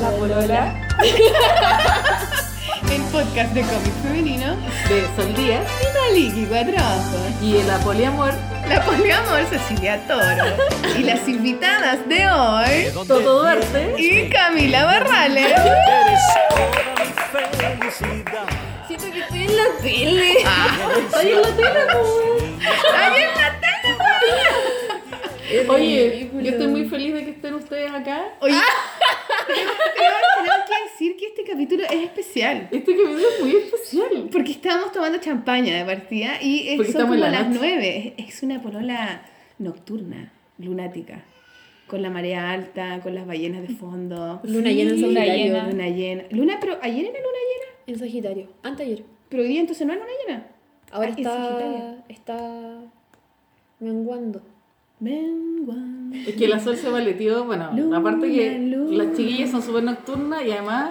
La Polola. El podcast de cómic femenino De Sol Díaz. y Maliki Cuatro Ojos. Y el poliamor. La poliamor Cecilia Toro. Y las invitadas de hoy Toto Duarte. y Camila Barrales. Siento que estoy en la tele. Oye, en la tele. ¡Ahí en la tele! Oye, yo estoy muy feliz de que estén ustedes acá. Oye, tenemos que decir que este capítulo es especial. Este capítulo es muy especial. Porque estábamos tomando champaña de partida y es- son como la las nueve. Es una polola nocturna, lunática. Con la marea alta, con las ballenas de fondo. Luna llena en Sagitario. Luna llena. Luna, pero ayer era luna llena. En Sagitario. Anteayer. Pero hoy día entonces no es luna llena. Ahora Ah, está. Está. menguando. Menguando. Es que la Sol se maleteó, bueno, Luna, aparte que luna. las chiquillas son súper nocturnas y además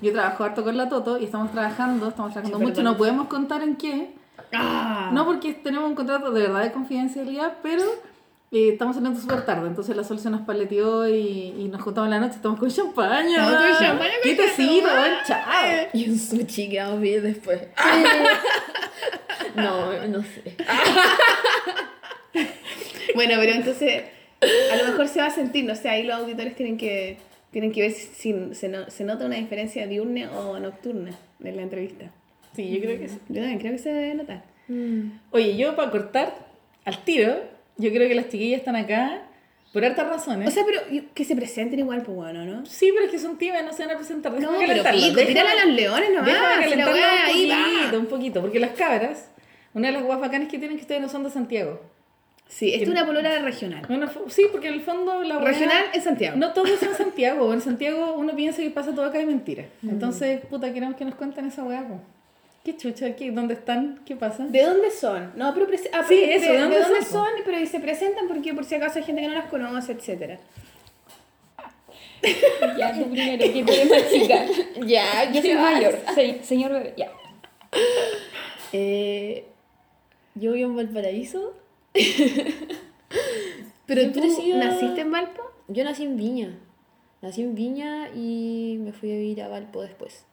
yo trabajo harto con la Toto y estamos trabajando, estamos trabajando Sí, mucho, perdón. no podemos contar en qué. Ah. No porque tenemos un contrato de verdad de confidencialidad, pero eh, estamos saliendo súper tarde, entonces la Sol se nos paleteó y, y nos juntamos en la noche, estamos con champaña. Estamos con champaña, ¿Qué con champaña. buen chao. Y un sushi que vamos a después. no, no sé. Bueno, pero entonces a lo mejor se va a sentir, no sé, ahí los auditores tienen que, tienen que ver si, si se, no- se nota una diferencia diurna o nocturna en la entrevista. Sí, yo creo que sí. Yo también creo que se debe notar. Oye, yo para cortar al tiro, yo creo que las chiquillas están acá por hartas razones. O sea, pero que se presenten igual, pues bueno, ¿no? sí, pero es que son tímidas, no se van a presentar. No, Déjame pero calentarlas, pico, tírala a los leones nomás. Déjame weá un ahí poquito, va. un poquito, porque las cabras, una de las guas bacanas que tienen que ustedes no son de Santiago. Sí, esto es una polola regional. Bueno, sí, porque en el fondo la Regional en Santiago. No todo es en Santiago, en Santiago uno piensa que pasa todo acá y mentira. Entonces, puta, queremos que nos cuenten esa weá. ¿Qué chucha aquí? ¿Dónde están? ¿Qué pasa? ¿De dónde son? No, pero ah, Sí, eso, ¿de dónde son, son? Pero y se presentan porque por si acaso hay gente que no las conoce, etcétera. Ya, tú primero, que tú eres más chica. Ya, yo soy mayor. Se- señor bebé, ya. Eh, yo vivo en Valparaíso. Pero tú sido- naciste en Valpo? Yo nací en Viña. Nací en Viña y me fui a vivir a Valpo después.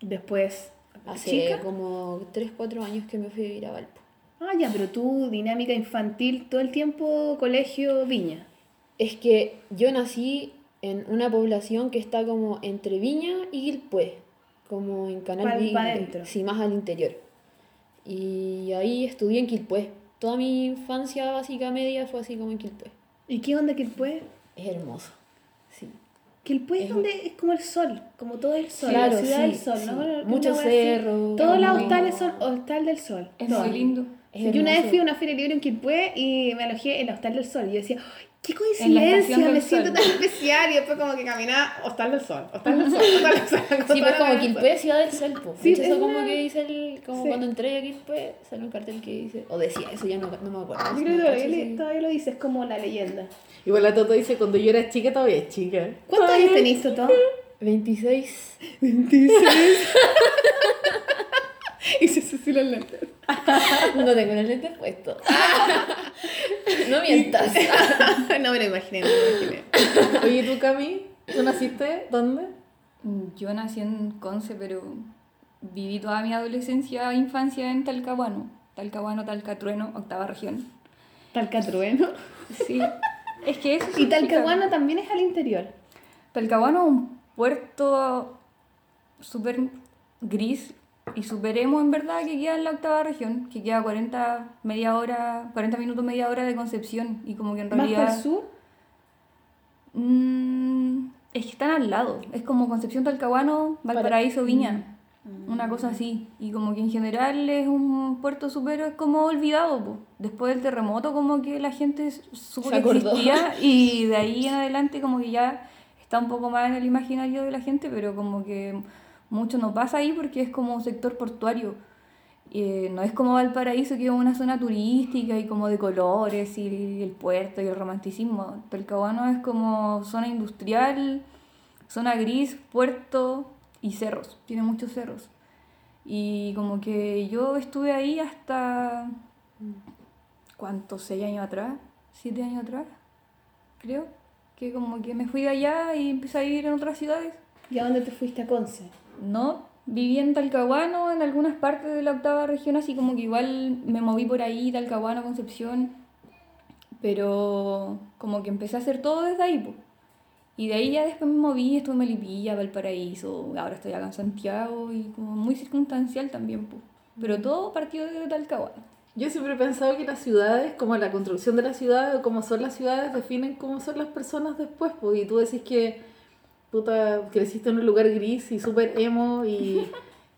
Después, Hace ¿chica? como 3, 4 años que me fui a vivir a Valpo. Ah, ya, pero tú, dinámica infantil, todo el tiempo colegio Viña. Es que yo nací en una población que está como entre Viña y Quilpué, como en Canal Pa- Vi- pa' dentro. Sí, más al interior. Y ahí estudié en Quilpué. Toda mi infancia básica media fue así como en Quilpué. ¿Y qué onda Quilpué? Es hermoso. Sí. Quilpué es Es- donde es como el sol, como todo el sol, Claro, la ciudad sí, del sol, sí. ¿no? Muchos cerros, Todos los hostales son hostal del sol. Es todos. muy lindo. Es Yo una vez fui a una feria libre en Quilpué y me alojé en el hostal del sol. Y yo decía, ¡ay, qué En coincidencia! Me siento sol. tan especial. Y después como que caminaba del sol, hostal del sol, hostal del sol. Sí, toda pues la como wea del Quilpué, sol. ciudad del sol. po. Sí, es eso como una- que dice el... Como Sí. cuando entré a Quilpué, sale un cartel que dice... O decía eso, ya no, no me acuerdo. Yo creo que todavía, le- todavía lo dices como la leyenda. Igual la Toto dice, cuando yo era chica, todavía es chica. ¿Cuántos años tenés, Toto? 26. 26. y se así los lentes. No tengo los lentes puestos. no mientas. no me lo imaginé, no me lo imaginé. Oye, ¿tú, Cami? ¿Tú naciste? ¿Dónde? Yo nací en Conce, pero viví toda mi adolescencia e infancia en Talcahuano. Talcahuano, Talcatrueno, octava región. Talcatrueno. Sí. Es que eso Y Talcahuano también es al interior. Talcahuano es un puerto súper gris y súper emo en verdad que queda en la octava región, que queda 40, media hora, 40 minutos, media hora de Concepción y como que en Más realidad... por sur. Mm, es que están al lado. Es como Concepción Talcahuano, Valparaíso, Viña. Una cosa así. Y como que en general es un puerto súper es como olvidado. po. Después del terremoto como que la gente supo que existía y de ahí en adelante como que ya está un poco más en el imaginario de la gente, pero como que mucho no pasa ahí porque es como un sector portuario. Eh, no es como Valparaíso, que es una zona turística y como de colores y el puerto y el romanticismo. Talcahuano es como zona industrial, zona gris, puerto y cerros. Tiene muchos cerros. Y como que yo estuve ahí hasta... ¿Cuántos? ¿Seis años atrás? ¿Siete años atrás? Creo. Que como que me fui de allá y empecé a vivir en otras ciudades. ¿Y a dónde te fuiste a Conce? No, viví en Talcahuano, en algunas partes de la octava región, así como que igual me moví por ahí, Talcahuano, Concepción, pero como que empecé a hacer todo desde ahí, po. Y de ahí ya después me moví, estuve en Melipilla, Valparaíso, ahora estoy acá en Santiago y como muy circunstancial también, po. Pero todo partió de Talcahuano. Yo siempre he pensado que las ciudades, como la construcción de la ciudad o como son las ciudades, definen cómo son las personas después. Pues, y tú decís que puta, creciste en un lugar gris y súper emo y,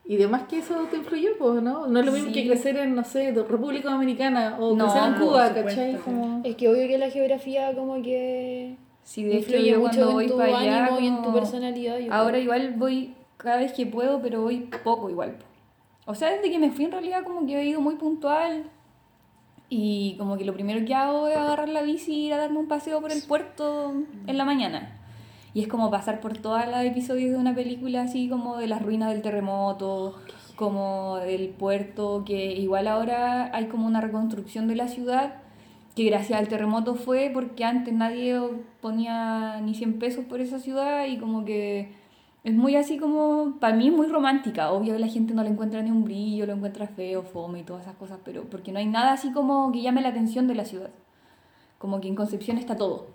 y demás que eso te influyó, pues, ¿no? No es lo mismo Sí. que crecer en, no sé, República Dominicana o No, crecer en Cuba, supuesto, ¿cachai? Como... Es que obvio que la geografía como que Sí, de hecho, influye yo mucho cuando en voy tu para allá, ánimo y en tu personalidad. yo Ahora creo. igual voy cada vez que puedo, pero voy poco igual. O sea, desde que me fui en realidad como que he ido muy puntual y como que lo primero que hago es agarrar la bici y ir a darme un paseo por el puerto en la mañana. Y es como pasar por todos los episodios de una película así como de las ruinas del terremoto, como del puerto, que igual ahora hay como una reconstrucción de la ciudad que gracias al terremoto fue porque antes nadie ponía ni 100 pesos por esa ciudad y como que es muy así como, para mí es muy romántica, obvio la gente no le encuentra ni un brillo, lo encuentra feo, fome y todas esas cosas, pero porque no hay nada así como que llame la atención de la ciudad, como que en Concepción está todo.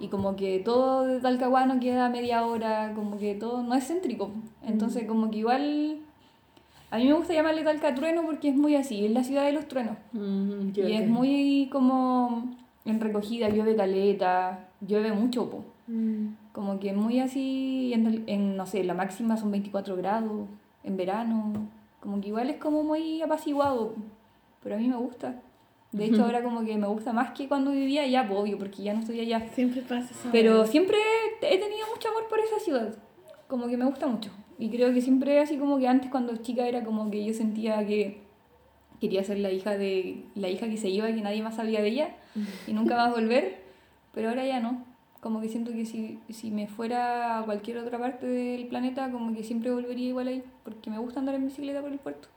Y como que todo de Talcahuano queda media hora, como que todo no es céntrico. Entonces como que igual... A mí me gusta llamarle Talcatrueno porque es muy así, es la ciudad de los truenos. Mm, Y es muy como en recogida, llueve caleta, llueve mucho, po. Mm. Como que muy así, en, en, no sé, la máxima son 24 grados, en verano, como que igual es como muy apaciguado, pero a mí me gusta. De hecho, ahora como que me gusta más que cuando vivía allá, po, obvio, porque ya no estoy allá. Siempre pasa eso. Pero siempre he tenido mucho amor por esa ciudad. Como que me gusta mucho. Y creo que siempre así como que antes cuando chica era como que yo sentía que quería ser la hija de la hija que se iba y que nadie más sabía de ella y nunca más volver. Pero ahora ya no. Como que siento que si, si me fuera a cualquier otra parte del planeta, como que siempre volvería igual ahí. Porque me gusta andar en bicicleta por el puerto.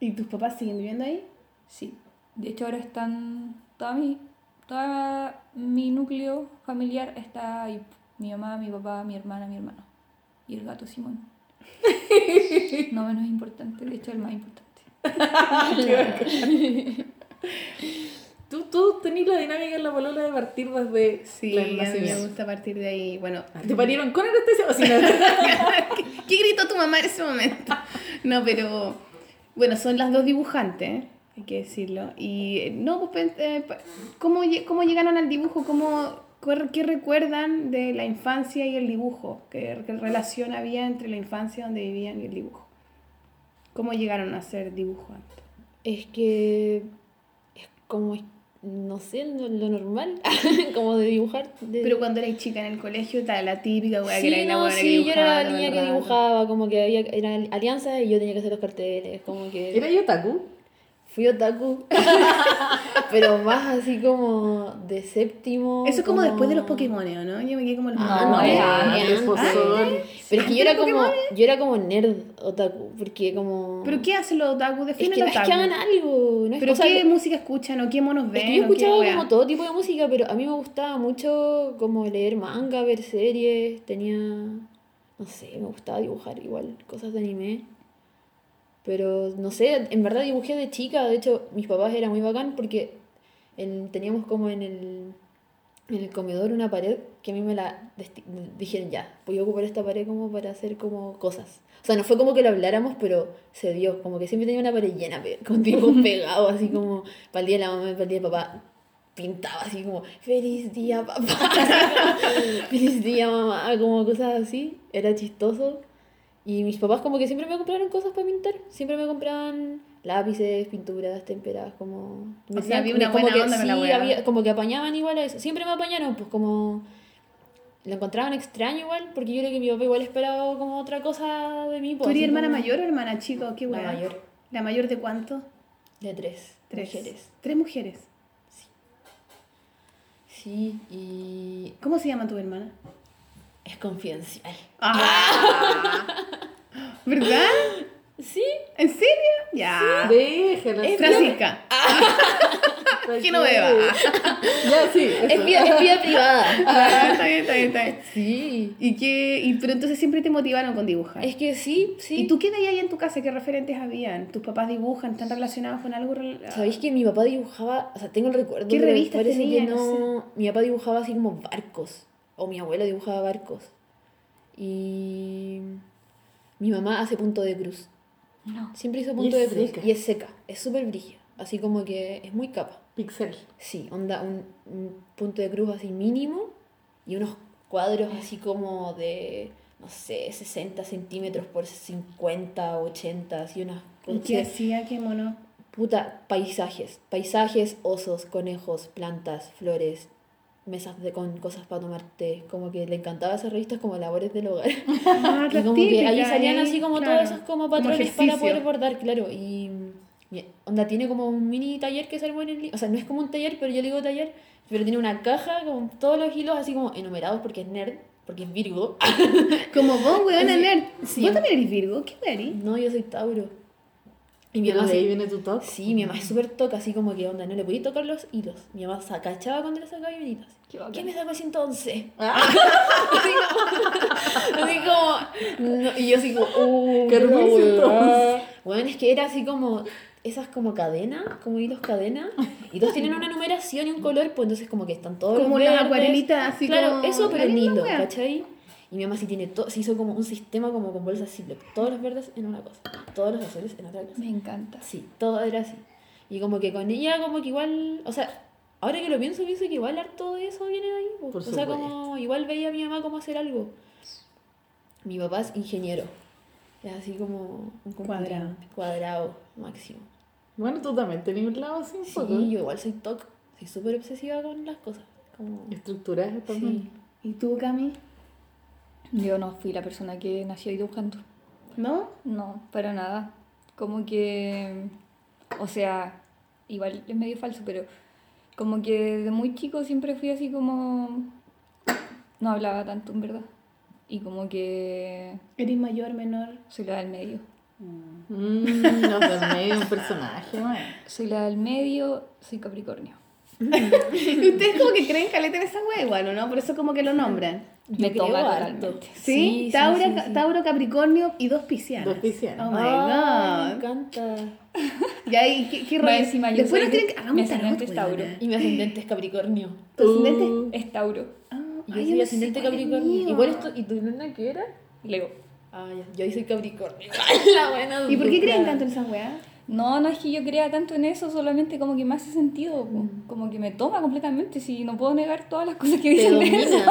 ¿Y tus papás siguen viviendo ahí? Sí. De hecho ahora están... Toda mi, toda mi núcleo familiar está ahí. Mi mamá, mi papá, mi hermana, mi hermano. Y el gato Simón. No menos importante, de hecho el más importante. Tú, tú tenés la dinámica en la polola de partir desde Sí, a mí me gusta partir de ahí. Bueno, ¿Te parieron con anestesia o sin anestesia? ¿Qué gritó tu mamá en ese momento? No, pero bueno, son las dos dibujantes, hay que decirlo. Y no, pues, pen- eh, ¿cómo, ¿cómo llegaron al dibujo? ¿Cómo, ¿Qué recuerdan de la infancia y el dibujo? ¿Qué, qué relación había entre la infancia donde vivían y el dibujo? ¿Cómo llegaron a ser dibujantes? Es que es como, no sé, lo, lo normal, como de dibujar. de- Pero cuando erais chica en el colegio, estaba la típica que Sí, era la no, weona que sí, yo era dibujaba la niña que dibujaba, como que había, era alianza y yo tenía que hacer los carteles, como que ¿Era yo otaku? Fui otaku, pero más así como de séptimo. Eso es como después de los Pokémon, ¿no? Yo me quedé como el Ah, No, no, es antes. pues, son- Pero es que yo era como, yo era como nerd otaku, porque como... ¿Pero qué hacen los otaku? Es Define que no los es otaku. que hagan algo, no es ¿Pero cosa qué que- música escuchan o qué monos Es ven? que yo escuchaba wea? como todo tipo de música, pero a mí me gustaba mucho como leer manga, ver series, tenía, no sé, me gustaba dibujar igual, cosas de anime. Pero no sé, en verdad dibujé de chica, de hecho mis papás eran muy bacán porque en- teníamos como en el, en el comedor una pared que a mí me la dijeron ya, voy a ocupar esta pared como para hacer como cosas. O sea, no fue como que lo habláramos, pero se dio, como que siempre tenía una pared llena con dibujos pegados, así como para el día de la mamá y para el día del papá. Pintaba así como, feliz día papá, feliz día mamá, como cosas así. Era chistoso. Y mis papás como que siempre me compraron cosas para pintar. Siempre me compraban lápices, pinturas, témperas, como... O sea, había una como buena que, onda la sí, weá. había- como que apañaban igual a eso. Siempre me apañaron, pues como... Lo encontraban extraño igual, porque yo creo que mi papá igual esperaba como otra cosa de mí. ¿Tú Pues, eres así hermana como- mayor o hermana chica? ¿Qué La mayor. ¿La mayor de cuánto? De tres, Tres. mujeres. Tres mujeres. Sí, y ¿Cómo se llama tu hermana? es confidencial. Ah. ¿Verdad? Sí, ¿En serio? Ya. Déjala. Es sí. Francisca. Que no beba. Ya, sí. Es vida, es vida privada. Ah, está bien, está bien, está bien. Sí. ¿Y qué? Y, pero entonces siempre te motivaron con dibujar. Es que sí, sí. ¿Y tú qué veías ahí en tu casa? ¿Qué referentes habían? ¿Tus papás dibujan? ¿Están relacionados con algo? ¿Sabéis que mi papá dibujaba? O sea, tengo el recuerdo. ¿Qué revistas parece tenía? que no. Mi papá dibujaba así como barcos. O mi abuela dibujaba barcos. Y. Mi mamá hace punto de cruz. No. Siempre hizo punto de cruz. seca. Y es seca. Es súper brígida. Así como que es muy capa. Pixel. Sí, onda un, un punto de cruz así mínimo. Y unos cuadros así como de. No sé, 60 centímetros por 50, 80, así unas ¿Y qué cosas. hacía? ¿Qué mono? Puta, paisajes. Paisajes, osos, conejos, plantas, flores, mesas de, con cosas para tomar té. Como que le encantaba esas revistas como labores del hogar. Ah, y como que ahí salían así como claro, todos esos como patrones para poder bordar, claro. Y mi- onda tiene como un mini taller que se armó en el. O sea, no es como un taller, pero yo le digo taller. Pero tiene una caja con todos los hilos así como enumerados porque es nerd, porque es Virgo. Como vos, Sí. nerd. Sí. ¿Vos también eres Virgo? ¿Qué eres? No, yo soy Tauro. Y mi mamá ahí viene tu top. Sí, mi mamá es súper toca, así como que onda, no le podía tocar los hilos. Mi mamá se cachaba cuando le sacaba hielitos. Qué. ¿Qué me sacó 111? Ah, Así como. no, y yo así como. Uh, Qué hermoso, entonces. Bueno, es que era así como. Esas como cadenas, como hilos cadena. Y todos tienen una numeración y un color, pues entonces como que están todos. Como los las verdes. acuarelitas, así Claro, como- eso, pero. ¿cachai? Y mi mamá sí tiene todo. Se hizo como un sistema como con bolsas Ziploc. Todos los verdes en una cosa, todos los azules en otra cosa. Me encanta. Sí, todo era así. Y como que con ella, como que igual, o sea, ahora que lo pienso, pienso que igual harto de eso viene de ahí. po. Por o sea, supuesto. como igual veía a mi mamá cómo hacer algo. Mi papá es ingeniero. Es así como un Cuadrado. Cuadrado, máximo. Bueno, tú también tenías un lado así un Sí, poco. yo igual soy TOC. Soy súper obsesiva con las cosas. Como... Estructuras también. Sí. ¿Y tú, Cami? Yo no fui la persona que nació dibujando. ¿No? No, para nada. Como que, o sea, igual es medio falso, pero como que desde muy chico siempre fui así como... No hablaba tanto, en verdad. Y como que ¿Eres mayor, menor? soy la del medio. Mm, no, también es un personaje. Soy la del medio, soy Capricornio. Y ustedes como que creen caleta en esa wea igual, ¿o ¿no? Por eso como que lo nombran. Me toma totalmente. ¿Sí? Tauro, sí, sí. Tauro, Capricornio y dos piscianas. Dos piscianas. Oh my Ah, me god. encanta. Y ahí, ¿qué, qué rollo? encima yo Después nos tienen que... Hagamos mi ascendente es Tauro. weona. Y mi ascendente es Capricornio. ¿Tu ascendente? Uh, Es Tauro. Ah, Y yo ay, soy no sé ascendente Capricornio. mío. Igual esto, ¿Y tu luna qué era? Leo. Ah, ya. Yo ahí soy Capricornio. La buena ¿Y por qué creen tanto en esa wea? No, no es que yo crea tanto en eso, solamente como que me hace sentido. Mm. como que me toma completamente, si no puedo negar todas las cosas que dicen de eso.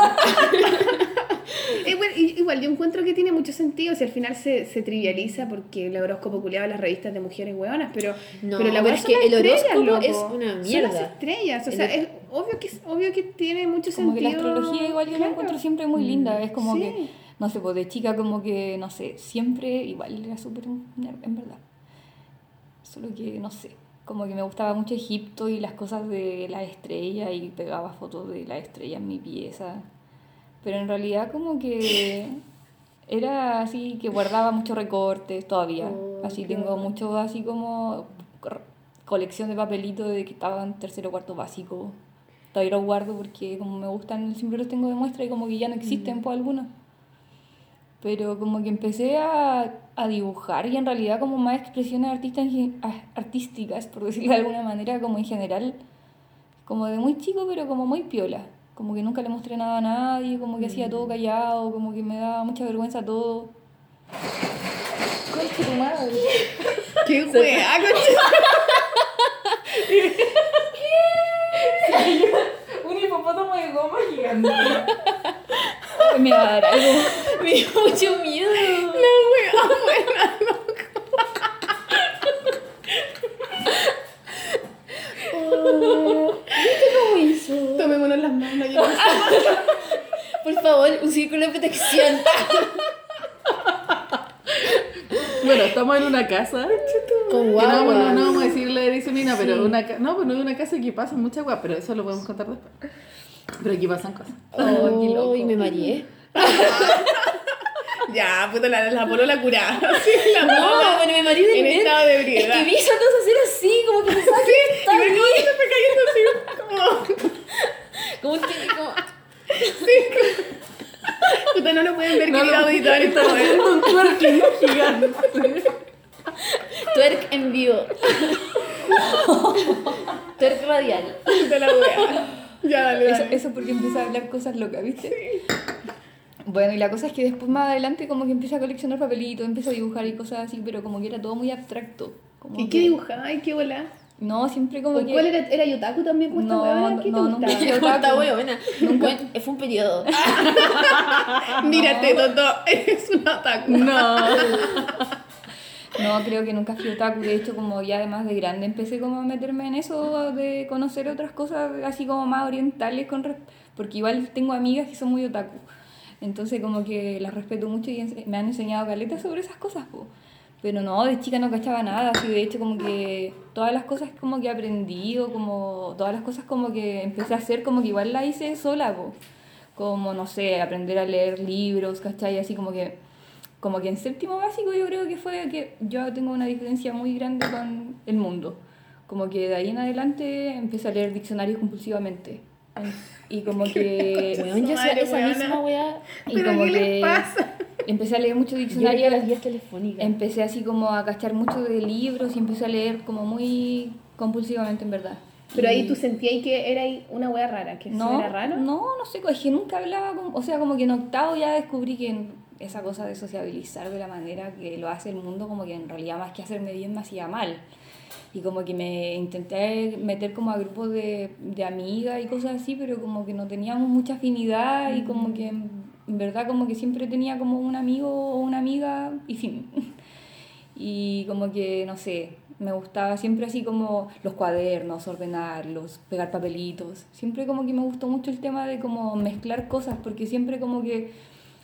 Eh, bueno, igual, yo encuentro que tiene mucho sentido si al final se, se trivializa porque el horóscopo culeaba las revistas de mujeres hueonas, pero, No, pero la weá es que el horóscopo loco. es una Son las mierda. estrellas, o sea, El- es obvio que, obvio que tiene mucho Como que sentido. la astrología igual yo la encuentro siempre muy linda, es como Sí. que, no sé, pues de chica como que, no sé, siempre igual era súper en verdad. Solo que, no sé, como que me gustaba mucho Egipto y las cosas de la estrella y pegaba fotos de la estrella en mi pieza. Pero en realidad como que era así que guardaba muchos recortes todavía. Oh, así qué tengo mucho así como colección de papelitos de que estaba en tercero cuarto básico. Todavía los guardo porque como me gustan, siempre los tengo de muestra y como que ya no existen por algunos. Pero como que empecé a, a dibujar y en realidad como más expresiones artistas, ah, artísticas, por decirlo de alguna manera, como en general, como de muy chico, pero como muy piola. Como que nunca le mostré nada a nadie, como que hacía todo callado, como que me daba mucha vergüenza todo. Concha tu madre. ¡Qué wea! concha! De goma gigante. me va a dar algo. Me dio mucho miedo. ¿Cómo hizo? Tomémonos las manos. yo- Por favor, un círculo de protección. Bueno, estamos en una casa. Con no, vamos, no, no vamos a decir la edición ni nada, pero una no, no es una casa que pasan muchas guas, pero eso lo podemos contar después. Pero aquí pasan cosas. Oh, qué loco. y me mareé. Ya, puta, la, la polola curada. Sí, la No, polola bueno, me mareé de en estado de Es ebriedad. que vi esa cosa hacer así, como que pensaba que Y estaba me bien. se fue cayendo Como un típico. Puta, no lo pueden ver, No, querido no, auditor. está haciendo un twerking gigante. Twerk en vivo. Twerk radial. Puta la wea. Ya, dale, Eso, dale. eso porque empieza a hablar cosas locas, ¿viste? Bueno, y la cosa es que después más adelante como que empieza a coleccionar papelitos, empieza a dibujar y cosas así, pero como que era todo muy abstracto. Como ¿Y que- qué dibujaba? ¿Y qué bola? No, siempre como ¿O que... ¿Cuál era? ¿Era Yotaku también? ¿Cómo esta No, huevona? ¿Qué no, nunca. Buena. Fue un periodo. Mírate, Toto, eres un otaku. No. No, creo que nunca fui otaku. De hecho, como ya además de grande empecé como a meterme en eso de conocer otras cosas así como más orientales con porque igual tengo amigas que son muy otaku. Entonces como que las respeto mucho y me han enseñado caletas sobre esas cosas, po. Pero no, de chica no cachaba nada, así de hecho como que todas las cosas como que aprendí o como todas las cosas como que empecé a hacer como que igual las hice sola, po. Como, no sé, aprender a leer libros, ¿cachai? Así como que como que en séptimo básico yo creo que fue que yo tengo una diferencia muy grande con el mundo. Como que de ahí en adelante empecé a leer diccionarios compulsivamente. Y como que... Weón, yo Madre, esa weona. misma weá. Y ¿Pero como qué que les pasa? empecé a leer mucho Yo leía diccionario. las guías telefónicas. Empecé así como a cachar mucho de libros y empecé a leer como muy compulsivamente en verdad. Pero ahí tú sentías que era ahí una wea rara, que eso no, era raro. No, no sé, es que nunca hablaba, con- o sea, como que en octavo ya descubrí que esa cosa de sociabilizar de la manera que lo hace el mundo, como que en realidad más que hacerme bien me hacía mal. Y como que me intenté meter como a grupos de, de amigas y cosas así, pero como que no teníamos mucha afinidad y como que en verdad como que siempre tenía como un amigo o una amiga y fin. Y como que, no sé, me gustaba siempre así como los cuadernos, ordenarlos, pegar papelitos. Siempre como que me gustó mucho el tema de como mezclar cosas, porque siempre como que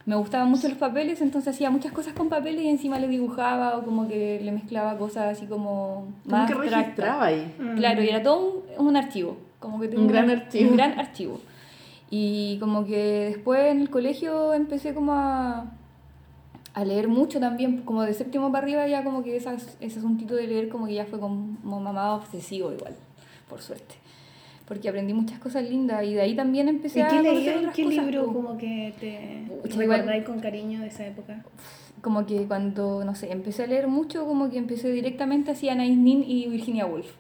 me gustaban mucho los papeles, entonces hacía muchas cosas con papeles y encima le dibujaba o como que le mezclaba cosas así como ¿Cómo más que registraba ahí? Claro, y era todo un, un archivo. Como que tengo Un gran archivo. Un gran archivo. Y como que después en el colegio empecé como a, a leer mucho también, como de séptimo para arriba ya como que esas, ese asuntito de leer como que ya fue como mamá obsesivo igual, por suerte. Porque aprendí muchas cosas lindas y de ahí también empecé ¿Y a qué leías? otras ¿Qué cosas, libro como que te recordáis con cariño de esa época? Como que cuando, no sé, empecé a leer mucho, como que empecé directamente hacia Anais Nin y Virginia Woolf.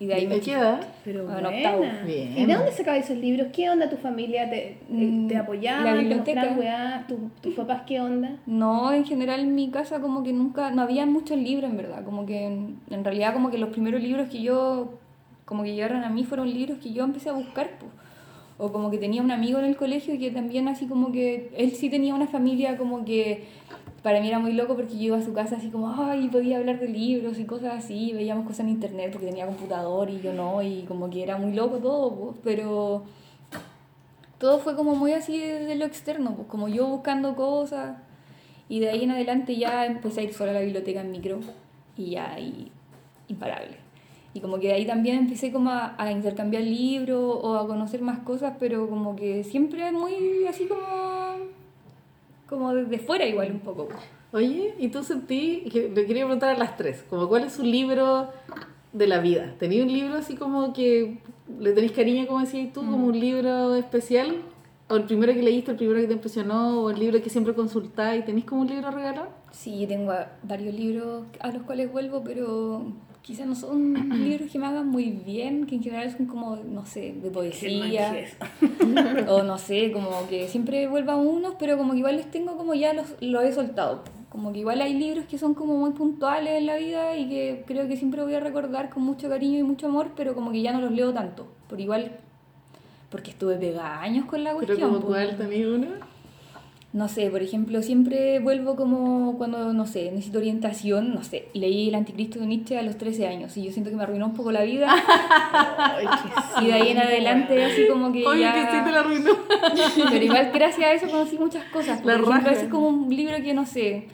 Y de ahí me ¿De qué edad? Pero octavo. Bien. ¿Y de dónde sacabas esos libros? ¿Qué onda tu familia? ¿Te, Mm, te apoyaban? la ¿Te biblioteca. weá? ¿Tu- ¿Tus papás qué onda? No, en general en mi casa como que nunca, no había muchos libros en verdad, como que en, en realidad como que los primeros libros que yo, como que llegaron a mí fueron libros que yo empecé a buscar, po. o como que tenía un amigo en el colegio que también así como que, él sí tenía una familia como que para mí era muy loco porque yo iba a su casa así como, ay, podía hablar de libros y cosas así, veíamos cosas en internet porque tenía computador y yo no, y como que era muy loco todo, po, pero todo fue como muy así de, de lo externo, pues como yo buscando cosas. Y de ahí en adelante ya empecé a ir sola a la biblioteca en micro y ya ahí imparable. Y como que ahí también empecé como a, a intercambiar libros o a conocer más cosas, pero como que siempre muy así como como desde fuera igual un poco. Oye, ¿y tú sentí, que le quería preguntar a las tres, como cuál es su libro de la vida? ¿Tenéis un libro así como que le tenéis cariño, como decías tú, como un libro especial? ¿O el primero que leíste, el primero que te impresionó, o el libro que siempre consultáis? ¿Tenéis como un libro regalado? Sí, tengo varios libros a los cuales vuelvo, pero quizás no son libros que me hagan muy bien, que en general son como, no sé, de poesía. o no sé, como que siempre vuelvo a unos, pero como que igual les tengo como ya los, los he soltado. Como que igual hay libros que son como muy puntuales en la vida y que creo que siempre voy a recordar con mucho cariño y mucho amor, pero como que ya no los leo tanto. Por igual, porque estuve pegada años con la Pero cuestión. como po. cuál tenéis uno? No sé, por ejemplo, siempre vuelvo como cuando, no sé, necesito orientación, no sé, leí El Anticristo de Nietzsche a los 13 años y yo siento que me arruinó un poco la vida Ay, y de ahí en adelante así como que Oye, ya... que sí te la arruinó. Pero igual gracias a eso conocí muchas cosas. Por ejemplo, es como un libro que, no sé,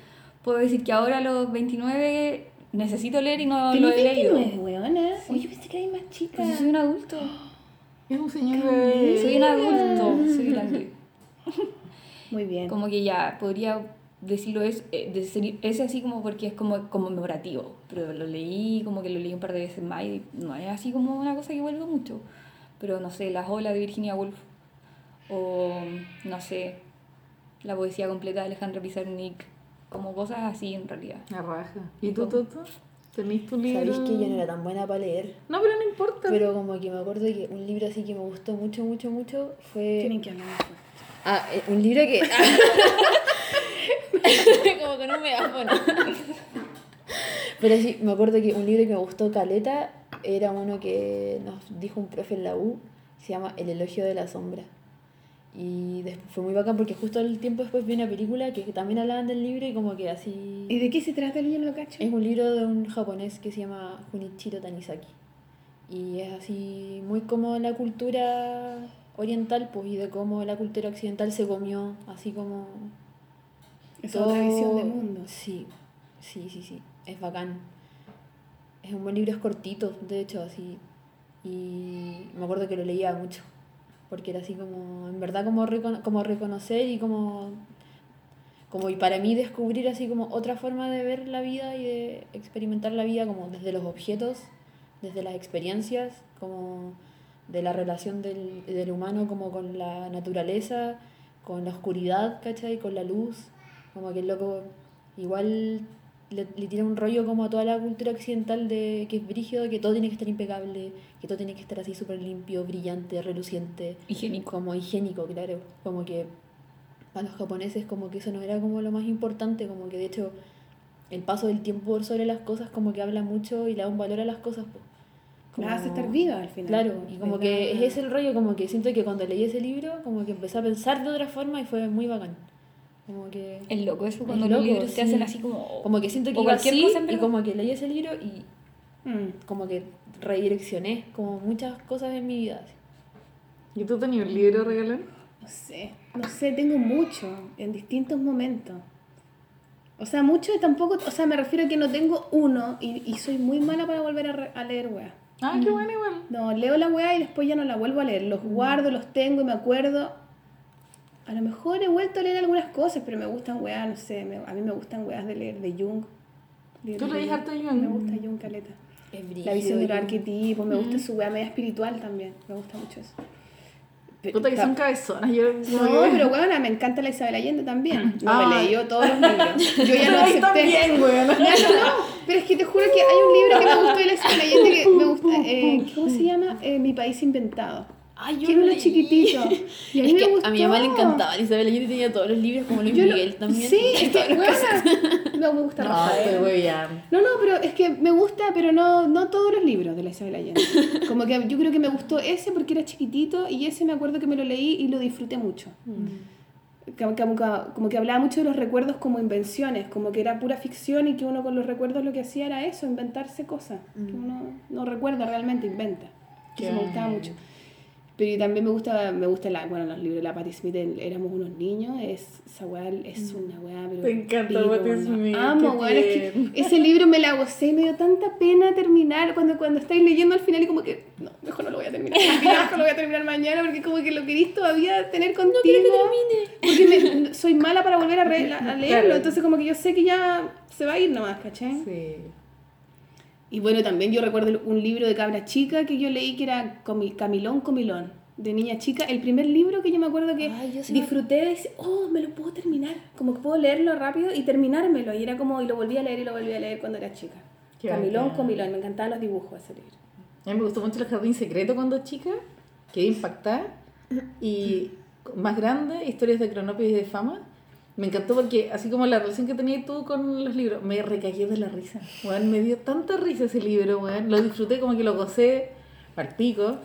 puedo decir que ahora a los 29 necesito leer y no lo ¿Tenés he leído. 29, weona? Oye, pensé que eras más chica. Pues yo soy un adulto, Es un señor de... soy un adulto, soy grande. Muy bien. Como que ya podría decirlo es, eh, decir- ese así como porque es como conmemorativo, pero lo leí como que lo leí un par de veces más y no es así como una cosa que vuelvo mucho. Pero no sé, Las olas de Virginia Woolf o no sé, la poesía completa de Alejandro Pizarnik, como cosas así en realidad. La raja. ¿Y tú, Toto? ¿Tenís tu libro? Sabéis que yo no era tan buena para leer. No, pero no importa. Pero como que me acuerdo que un libro así que me gustó mucho, mucho, mucho fue... Tienen que hablar. Ah, eh, un libro que... como con un megáfono. Pero sí, me acuerdo que un libro que me gustó caleta era uno que nos dijo un profe en la U, se llama El elogio de la sombra. Y después fue muy bacán porque justo el tiempo después vi una película que también hablaban del libro y como que así... ¿Y de qué se trata el libro, cacho? Es un libro de un japonés que se llama Junichiro Tanizaki. Y es así muy como la cultura oriental, pues, y de cómo la cultura occidental se comió, así como... Es otra visión del mundo. Sí, sí, sí, sí. Es bacán. Es un buen libro, es cortito, de hecho, así. Y me acuerdo que lo leía mucho. Porque era así como, en verdad, como, recono- como reconocer y como como y para mí descubrir así como otra forma de ver la vida y de experimentar la vida como desde los objetos, desde las experiencias, como de la relación del, del humano como con la naturaleza, con la oscuridad, ¿cachai? Con la luz, como que el loco igual le, le tira un rollo como a toda la cultura occidental de que es brígido, que todo tiene que estar impecable, que todo tiene que estar así súper limpio, brillante, reluciente Higiénico. como higiénico, claro. Como que para los japoneses como que eso no era como lo más importante, como que de hecho el paso del tiempo sobre las cosas como que habla mucho y le da un valor a las cosas. Po. La hace Como- estar viva al final. Claro, y como que es ese el rollo, como que siento que cuando leí ese libro, como que empecé a pensar de otra forma y fue muy bacán. Como que... Es loco eso cuando Es los loco, libros te sí. hacen así como... Como que siento que iba cualquier así, cosa y como que leí ese libro y Mm. como que redireccioné como muchas cosas en mi vida. ¿Y tú tenías un libro regalar? No sé, no sé, tengo mucho en distintos momentos. O sea, mucho y tampoco, o sea, me refiero a que no tengo uno y, y soy muy mala para volver a, re- a leer weá. Ah, qué bueno igual. No, leo la weá y después ya no la vuelvo a leer. Los guardo, los tengo y me acuerdo. A lo mejor he vuelto a leer algunas cosas, pero me gustan weá, no sé, me- a mí me gustan weas de leer de Jung. ¿Tú Jung. harto Jung? Me gusta Jung Caleta. Es La visión de los arquetipos, me gusta su weá media espiritual también, me gusta mucho eso. Puta que son cabezonas. Yo, No, pero bueno, me encanta la Isabel Allende también. No Ah. me leí yo todos los libros. Yo ya no acepté. también, weón. No, no, pero es que te juro que hay un libro que me gustó de la Isabel Allende que me gusta. Eh, ¿Cómo se llama? Eh, Mi país inventado. Ay, yo Que lo leí. chiquitito. Y a mí Es me que gustó. a mi mamá le encantaba Isabel Allende tenía todos los libros como Luis Yo lo- Miguel también. Sí, es que, Todas las cosas. buena. No, me gusta No, estoy. No, no, pero es que me gusta, pero no, no todos los libros de la Isabel Allende. Como que yo creo que me gustó ese porque era chiquitito y ese me acuerdo que me lo leí y lo disfruté mucho. Como, como, como que hablaba mucho de los recuerdos como invenciones, como que era pura ficción y que uno con los recuerdos lo que hacía era eso, inventarse cosas. Que uno no recuerda realmente, inventa. Que me gustaba mucho. Pero también me gusta, me gusta la, bueno, los libros de la Patti Smith, el éramos unos niños, es, esa weá es una weá, pero Te encanta Patti. Smith, Amo, weón, es que ese libro me la gocé y me dio tanta pena terminar cuando, cuando estáis leyendo al final y como que, no, mejor no lo voy a terminar, mejor lo voy a terminar mañana porque como que lo querís todavía tener contigo. Porque me- soy mala para volver a, re- a leerlo, Claro. entonces como que yo sé que ya se va a ir nomás, ¿cachai? Sí. Y bueno, también yo recuerdo un libro de cabra chica que yo leí que era Camilón Comilón, de niña chica. El primer libro que yo me acuerdo que Ay, me- disfruté de decir, oh, me lo puedo terminar. Como que puedo leerlo rápido y terminármelo. Y era como, y lo volví a leer y lo volví a leer cuando era chica. Qué Camilón bacán. Comilón, me encantaban los dibujos de ese libro. A mí me gustó mucho el jardín secreto cuando chica, quedé impactada. Y más grande, historias de Cronopio y de fama. Me encantó porque, así como la relación que tenías tú con los libros, me recaí de la risa. Weón, me dio tanta risa ese libro, weón. Lo disfruté como que lo gocé al pico.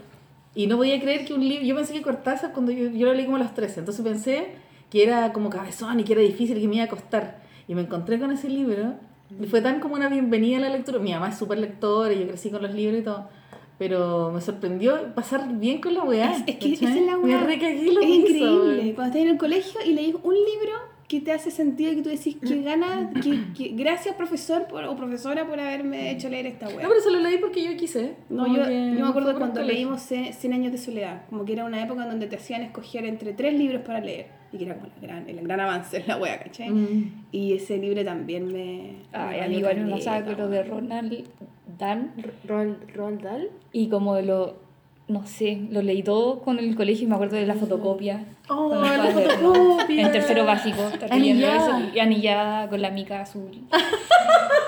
Y no podía creer que un libro. Yo pensé que Cortázar, cuando yo, yo lo leí como a los 13, entonces pensé que era como cabezón y que era difícil y que me iba a costar. Y me encontré con ese libro. Y fue tan como una bienvenida a la lectura. Mi mamá es súper lectora y yo crecí con los libros y todo. Pero me sorprendió pasar bien con la weá. Es, es que esa es la Me weá. recagué la Es increíble. weón. Cuando estás en el colegio y leís un libro que te hace sentido y que tú decís que gana, que, que gracias profesor por- o profesora por haberme hecho leer esta weá. No, pero se lo leí porque yo quise. No, yo, yo me acuerdo cuando el leímos Ce- 100 años de soledad, como que era una época en donde te hacían escoger entre tres libros para leer, y que era como la gran, el gran avance en la wea, ¿cachai? Mm. Y ese libro también me... Ay, me a mí rayó igual me caleta, pasaba con lo de. Ronald Dan Roald, Roald Dahl. y como de lo no sé, lo leí todo con el colegio y me acuerdo de la fotocopia. Oh, la fotocopia. En tercero básico, leyendo Anillada. eso, y anillada con la mica azul.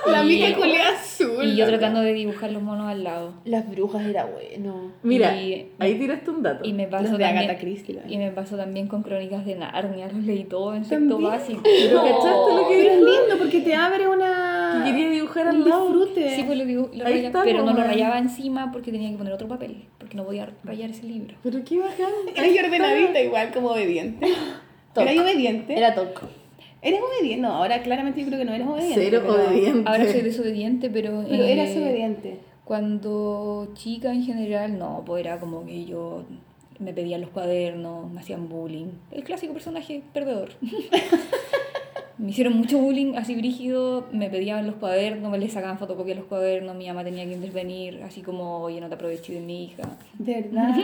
La Y- mica culea azul. Y yo tratando de dibujar los monos al lado. Las brujas era bueno. Mira, Y- ahí tiraste un dato. Y me pasó Los de también, Agatha Christie. y me pasó también con Crónicas de Narnia, los leí todo en sexto básico. Pero ¿cachaste lo que Pero es lindo porque te abre una... Que quería dibujar al lado. disfrute. Sí, pues lo, dibu- lo Ahí rayaba, está, pero no lo rayaba encima porque tenía que poner otro papel, porque no podía rayar ese libro. Pero qué bacán. Eres ordenadita igual, como obediente. Toc. ¿Eras obediente? Era toco. ¿Eres obediente? No, ahora claramente yo creo que no eres obediente. Cero obediente. Ahora soy desobediente, pero... Pero eh, eras obediente. Cuando chica en general, no, pues era como que yo me pedían los cuadernos, me hacían bullying. El clásico personaje perdedor. me hicieron mucho bullying así brígido, me pedían los cuadernos, me les sacaban fotocopia de los cuadernos, mi mamá tenía que intervenir, así como, oye, no te aproveché de mi hija. ¿De verdad?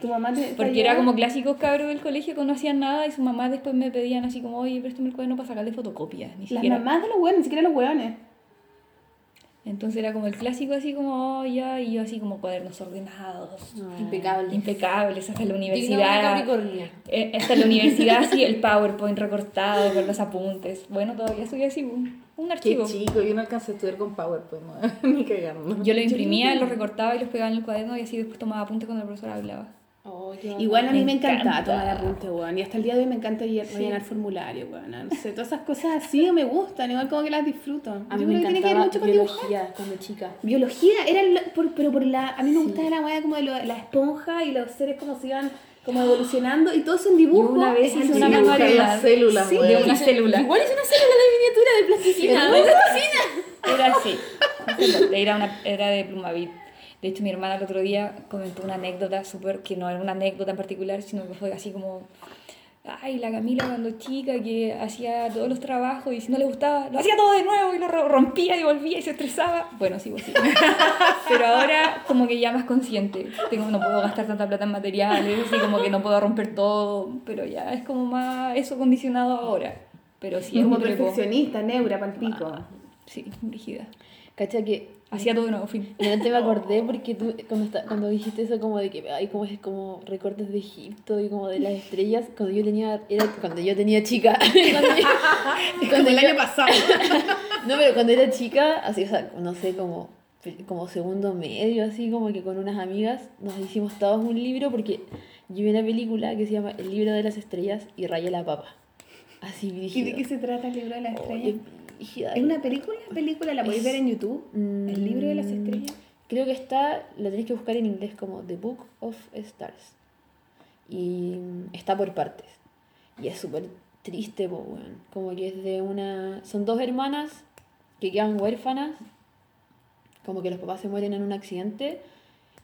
¿Tu mamá te te Porque era como clásicos cabros del colegio que no hacían nada y sus mamás después me pedían así como, oye, préstame el cuaderno para sacarle fotocopia. Ni Las siquiera. mamás de los hueones, ni siquiera los hueones. Entonces era como el clásico así como, oh, ya, y yo así como cuadernos ordenados. Impecable. impecables hasta la universidad. Eh, hasta la universidad, sí, el PowerPoint recortado con los apuntes. Bueno, todavía estoy así, un, un Qué archivo. chico, yo no alcancé a estudiar con PowerPoint, no, ni cagando. Yo lo imprimía, lo recortaba y los pegaba en el cuaderno y así después tomaba apuntes cuando el profesor hablaba. Oh, Igual a mí Me me, encantaba encanta. tomar apunte, weón. Y hasta el día de hoy me encanta rellenar formulario, weón. No sé, todas esas cosas así me gustan, igual como que las disfruto. A mí Yo me creo que tiene que ver mucho con dibujar. biología cuando chica. Biología, era el- por- pero por la. A mí me gustaba la weá como de lo- la esponja y los seres como se iban como evolucionando y todo eso en dibujo. Una vez es hice una Dibujar manualidad. las células, Sí. De una célula. Igual es una célula de miniatura de plasticina. Era así. Era, una, era de Plumavit. De hecho, mi hermana el otro día comentó una anécdota súper, que no era una anécdota en particular, sino que fue así como, ay, la Camila cuando chica que hacía todos los trabajos y si no le gustaba, lo hacía todo de nuevo y lo ro- rompía y volvía y se estresaba. Bueno, sigo así. Pero ahora como que ya más consciente. Tengo, no puedo gastar tanta plata en materiales, así como que no puedo romper todo, pero ya es como más eso condicionado ahora. Pero sí, es como perfeccionista, neura, palpico. Sí, rígida. Cacha que Hacía todo de nuevo, fin. Delante me acordé porque tú, cuando, está, cuando dijiste eso como de que hay como, es como recortes de Egipto y como de las estrellas, cuando yo tenía, era cuando yo tenía chica. cuando yo- Como el año pasado. no, pero cuando era chica, así, o sea, no sé, como, como segundo medio, así como que con unas amigas nos hicimos todos un libro porque yo vi una película que se llama El libro de las estrellas y rayé la papa. Así ¿Y de qué se trata el libro de las Oh, estrellas? ¿Es una película? ¿Película? ¿La podéis ver en YouTube? Mm, ¿El libro de las estrellas? Creo que está, lo tenéis que buscar en inglés como The Book of Stars. Y mm, está por partes. Y es súper triste, po, weón. Como que es de una... Son dos hermanas que quedan huérfanas. Como que los papás se mueren en un accidente.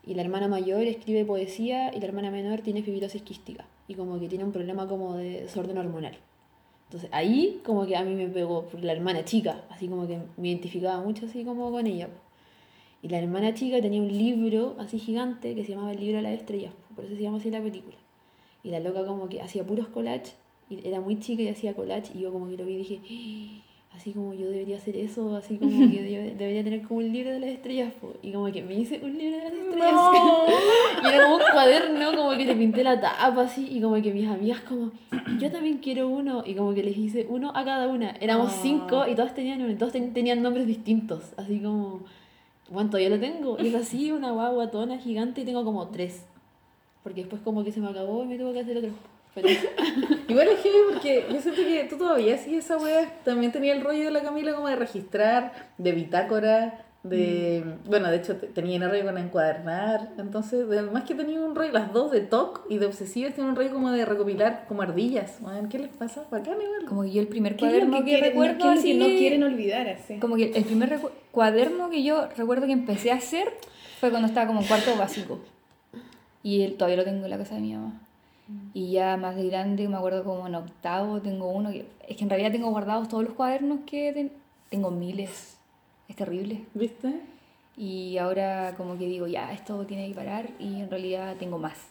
Y la hermana mayor escribe poesía y la hermana menor tiene fibrosis quística. Y como que tiene un problema como de desorden hormonal. Entonces ahí como que a mí me pegó por la hermana chica. Así como que me identificaba mucho así como con ella. Y la hermana chica tenía un libro así gigante que se llamaba El libro de las estrellas, por eso se llama así la película. Y la loca como que hacía puros collages, y era muy chica y hacía collage, y yo como que lo vi y dije, "Ah, así como yo debería hacer eso, así como que debería tener como un libro de las estrellas, po". y como que me hice un libro de las estrellas. y era como un cuaderno, como que le pinté la tapa así, y como que mis amigas como, yo también quiero uno, y como que les hice uno a cada una. Éramos Ah. cinco y todas tenían, todos ten- tenían nombres distintos, así como... Bueno, todavía lo tengo. Y es así, una guagua tona gigante y tengo como tres. Porque después como que se me acabó y me tuve que hacer otro. Pero Igual es heavy porque yo siento que tú todavía sigues esa wea. También tenía el rollo de la Camila como de registrar, de bitácora, de... Bueno, de hecho te- tenía el rollo con encuadernar. Entonces, además que tenía un rollo, las dos de TOC y de obsesivas tienen un rollo como de recopilar como ardillas. Weón, ¿Qué les pasa? Bacán igual. Como que yo el primer ¿Qué es lo cuaderno que, recuerdo que no quieren olvidar? Así? Como que el primer cuaderno que yo recuerdo que empecé a hacer fue cuando estaba como en cuarto básico. Y él, todavía lo tengo en la casa de mi mamá. Y ya más de grande, me acuerdo como en octavo, tengo uno que... Es que en realidad tengo guardados todos los cuadernos que... ten- Tengo miles. Es terrible. ¿Viste? Y ahora como que digo, ya, esto tiene que parar y en realidad tengo más.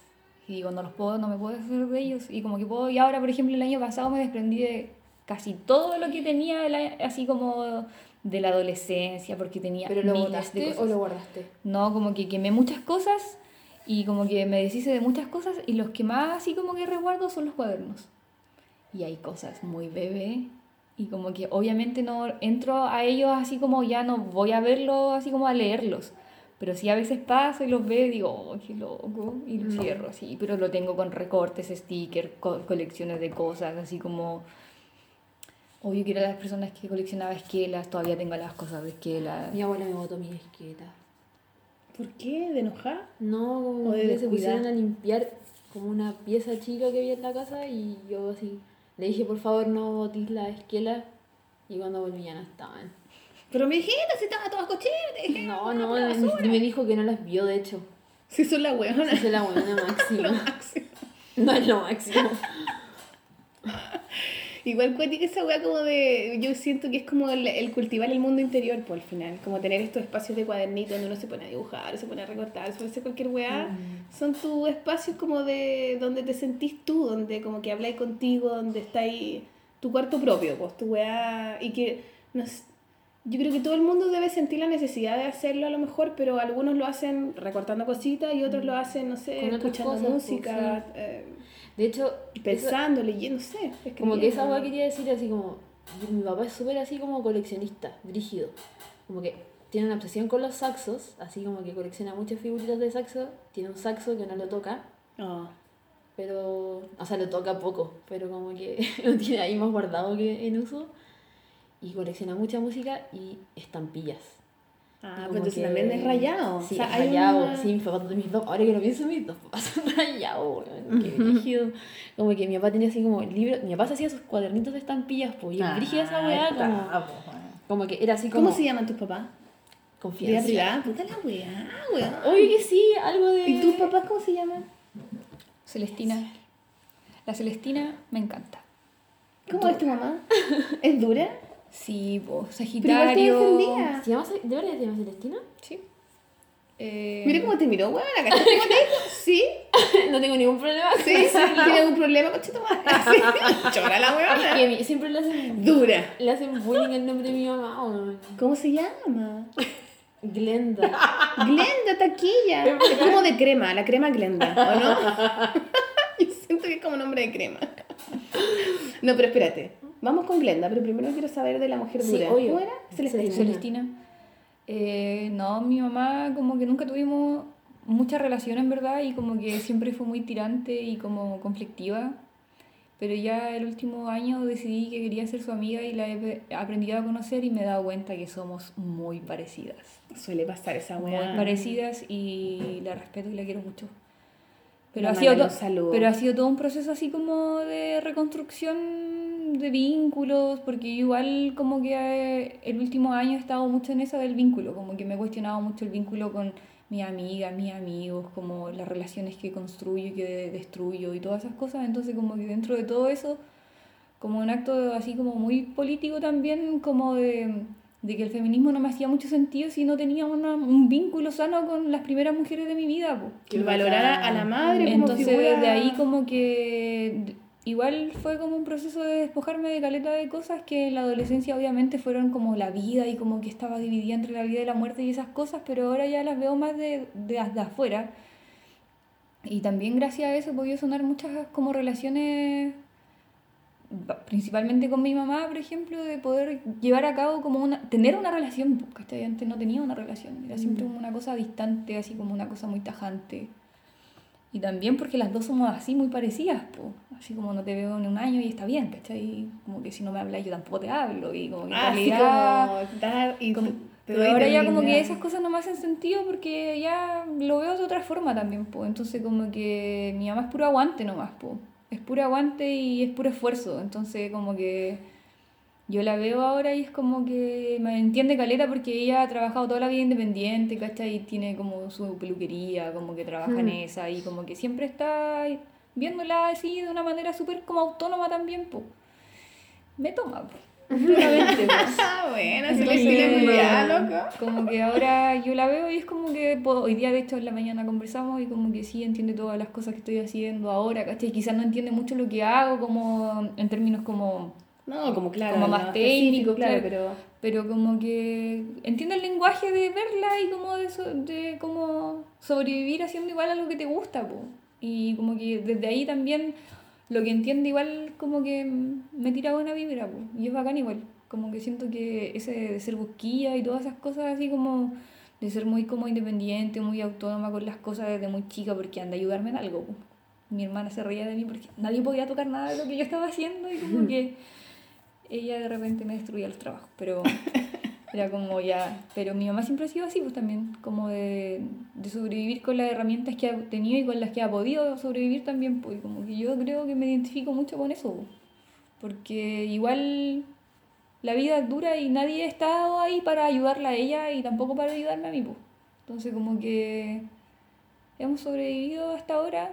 Y digo, no los puedo, no me puedo hacer de ellos. Y como que puedo, y ahora, por ejemplo, el año pasado me desprendí de casi todo lo que tenía, así como de la adolescencia, porque tenía ¿Pero lo miles de botaste cosas. o lo guardaste? No, como que quemé muchas cosas Y como que me deshice de muchas cosas y los que más así como que resguardo son los cuadernos. Y hay cosas muy bebé y como que obviamente no entro a ellos así como ya no voy a verlos así como a leerlos. Pero sí a veces paso y los veo y digo, oh, qué loco, y lo cierro así. Pero lo tengo con recortes, stickers, co- colecciones de cosas, así como... Obvio que era las personas que coleccionaba esquelas, todavía tengo las cosas de esquelas. Mi abuela me botó mi esqueta. ¿Por qué? ¿De enojar? No, como de que se pusieron a limpiar como una pieza chica que había en la casa y yo así le dije por favor no botís la esquela y cuando volví ya no estaban. Pero mi hijita, si estaba todas cochinas, No, no, ni- me dijo que no las vio de hecho. Si son la huevona. Esa es la buena máxima. No es lo máximo. Igual cuéntica esa weá como de. Yo siento que es como el, el cultivar el mundo interior, por al final. Como tener estos espacios de cuadernito donde uno se pone a dibujar, se pone a recortar, se pone a hacer cualquier weá. Son tus espacios como de. donde te sentís tú, donde como que habláis contigo, donde está ahí tu cuarto propio, pues tu weá. Y que. No sé, yo creo que todo el mundo debe sentir la necesidad de hacerlo a lo mejor, pero algunos lo hacen recortando cositas y otros lo hacen, no sé, escuchando cosas, pues, música, eh, De hecho, pensando, leyendo, no sé. Como que esa weá quería decir así como. Mi papá es súper así como coleccionista, brígido. Como que tiene una obsesión con los saxos, así como que colecciona muchas figuritas de saxo. Tiene un saxo que no lo toca, Ah. pero. O sea, lo toca poco, pero como que lo tiene ahí más guardado que en uso. Y colecciona mucha música y estampillas. Ah, Como pero entonces que- también es rayado. Sí, o sea, es hay rayado. una- Sí, mis papás, mis dos, ahora que lo pienso, mis dos papás son rayados, weón, Qué brígido. Como que mi papá tenía así como libros. Mi papá se hacía sus cuadernitos de estampillas, pues. Y es brígida esa weá, como, como que era así como. ¿Cómo se llaman tus papás? Vida Confianza. privada. Puta la weá, weón. Oye, que sí, algo de. ¿Y tus papás cómo se llaman? Celestina. La Celestina me encanta. ¿Cómo es tu mamá? ¿Es dura? Sí, po, Pero igual te Sagitario. defendía. ¿Se llama, ¿De verdad se llama Celestina? Sí. Eh, Mira cómo te miró, weón. ¿Cachai cómo te dijo? ¿Sí? no tengo ningún problema. ¿Sí? ¿Tiene algún problema con tu madre? ¿Sí? Chora la Es weona. que mi- siempre le hacen, Dura. le hacen bullying el nombre de mi mamá, weón. ¿Cómo se llama? Glenda. Glenda Taquilla. Es como de crema, la crema Glenda, ¿o no? Siento que es como nombre de crema. No, pero espérate. Vamos con Glenda, pero primero quiero saber de la mujer Sí, dura. obvio. ¿Cómo era? Celestina. Eh, no, mi mamá como que nunca tuvimos mucha relación en verdad y como que siempre fue muy tirante y como conflictiva. Pero ya el último año decidí que quería ser su amiga y la he aprendido a conocer y me he dado cuenta que somos muy parecidas. Suele pasar esa Muy weá. parecidas y la respeto y la quiero mucho. Pero ha, sido pero ha sido todo un proceso así como de reconstrucción de vínculos, porque igual como que eh, el último año he estado mucho en eso del vínculo, como que me he cuestionado mucho el vínculo con mis amigas, mis amigos, como las relaciones que construyo y que de- destruyo y todas esas cosas, entonces como que dentro de todo eso, como un acto así como muy político también, como de, de que el feminismo no me hacía mucho sentido si no tenía una- un vínculo sano con las primeras mujeres de mi vida. po. Que valorara a la madre como Entonces figura... desde ahí como que igual fue como un proceso de despojarme de caleta de cosas que en la adolescencia obviamente fueron como la vida y como que estaba dividida entre la vida y la muerte y esas cosas, pero ahora ya las veo más de, de, de afuera. Y también gracias a eso he podido sonar muchas como relaciones, principalmente con mi mamá, por ejemplo, de poder llevar a cabo como una, tener una relación, pues, ¿cachai? Antes no tenía una relación, era siempre como una cosa distante, así como una cosa muy tajante. Y también porque las dos somos así muy parecidas, po. así como no te veo en un año y está bien, ¿cachai? Como que si no me hablas yo tampoco te hablo y como que Ah, realidad... como dar y como- pero ahora ya como que esas cosas no me hacen sentido porque ya lo veo de otra forma también, po. Entonces como que mi mamá es puro aguante nomás, po. Es puro aguante y es puro esfuerzo. Entonces como que yo la veo ahora y es como que me entiende Caleta porque ella ha trabajado toda la vida independiente, ¿cachai? Y tiene como su peluquería, como que trabaja en esa y como que siempre está viéndola así de una manera súper como autónoma también, po. Me toma, po. Ah, bueno, le loco. Como que ahora yo la veo y es como que hoy día de hecho en la mañana conversamos y como que sí entiende todas las cosas que estoy haciendo ahora, ¿cachai? Quizás no entiende mucho lo que hago como en términos como No, como claro. Como no más específico, técnico, claro. pero... pero como que entiendo el lenguaje de verla y como de, so- de como sobrevivir haciendo igual a lo que te gusta, po. Y como que desde ahí también lo que entiendo igual como que me tira buena vibra, po. Y es bacán igual. Como que siento que ese de ser busquilla y todas esas cosas así como de ser muy como independiente, muy autónoma con las cosas desde muy chica porque anda a ayudarme en algo. Mi hermana se reía de mí porque nadie podía tocar nada de lo que yo estaba haciendo y como que ella de repente me destruía los trabajos, pero era como ya, pero mi mamá siempre ha sido así pues también, como de, de sobrevivir con las herramientas que ha tenido y con las que ha podido sobrevivir también, pues como que yo creo que me identifico mucho con eso, pues. porque igual la vida es dura y nadie ha estado ahí para ayudarla a ella y tampoco para ayudarme a mí, pues. Entonces como que hemos sobrevivido hasta ahora,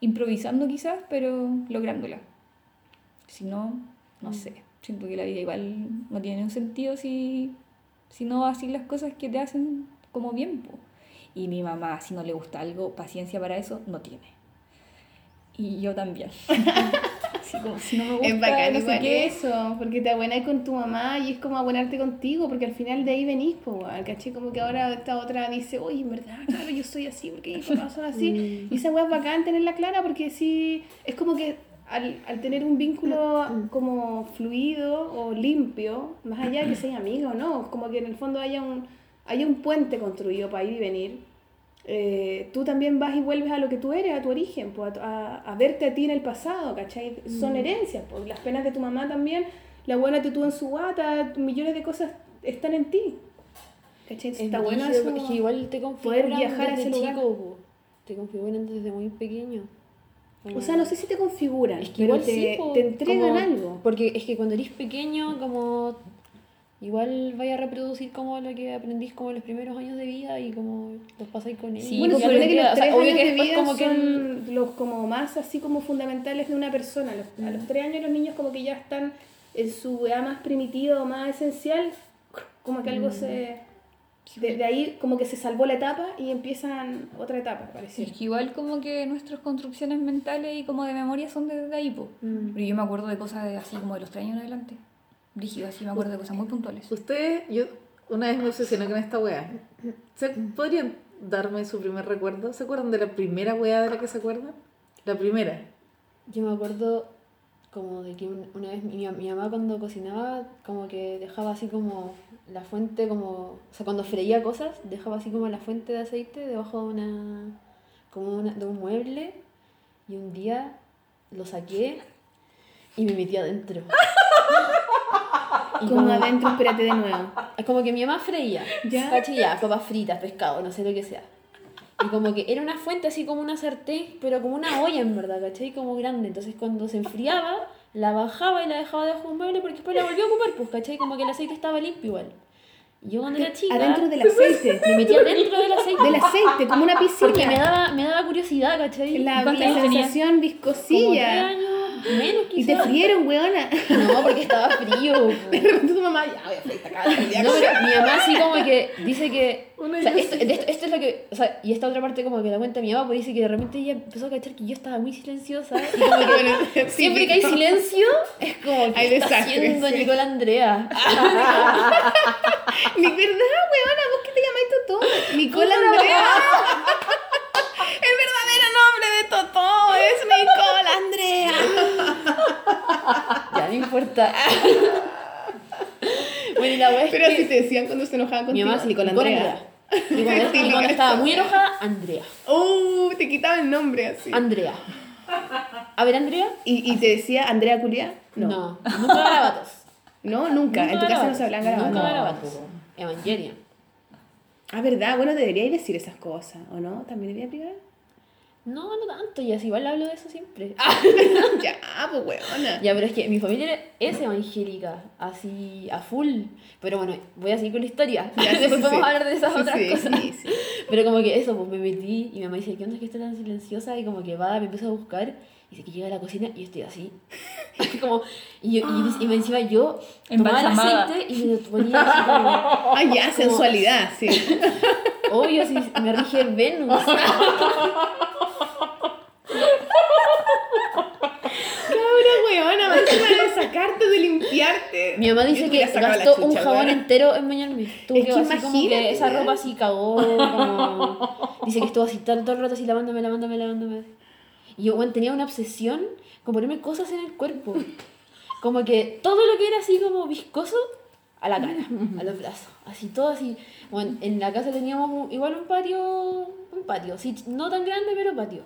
improvisando quizás, pero lográndola. Si no, no sé. Siento que la vida igual no tiene un sentido si, si no haces las cosas que te hacen como bien. po. Y mi mamá, si no le gusta algo, paciencia para eso, no tiene. Y yo también. Así como si no me gusta, Es bacán no sé igual qué, eso, porque te abuenas con tu mamá y es como abonarte contigo, porque al final de ahí venís, pues, ¿caché? Como que ahora esta otra dice, oye, en verdad, claro, yo soy así, porque mis papás son así. Y esa weá es bacán tenerla clara, porque sí, es como que al, al tener un vínculo como fluido o limpio, más allá de que sean amigos, ¿no? Como que en el fondo haya un, haya un puente construido para ir y venir. eh, tú también vas y vuelves a lo que tú eres, a tu origen, pues, a, a- a verte a ti en el pasado, ¿cachai? Son herencias, pues, las penas de tu mamá también, la buena que tuvo en su guata, millones de cosas están en ti. ¿Cachai? Es Está bueno eso. igual te configuran viajar a desde ese lugar. chico, po. te configuran desde muy pequeño. O sea, no sé si te configuran, Es que pero igual te, sí, po, te entregan como- algo. Porque es que cuando eres pequeño, como igual vaya a reproducir como lo que aprendís como los primeros años de vida y como los pasáis con ellos. Sí, bueno, pues, se supone que los o sea, tres años que de vida como que son los como más así como fundamentales de una persona. Los- A los tres años los niños como que ya están en su edad más primitiva o más esencial, como que Mm. algo se... De, de ahí como que se salvó la etapa y empiezan otra etapa, Sí, pareciera. es que igual como que nuestras construcciones mentales y como de memoria son desde ahí, po. Mm. Pero yo me acuerdo de cosas de así como de los tres años en adelante. Rígido, así me acuerdo de cosas muy puntuales. Ustedes, yo una vez me obsesioné con esta wea. ¿Se, ¿Podrían darme su primer recuerdo? ¿Se acuerdan de la primera wea de la que se acuerdan? La primera. Yo me acuerdo como de que un- una vez mi, mi mamá cuando cocinaba como que dejaba así como la fuente como, o sea, cuando freía cosas, dejaba así como la fuente de aceite debajo de una como una- de un mueble y un día lo saqué y me metí adentro. Y Como adentro, espérate de nuevo. es como que mi mamá freía. Ya. ¿cachai? Ya, papas fritas, pescado, no sé lo que sea. Y como que era una fuente así como una sartén, pero como una olla en verdad, ¿cachai? Como grande. Entonces cuando se enfriaba, la bajaba y la dejaba debajo de un mueble porque después la volvió a ocupar, pues, ¿cachai? Como que el aceite estaba limpio igual. Y yo cuando era chica, Adentro del aceite. me metía dentro del aceite. Del aceite, como una Porque me piscina. daba, me daba curiosidad, ¿cachai? La, ¿Cuántos la sensación Como viscosilla. años, menos Y te frieron, weona. No, porque estaba frío. De repente tu mamá, ya voy a. No, pero mi mamá así como que dice que... O sea, esto, ilusión. de esto, esto es lo que... O sea, y esta otra parte como que la cuenta mi mamá, pues dice que de repente ella empezó a cachar que yo estaba muy silenciosa. Y como que siempre que hay silencio, es como que está haciendo sí. Nicole Andrea. Mi verdad, weona, vos que te llamáis Totó. Nicole Andrea. El verdadero nombre de Totó es Nicole Andrea. Ya, no importa. bueno, y la wea es Pero que... así te decían cuando se enojaban mi contigo. mamá Nicole Andrea. Y cuando, y cuando estaba muy enojada, Andrea. Uh, te quitaba el nombre así. Andrea. A ver, Andrea. ¿Y, y te decía Andrea Culia? No, nunca garabatos. No, nunca. en tu casa no se hablan Nunca garabatos. garabatos. Evangelion. Ah, verdad. Bueno, deberíais decir esas cosas, ¿o no? ¿También debería privar? No, no tanto, y así igual hablo de eso siempre. ya, pues weona. Ya, pero es que mi familia es evangélica, así a full. Pero bueno, voy a seguir con la historia. Ya, sí, Después sí, podemos sí. hablar de esas Sí, otras sí, cosas. sí, sí. Pero como que eso, pues me metí y mi mamá dice, ¿qué onda es que está tan silenciosa? Y como que va, me empieza a buscar y dice que llega a la cocina y yo estoy así. como, y, yo, y, y me encima yo tomaba el aceite y me lo ponía así como, Ah, ya, sensualidad, sí. obvio, si me rige Venus. Encima de limpiarte. Mi mamá dice que gastó un chucha, jabón weona. entero en bañarme. Tuvo Es que, así como que esa ropa así cagó. como- Dice que estuvo así el rato así lavándome, lavándome, lavándome. Y yo, bueno, tenía una obsesión con ponerme cosas en el cuerpo. Como que todo lo que era así como viscoso, a la cara, a los brazos. Así todo así. Bueno, en la casa teníamos un- igual un patio, un patio, sí, no tan grande, pero patio.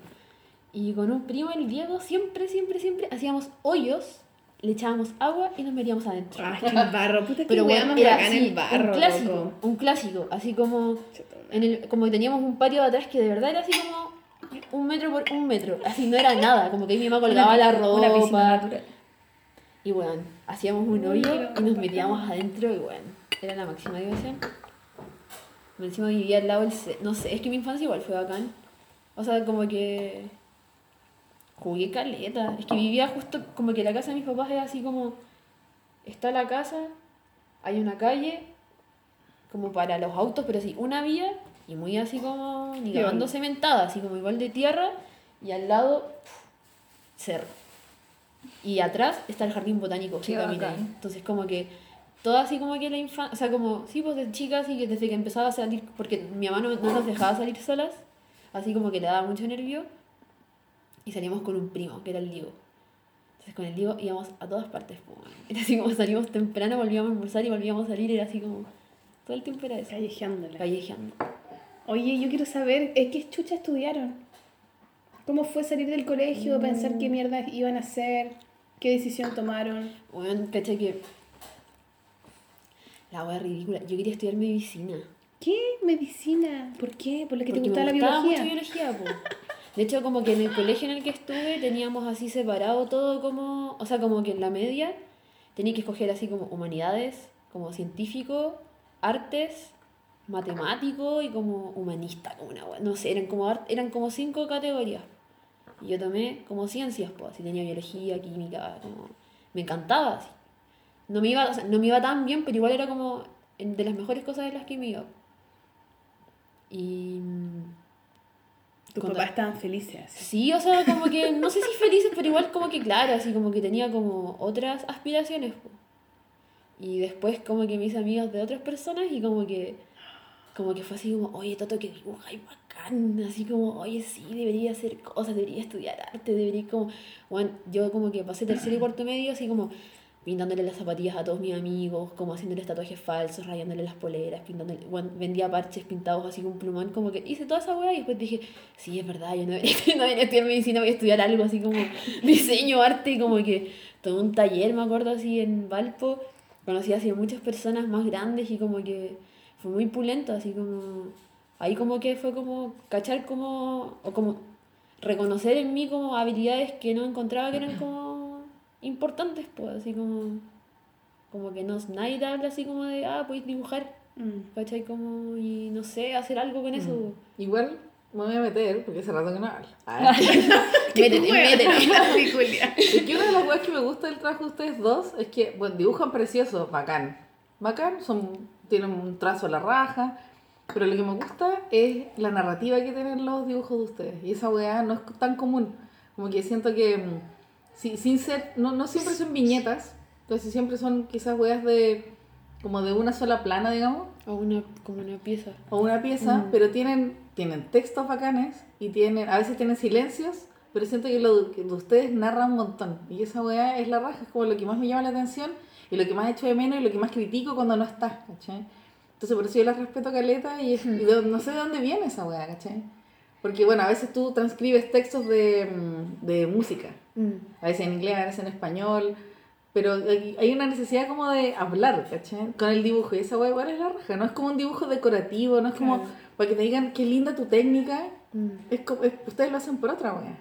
Y con un primo, el Diego, siempre, siempre, siempre hacíamos hoyos, le echábamos agua y nos metíamos adentro. Ay, qué barro, puta, Pero bueno, era así, el barro, un clásico, loco. un clásico, así como en el, como que teníamos un patio de atrás que de verdad era así como un metro por un metro, así no era nada, como que ahí mi mamá colgaba la Una piscina ropa natural. y bueno, hacíamos un hoyo y nos metíamos adentro y bueno, era la máxima diversión. Encima vivía al lado del... No sé, es que mi infancia igual fue bacán. O sea, como que... Jugué caleta. Es que vivía justo como que la casa de mis papás era así como... Está la casa, hay una calle, como para los autos, pero así, una vía y muy así como... Ni ¿Qué cagando onda? cementada, así como igual de tierra y al lado... Cerro. Y atrás está el jardín botánico que camina. Entonces como que todo así como que la infancia, o sea, como, sí, pues de chicas así que desde que empezaba a salir, porque mi mamá no, no nos dejaba salir solas, así como que le daba mucho nervio, y salíamos con un primo, que era el Diego. Entonces con el Diego íbamos a todas partes, era así como salíamos temprano, volvíamos a almorzar y volvíamos a salir, era así como, todo el tiempo era eso, Callejeándola. callejeando. Oye, yo quiero saber, ¿eh, ¿qué chucha estudiaron? ¿Cómo fue salir del colegio, pensar qué mierda iban a hacer? ¿Qué decisión tomaron? Bueno, caché que la wea ridícula, yo quería estudiar medicina. ¿Qué? ¿Medicina? ¿Por qué? ¿Por lo que te Porque gustaba me la gustaba biología? mucho biología, po. De hecho, como que en el colegio en el que estuve teníamos así separado todo como... O sea, como que en la media tenía que escoger así como humanidades, como científico, artes, matemático y como humanista, como una. No sé, eran como, eran como cinco categorías. Y yo tomé como ciencias, pues, así tenía biología, química, como... Me encantaba, así. No me iba, no me iba tan bien, pero igual era como de las mejores cosas de las que me iba. Y... Tus cuando- papás estaban felices. Sí, o sea, como que, no sé si felices, pero igual como que claro, así como que tenía como otras aspiraciones. Y después como que me hice amigas de otras personas y como que, como que fue así como, oye, Toto, que dibujáis bacán, así como, oye, sí, debería hacer cosas, debería estudiar arte, debería como, bueno, yo como que pasé tercero y cuarto medio así como pintándole las zapatillas a todos mis amigos, como haciéndole tatuajes falsos, rayándole las poleras, pintándole, bueno, vendía parches pintados así con plumón, como que hice toda esa weá y después dije, sí, es verdad, yo no debería, no debería estudiar medicina, voy a estudiar algo así como diseño, arte, como que tomé un taller, me acuerdo, así en Valpo, conocí así a muchas personas más grandes y como que fue muy pulento, así como, ahí como que fue como cachar como, o como reconocer en mí como habilidades que no encontraba que eran como importantes, pues, así como, como que no, nadie te habla así como de, ah, puedes dibujar, Mm. ¿cachai? Como, y no sé, hacer algo con eso. Igual me voy a meter, porque hace rato que no hablo. Ah, Métete, métete. Que una de las cosas que me gusta del trabajo de ustedes dos es que, bueno, dibujan precioso, bacán. Bacán, son, tienen un trazo a la raja, pero lo que me gusta es la narrativa que tienen los dibujos de ustedes. Y esa weá no es tan común. Como que siento que, mm, sí, sin ser, no, no siempre son viñetas, entonces siempre son quizás weas de, como de una sola plana, digamos. O una, como una pieza. o una pieza, Mm. pero tienen, tienen textos bacanes y tienen, a veces tienen silencios, pero siento que lo que de ustedes narra un montón. Y esa weá es la raja, es como lo que más me llama la atención y lo que más echo de menos y lo que más critico cuando no está, ¿cachai? Entonces por eso yo la respeto caleta y, es- y de- no sé de dónde viene esa weá, ¿cachai? Porque bueno, a veces tú transcribes textos de, mm, de música, a veces en inglés, a veces en español, pero hay una necesidad como de hablar, ¿cachai? Con el dibujo, y esa weá igual es la raja, no es como un dibujo decorativo, no es como Claro. para que te digan qué linda tu técnica, Mm. es co- es- ustedes lo hacen por otra weá.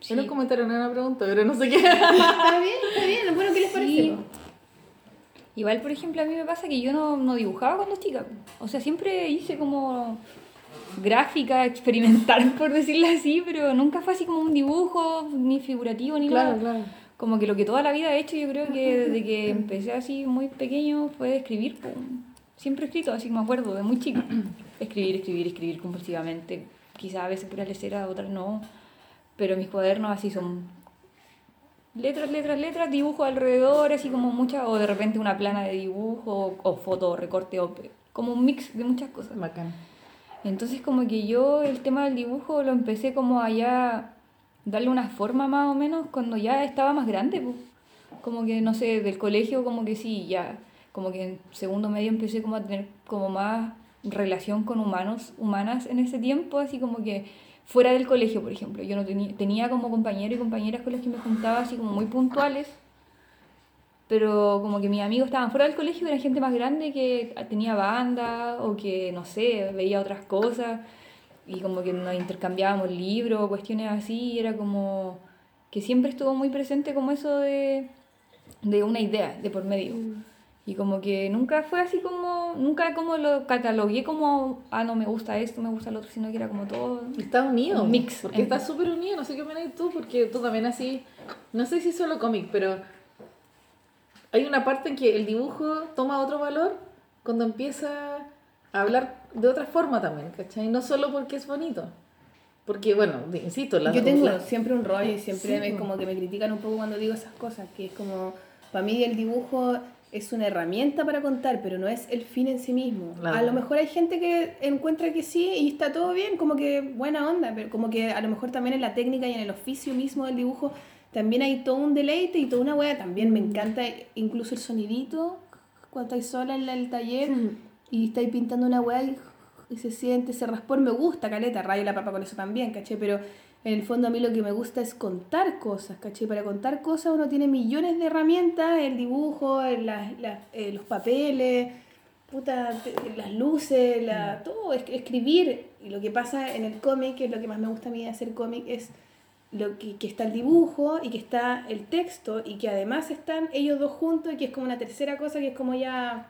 Sí. Era un comentario, no era una pregunta, pero no sé qué. Está bien, está bien. Bueno, ¿qué les parece? Sí. Igual, por ejemplo, a mí me pasa que yo no, no dibujaba cuando chica. O sea, siempre hice como gráfica, experimental, por decirlo así, pero nunca fue así como un dibujo, ni figurativo, ni nada. claro. Como que lo que toda la vida he hecho, yo creo que desde que empecé así muy pequeño fue escribir. Siempre he escrito, así que me acuerdo, de muy chica. Escribir, escribir, escribir compulsivamente. Quizás a veces pura lecera, otras no. Pero mis cuadernos así son letras, letras, letras, dibujo alrededor, así como muchas, o de repente una plana de dibujo, o, o foto, o recorte, o como un mix de muchas cosas. Bacán. Entonces como que yo el tema del dibujo lo empecé como a ya darle una forma más o menos cuando ya estaba más grande, pues. Como que, no sé, del colegio como que sí, ya, como que en segundo medio empecé como a tener como más relación con humanos, humanas en ese tiempo, así como que fuera del colegio, por ejemplo. Yo no tenía, tenía como compañeros y compañeras con los que me juntaba así como muy puntuales, pero como que mis amigos estaban fuera del colegio, era gente más grande que tenía banda o que, no sé, veía otras cosas y como que nos intercambiábamos libros, cuestiones así, y era como que siempre estuvo muy presente como eso de, de una idea de por medio. Y como que nunca fue así como, nunca como lo catalogué como, ah, no me gusta esto, me gusta lo otro, sino que era como todo... Está unido. Un mix. Porque está súper unido, no sé qué opinas tú, porque tú también así, no sé si solo cómic, pero hay una parte en que el dibujo toma otro valor cuando empieza a hablar de otra forma también, ¿cachai? No solo porque es bonito. Porque, bueno, insisto, la Yo tengo la- siempre un rollo y siempre Sí, me, como que me critican un poco cuando digo esas cosas, que es como, para mí el dibujo es una herramienta para contar, pero no es el fin en sí mismo. Claro. A lo mejor hay gente que encuentra que sí y está todo bien, como que buena onda, pero como que a lo mejor también en la técnica y en el oficio mismo del dibujo también hay todo un deleite y toda una wea. También me encanta incluso el sonidito cuando estáis sola en la- el taller y estáis pintando una wea y, y se siente ese raspón. Me gusta, caleta, rayo la papa con eso también, caché, pero en el fondo a mí lo que me gusta es contar cosas, caché. Para contar cosas uno tiene millones de herramientas, el dibujo, las- las- eh, los papeles, puta, las luces, la, todo, es- escribir. Y lo que pasa en el cómic, que es lo que más me gusta a mí de hacer cómic, es lo que, que está el dibujo y que está el texto y que además están ellos dos juntos y que es como una tercera cosa que es como ya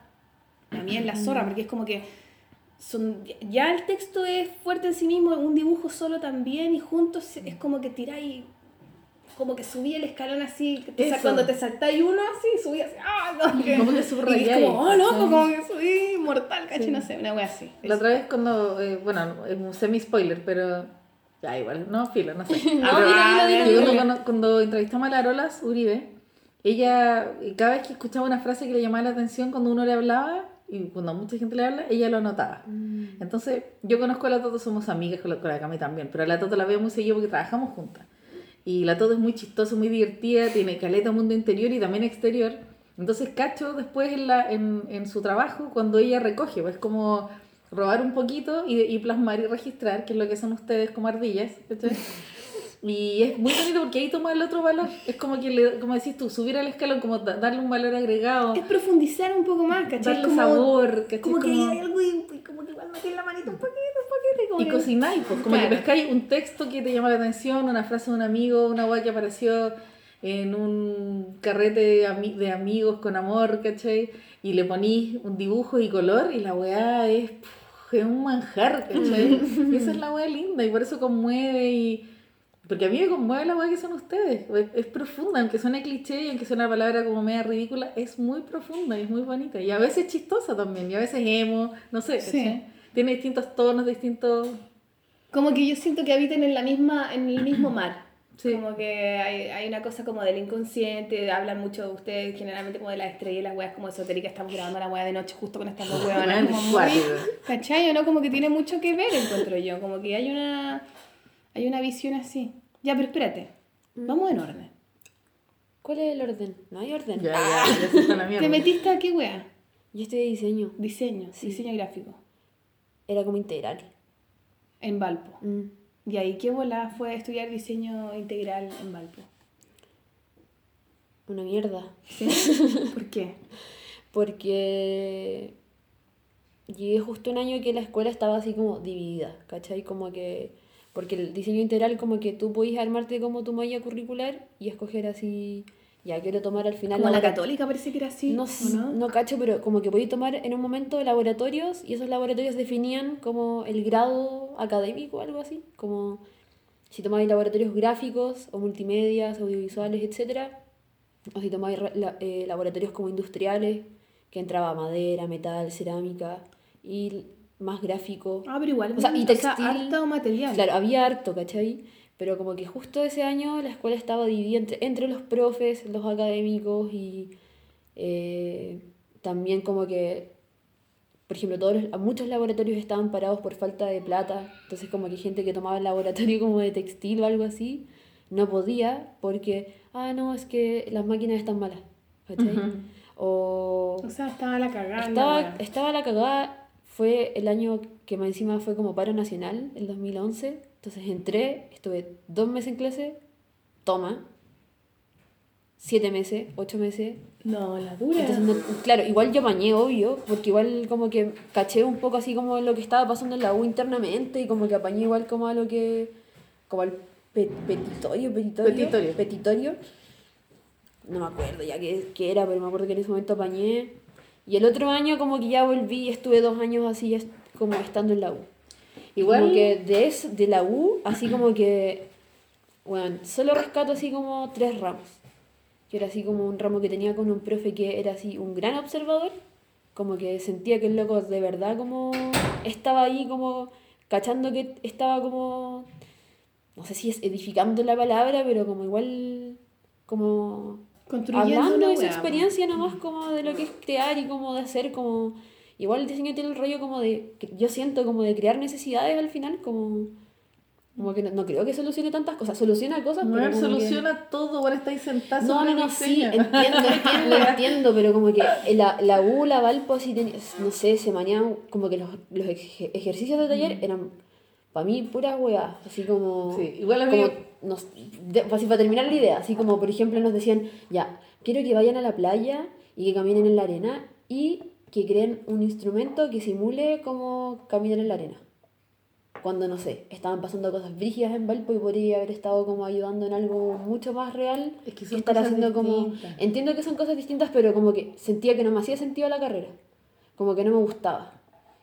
es la zorra porque es como que son ya el texto es fuerte en sí mismo un dibujo solo también y juntos es como que tiráis como que subí el escalón así te Eso. cuando te saltáis uno así subí así ah no Como que y es subrayáis. como oh loco Sí. como que subí mortal caché no sé una wea así La otra vez cuando, eh, bueno, es un semi-spoiler, pero ya igual, no, filo, no sé. No, cuando, cuando, entrevistamos a la Arolas Uribe, ella, cada vez que escuchaba una frase que le llamaba la atención cuando uno le hablaba, y cuando mucha gente le habla, ella lo anotaba. Entonces, yo conozco a la Toto, somos amigas con la, con la Cami también, pero a la Toto la veo muy seguido porque trabajamos juntas. Y la Toto es muy chistosa, muy divertida, tiene caleta mundo interior y también exterior. Entonces, cacho después en, la, en, en su trabajo cuando ella recoge, pues como robar un poquito y, y plasmar y registrar, que es lo que son ustedes como ardillas. ¿cachai? Y es muy bonito porque ahí toma el otro valor. Es como que, le, como decís tú, subir al escalón, como da- darle un valor agregado, es profundizar un poco más ¿cachai? darle Como- sabor, ¿cachai? como que Como- hay algo y, y como que igual metí la manita un poquito, un poquito como Y que- cocináis, pues, como Claro. que pescáis un texto que te llama la atención, una frase de un amigo, una weá que apareció en un carrete de, ami- de amigos con amor, ¿cachai? Y le ponís un dibujo y color y la weá es, es un manjar, ¿cachai? y esa es la weá linda y por eso conmueve y... Porque a mí me conmueve la weá que son ustedes. Es, profunda, aunque suene cliché y aunque suene una palabra como media ridícula, es muy profunda y es muy bonita. Y a veces chistosa también, y a veces emo, no sé. Tiene distintos tonos, distintos... Como que yo siento que habitan en la misma, en el mismo mar. Sí. Como que hay, hay una cosa como del inconsciente, hablan mucho de ustedes, generalmente como de las estrellas y las weas como esotéricas, estamos grabando la wea de noche justo con estas dos. Bueno, como muy. ¿Cachai? ¿no? Como que tiene mucho que ver, encuentro yo. Como que hay una, hay una visión así. Ya, pero espérate. Vamos en orden. ¿Cuál es el orden? No hay orden. Ya, ya, ya la mierda. ¿Te metiste a qué wea? Yo estoy de diseño. Diseño, diseño gráfico. Era como integral. En Valpo. Mm. Y ahí, ¿qué bola fue estudiar diseño integral en Valpo? Una mierda. ¿Sí? ¿Por qué? Porque llegué justo un año que la escuela estaba así como dividida, ¿cachai? Como que, porque el diseño integral como que tú podías armarte como tu malla curricular y escoger así, ya quiero tomar al final Como la labora- católica parece que era así. No, ¿o s- no? no cacho, pero como que podías tomar en un momento laboratorios y esos laboratorios definían como el grado académico o algo así, como si tomabais laboratorios gráficos o multimedias, audiovisuales, etcétera, o si tomabais ra- la- eh, laboratorios como industriales, que entraba madera, metal, cerámica y más gráfico. Ah, pero igual. O sea, y o sea, textil. harto material. Claro, había harto, ¿cachai? Pero como que justo ese año la escuela estaba dividida entre, entre los profes, los académicos y eh, también como que, por ejemplo, todos los- muchos laboratorios estaban parados por falta de plata. Entonces como que gente que tomaba el laboratorio como de textil o algo así, no podía porque, ah, no, es que las máquinas están malas. ¿cachai? O O sea, estaba la cagada. estaba, estaba la cagada, fue el año que más encima fue como paro nacional, el 2011. Entonces entré, estuve dos meses en clase, toma, siete meses, ocho meses. No, la dura. Entonces, no- claro, igual yo bañé, obvio, porque igual como que caché un poco así como lo que estaba pasando en la U internamente y como que apañé igual como a lo que, como al pe- petitorio, petitorio, Petitorio. petitorio. No me acuerdo ya qué, qué era, pero me acuerdo que en ese momento apañé. Y el otro año como que ya volví estuve dos años así como estando en la U. Igual- Como que de, es- de la U, así como que, bueno, solo rescato así como tres ramos. Que era así como un ramo que tenía con un profe que era así un gran observador. Como que sentía que el loco de verdad como estaba ahí como cachando que estaba como, no sé si es edificando la palabra, pero como igual, como Construyendo hablando de su experiencia nomás como de lo que es crear y como de hacer como igual el diseño tiene el rollo como de yo siento como de crear necesidades al final como como que no, no creo que solucione tantas cosas soluciona cosas pero Mujer como que- soluciona todo, ahora estáis sentados. no no no sí entiendo entiendo entiendo pero como que la, la U la Valpo así tenía- no sé se maneaban como que los, los ej- ejercicios de taller eran para mí puras weas así como Sí, igual a mí- como nos, de- así para terminar la idea, así como por ejemplo nos decían, ya, quiero que vayan a la playa y que caminen en la arena y que creen un instrumento que simule como caminar en la arena. Cuando, no sé, estaban pasando cosas brígidas en Valpo y podría haber estado como ayudando en algo mucho más real. Es que son estar cosas haciendo como... distintas. Entiendo que son cosas distintas, pero como que sentía que no me hacía sentido la carrera. Como que no me gustaba.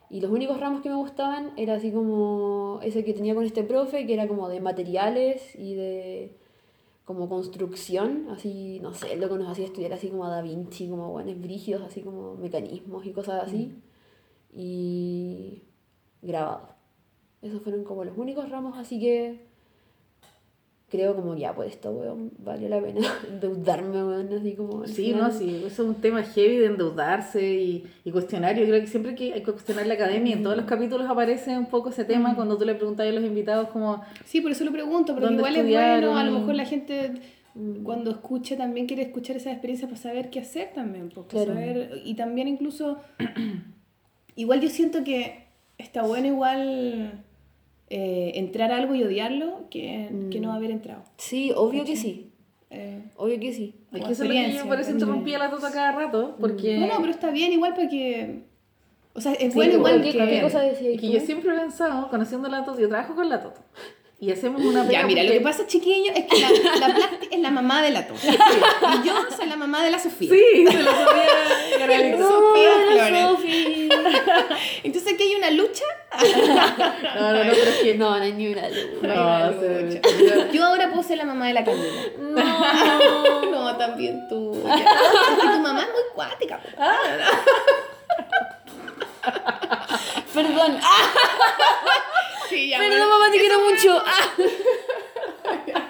Y los únicos ramos que me gustaban era así como ese que tenía con este profe, que era como de materiales y de como construcción, así, no sé, lo que nos hacía estudiar así como a Da Vinci, como buenos brígidos, así como mecanismos y cosas así. Y grabado. Esos fueron como los únicos ramos, así que creo como ya, pues esto, weón, valió la pena endeudarme, weón, así como... Sí, final. no, sí, eso es un tema heavy de endeudarse y, y cuestionar. Yo creo que siempre que hay que cuestionar la academia, en todos los capítulos aparece un poco ese tema cuando tú le preguntas a los invitados como, Sí, por eso lo pregunto, porque ¿Dónde igual es bueno, a lo mejor la gente cuando escucha también quiere escuchar esa experiencia para saber qué hacer también, pues, Claro. saber, y también incluso, igual yo siento que está bueno igual eh, entrar a algo y odiarlo que, que no haber entrado. Sí, obvio que sí, Eh, obvio que sí. es que eso es lo que yo por eso interrumpía la tota cada rato, porque... no, no, pero está bien igual porque, o sea, es Sí, bueno igual ¿qué, que... qué cosa que yo siempre he pensado, conociendo la Toto, yo trabajo con la Toto. Y hacemos una Ya, pega mira, lo que pasa, chiquillo, es que la, la Plasti es la mamá de la Tofa. Y yo soy la mamá de la Sofía. Sí, se lo sabía. Sofía Flores. Entonces aquí hay una lucha. No, no, no, pero es que... No, no hay ni una luz. No, lucha. Yo ahora puedo ser la mamá de la Camila. No. No, también tú. Es que tu mamá es muy cuática. po. Perdón. Sí, ya, perdón, mamá, te quiero mucho. Ah.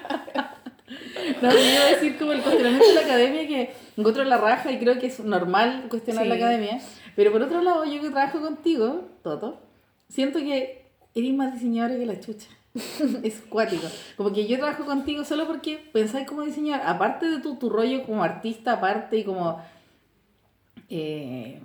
No, yo iba a decir como el cuestionamiento de la academia que encuentro la raja y creo que es normal cuestionar Sí. la academia. Pero por otro lado, yo que trabajo contigo, Toto, siento que eres más diseñadora que la chucha. es cuático. Como que yo trabajo contigo solo porque pensáis como diseñador, aparte de tu, tu rollo como artista, aparte y como eh,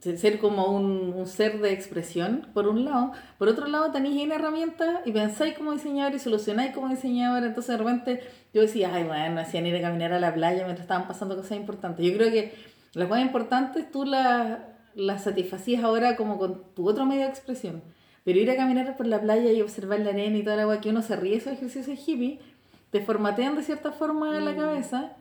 ser como un, un ser de expresión, por un lado. Por otro lado, tenéis una herramienta y pensáis como diseñador y solucionáis como diseñador. Entonces, de repente, yo decía, ay, bueno, hacían ir a caminar a la playa mientras estaban pasando cosas importantes. Yo creo que las cosas importantes tú las las satisfacías ahora como con tu otro medio de expresión. Pero ir a caminar por la playa y observar la arena y toda la agua que uno se ríe, esos ejercicios hippie, te formatean de cierta forma Mm. la cabeza.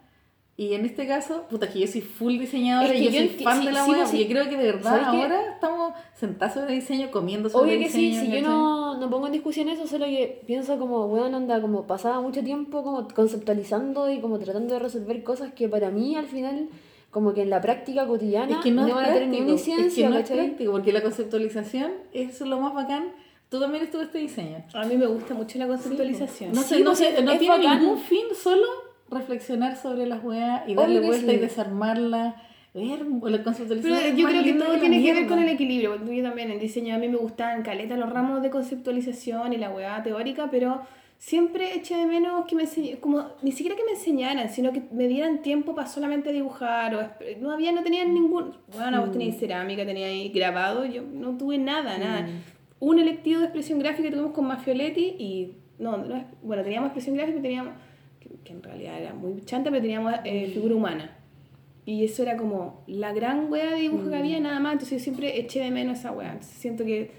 Y en este caso, puta, que yo soy full diseñadora Es y que yo yo soy fan sí, de la sí, web. pues sí. Y yo creo que de verdad ¿Sabes qué? ahora estamos sentados sobre diseño, comiendo sobre Obvio que sí, diseño. si yo no, no pongo en discusión eso, solo que pienso como, bueno, anda, como pasaba mucho tiempo como conceptualizando y como tratando de resolver cosas que para mí al final, como que en la práctica cotidiana, Es que no, es van a tener ni práctico, una es que no es práctico, porque la conceptualización es lo más bacán Tú también estudiaste diseño. A mí me gusta mucho la conceptualización. No, Sí, sé, no, porque sé, no tiene bacán. ningún fin, solo reflexionar sobre las weas y darle Obvio vuelta y sí. desarmarla. Ver la conceptualización. Pero yo creo que todo tiene que ver con el equilibrio. Yo también en diseño a mí me gustaban caleta los ramos de conceptualización y la hueá teórica, pero siempre eché de menos que me enseñ- como ni siquiera que me enseñaran, sino que me dieran tiempo para solamente dibujar o no había no tenían ningún, bueno, vos teníais cerámica, teníais grabado, yo no tuve nada, nada. Un electivo de expresión gráfica que tuvimos con Mafioletti y no, no bueno, teníamos expresión gráfica y teníamos que, que en realidad era muy chanta, pero teníamos eh, figura humana. Y eso era como la gran wea de dibujo que había, nada más. Entonces yo siempre eché de menos esa wea. Entonces siento que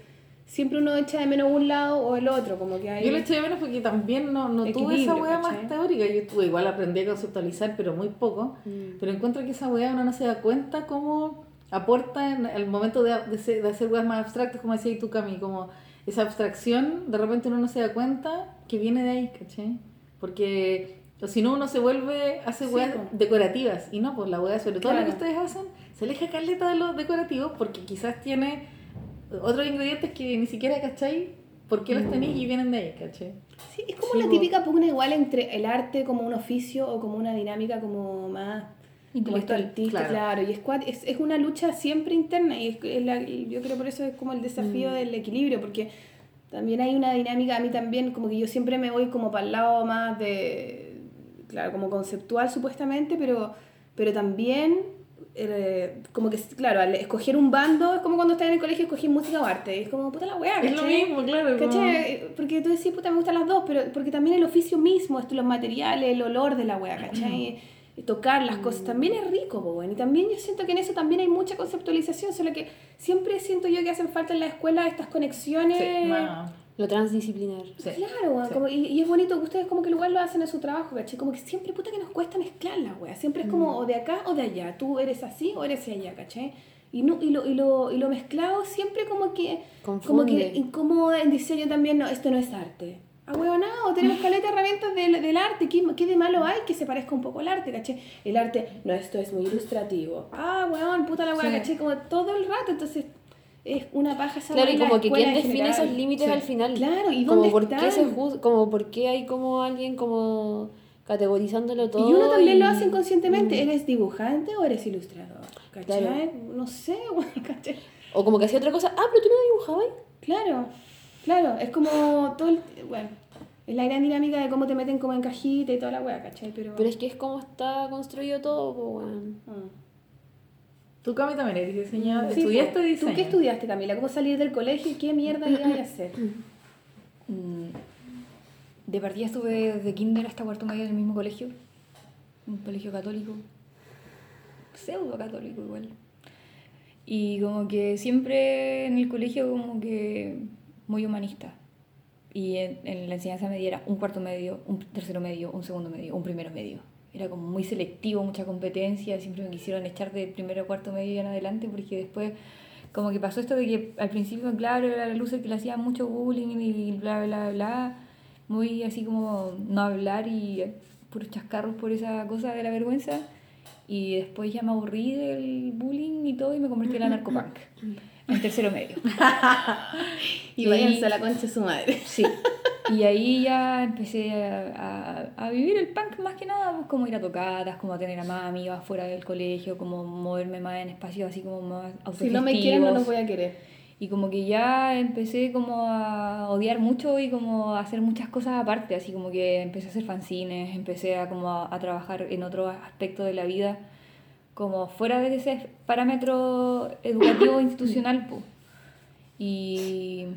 siempre uno echa de menos un lado o el otro. Como que hay... Yo lo eché de menos porque también no, no tuve esa wea ¿cachai? más teórica. Yo tuve, igual aprendí a conceptualizar, pero muy poco. Pero encuentro que esa wea uno no se da cuenta cómo aporta en el momento de, de, de hacer weas más abstractas, como decías tú, Cami, como esa abstracción, de repente uno no se da cuenta que viene de ahí, ¿cachai? Porque si no uno se vuelve, hace Sí, weas decorativas. Y no, pues la wea, sobre todo lo que ustedes hacen, se aleja caleta de los decorativos porque quizás tiene otros ingredientes que ni siquiera, ¿cachai? ¿Por qué los tenéis y vienen de ahí, ¿cachai? Sí, es como Sí, la típica pugna igual entre el arte como un oficio o como una dinámica como más como esto Intelectual, artista, claro. claro. Y es, cua- es, es una lucha siempre interna y es, es la- yo creo por eso es como el desafío del equilibrio, porque también hay una dinámica, a mí también como que yo siempre me voy como para el lado más de, claro, como conceptual supuestamente, pero, pero también eh, como que, claro, al escoger un bando es como cuando estás en el colegio escogí música o arte, y es como puta la weá, Es lo ¿cachai? mismo, claro. como- ¿Cachai? Porque tú decís, puta, me gustan las dos, pero porque también el oficio mismo, esto, los materiales, el olor de la wea, ¿cachai? Y tocar las cosas, también es rico, weón. Y también yo siento que en eso también hay mucha conceptualización, solo que siempre siento yo que hacen falta en la escuela estas conexiones. Sí, Lo transdisciplinar. sí. Claro, weón, Sí. como- y, y es bonito que ustedes como que igual lo hacen en su trabajo, ¿cachai? Como que siempre puta que nos cuesta mezclar las weas, siempre es como o de acá o de allá, tú eres así o eres allá, ¿cachai? Y, no, y, lo, y, lo, y lo mezclado siempre como que, como Confunde. que incomoda en diseño también, no, esto no es arte. Ah, o tenemos caleta de herramientas del, del arte, ¿Qué, ¿qué de malo hay que se parezca un poco al arte, ¿cachai? El arte, no, esto es muy ilustrativo. Ah, weón, puta la weá, Sí. ¿cachai? Como todo el rato, entonces es una paja esa Claro, y como que quién define general. esos límites Sí. al final. Claro, ¿y como dónde por qué se están? juz- como por qué hay como alguien como categorizándolo todo. Y uno también lo hace inconscientemente. ¿Eres dibujante o eres ilustrador? ¿Cachai? Claro. No sé, weón, ¿cachai? O como que hacía otra cosa. Ah, pero tú no dibujabas. Claro, claro, es como todo el... Bueno, es la gran dinámica de cómo te meten como en cajita y toda la weá, ¿cachai? Pero... Pero es que es como está construido todo, pues. Mm. Tú, Cami, también eres diseñadora. Sí, ¿Estudiaste diseño? ¿Tú qué estudiaste, Camila? ¿Cómo salir del colegio y qué mierda ibas a hacer? Mm, De partida estuve desde kinder hasta cuarto medio en el mismo colegio. Un colegio católico. Pseudo católico igual. Y como que siempre en el colegio como que muy humanista. Y en, en la enseñanza media era un cuarto medio, un tercero medio, un segundo medio, un primero medio. Era como muy selectivo, mucha competencia. Siempre me quisieron echar de primero cuarto medio y en adelante porque después como que pasó esto de que al principio, claro, era la luz el que le hacía mucho bullying y bla, bla, bla. Muy así como no hablar y eh, puros chascarros por esa cosa de la vergüenza. Y después ya me aburrí del bullying y todo y me convertí en la narcopunk. En tercero medio. Y váyanse a la concha de su madre. Sí. Y ahí ya empecé a, a- a vivir el punk más que nada, pues como ir a tocadas, como a tener a más amigas fuera del colegio, como moverme más en espacios así como más Si no me quieren, no los voy a querer. Y como que ya empecé como a odiar mucho y como a hacer muchas cosas aparte, así como que empecé a hacer fanzines, empecé a como a, a trabajar en otro aspecto de la vida, como fuera de ese parámetro educativo institucional, pues. Y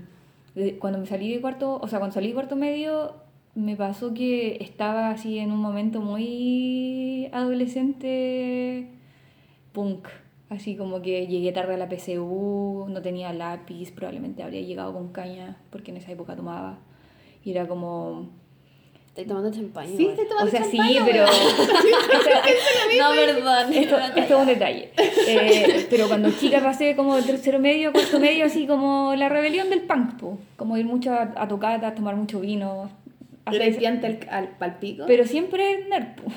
cuando me salí de cuarto, o sea, cuando salí de cuarto medio, me pasó que estaba así en un momento muy adolescente punk. Así como que llegué tarde a la PSU, no tenía lápiz, probablemente habría llegado con caña, porque en esa época tomaba. Y era como... Estáis tomando champaña. Sí, estoy tomando O sea, sí, pero... No, perdón. Esto, esto es un detalle. Eh, pero cuando chica pasé como de tercero medio cuarto medio, así como la rebelión del punk, po. como ir mucho a, a tocatas, tomar mucho vino. hacer ¿Eres ese- piante al, al palpico? pero siempre nerd. po.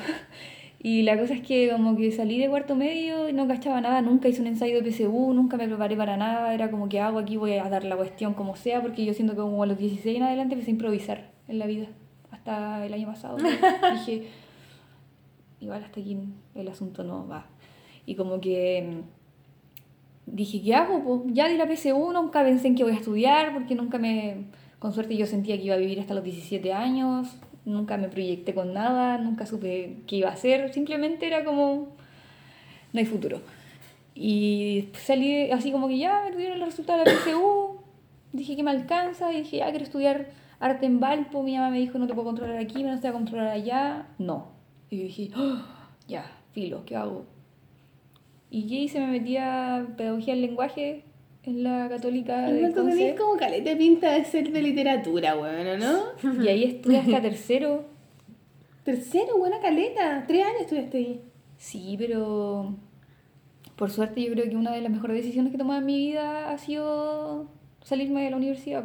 Y la cosa es que como que salí de cuarto medio y no cachaba nada, nunca hice un ensayo de PSU, nunca me preparé para nada, era como que hago aquí, voy a dar la cuestión como sea, porque yo siento que como a los 16 en adelante empecé a improvisar en la vida, hasta el año pasado. dije, igual hasta aquí el asunto no va. Y como que mm, dije, ¿qué hago? Pues ya di la PSU, nunca pensé en que voy a estudiar, porque nunca me, con suerte yo sentía que iba a vivir hasta los 17 años, nunca me proyecté con nada, nunca supe qué iba a hacer, simplemente era como, no hay futuro. Y salí así como que ya me dieron los resultados de la PSU, dije que me alcanza, y dije, ya quiero estudiar arte en Valpo, mi mamá me dijo, no te puedo controlar aquí, no te voy a controlar allá, no. Y yo dije, "Ah, ya, filo, ¿qué hago? ¿Y qué hice? Me metí a pedagogía del lenguaje en la católica de tú tenés como caleta pinta de ser de literatura, weón, ¿no? Y ahí estuve hasta tercero. Tercero, buena caleta. Tres años estuviste ahí. Sí, pero por suerte yo creo que una de las mejores decisiones que he tomado en mi vida ha sido salirme de la universidad.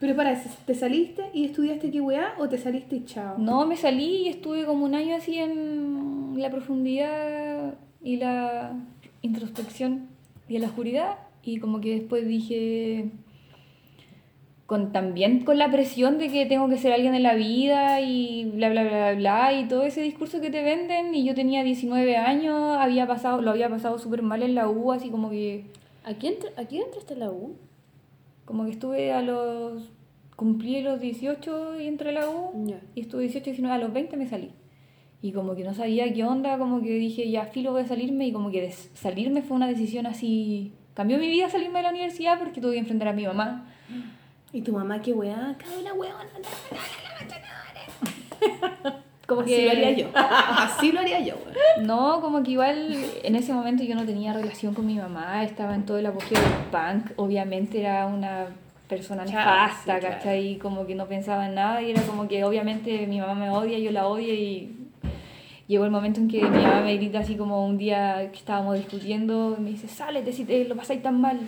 Pero para, ¿te saliste y estudiaste qué weá o te saliste y chao? No, me salí y estuve como un año así en la profundidad y la introspección y en la oscuridad. Y como que después dije, con, también con la presión de que tengo que ser alguien en la vida y bla, bla, bla, bla, bla, y todo ese discurso que te venden. Y yo tenía 19 años, había pasado, lo había pasado súper mal en la U, así como que ¿Aquí, entra, ¿Aquí entraste en la U? Como que estuve a los... Cumplí los 18 y entré a la U. Y estuve 18, 19, a los 20 me salí. Y como que no sabía qué onda, como que dije, ya filo voy a salirme. Y como que salirme fue una decisión así... Cambió mi vida salirme de la universidad porque tuve que enfrentar a mi mamá. ¿Y tu mamá qué weá? Cada una weona. Como Así que... lo haría yo. Así lo haría yo. No, como que igual en ese momento yo no tenía relación con mi mamá, estaba en todo el apogeo del punk, obviamente era una persona Claro, nefasta, sí, claro. ¿cachai? Como que no pensaba en nada y era como que obviamente mi mamá me odia, yo la odio y llegó el momento en que mi mamá me grita así como un día que estábamos discutiendo y me dice, sálete si te lo pasáis tan mal.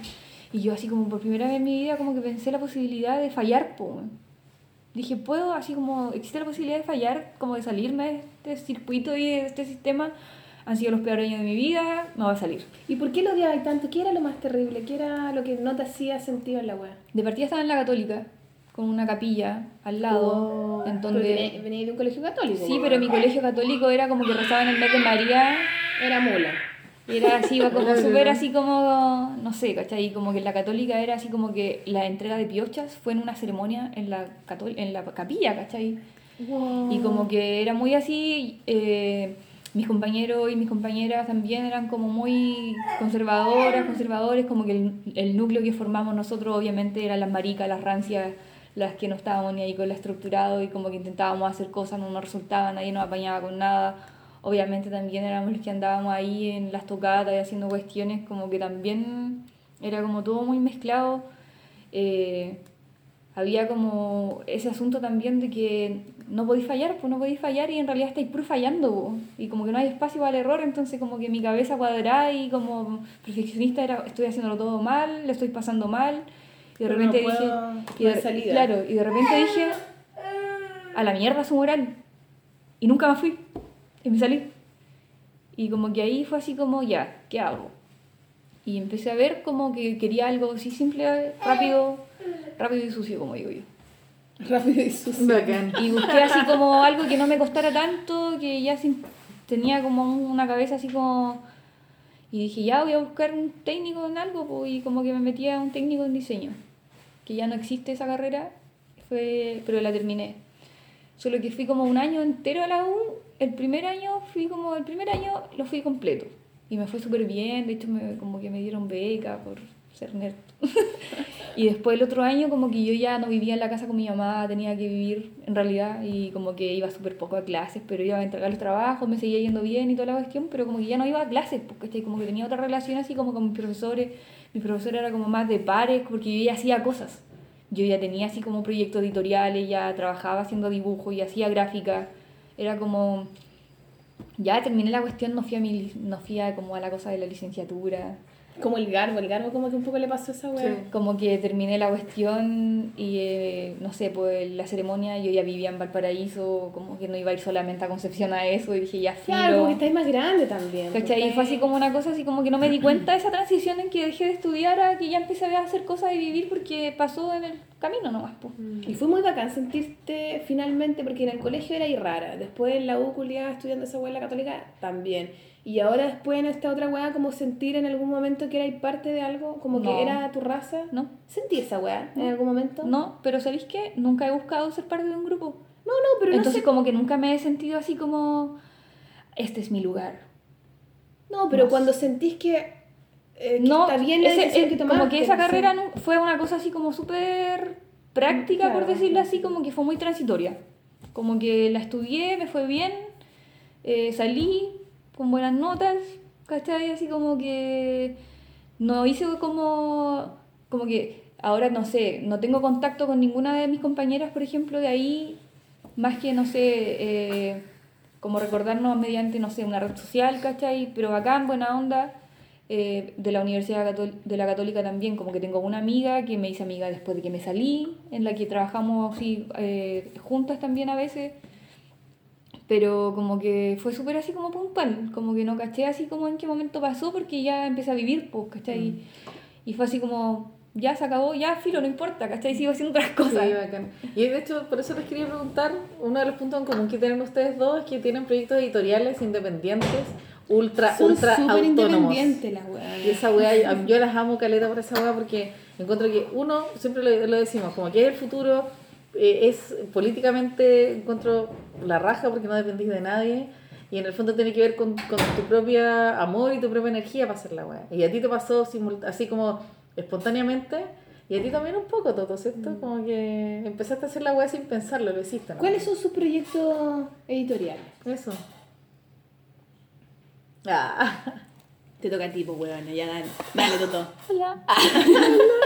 Y yo así como por primera vez en mi vida como que pensé la posibilidad de fallar, po. Dije, ¿puedo? Así como, ¿existe la posibilidad de fallar? Como de salirme de este circuito y de este sistema. Han sido los peores años de mi vida, me voy a salir. ¿Y por qué lo odiabas tanto? ¿Qué era lo más terrible? ¿Qué era lo que no te hacía sentido en la weá? De partida estaba en la católica, con una capilla al lado, en Pero donde... venía- de un colegio católico. Sí, pero mi colegio católico era como que rezaba en el mes de María Era mula. Y era así, iba como súper así como, no sé, ¿cachai? Como que la católica era así como que la entrega de piochas fue en una ceremonia en la, en la capilla, ¿cachai? Y como que era muy así, eh, mis compañeros y mis compañeras también eran como muy conservadoras, conservadores, como que el, el núcleo que formamos nosotros obviamente eran las maricas, las rancias, las que no estábamos ni ahí con lo estructurado y como que intentábamos hacer cosas, no nos resultaba, nadie nos apañaba con nada. Obviamente también éramos los que andábamos ahí en las tocatas y haciendo cuestiones, como que también era como todo muy mezclado. Eh, había como ese asunto también de que no podéis fallar, pues no podéis fallar y en realidad estáis puro fallando, y como que no hay espacio para el error, entonces como que mi cabeza cuadrada y como perfeccionista era, estoy haciéndolo todo mal, le estoy pasando mal, y de Pero repente no dije, y de, salida. claro, y de repente dije, a la mierda su moral, y nunca me fui, y me salí, y como que ahí fue así como, ya, ¿qué hago? Y empecé a ver como que quería algo así simple, rápido, rápido y sucio, como digo yo. Rápido y sucio. Bacán. Y busqué así como algo que no me costara tanto, que ya sin- tenía como una cabeza así como... Y dije, ya voy a buscar un técnico en algo, pues, y como que me metí a un técnico en diseño. Que ya no existe esa carrera, fue, pero la terminé. Solo que fui como un año entero a la U. El primer año fui como, el primer año lo fui completo. Y me fue súper bien, de hecho me, como que me dieron beca por ser nerd. y después el otro año como que yo ya no vivía en la casa con mi mamá, tenía que vivir en realidad y como que iba súper poco a clases, pero iba a entregar los trabajos, me seguía yendo bien y toda la cuestión, pero como que ya no iba a clases, porque como que tenía otra relación así como con mis profesores. Mi profesor era como más de pares, porque yo ya hacía cosas. Yo ya tenía así como proyectos editoriales, ya trabajaba haciendo dibujos y hacía gráfica. Era como ya terminé la cuestión, no fui a, mi, no como a la cosa de la licenciatura. Como el garbo, el garbo como que un poco le pasó esa weá. Sí. Como que terminé la cuestión y, eh, no sé, pues la ceremonia, yo ya vivía en Valparaíso, como que no iba a ir solamente a Concepción a eso, y dije, ya filo. Claro, como que estáis más grande también. ¿Cachai? Y fue así como una cosa, así como que no me di cuenta de esa transición en que dejé de estudiar a que ya empecé a hacer cosas y vivir porque pasó en el camino nomás, pues. Y fue muy bacán sentirte finalmente, porque en el colegio era ahí rara. Después en la U culiada estudiando esa weá en la católica también. Y ahora después en esta otra weá como sentir en algún momento que erais parte de algo, como No. que era tu raza. No. ¿Sentí esa weá en algún momento? No, pero ¿sabéis qué? Nunca he buscado ser parte de un grupo. No, no, pero Entonces no sé. como que nunca me he sentido así como, este es mi lugar. No, pero no. cuando sentís que, eh, que no, está bien la ese- decisión eh, que tomaste. como que esa no carrera no- fue una cosa así como súper práctica, Claro. por decirlo así, como que fue muy transitoria. Como que la estudié, me fue bien, eh, salí con buenas notas, ¿cachai? Así como que no hice como, como que ahora no sé, no tengo contacto con ninguna de mis compañeras, por ejemplo, de ahí, más que, no sé, eh, como recordarnos mediante, no sé, una red social, ¿cachai? Pero bacán, buena onda. eh, de la Universidad de la Católica también, como que tengo una amiga que me hice amiga después de que me salí, en la que trabajamos así eh, juntas también a veces, pero como que fue súper así como puntual, como que no caché así como en qué momento pasó porque ya empecé a vivir, pues, ¿cachai? Y fue así como, ya se acabó, ya filo, no importa, ¿cachai? Sigo haciendo otras cosas. Sí, bacán. Y de hecho, por eso les quería preguntar, uno de los puntos en común que tienen ustedes dos es que tienen proyectos editoriales independientes, ultra, Son ultra súper autónomos. las weas. Y esa weá, yo- las amo caleta por esa weá porque encuentro que uno, siempre lo, lo decimos, como que el futuro eh, es políticamente, encuentro la raja porque no dependís de nadie y en el fondo tiene que ver con, con tu propia amor y tu propia energía para hacer la weá. Y a ti te pasó así como espontáneamente y a ti también un poco, Toto, ¿cierto? Como que empezaste a hacer la weá sin pensarlo, lo hiciste, ¿no? ¿Cuáles son sus proyectos editoriales? Eso. Ah. Te toca a ti, pues, weón. Ya dale. Dale, Toto. Hola.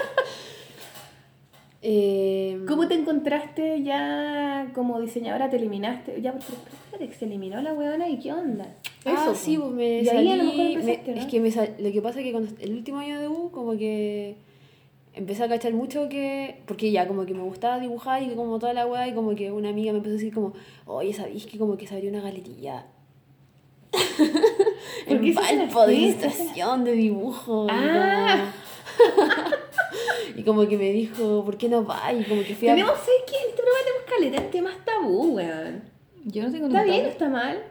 Eh, ¿Cómo te encontraste ya como diseñadora? ¿Te eliminaste? Ya, espérate, se eliminó la weona y qué onda. ah, Eso, sí, po. pues me Y ahí a salí. lo mejor me- empezaste, ¿no? Es que me sal- lo que pasa es que cuando el último año de U, como que empecé a cachar mucho que. Porque ya, como que me gustaba dibujar y como toda la weá, y como que una amiga me empezó a decir, como, oye, ¿sabéis que como que se abrió una galería? ¿Por qué en Valpo de de dibujo. Ah. Y como que me dijo, ¿por qué no va? Y como que fui a. Tenemos, ¿sabes qué? En este programa tenemos caleta en temas tabú, weón. Yo no tengo ¿Está bien o está mal?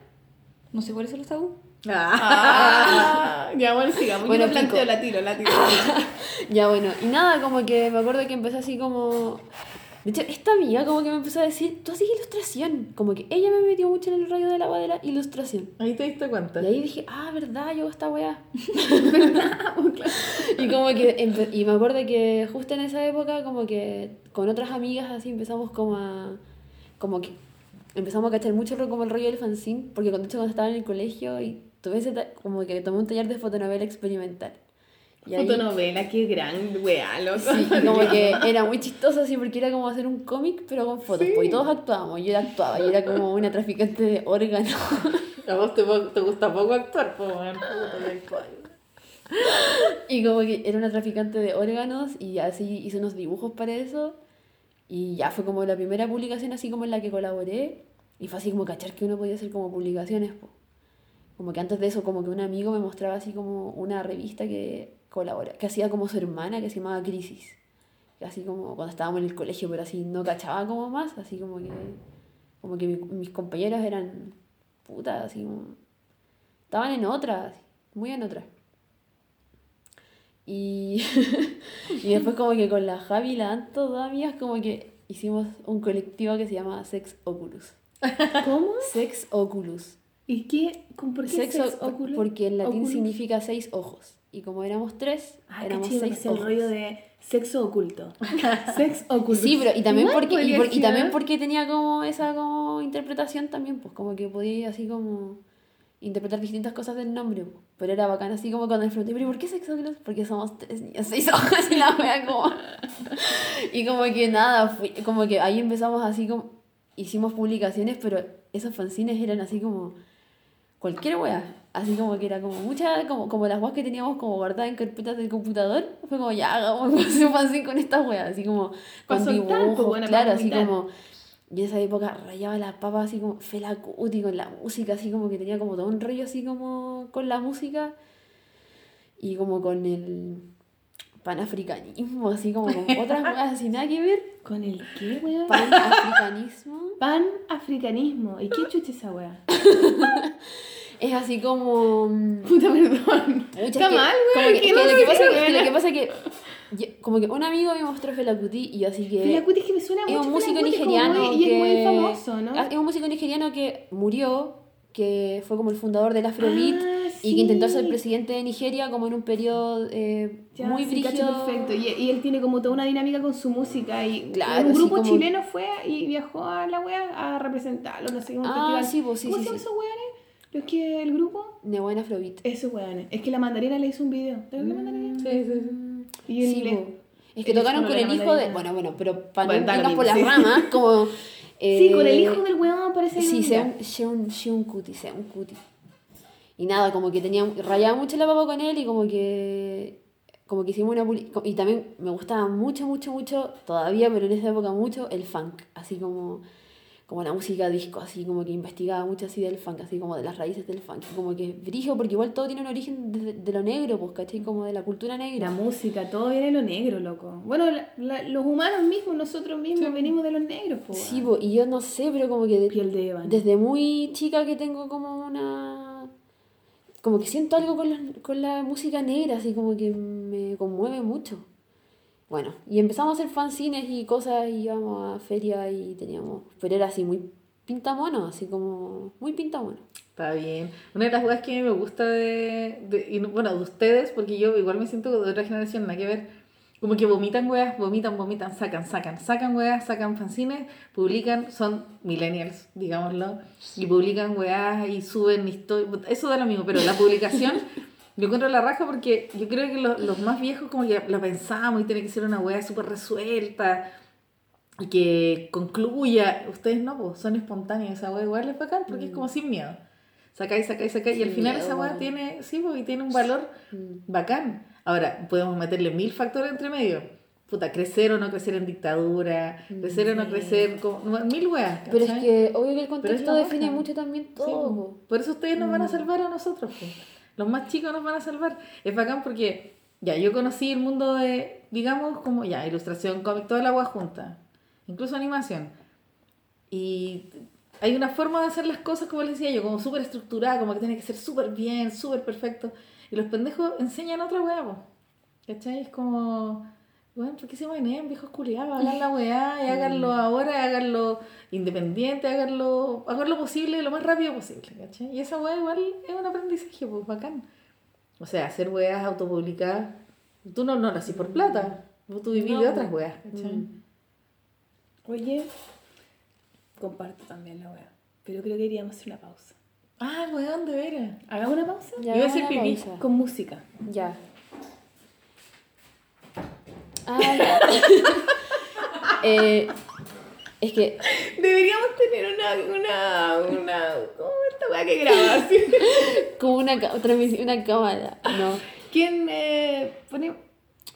No sé cuáles son los tabú. Ah. ya, bueno, sigamos. Bueno, Yo planteo, la tiro, la tiro. Ya bueno, y nada, como que me acuerdo que empezó así como... De hecho, esta amiga como que me empezó a decir, tú haces ilustración. Como que ella me metió mucho en el rollo de la de la ilustración. Ahí te diste cuenta. Y ahí dije, ah, verdad, yo esta weá. y como que, y me acuerdo que justo en esa época, como que con otras amigas así empezamos como a, como que empezamos a cachar mucho como el rollo del fanzine, porque cuando, de hecho, cuando estaba en el colegio y tuve ese, como que tomé un taller de fotonovela experimental. Y ahí- Fotonovela, qué gran weá, loco. Sí, como que era muy chistoso así porque era como hacer un cómic pero con fotos. pues, y todos actuábamos, yo actuaba, y era como una traficante de órganos. A vos te, te gusta poco actuar, pues, y como que era una traficante de órganos y así hice unos dibujos para eso. Y ya fue como la primera publicación así como en la que colaboré. Y fue así como cachar que uno podía hacer como publicaciones. po. Como que antes de eso como que un amigo me mostraba así como una revista que colabora, que hacía como su hermana que se llamaba Crisis. Así como cuando estábamos en el colegio, pero así no cachaba como más, así como que como que mi- mis compañeros eran putas, así como estaban en otra, así, muy en otra. Y, y después como que con la Javi y la Anto, dos amigas, como que hicimos un colectivo que se llama Sex Oculus. ¿Cómo? Sex Oculus. ¿Y qué? ¿Con ¿Por qué Sex sex oculus? Porque en latín Oculus. significa seis ojos. Y como éramos tres, Ah, éramos qué chido, seis que el rollo de sexo oculto. Sex oculto. Sí, pero y también porque y, por- también porque tenía como esa como interpretación también, pues como que podía así como interpretar distintas cosas del nombre, pues. pero era bacán así como cuando le pregunté, pero ¿y por qué Sex Oculus? Porque somos tres niños, seis ojos y la wea como y como que nada, fui, como que ahí empezamos así como hicimos publicaciones, pero esos fanzines eran así como cualquier wea. Así como que era como mucha, como, como las weas que teníamos como guardadas en carpetas del computador. Fue como ya hagamos un fanzine con estas weas. Así como con dibujos, buena, claro, así como. Y en esa época rayaba las papas así como Fela Kuti con la música, así como que tenía como todo un rollo así como con la música y como con el panafricanismo, así como con otras weas así nada que ver. ¿Con el qué, weón? Panafricanismo Pan-africanismo. ¿Y qué chucha esa weá? es así como. mm, Puta, perdón. Está que- mal, weón. que- que es que lo que pasa que- es que lo que pasa que yo- como que un amigo me mostró Fela Kuti y yo así que Fela Kuti es que me suena es mucho. un músico nigeriano muy- Y es muy que- famoso, ¿no? Ah, es un músico nigeriano que murió que fue como el fundador del Afrobeat Ah, y que intentó ser sí. presidente de Nigeria como en un periodo eh, Ya, muy sí, brígido perfecto. Y, y él tiene como toda una dinámica con su música. Y Claro, un sí, grupo como- chileno fue y viajó a la wea a representarlo. No sé, Ah, sí, pues, sí, ¿Cómo sí, se sí. esos weones? Los que el grupo. Nebuena Afrobeat Esos weones. Es que la mandarina le hizo un video. ¿Te de la mandarina? Sí, sí, sí. Y el Sí, le- es que tocaron con el hijo de bueno bueno pero para Bueno, no irnos por las sí. ramas como Sí, con el eh, hijo del weón parece. Sí, Seun Kuti, Seun Kuti. Y nada, como que tenía, rayaba mucho la papa con él y como que, como que hicimos una Y también me gustaba mucho, mucho, mucho, todavía, pero en esa época mucho, el funk. Así como, como la música disco, así como que investigaba mucho así del funk, así como de las raíces del funk. Como que brillo, porque igual todo tiene un origen de, de lo negro, pues, ¿cachai? Como de la cultura La negra. música, todo viene de lo negro, loco. Bueno, la- la- los humanos mismos, nosotros mismos, venimos de los negros, po, Sí, weón. pues, y yo no sé, pero como que... de- Piel de ébano. Desde muy chica que tengo como una... Como que siento algo con la, con la música negra, así como que me conmueve mucho. Bueno, y empezamos a hacer fanzines y cosas, y íbamos a ferias y teníamos... Pero era así muy pintamono, así como muy pintamono. Está bien. Una de las cosas que me gusta de, de- bueno, de ustedes, porque yo igual me siento de otra generación, nada que ver, como que vomitan weas, vomitan, vomitan, sacan, sacan, sacan weas, sacan fanzines, publican, son millennials, digámoslo, y publican weas y suben historias, eso da lo mismo, pero la publicación, yo encuentro la raja porque yo creo que los, los más viejos como que la pensamos y tiene que ser una wea súper resuelta, y que concluya, ustedes no, pues son espontáneos, esa weá igual es bacán porque es como sin miedo. Sacáis, sacáis, sacáis, y al final miedo, esa weón. tiene, sí, pues, y tiene un valor bacán. Ahora, podemos meterle mil factores entre medio. Puta, crecer o no crecer en dictadura, crecer o no crecer, como, mil weas. Pero es que obvio que el contexto define mucho también todo. po. po. Por eso ustedes nos van Mm. a salvar a nosotros. po. Los más chicos nos van a salvar. Es bacán porque ya yo conocí el mundo de, digamos, como ya, ilustración, cómic, toda la agua junta. Incluso animación. Y hay una forma de hacer las cosas, como les decía yo, como súper estructurada, como que tiene que ser súper bien, súper perfecto. Y los pendejos enseñan otra weá, po. ¿cachai? Es como, bueno, ¿por qué se manejan viejos culiados? Hagan la weá y háganlo ahora, háganlo independiente, háganlo, hagan lo posible lo más rápido posible, ¿cachai? Y esa weá igual es un aprendizaje, pues bacán. O sea, hacer weas autopublicadas, tú no, no lo haces por plata, tú vivís No, de otras weas, ¿cachai? Mm. Oye, comparto también la wea. Pero creo que iríamos a hacer una pausa. Ah, weón, de veras. ¿Hagamos una pausa? Ya, Iba a hacer pipí. pausa. Con música. Ya. Ah, ya. Eh, es que Deberíamos tener una. una. una. ¿Cómo esta wea que grabas? como una, una cámara, no. ¿Quién me pone.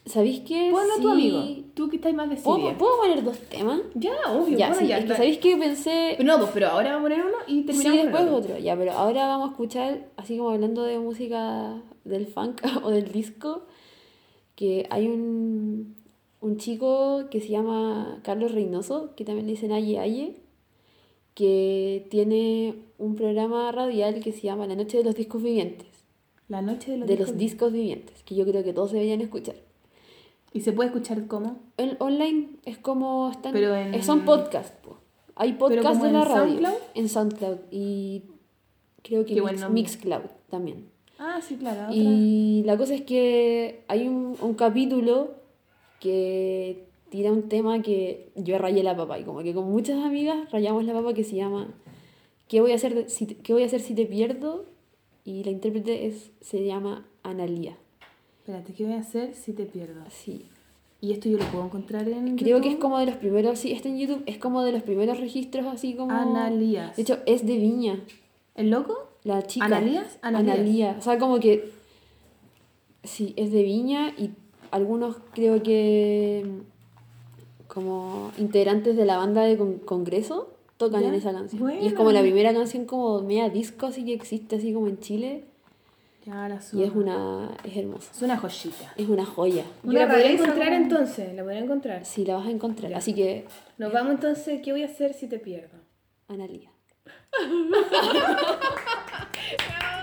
¿Sabéis qué? Ponlo a tu Sí. amigo. Tú que estás más decidida. ¿Puedo, ¿Puedo poner dos temas? Ya, obvio. Ya, bueno, sí, ya es que. ¿sabéis qué pensé? Pero no, pues, pero ahora vamos a poner uno y Sí, terminamos con después el otro. Ya, pero ahora vamos a escuchar, así como hablando de música del funk o del disco, que hay un, un chico que se llama Carlos Reynoso, que también le dicen Aye Aye, que tiene un programa radial que se llama La Noche de los Discos Vivientes, La noche de los de discos. los discos vivientes, que yo creo que todos deberían escuchar. ¿Y se puede escuchar cómo? El online es como están Pero en- eh, son podcasts po. hay podcasts de la en radio SoundCloud? en SoundCloud y creo que Mix. Mixcloud también Ah, sí, claro. Otra. y la cosa es que hay un, un capítulo que tira un tema que yo rayé la papa y como que con muchas amigas rayamos la papa que se llama ¿Qué voy a hacer, si, te- ¿qué voy a hacer si te pierdo? y la intérprete es, se llama Analía Espérate, ¿qué voy a hacer si te pierdo? así ¿Y esto yo lo puedo encontrar en Creo que es como de los primeros, sí, está en YouTube, es como de los primeros registros así como... Analías. De hecho, es de Viña. ¿El loco? La chica. ¿Analías? Analías. Analía. O sea, como que. Sí, es de Viña y algunos creo que. Como integrantes de la banda de con- Congreso tocan Ya, en esa canción. Y es como la primera canción como media disco así que existe así como en Chile. Y es una. Es hermosa. Es una joyita. Es una joya. Una la podré encontrar como- entonces, la podré encontrar. Sí, la vas a encontrar. Así que. Nos vamos entonces, ¿qué voy a hacer si te pierdo? Analía.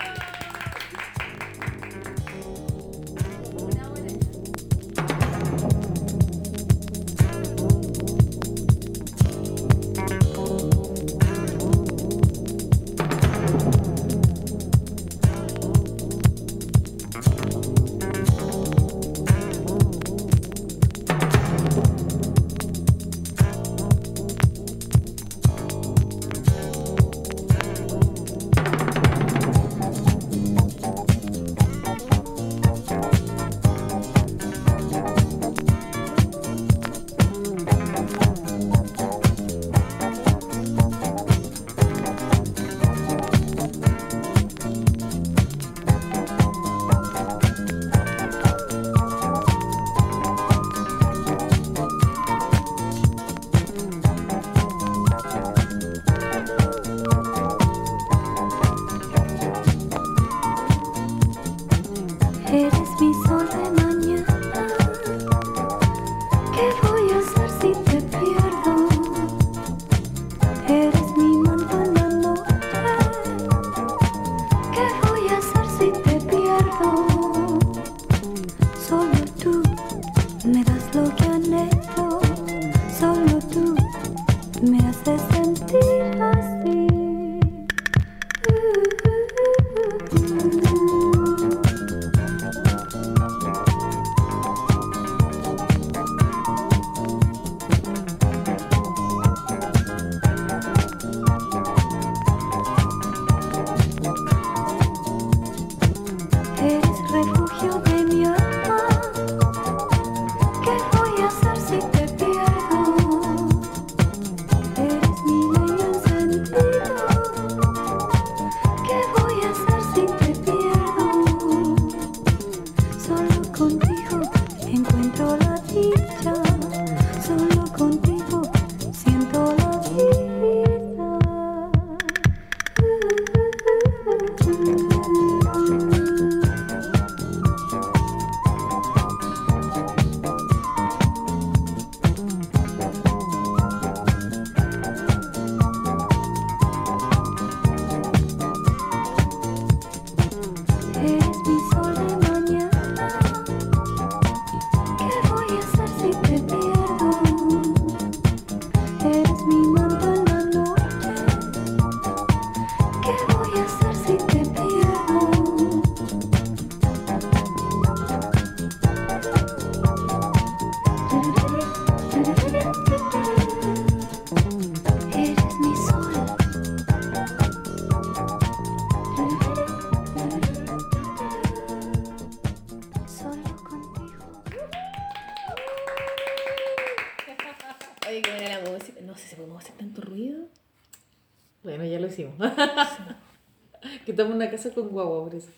casa con guagua, por eso.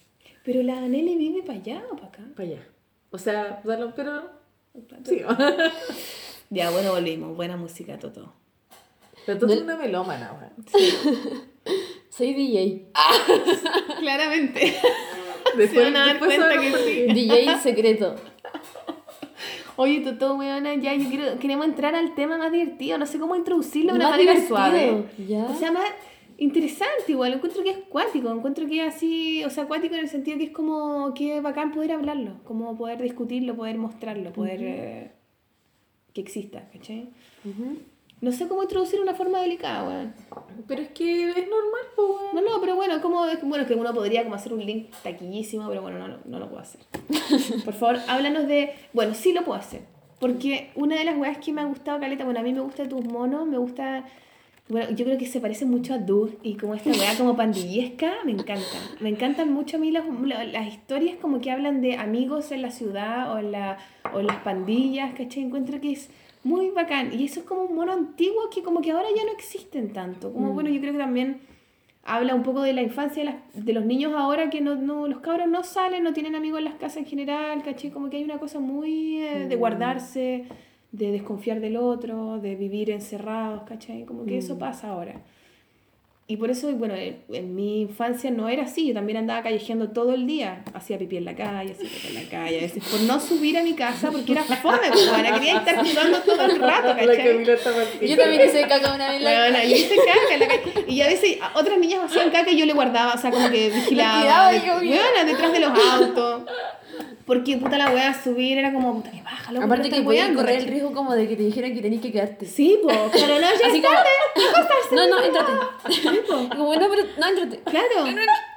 Pero la Nelly vive para allá o para acá. Para allá. O sea, dalo, pero. Sí. Ya, bueno, volvimos. Buena música, Toto. Pero tú eres una melómana, weón. Soy DJ. Claramente. Después, Se van a dar cuenta sabemos que qué. DJ secreto. Oye, Toto, weona, ya yo quiero, queremos entrar al tema más divertido. No sé cómo introducirlo de una Más manera divertido, suave. ¿ya? O sea, más interesante igual. Encuentro que es cuático. Encuentro que es así, o sea, cuático en el sentido que es como que es bacán poder hablarlo. Como poder discutirlo, poder mostrarlo, poder eh, que exista, ¿cachai? No sé cómo introducir una forma delicada, weón. Pero es que es normal, weón. No, no, pero bueno, como, es, bueno, que uno podría como hacer un link taquillísimo, pero bueno, no, lo- no lo puedo hacer. Por favor, háblanos de... Bueno, sí lo puedo hacer. Porque una de las weas que me ha gustado, Caleta, bueno, a mí me gusta tus monos, me gusta... Bueno, yo creo que se parece mucho a Doug y como esta wea como pandillesca, me encanta. Me encantan mucho a mí las, la- las historias como que hablan de amigos en la ciudad o en, la, o las pandillas, ¿cachai? Encuentro que es muy bacán. Y eso es como un mono antiguo que como que ahora ya no existen tanto. Como, bueno, yo creo que también habla un poco de la infancia de, las- de los niños ahora que no, no, los cabros no salen, no tienen amigos en las casas en general, ¿cachai? Como que hay una cosa muy eh, de guardarse, de desconfiar del otro, de vivir encerrados, ¿cachai? Como que eso pasa ahora. Y por eso, bueno, en, en mi infancia no era así, yo también andaba callejeando todo el día, hacía pipí en la calle, hacía pipí en la calle, a veces por no subir a mi casa porque era fome, pues, bueno, quería estar jugando todo el rato, ¿cachai? Yo también hice caca una vez en la Bueno, yo hice caca en la calle. Y a veces a- otras niñas hacían caca y yo le guardaba, o sea, como que vigilaba. cuidaba, de- weona, detrás de los autos. Porque puta la wea subir era como, puta que baja, loco, Aparte que weando, correr el riesgo como de que te dijeran que tenías que quedarte. Sí, pues, pero no, ya Así es como, tarde. no, no, entrate. Sí, po. Como, no, pero, no, entrate. Claro.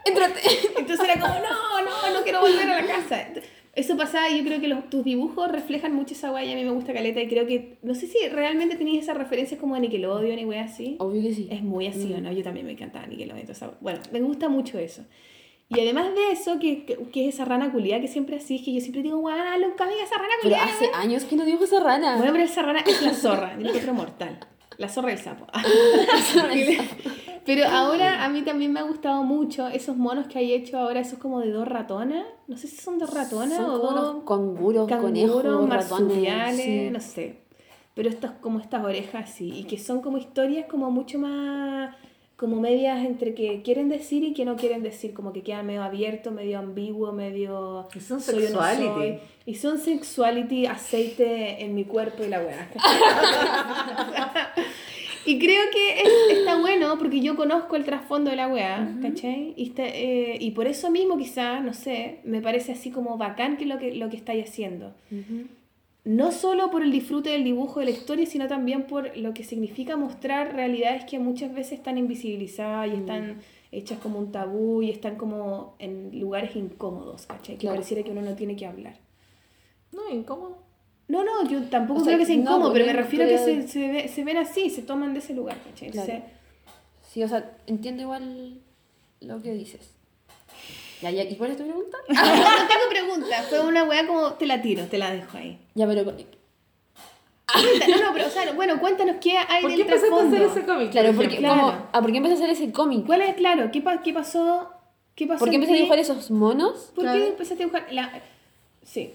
Entrate. Entonces era como, no, no, no quiero volver a la casa. Eso pasaba yo creo que los, tus dibujos reflejan mucho esa weá y a mí me gusta Caleta y creo que, no sé si realmente tenías esas referencias como de Nickelodeon y weá así. Obvio que sí. Es muy así, ¿o no? Yo también me encantaba Nickelodeon. esa- Bueno, me gusta mucho eso. Y además de eso, que, que, que es esa rana culiada que siempre así, que yo siempre digo, guau, nunca diga esa rana Pero culiada. hace años que no dibujo esa rana. Bueno, pero esa rana es la zorra, del otro mortal. La zorra del sapo. pero ahora a mí también me ha gustado mucho esos monos que hay hecho ahora, esos como de dos ratonas. No sé si son dos ratonas Son o dos canguros, conejos, marsupiales, sí. no sé. Pero estas como estas orejas así, y que son como historias como mucho más, como medias entre que quieren decir y que no quieren decir, como que queda medio abierto, medio ambiguo, medio... Y son soy o no sexuality. soy. Y son sexuality, aceite en mi cuerpo y la weá. Y creo que es- está bueno porque yo conozco el trasfondo de la weá, ¿cachai? Y, está- eh, y por eso mismo quizás, no sé, me parece así como bacán que lo que, lo que estáis haciendo. No solo por el disfrute del dibujo de la historia, sino también por lo que significa mostrar realidades que muchas veces están invisibilizadas y están hechas como un tabú y están como en lugares incómodos, ¿cachai? Que Claro. pareciera que uno no tiene que hablar. No, incómodo. No, no, yo tampoco O sea, creo que sea incómodo, pero me refiero a que se, se, ve- se ven así, se toman de ese lugar, ¿cachai? Claro. Sí, o sea, entiendo igual lo que dices. Ya, ya, ¿y cuál es tu pregunta? no tengo preguntas, fue una weá como te la tiro, te la dejo ahí. Ya, pero Cuenta- No, no, pero o sea, bueno, cuéntanos qué hay ¿Por qué del empezaste a hacer trasfondo. ese cómic? Claro, porque? Claro. como, ah, ¿por qué empecé a hacer ese cómic? ¿Cuál es, claro, qué, pa- qué pasó? ¿Qué pasó? ¿Por qué empecé a dibujar esos monos? ¿Por Claro. qué empezaste a dibujar? La... Sí.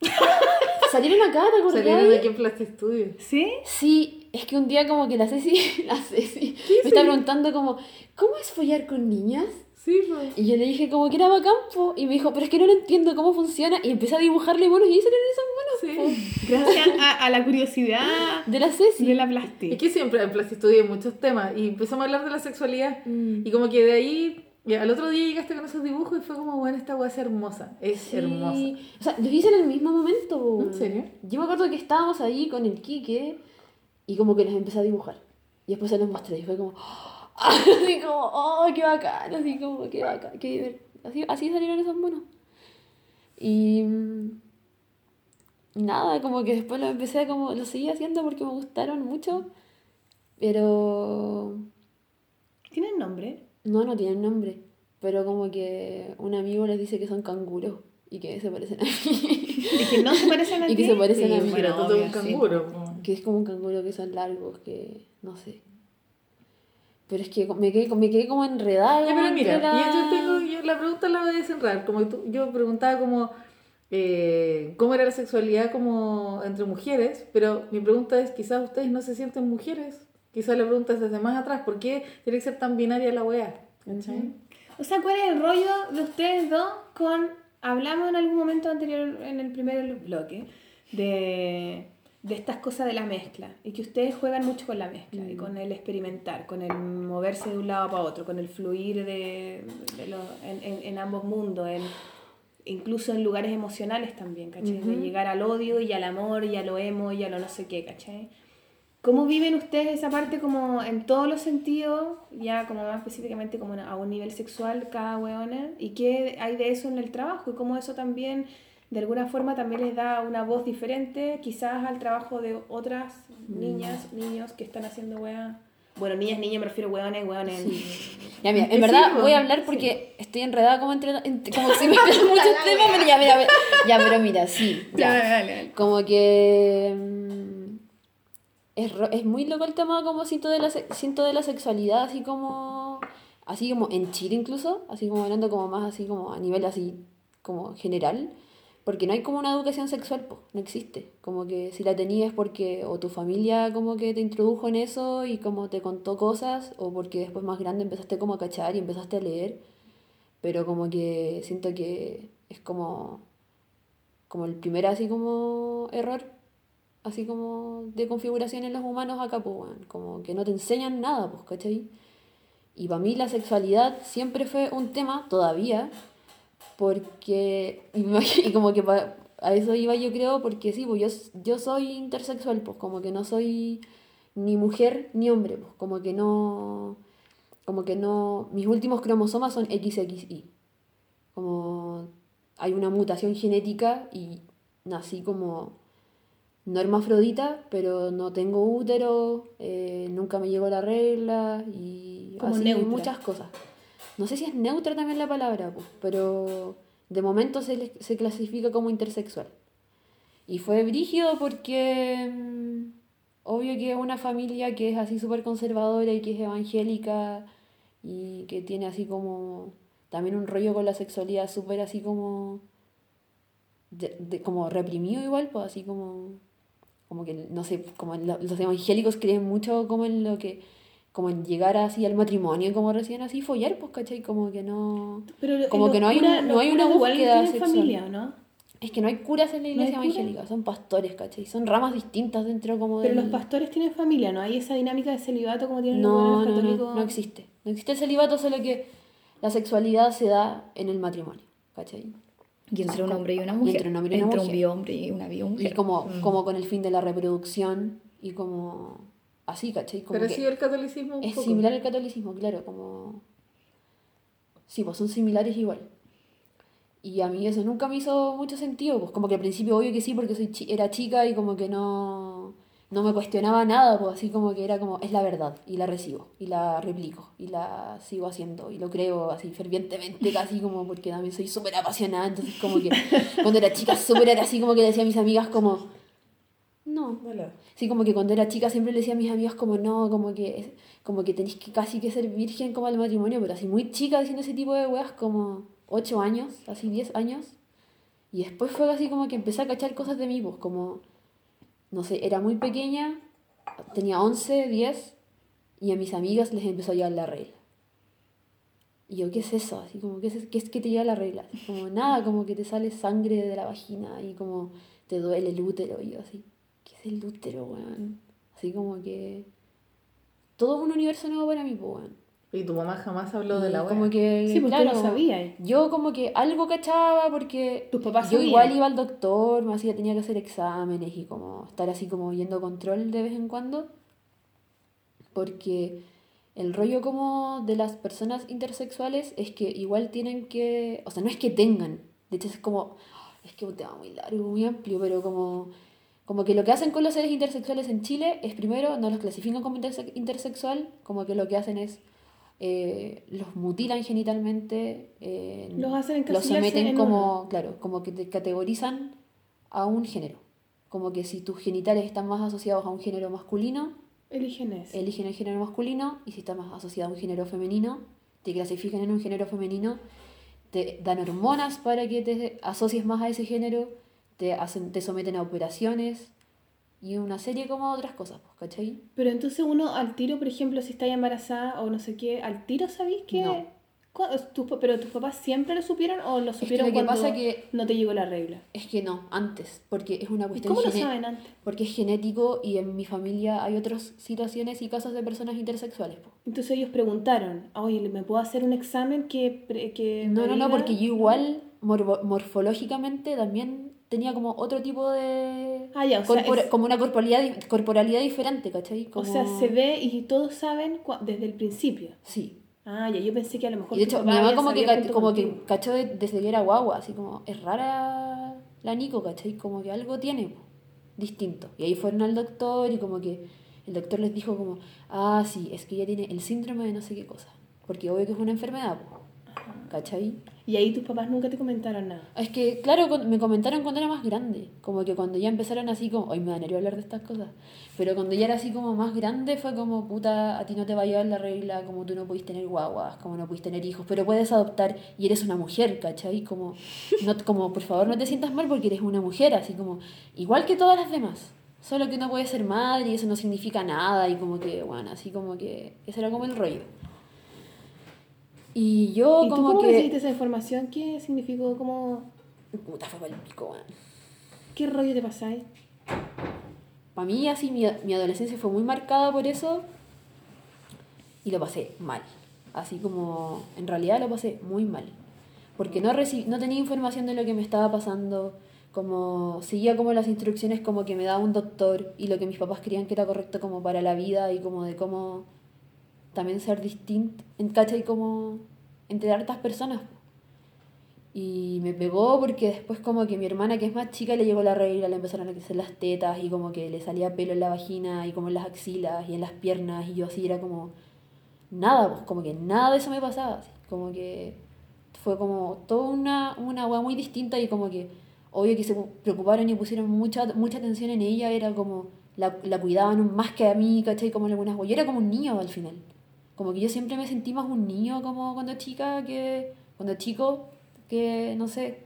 Salieron acá, ¿te acordás? Salieron aquí en Plastic Studio. ¿Sí? Sí, es que un día como que la Ceci, la Ceci, me está preguntando como, ¿cómo es follar con niñas? Sí, pues. Y yo le dije como que era bacán, po. y me dijo, pero es que no lo entiendo cómo funciona, y empecé a dibujarle monos y salieron esos monos, Sí. Gracias a, a la curiosidad de la Ceci. de la plastic. Es que siempre en Plastic Studio hay muchos temas y empezamos a hablar de la sexualidad Mm. y como que de ahí, y al otro día llegaste con esos dibujos y fue como, bueno, esta weá es hermosa, es Sí. hermosa. O sea, los hice en el mismo momento. ¿En serio? Yo me acuerdo que estábamos ahí con el Quique y como que los empecé a dibujar. Y después se los mostré y fue como, así como, oh, qué bacán, así como, qué bacán, qué diver- Así, así salieron esos monos. Y mm, nada, como que después lo empecé a como, lo seguí haciendo porque me gustaron mucho. Pero ¿Tienen nombre? no, no tienen nombre. Pero como que un amigo les dice que son canguros y que se parecen a mí. Y que no se parecen a Y que ti. se parecen a mí. Pero bueno, todo un obvio, sí. canguro. po. Que es como un canguro que son largos, que no sé. Pero es que me quedé, me quedé como enredada. Ya, pero mira, la- yo, yo tengo, yo la pregunta la voy a desenredar. Como tú- yo preguntaba como eh, cómo era la sexualidad como entre mujeres, pero mi pregunta es, quizás ustedes no se sienten mujeres. Quizás la pregunta es desde más atrás, ¿por qué tiene que ser tan binaria la weá? ¿Cachai? O sea, ¿cuál es el rollo de ustedes dos con... Hablamos en algún momento anterior, en el primer bloque, de, de estas cosas de la mezcla. Y que ustedes juegan mucho con la mezcla y con el experimentar, con el moverse de un lado para otro, con el fluir de, de lo- en, en- en ambos mundos, en, incluso en lugares emocionales también, ¿cachai? De llegar al odio y al amor y a lo emo y a lo no sé qué, ¿cachai? ¿Cómo viven ustedes esa parte como en todos los sentidos, ya como más específicamente como a un nivel sexual cada weona? ¿Y qué hay de eso en el trabajo? ¿Y cómo eso también de alguna forma también les da una voz diferente quizás al trabajo de otras niñas, niños que están haciendo weá? Bueno, niñas, niñas, me refiero a weones, weones. Ya, mira, en Sí, verdad po. voy a hablar porque estoy enredada como entre, como si me mezclan muchos temas, pero ya, mira, ya, pero mira, sí, ya. Ya, dale, dale. Como que mm, es, es muy loco el tema como siento de la, se- siento de la sexualidad, así como, así como en Chile incluso, así como hablando como más así como a nivel así como general, porque no hay como una educación sexual, po, no existe. Como que si la tenías porque o tu familia como que te introdujo en eso y como te contó cosas, o porque después más grande empezaste como a cachar y empezaste a leer, pero como que siento que es como, como el primer así como error, así como de configuración en los humanos acá, pues, weón, como que no te enseñan nada, pues, ¿cachai? Y para mí la sexualidad siempre fue un tema, todavía, porque, y, como que pa- a eso iba yo creo, porque sí, pues yo, yo soy intersexual, pues como que no soy ni mujer ni hombre, pues como que no, como que no, mis últimos cromosomas son XXY, como hay una mutación genética y nací como no hermafrodita, pero no tengo útero, eh, nunca me llegó la regla y Como así muchas cosas. No sé si es neutra también la palabra, pues, pero de momento se, se clasifica como intersexual. Y fue brígido porque mm, obvio que una familia que es así súper conservadora y que es evangélica y que tiene así como también un rollo con la sexualidad súper así como de, de- como reprimido igual, pues así como como que no sé, como lo- los evangélicos creen mucho como en lo que como en llegar así al matrimonio, como recién así follar, pues cachai, como que no Pero como los que no hay, no los hay una búsqueda sexual. familia, ¿o no? Es que no hay curas en la ¿No hay iglesia evangélica, son pastores, ¿cachai? Son ramas distintas dentro como Pero del... los pastores tienen familia, ¿no? Hay esa dinámica de celibato como tienen los No, buenos no, católicos. no, no existe. No existe el celibato, solo que la sexualidad se da en el matrimonio, ¿cachai? Y entre un hombre y una Y mujer. entre un hombre y una Entre un biohombre y una biomujer. Y como, como con el fin de la reproducción y como así, ¿cachai? Como Pero que sí, el catolicismo un es poco. similar al catolicismo, claro, como... Sí, pues son similares igual. Y a mí eso nunca me hizo mucho sentido, pues como que al principio obvio que sí, porque soy chi- era chica y como que no, no me cuestionaba nada, pues así como que era como, es la verdad, y la recibo, y la replico, y la sigo haciendo, y lo creo así fervientemente, casi como porque también soy súper apasionada, entonces como que cuando era chica súper era así como que decía a mis amigas como, no, Sí, como que cuando era chica siempre le decía a mis amigas como no, como que como que tenéis que casi que ser virgen como al matrimonio, pero así muy chica diciendo ese tipo de weas como 8 años, así 10 años. Y después fue así como que empecé a cachar cosas de mí, pues como, no sé, era muy pequeña, tenía 11, 10, y a mis amigas les empezó a llegar la regla. Y yo, ¿qué es eso? Así como, ¿qué es, qué es que te llega la regla? Así como, nada, como que te sale sangre de la vagina y como te duele el útero. Y yo así, ¿qué es el útero, weón? Así como que... Todo un universo nuevo para mí, weón. Y tu mamá jamás habló de Y la como wea. que, Sí, pues tú claro, no sabías. Yo como que algo cachaba porque Tus papás yo sabían. igual iba al doctor, me hacía, tenía que hacer exámenes y como estar así como yendo control de vez en cuando. Porque el rollo como de las personas intersexuales es que igual tienen que, o sea, no es que tengan, de hecho es como, es que es un tema muy largo, muy amplio, pero como, como que lo que hacen con los seres intersexuales en Chile es primero, no los clasifican como interse- intersexual, como que lo que hacen es eh, los mutilan genitalmente, eh, Los hacen los someten en como, claro, como que te categorizan a un género. Como que si tus genitales están más asociados a un género masculino, Eligen ese. eligen el género masculino y si está más asociado a un género femenino, te clasifican en un género femenino, te dan hormonas para que te asocies más a ese género, te, hacen, te someten a operaciones y una serie como otras cosas, pues, ¿cachai? Pero entonces uno al tiro, por ejemplo, si está embarazada o no sé qué, al tiro sabéis que... No. ¿Cu- tus ¿Pero tus papás siempre lo supieron o lo que supieron lo que cuando pasa que- no te llegó la regla? Es que no, antes, porque es una ¿Y cuestión cómo lo saben antes? porque es genético y en mi familia hay otras situaciones y casos de personas intersexuales. po. Entonces ellos preguntaron, oye, ¿me puedo hacer un examen que... que No, no, no, diga?" porque yo igual morfológicamente también tenía como otro tipo de... Ah, ya, o sea, es- como una corporalidad, corporalidad diferente, ¿cachai? O Como- sea, se ve y todos saben desde el principio. Sí. Ah, ya, yo pensé que a lo mejor... Y de hecho, mi mamá como que, como que cachó desde que era guagua, así como, es rara la Nico, ¿cachai? Como que algo tiene distinto. Y ahí fueron al doctor y como que el doctor les dijo como, ah, sí, es que ella tiene el síndrome de no sé qué cosa. Porque obvio que es una enfermedad, ¿cachai? Y ahí tus papás nunca te comentaron nada. Es que, claro, me comentaron cuando era más grande, como que cuando ya empezaron así como, hoy me da nervio hablar de estas cosas, pero cuando ya era así como más grande fue como, puta, a ti no te va a llevar la regla, como tú no pudiste tener guaguas, como no pudiste tener hijos, pero puedes adoptar y eres una mujer, ¿cachai? Como, no, como por favor no te sientas mal porque eres una mujer, así como, igual que todas las demás, solo que no puedes ser madre y eso no significa nada y como que, bueno, así como que, ese era como el rollo. Y yo ¿Y tú como cómo que... recibiste esa información? ¿Qué significó? ¿Cómo, Puta, fue pa'l pico, weón. ¿Qué rollo te pasáis? Para mí, así, mi, mi adolescencia fue muy marcada por eso y lo pasé mal. Así como, en realidad lo pasé muy mal. Porque no, reci- no tenía información de lo que me estaba pasando, como seguía como las instrucciones como que me daba un doctor y lo que mis papás creían que era correcto como para la vida y como de cómo también ser distinto, ¿cachai? Como entre hartas personas. Y me pegó porque después como que mi hermana que es más chica le llegó la regla, le empezaron a crecer las tetas y como que le salía pelo en la vagina y como en las axilas y en las piernas y yo así era como nada, pues como que nada de eso me pasaba, así, como que fue como toda una, una weá muy distinta y como que obvio que se preocuparon y pusieron mucha, mucha atención en ella, era como la, la cuidaban más que a mí, ¿cachai? Como algunas weas. Yo era como un niño al final. Como que yo siempre me sentí más un niño como cuando chica que cuando chico, que no sé,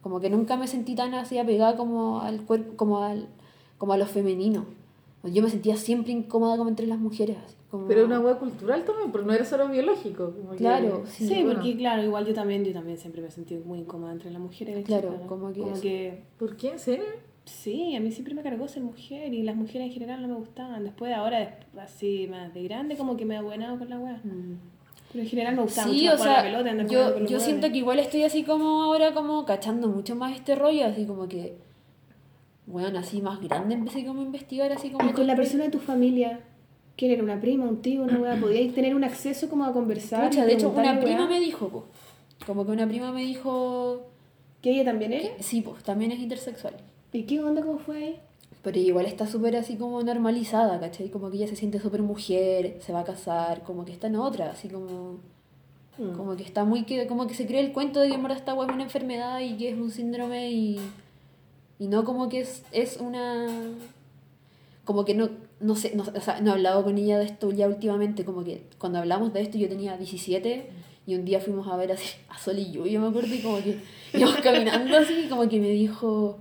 como que nunca me sentí tan así apegada como al cuerpo, como al, como a lo femenino. Yo me sentía siempre incómoda como entre las mujeres. como- Pero una hueá cultural también, pero no era solo biológico. como que- Claro, Sí, Sí, bueno. porque claro, igual yo también, yo también siempre me he sentido muy incómoda entre las mujeres. Claro, como que Como eso. que ¿Por qué? ¿En serio? Sí, a mí siempre me cargó ser mujer y las mujeres en general no me gustaban. Después ahora, así más de grande, como que me he abuenado con la wea. Mm. Pero en general me gustaba Sí, mucho o sea, la pelota, andar yo, con yo siento que igual estoy así como ahora como cachando mucho más este rollo, así como que, bueno, así más grande empecé como a investigar así como... Y con la persona de tu familia, ¿quién era? ¿Una prima, un tío, una wea? ¿Podíais tener un acceso como a conversar? Pucha, de hecho, una prima weá? me dijo, po, como que una prima me dijo, ¿Que ella también que, sí, pues también es intersexual. ¿Y qué onda? ¿Cómo fue ahí? Pero igual está súper así como normalizada, ¿cachai? Como que ella se siente súper mujer, se va a casar, como que está en otra, así como... Mm. Como que está muy que, como que se cree el cuento de que en verdad esta es una enfermedad y que es un síndrome y, y no como que es, es una como que no, no sé, no, o sea, no he hablado con ella de esto ya últimamente, como que cuando hablamos de esto yo tenía 17 y un día fuimos a ver así a Sol y yo, yo me acuerdo y como que íbamos caminando así, como que me dijo,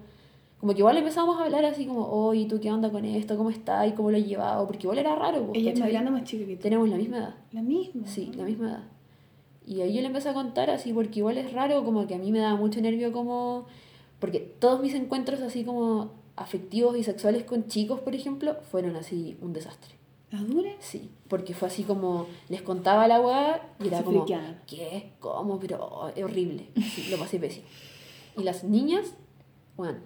como que igual empezamos a hablar así como, oye, ¿tú qué onda con esto? ¿Cómo estás? ¿Y cómo lo has llevado? Porque igual era raro. pues, Ella es más chica que tú. Tenemos la misma edad. La misma. Sí, la misma edad. Y ahí yo le empecé a contar así, porque igual es raro, como que a mí me daba mucho nervio como... Porque todos mis encuentros así como afectivos y sexuales con chicos, por ejemplo, fueron así un desastre. ¿La dura? Sí, porque fue así como, les contaba la weá y era Se como. ¿qué? ¿Cómo? Pero oh, es horrible. Sí, lo pasé pésimo. Y las niñas, bueno,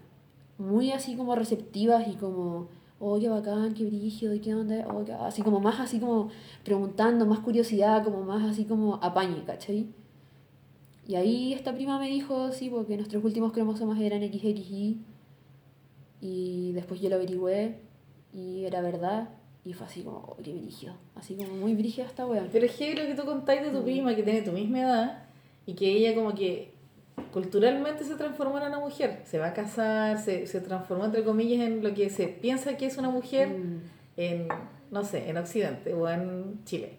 muy así como receptivas y como, oh, qué bacán, qué brígido, y qué onda, qué-", así como más así como preguntando, más curiosidad, como más así como apañe, ¿cachai? Y ahí esta prima me dijo, sí, porque nuestros últimos cromosomas eran XXY. Y después yo lo averigüé y era verdad. Y fue así como, oh, qué brígido. Así como muy brígida esta wea. Pero es que lo que tú contáis de tu prima que tiene tu misma edad y que ella como que culturalmente se transformó en una mujer. Se va a casar, se, se transformó entre comillas en lo que se piensa que es una mujer Mm. en, no sé, en Occidente o en Chile.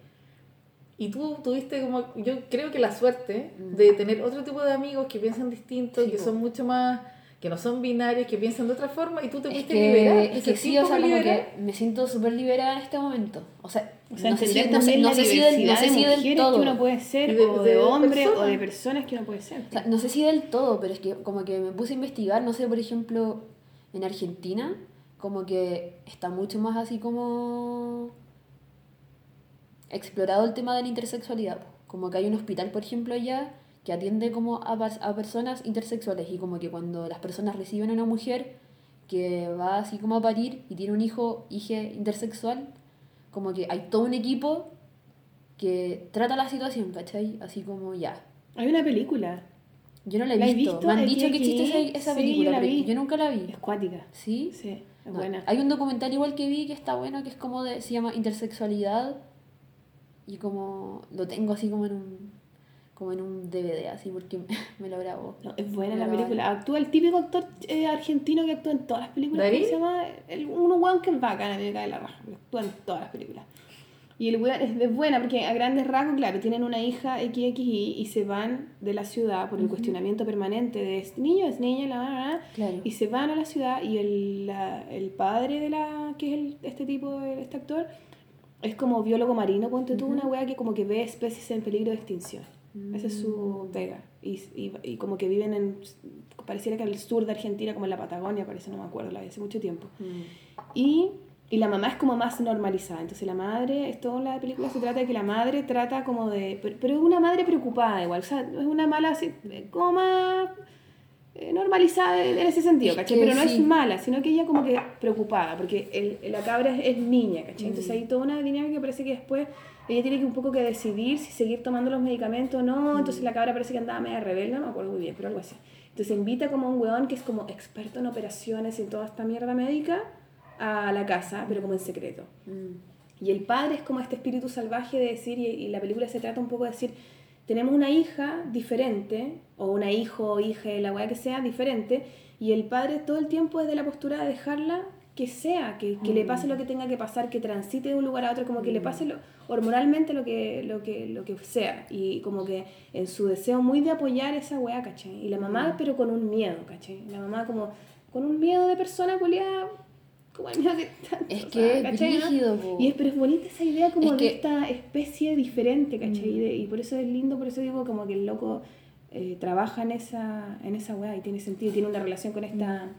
Y tú tuviste como, yo creo que la suerte de tener otro tipo de amigos que piensan distinto, Mm. Sí, que son mucho más, que no son binarios, que piensan de otra forma y tú te Es pudiste que, liberar. es ¿Te que sí, o sea, como liberada? que me siento súper liberada en este momento. O sea, O sea, no sé si, no sé, no sé si del, no diversidad sé de si del todo. que uno puede ser, de- o de, de hombres, o personas. de personas que uno puede ser. O sea, no sé si del todo, pero es que como que me puse a investigar, no sé, por ejemplo, en Argentina, como que está mucho más así como explorado el tema de la intersexualidad. Como que hay un hospital, por ejemplo, allá que atiende como a, a personas intersexuales y como que cuando las personas reciben a una mujer que va así como a parir y tiene un hijo, hija intersexual, como que hay todo un equipo que trata la situación, ¿cachai? Así como ya, Hay una película, yo no la he ¿La has visto. visto? Me han dicho que existe aquí. esa, esa Sí, película, yo pero yo nunca la vi. es cuática. ¿Sí? Sí, es No. buena. Hay un documental igual que vi que está bueno, que es como de, se llama Intersexualidad. Y como lo tengo así como en un como en un DVD, así, porque me lo grabó. No, es buena la película. Actúa el típico actor eh, argentino que actúa en todas las películas. ¿Darín? ¿Cómo se llama? El, uno weón que es bacán, a mí me cae la raja. Actúa en todas las películas. Y el weón es, es buena porque a grandes rasgos, claro, tienen una hija XXI y se van de la ciudad por el cuestionamiento permanente de es niño, es niña, la, la, la, Claro. y se van a la ciudad y el, la- el padre de la que es el- este tipo, este actor, es como biólogo marino, ponte tú, una wea que como que ve especies en peligro de extinción. Esa es su pega. Y, y, y como que viven en, pareciera que al sur de Argentina, como en la Patagonia, parece, no me acuerdo, la vi hace mucho tiempo. Y, y la mamá es como más normalizada. Entonces la madre, esto en la película se trata de que la madre trata como de... Pero, es una madre preocupada igual, o sea, no es una mala así, eh, como más eh, normalizada en ese sentido, ¿cachai? Pero no sí. es mala, sino que ella como que preocupada, porque el, la cabra es, es niña, ¿cachai? Entonces hay toda una dinámica que parece que después ella tiene que un poco que decidir si seguir tomando los medicamentos o no, entonces la cabra parece que andaba media rebelde, no me acuerdo muy bien, pero algo así. Entonces invita como a un weón que es como experto en operaciones y en toda esta mierda médica a la casa, pero como en secreto. Mm. Y el padre es como este espíritu salvaje de decir, y, y la película se trata un poco de decir, tenemos una hija diferente, o una hijo o hija, la weá que sea, diferente, y el padre todo el tiempo es de la postura de dejarla que sea, que, que le pase lo que tenga que pasar, que transite de un lugar a otro, como que le pase lo, hormonalmente lo que, lo, que, lo que sea, y como que en su deseo muy de apoyar esa weá, ¿cachai? Y la mamá, pero con un miedo, ¿cachai? La mamá como con un miedo de persona culiada, como el miedo que Es o sea, es po. Y es, pero es bonita esa idea como Es de que- esta especie diferente, ¿cachai? Mm. Y, de- y por eso es lindo, por eso digo como que el loco eh, trabaja en esa, en esa weá y tiene sentido, tiene una relación con esta,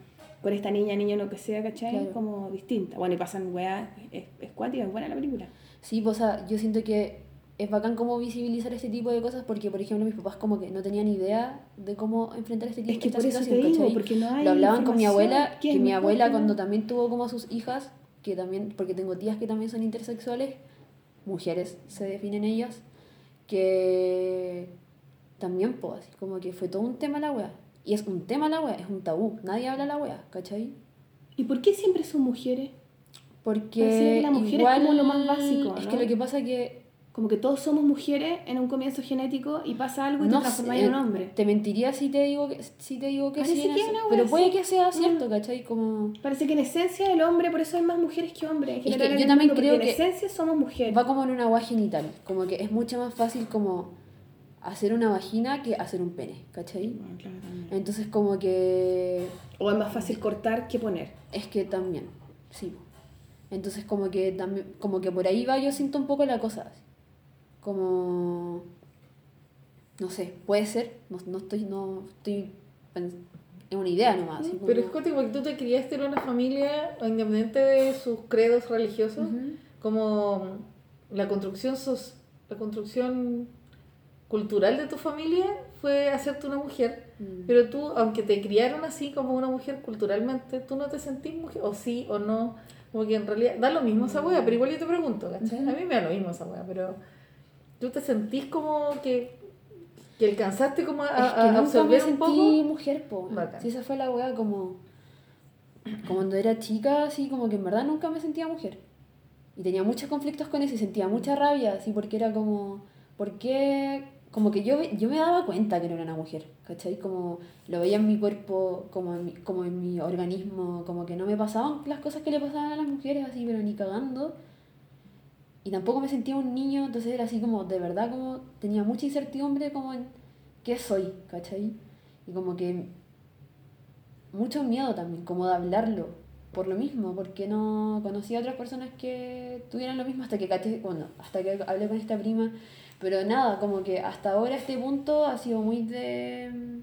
con esta niña, niño, lo que sea, ¿cachai? Claro. Como distinta. Bueno, y pasan weá, es, es cuática, es buena la película. Sí, pues, o sea, yo siento que es bacán como visibilizar este tipo de cosas porque, por ejemplo, mis papás como que no tenían idea de cómo enfrentar este tipo Es que esta por eso te digo, porque no hay Lo hablaban con mi abuela, que mi abuela cuando también tuvo como a sus hijas, que también, porque tengo tías que también son intersexuales, mujeres se definen ellas, que también, pues, así como que fue todo un tema la wea. Y es un tema la wea, es un tabú, nadie habla la wea, ¿cachai? ¿Y por qué siempre son mujeres? Porque que la mujer es igual como lo más básico, Es ¿no? que lo que pasa que Como que todos somos mujeres en un comienzo genético y pasa algo y te no transformas sé, en un hombre. Te mentiría si te digo que, si te digo que sí. que pero puede que sea Mm. cierto, ¿cachai? Como Parece que en esencia el hombre, por eso hay más mujeres que hombres. En que general en yo también mundo, creo que en esencia somos mujeres. va como en una agua genital. Como que es mucho más fácil como hacer una vagina que hacer un pene, ¿cachai? Bueno, claro, también. Entonces como que O es más fácil cortar que poner. es que también, sí. Entonces como que también, como que por ahí va yo siento un poco la cosa. Como no sé, puede ser, no, no estoy, no estoy es una idea nomás. Pero es como- cuático porque tú te criaste en una familia, independiente de sus credos religiosos, Ujú. como la construcción, sos, la construcción cultural de tu familia fue hacerte una mujer. Mm. Pero tú, aunque te criaron así como una mujer culturalmente, tú no te sentís mujer, o sí o no. Como que en realidad da lo mismo esa wea, pero igual yo te pregunto, ¿cachai? A mí me da lo mismo esa wea, pero tú te sentís como que, que alcanzaste como a, Es que a nunca me absorber un sentí poco. mujer, po. Bacán. Si esa fue la wea como... Como cuando era chica, así como que en verdad nunca me sentía mujer. Y tenía muchos conflictos con eso y sentía mucha rabia, así porque era como... ¿Por qué? Como que yo, yo me daba cuenta que no era una mujer, ¿cachai? Como lo veía en mi cuerpo, como en mi, como en mi organismo, como que no me pasaban las cosas que le pasaban a las mujeres, así, pero ni cagando. Y tampoco me sentía un niño, entonces era así como, de verdad, como tenía mucha incertidumbre como en qué soy, ¿cachai? Y como que mucho miedo también, como de hablarlo, por lo mismo, porque no conocía a otras personas que tuvieran lo mismo hasta que bueno, hasta que hablé con esta prima, pero nada, como que hasta ahora este punto ha sido muy de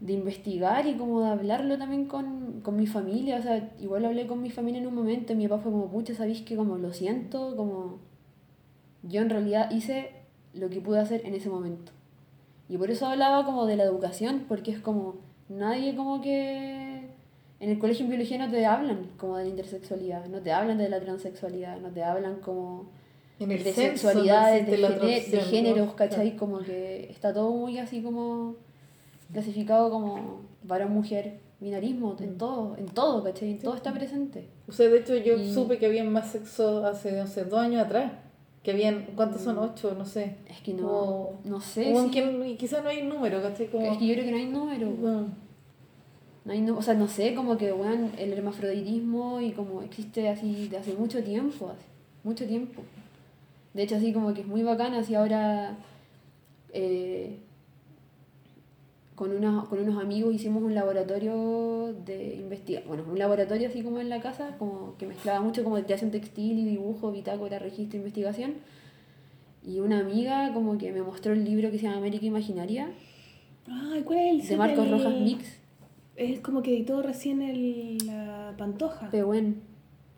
de investigar y como de hablarlo también con, con mi familia, o sea, igual hablé con mi familia en un momento y mi papá fue como, pucha, ¿sabéis que como lo siento? Como yo en realidad hice lo que pude hacer en ese momento. Y por eso hablaba como de la educación, porque es como nadie como que en el colegio en biología no te hablan como de la intersexualidad, no te hablan de la transexualidad, no te hablan como En el de no sexualidades, de, géneros, ¿cachai? Claro. Como que está todo muy así como clasificado como varón, mujer, binarismo, en Mm. todo, en todo, ¿cachai? En todo está presente. O sea, de hecho yo Y- supe que había más sexo hace, no sé, dos años atrás. Que habían, ¿cuántos son? Ocho, no sé. Es que no, no sé. Si- que quizás no hay número, ¿cachai? Como, es que yo creo que no hay número. Bueno, No hay, o sea, no sé, como que, weón, el hermafroditismo y como existe así de hace mucho tiempo, mucho tiempo. De hecho, así como que es muy bacana, así ahora eh, con, unos, con unos amigos hicimos un laboratorio de investigación, bueno, un laboratorio así como en la casa, como que mezclaba mucho como creación textil y dibujo, bitácora, registro, investigación. Y una amiga como que me mostró el libro que se llama América Imaginaria, Ay, ¿cuál es el de Marcos Rojas Mix. Es como que editó recién el, la Pantoja. Pehuen.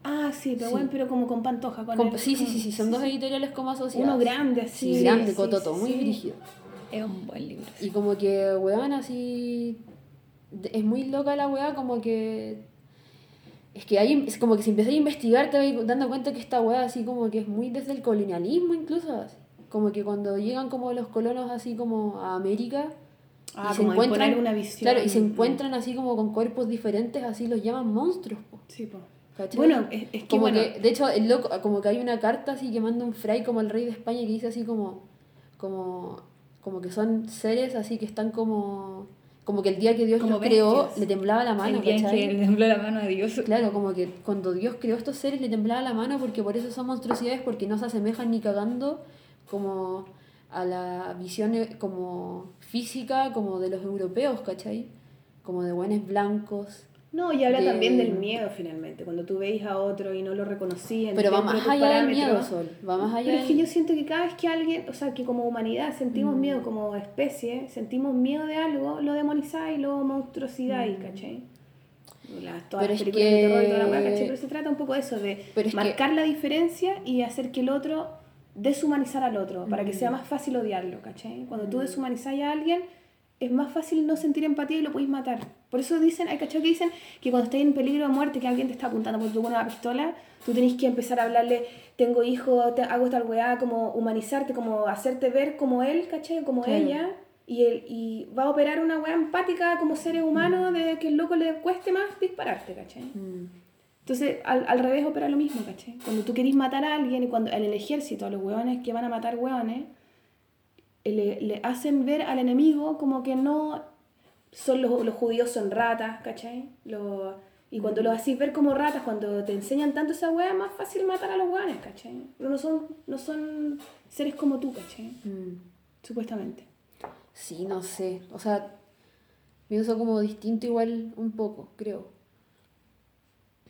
Ah, sí, pero Sí. bueno, pero como con Pantoja. Con Con- el- sí, sí, con- sí, sí, son dos editoriales como asociadas. Uno grande, así. Sí, grande, cototo, muy dirigido. Es un buen libro. Y como que, weón, así. Es muy loca la weá, como que. Es que hay, es como que si empezás a investigar te vas dando cuenta que esta weá así como que es muy desde el colonialismo incluso. así. Como que cuando llegan como los colonos así como a América Ah, y se encuentran una visión. claro y se encuentran así como con cuerpos diferentes así los llaman monstruos po, Sí, po. ¿Cachai? Bueno, es, es que como bueno. que de hecho el loco como que hay una carta así que manda un fray como el rey de España que dice así como como como que son seres así que están como como que el día que Dios Como los creó bestias. le temblaba la mano el día en ¿cachai? que le tembló la mano a Dios. Claro, como que cuando Dios creó estos seres le temblaba la mano porque por eso son monstruosidades, porque no se asemejan ni cagando como a la visión eh, como física como de los europeos, ¿cachai? Como de buenos blancos. No, y habla de- también del miedo finalmente. Cuando tú veis a otro y no lo reconocías. Pero va más allá del miedo. Sol. Va más allá Pero es que yo siento que cada vez que alguien, o sea, que como humanidad sentimos Mm. miedo, como especie, sentimos miedo de algo, lo demonizáis, lo monstruosidáis, ¿cachai? Las, todas Mm. Pero las es películas de terror y toda la ¿cachai? Pero se trata un poco de eso, de Pero es que- marcar la diferencia y hacer que el otro, deshumanizar al otro, para que Mm. sea más fácil odiarlo, ¿cachai? Cuando tú deshumanizáis a alguien, es más fácil no sentir empatía y lo podéis matar. Por eso dicen, hay cachai que dicen que cuando estáis en peligro de muerte, que alguien te está apuntando por tú con una pistola, tú tenés que empezar a hablarle, tengo hijo, te, hago tal weá, como humanizarte, como hacerte ver como él, ¿cachai? Como Claro. ella. Y, él, y va a operar una weá empática como seres humanos de que el loco le cueste más dispararte, ¿cachai? Mm. Entonces, al, al revés opera lo mismo, ¿cachai? Cuando tú querís matar a alguien y cuando en el ejército, los hueones que van a matar hueones, le, le hacen ver al enemigo como que no son los, los judíos son ratas, ¿cachai? Lo- y cuando los hacís ver como ratas, cuando te enseñan tanto esa hueá, es más fácil matar a los hueones, ¿cachai? Pero no son, no son seres como tú, ¿cachai? Mm. Supuestamente. Sí, no sé. O sea, pienso como distinto igual un poco, creo.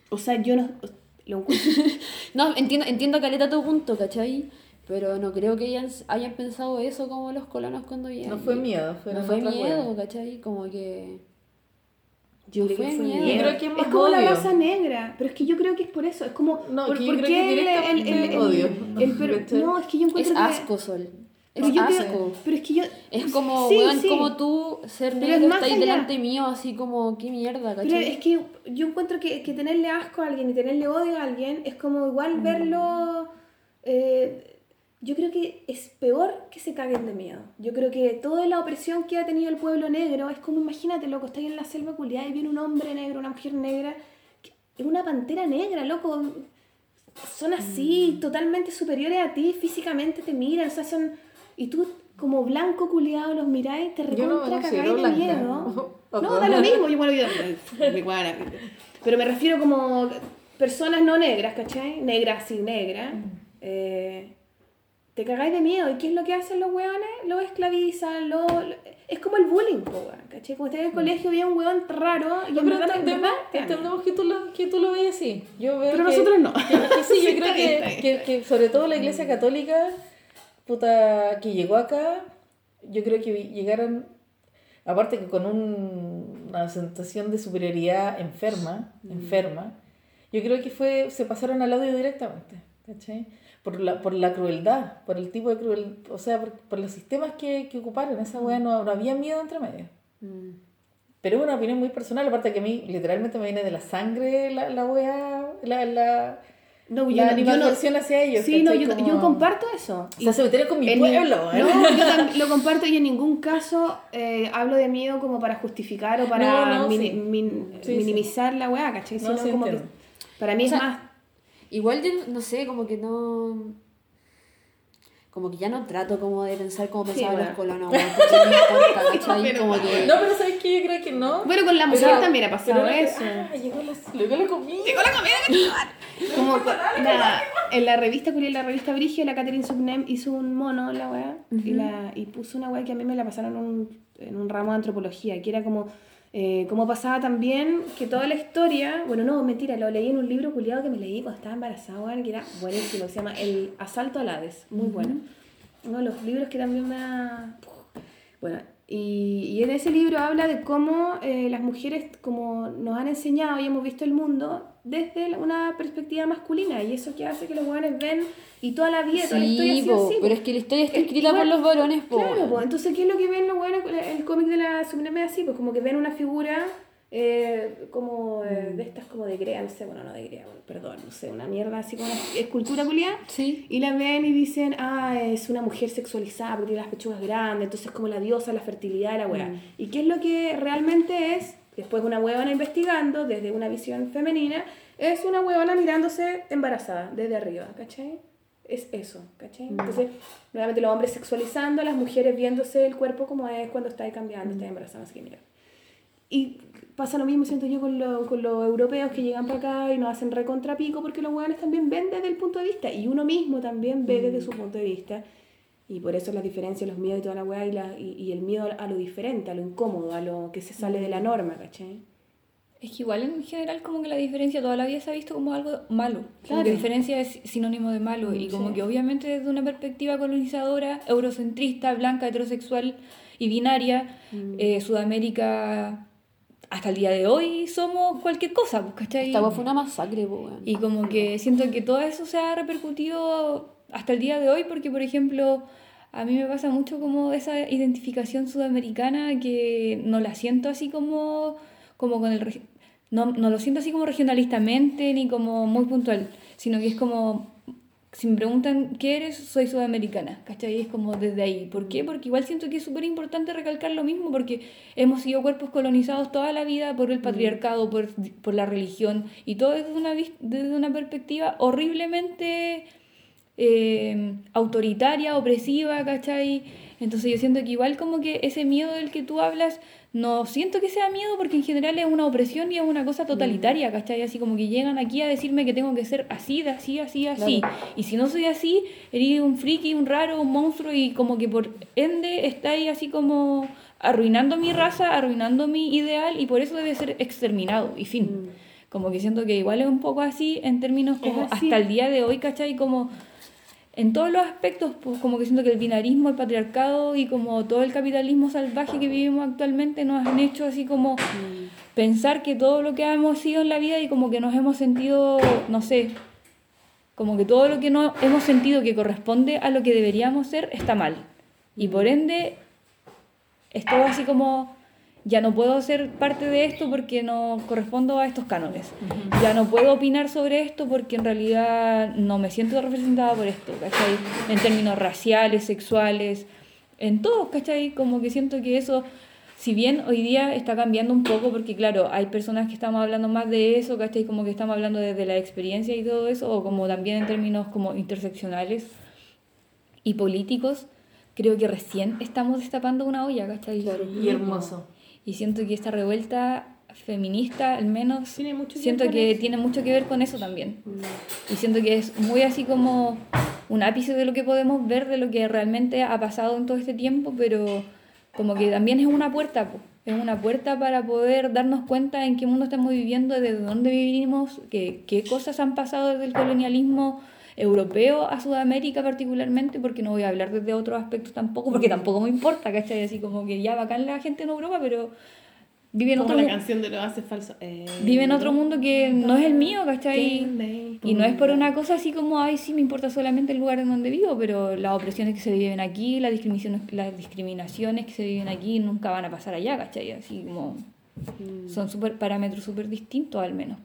O sea, yo no... Lo No, entiendo, entiendo caleta tu punto, ¿cachai? Pero no creo que hayan, hayan pensado eso como los colonos cuando llegan. No fue miedo, fue No fue miedo, ¿cachai? Como que... Yo No creo que miedo. miedo. Yo creo que es más como la raza negra, pero es que yo creo que es por eso, es como No, por, ¿por qué el- el- directamente el- el- odio. pero- no, es que yo Es encuentro que asco, Sol. pero Es yo asco. creo- pero es que yo Es como, sí, weón, sí. como tú ser Pero negro es está ahí allá. delante mío, así como, qué mierda, Pero ¿cachai? es que yo encuentro que, que tenerle asco a alguien y tenerle odio a alguien es como igual Mm. verlo. eh, yo creo que es peor que se caguen de miedo. Yo creo que toda la opresión que ha tenido el pueblo negro es como, imagínate, loco, estás en la selva culiada y viene un hombre negro, una mujer negra, es una pantera negra, loco. Son así, Mm. totalmente superiores a ti, físicamente te miran, o sea, son. Y tú, como blanco culiado, los miráis, te no me recontra cagáis de blanca. miedo. No, da lo mismo, yo mi guana. Pero me refiero como personas no negras, ¿cachai? Negras sí, negras. Eh, te cagáis de miedo. ¿Y qué es lo que hacen los hueones? Los esclavizan, lo, lo- es como el bullying, po, weón, ¿cachai? Como estás en el colegio, veía un hueón raro y No, pero verdad, en entendemos, entendemos que, tú lo, que tú lo veis así. Yo veo Pero que- nosotros no. que- que sí, yo creo bien, que, que, que sobre todo la iglesia católica, puta, que llegó acá, yo creo que llegaron, aparte que con un- una sensación de superioridad enferma, enferma, yo creo que fue, se pasaron al audio directamente, ¿cachai? Por la, por la crueldad, por el tipo de crueldad, o sea, por, por los sistemas que, que ocuparon, esa weá no, no había miedo entre medio. Mm. Pero es una opinión muy personal, aparte que a mí literalmente me viene de la sangre la, la wea, la, la, No, yo la yo no- hacia ellos. Sí, no, yo, Como- yo comparto eso. O sea, se metieron con mi En pueblo. ¿eh? No, yo lo comparto y en ningún caso eh, hablo de miedo como para justificar o para No, no, mini- sí. min- Sí, minimizar la weá, ¿cachai? Sino como que para mí O es sea, más. Igual yo no sé, como que no... como que ya no trato como de pensar como Sí, pensaban bueno. los colonos, porque no importa, ¿cachai? Pero como que... No, pero ¿sabes qué? Yo creo que no. Bueno, con la mujer Pero- también ha pasado que- eso. Ah, llegó la, llegó la comida. Llegó la comida, Como la- en la revista, en la revista Brigio, la Catherine Subnem hizo un mono, la weá, y, la, y puso una weá que a mí me la pasaron en un, en un ramo de antropología, que era como, eh, como pasaba también que toda la historia, bueno, no, mentira, lo leí en un libro culiado que me leí cuando estaba embarazada, weón, que era buenísimo, se llama El Asalto al Hades, muy bueno. Uno de los libros que también me ha... Bueno, y, y en ese libro habla de cómo eh, las mujeres como nos han enseñado y hemos visto el mundo desde una perspectiva masculina y eso que hace que los jóvenes ven y toda la vida, toda la historia ha Sí, sido así, pero es que la historia está escrita igual- por los varones, po. Claro, pues entonces, ¿qué es lo que ven los buenos? El cómic de la Sublime es así, pues como que ven una figura eh, como eh, de estas como de Grea, no sé, bueno, no de Grea, bueno, perdón, no sé, una mierda así como una escultura culiada. Sí. Y la ven y dicen, ah, es una mujer sexualizada porque tiene las pechugas grandes, entonces es como la diosa, la fertilidad la weá. ¿Y qué es lo que realmente es? Después una huevona investigando desde una visión femenina, es una huevona mirándose embarazada desde arriba, ¿cachai? Es eso, ¿cachai? Entonces, nuevamente los hombres sexualizando, las mujeres viéndose el cuerpo como es cuando está cambiando, está embarazada, así que mira. Y pasa lo mismo, siento yo, con, lo- con los europeos que llegan para acá y nos hacen recontrapico porque los hueones también ven desde el punto de vista y uno mismo también ve desde su punto de vista. Y por eso las diferencias, los miedos y toda la weá y, la, y, y el miedo a lo diferente, a lo incómodo, a lo que se sale de la norma, ¿cachai? Es que igual en general como que la diferencia toda la vida se ha visto como algo malo. Claro. que diferencia es sinónimo de malo. Y como Sí. que obviamente desde una perspectiva colonizadora, eurocentrista, blanca, heterosexual y binaria, eh, Sudamérica hasta el día de hoy somos cualquier cosa, pues, ¿cachai? Esta fue una masacre, po, weón. Y como que siento que todo eso se ha repercutido hasta el día de hoy porque, por ejemplo, a mí me pasa mucho como esa identificación sudamericana que no la siento así como, como con el... No, no lo siento así como regionalistamente ni como muy puntual, sino que es como... Si me preguntan qué eres, soy sudamericana, ¿cachai? Es como desde ahí. ¿Por qué? Porque igual siento que es súper importante recalcar lo mismo, porque hemos sido cuerpos colonizados toda la vida por el patriarcado, por, por la religión, y todo desde una, desde una perspectiva horriblemente eh, autoritaria, opresiva, ¿cachai? Entonces yo siento que igual como que ese miedo del que tú hablas, no siento que sea miedo porque en general es una opresión y es una cosa totalitaria, ¿cachai? Así como que llegan aquí a decirme que tengo que ser así, de así, así, así. Y si no soy así, eres un friki, un raro, un monstruo y como que por ende estáis así como arruinando mi raza, arruinando mi ideal y por eso debe ser exterminado y fin. Como que siento que igual es un poco así en términos como hasta el día de hoy, ¿cachai? Como en todos los aspectos, pues como que siento que el binarismo, el patriarcado y como todo el capitalismo salvaje que vivimos actualmente nos han hecho así como pensar que todo lo que hemos sido en la vida y como que nos hemos sentido, no sé, como que todo lo que no hemos sentido que corresponde a lo que deberíamos ser está mal. Y por ende, es todo así como, ya no puedo ser parte de esto porque no correspondo a estos cánones. Ya no puedo opinar sobre esto porque en realidad no me siento representada por esto, ¿cachai? En términos raciales, sexuales, en todos, ¿cachai? Como que siento que eso, si bien hoy día está cambiando un poco, porque claro, hay personas que estamos hablando más de eso, ¿cachai? Como que estamos hablando desde la experiencia y todo eso, o como también en términos como interseccionales y políticos, creo que recién estamos destapando una olla, ¿cachai? Y hermoso. Y siento que esta revuelta feminista, al menos, Tiene mucho que siento que eso. tiene mucho que ver con eso también. Y siento que es muy así como un ápice de lo que podemos ver, de lo que realmente ha pasado en todo este tiempo, pero como que también es una puerta, po. es una puerta para poder darnos cuenta en qué mundo estamos viviendo, desde dónde vivimos, qué, qué cosas han pasado desde el colonialismo europeo a Sudamérica particularmente, porque no voy a hablar desde otros aspectos tampoco, porque tampoco me importa, ¿cachai? Así como que ya bacán la gente en Europa, pero vive en Como otro la canción de lo hace falso. Eh, vive en otro mundo que no es el mío, ¿cachai? Y no es por una cosa así como, ay, sí, me importa solamente el lugar en donde vivo, pero las opresiones que se viven aquí, las discriminaciones, las discriminaciones que se viven aquí nunca van a pasar allá, ¿cachai? Así como son super, parámetros súper distintos al menos.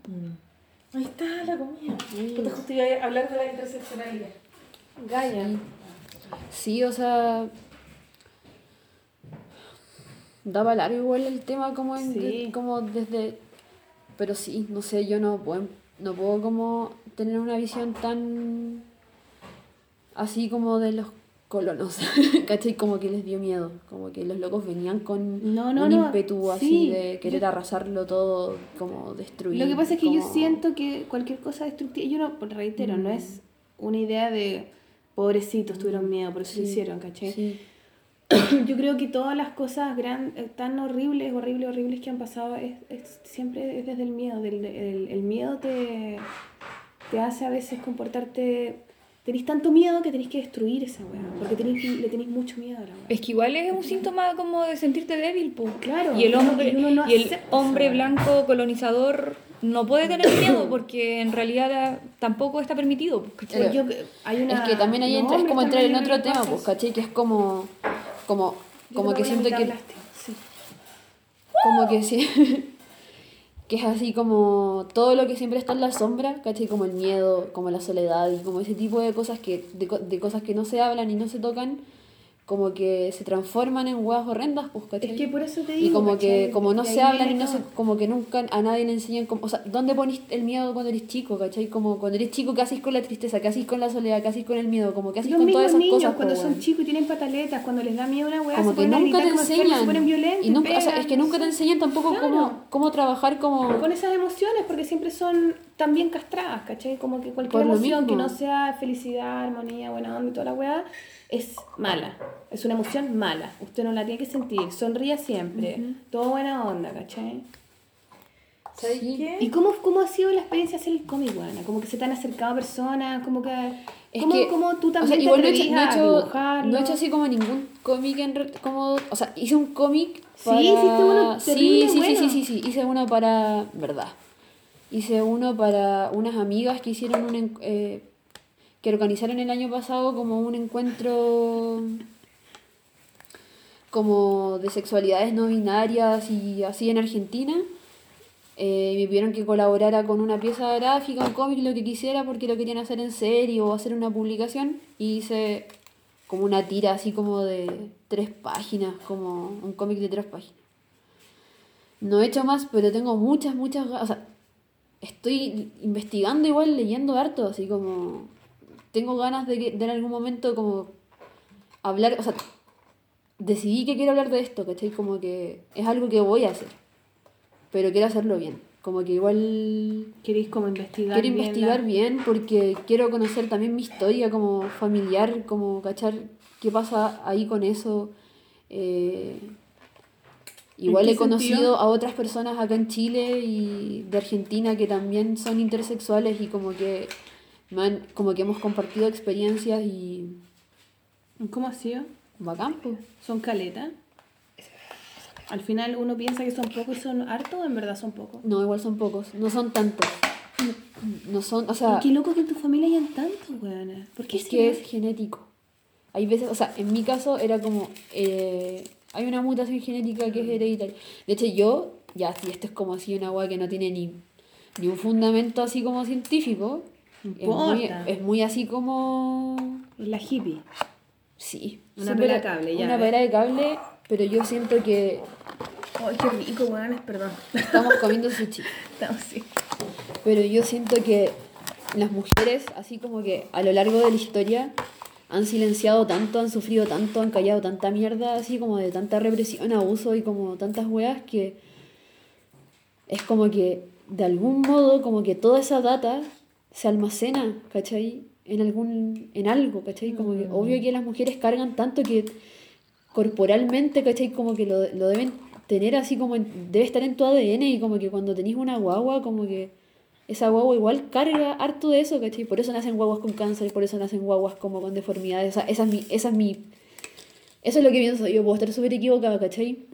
Ahí está la comida. Puta, justo iba a hablar de la interseccionalidad. Gaia. Sí, o sea. Daba largo igual el tema como, en- Sí. como desde... Pero sí, no sé, yo no puedo, no puedo como tener una visión tan... Así como de los colonos, ¿cachai? Como que les dio miedo, como que los locos venían con No, no, un no, ímpetu así sí, de querer yo- arrasarlo todo, como destruir. Lo que pasa es que yo siento que cualquier cosa destructiva, yo no, reitero, no es una idea de pobrecitos tuvieron miedo, por eso lo Sí, hicieron, ¿cachai? Sí. Yo creo que todas las cosas gran, eh, tan horribles, horribles, horribles que han pasado es, es- siempre es desde el miedo. Del, el, el miedo te, te hace a veces comportarte. Tenéis tanto miedo que tenéis que destruir esa weá. Porque tenéis, le tenéis mucho miedo a la weá. Es que igual es un síntoma como de sentirte débil, pues. Claro, Y el hombre, no y el blanco colonizador no puede tener miedo porque en realidad tampoco está permitido. pues, Yo- hay una- Es que también ahí entra, es como entrar en otro tema, pues. ¿cachai? Que es como, como, como que siento que, sí. como que sí, que es así como todo lo que siempre está en la sombra, ¿cachai? Como el miedo, como la soledad y como ese tipo de cosas que, de, de cosas que no se hablan y no se tocan, como que se transforman en huevas horrendas, pues, ¿cachai? Es que por eso te digo. y como que ¿cachai? como no se hablan y no se, como que nunca a nadie le enseñan como, o sea, ¿dónde ponís el miedo cuando eres chico, cachai? Como cuando eres chico, ¿qué haces con la tristeza? ¿Qué haces con la soledad? ¿Qué haces con el miedo? Como que haces Los con todas esas niños cosas, cuando son chicos y tienen pataletas, cuando les da miedo una weá, como se que nunca te enseñan se ponen violentos, y nunca, o sea, pegan, es que nunca te enseñan tampoco Claro. cómo, cómo trabajar como con esas emociones porque siempre son también castradas, ¿cachai? Como que cualquier Por emoción que no sea felicidad, armonía, buena onda y toda la weá es mala. Es una emoción mala. Usted no la tiene que sentir. Sonría siempre. Todo buena onda, ¿cachai? ¿Sabes Sí. qué? ¿Y cómo, cómo ha sido la experiencia hacer el cómic, weona? Como que se te han acercado personas, como que... Es ¿Cómo, que, cómo tú o sea, también igual te no he hecho, no he hecho- dibujarlo? no he hecho así como ningún cómic en como, o sea, hice un cómic Sí, para... hiciste uno sí, terrible sí, sí, bueno. sí, sí, sí, hice uno para, verdad, hice uno para unas amigas que hicieron un, eh, que organizaron el año pasado como un encuentro como de sexualidades no binarias y así en Argentina. Eh, me pidieron que colaborara con una pieza gráfica, un cómic, lo que quisiera, porque lo querían hacer en serio o hacer una publicación. Y hice como una tira así como de tres páginas, como un cómic de tres páginas. No he hecho más, pero tengo muchas, muchas. O sea, estoy investigando igual, leyendo harto, así como. Tengo ganas de que de en algún momento como hablar, o sea, decidí que quiero hablar de esto, ¿cachai? Como que es algo que voy a hacer, pero quiero hacerlo bien. Como que igual ¿Queréis como investigar quiero bien investigar la- bien porque quiero conocer también mi historia como familiar, como cachar qué pasa ahí con eso. Eh, igual he conocido sentido? a otras personas acá en Chile y de Argentina que también son intersexuales y como que me han- como que hemos compartido experiencias y ¿Cómo ha sido? bacán, pues. ¿Son caletas? Al final uno piensa que son pocos y son hartos, o en verdad son pocos. No, igual son pocos, no son tantos. No son, o sea, qué loco que en tu familia hayan tantos, weona. ¿Por qué es que es genético. Hay veces, o sea, en mi caso era como, eh, hay una mutación genética que es hereditaria. De hecho, yo, ya, si esto es como así una agua que no tiene ni, ni un fundamento así como científico, es muy, es muy así como, La hippie. sí. Una pera de cable, ya, Una pera de cable, pero yo siento que Ay, qué rico, weones, perdón. estamos comiendo sushi. Estamos sí. Pero yo siento que las mujeres, así como que a lo largo de la historia, han silenciado tanto, han sufrido tanto, han callado tanta mierda, así como de tanta represión, abuso y como tantas weas que es como que de algún modo como que toda esa data se almacena, ¿cachai? En algún, en algo, ¿cachai? Como que obvio que las mujeres cargan tanto que corporalmente, ¿cachai? Como que lo, lo deben tener así como, en- debe estar en tu ADN y como que cuando tenés una guagua, como que esa guagua igual carga harto de eso, ¿cachai? Por eso nacen guaguas con cáncer, por eso nacen guaguas como con deformidades, o sea, esa es mi, esa es mi, eso es lo que pienso, yo puedo estar súper equivocada, ¿cachai?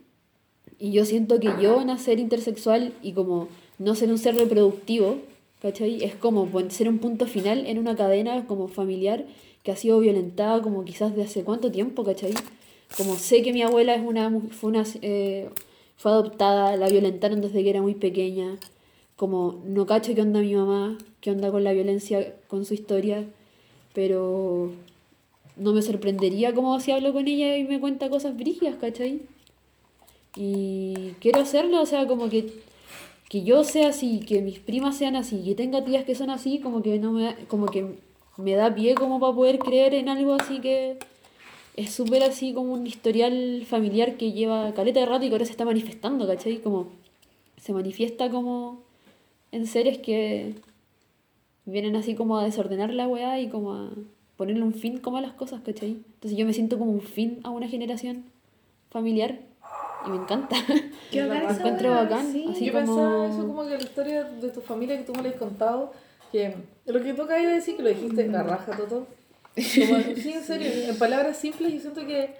Y yo siento que yo nacer intersexual y como no ser un ser reproductivo, ¿cachai? Es como ser un punto final en una cadena como familiar que ha sido violentada como quizás de hace cuánto tiempo, ¿cachai? Como sé que mi abuela es una, fue, una, eh, fue adoptada, la violentaron desde que era muy pequeña, como no cacho qué onda mi mamá, qué onda con la violencia, con su historia, pero no me sorprendería como si hablo con ella y me cuenta cosas brígidas, ¿cachai? Y quiero hacerlo, o sea, como que, que yo sea así, que mis primas sean así, que tenga tías que son así, como que no me da- como que me da pie como para poder creer en algo así que, es súper así como un historial familiar que lleva caleta de rato y que ahora se está manifestando, ¿cachai? Como se manifiesta como en seres que vienen así como a desordenar la weá y como a ponerle un fin como a las cosas, ¿cachai? Entonces yo me siento como un fin a una generación familiar y me encanta. Qué bacán esa encuentro bacán, sí. así Yo como- pensaba eso como que la historia de tu familia que tú me la has contado, que lo que tú acabas de decir, que lo dijiste en la raja, Toto. Como, sí, en serio, en palabras simples, yo siento que,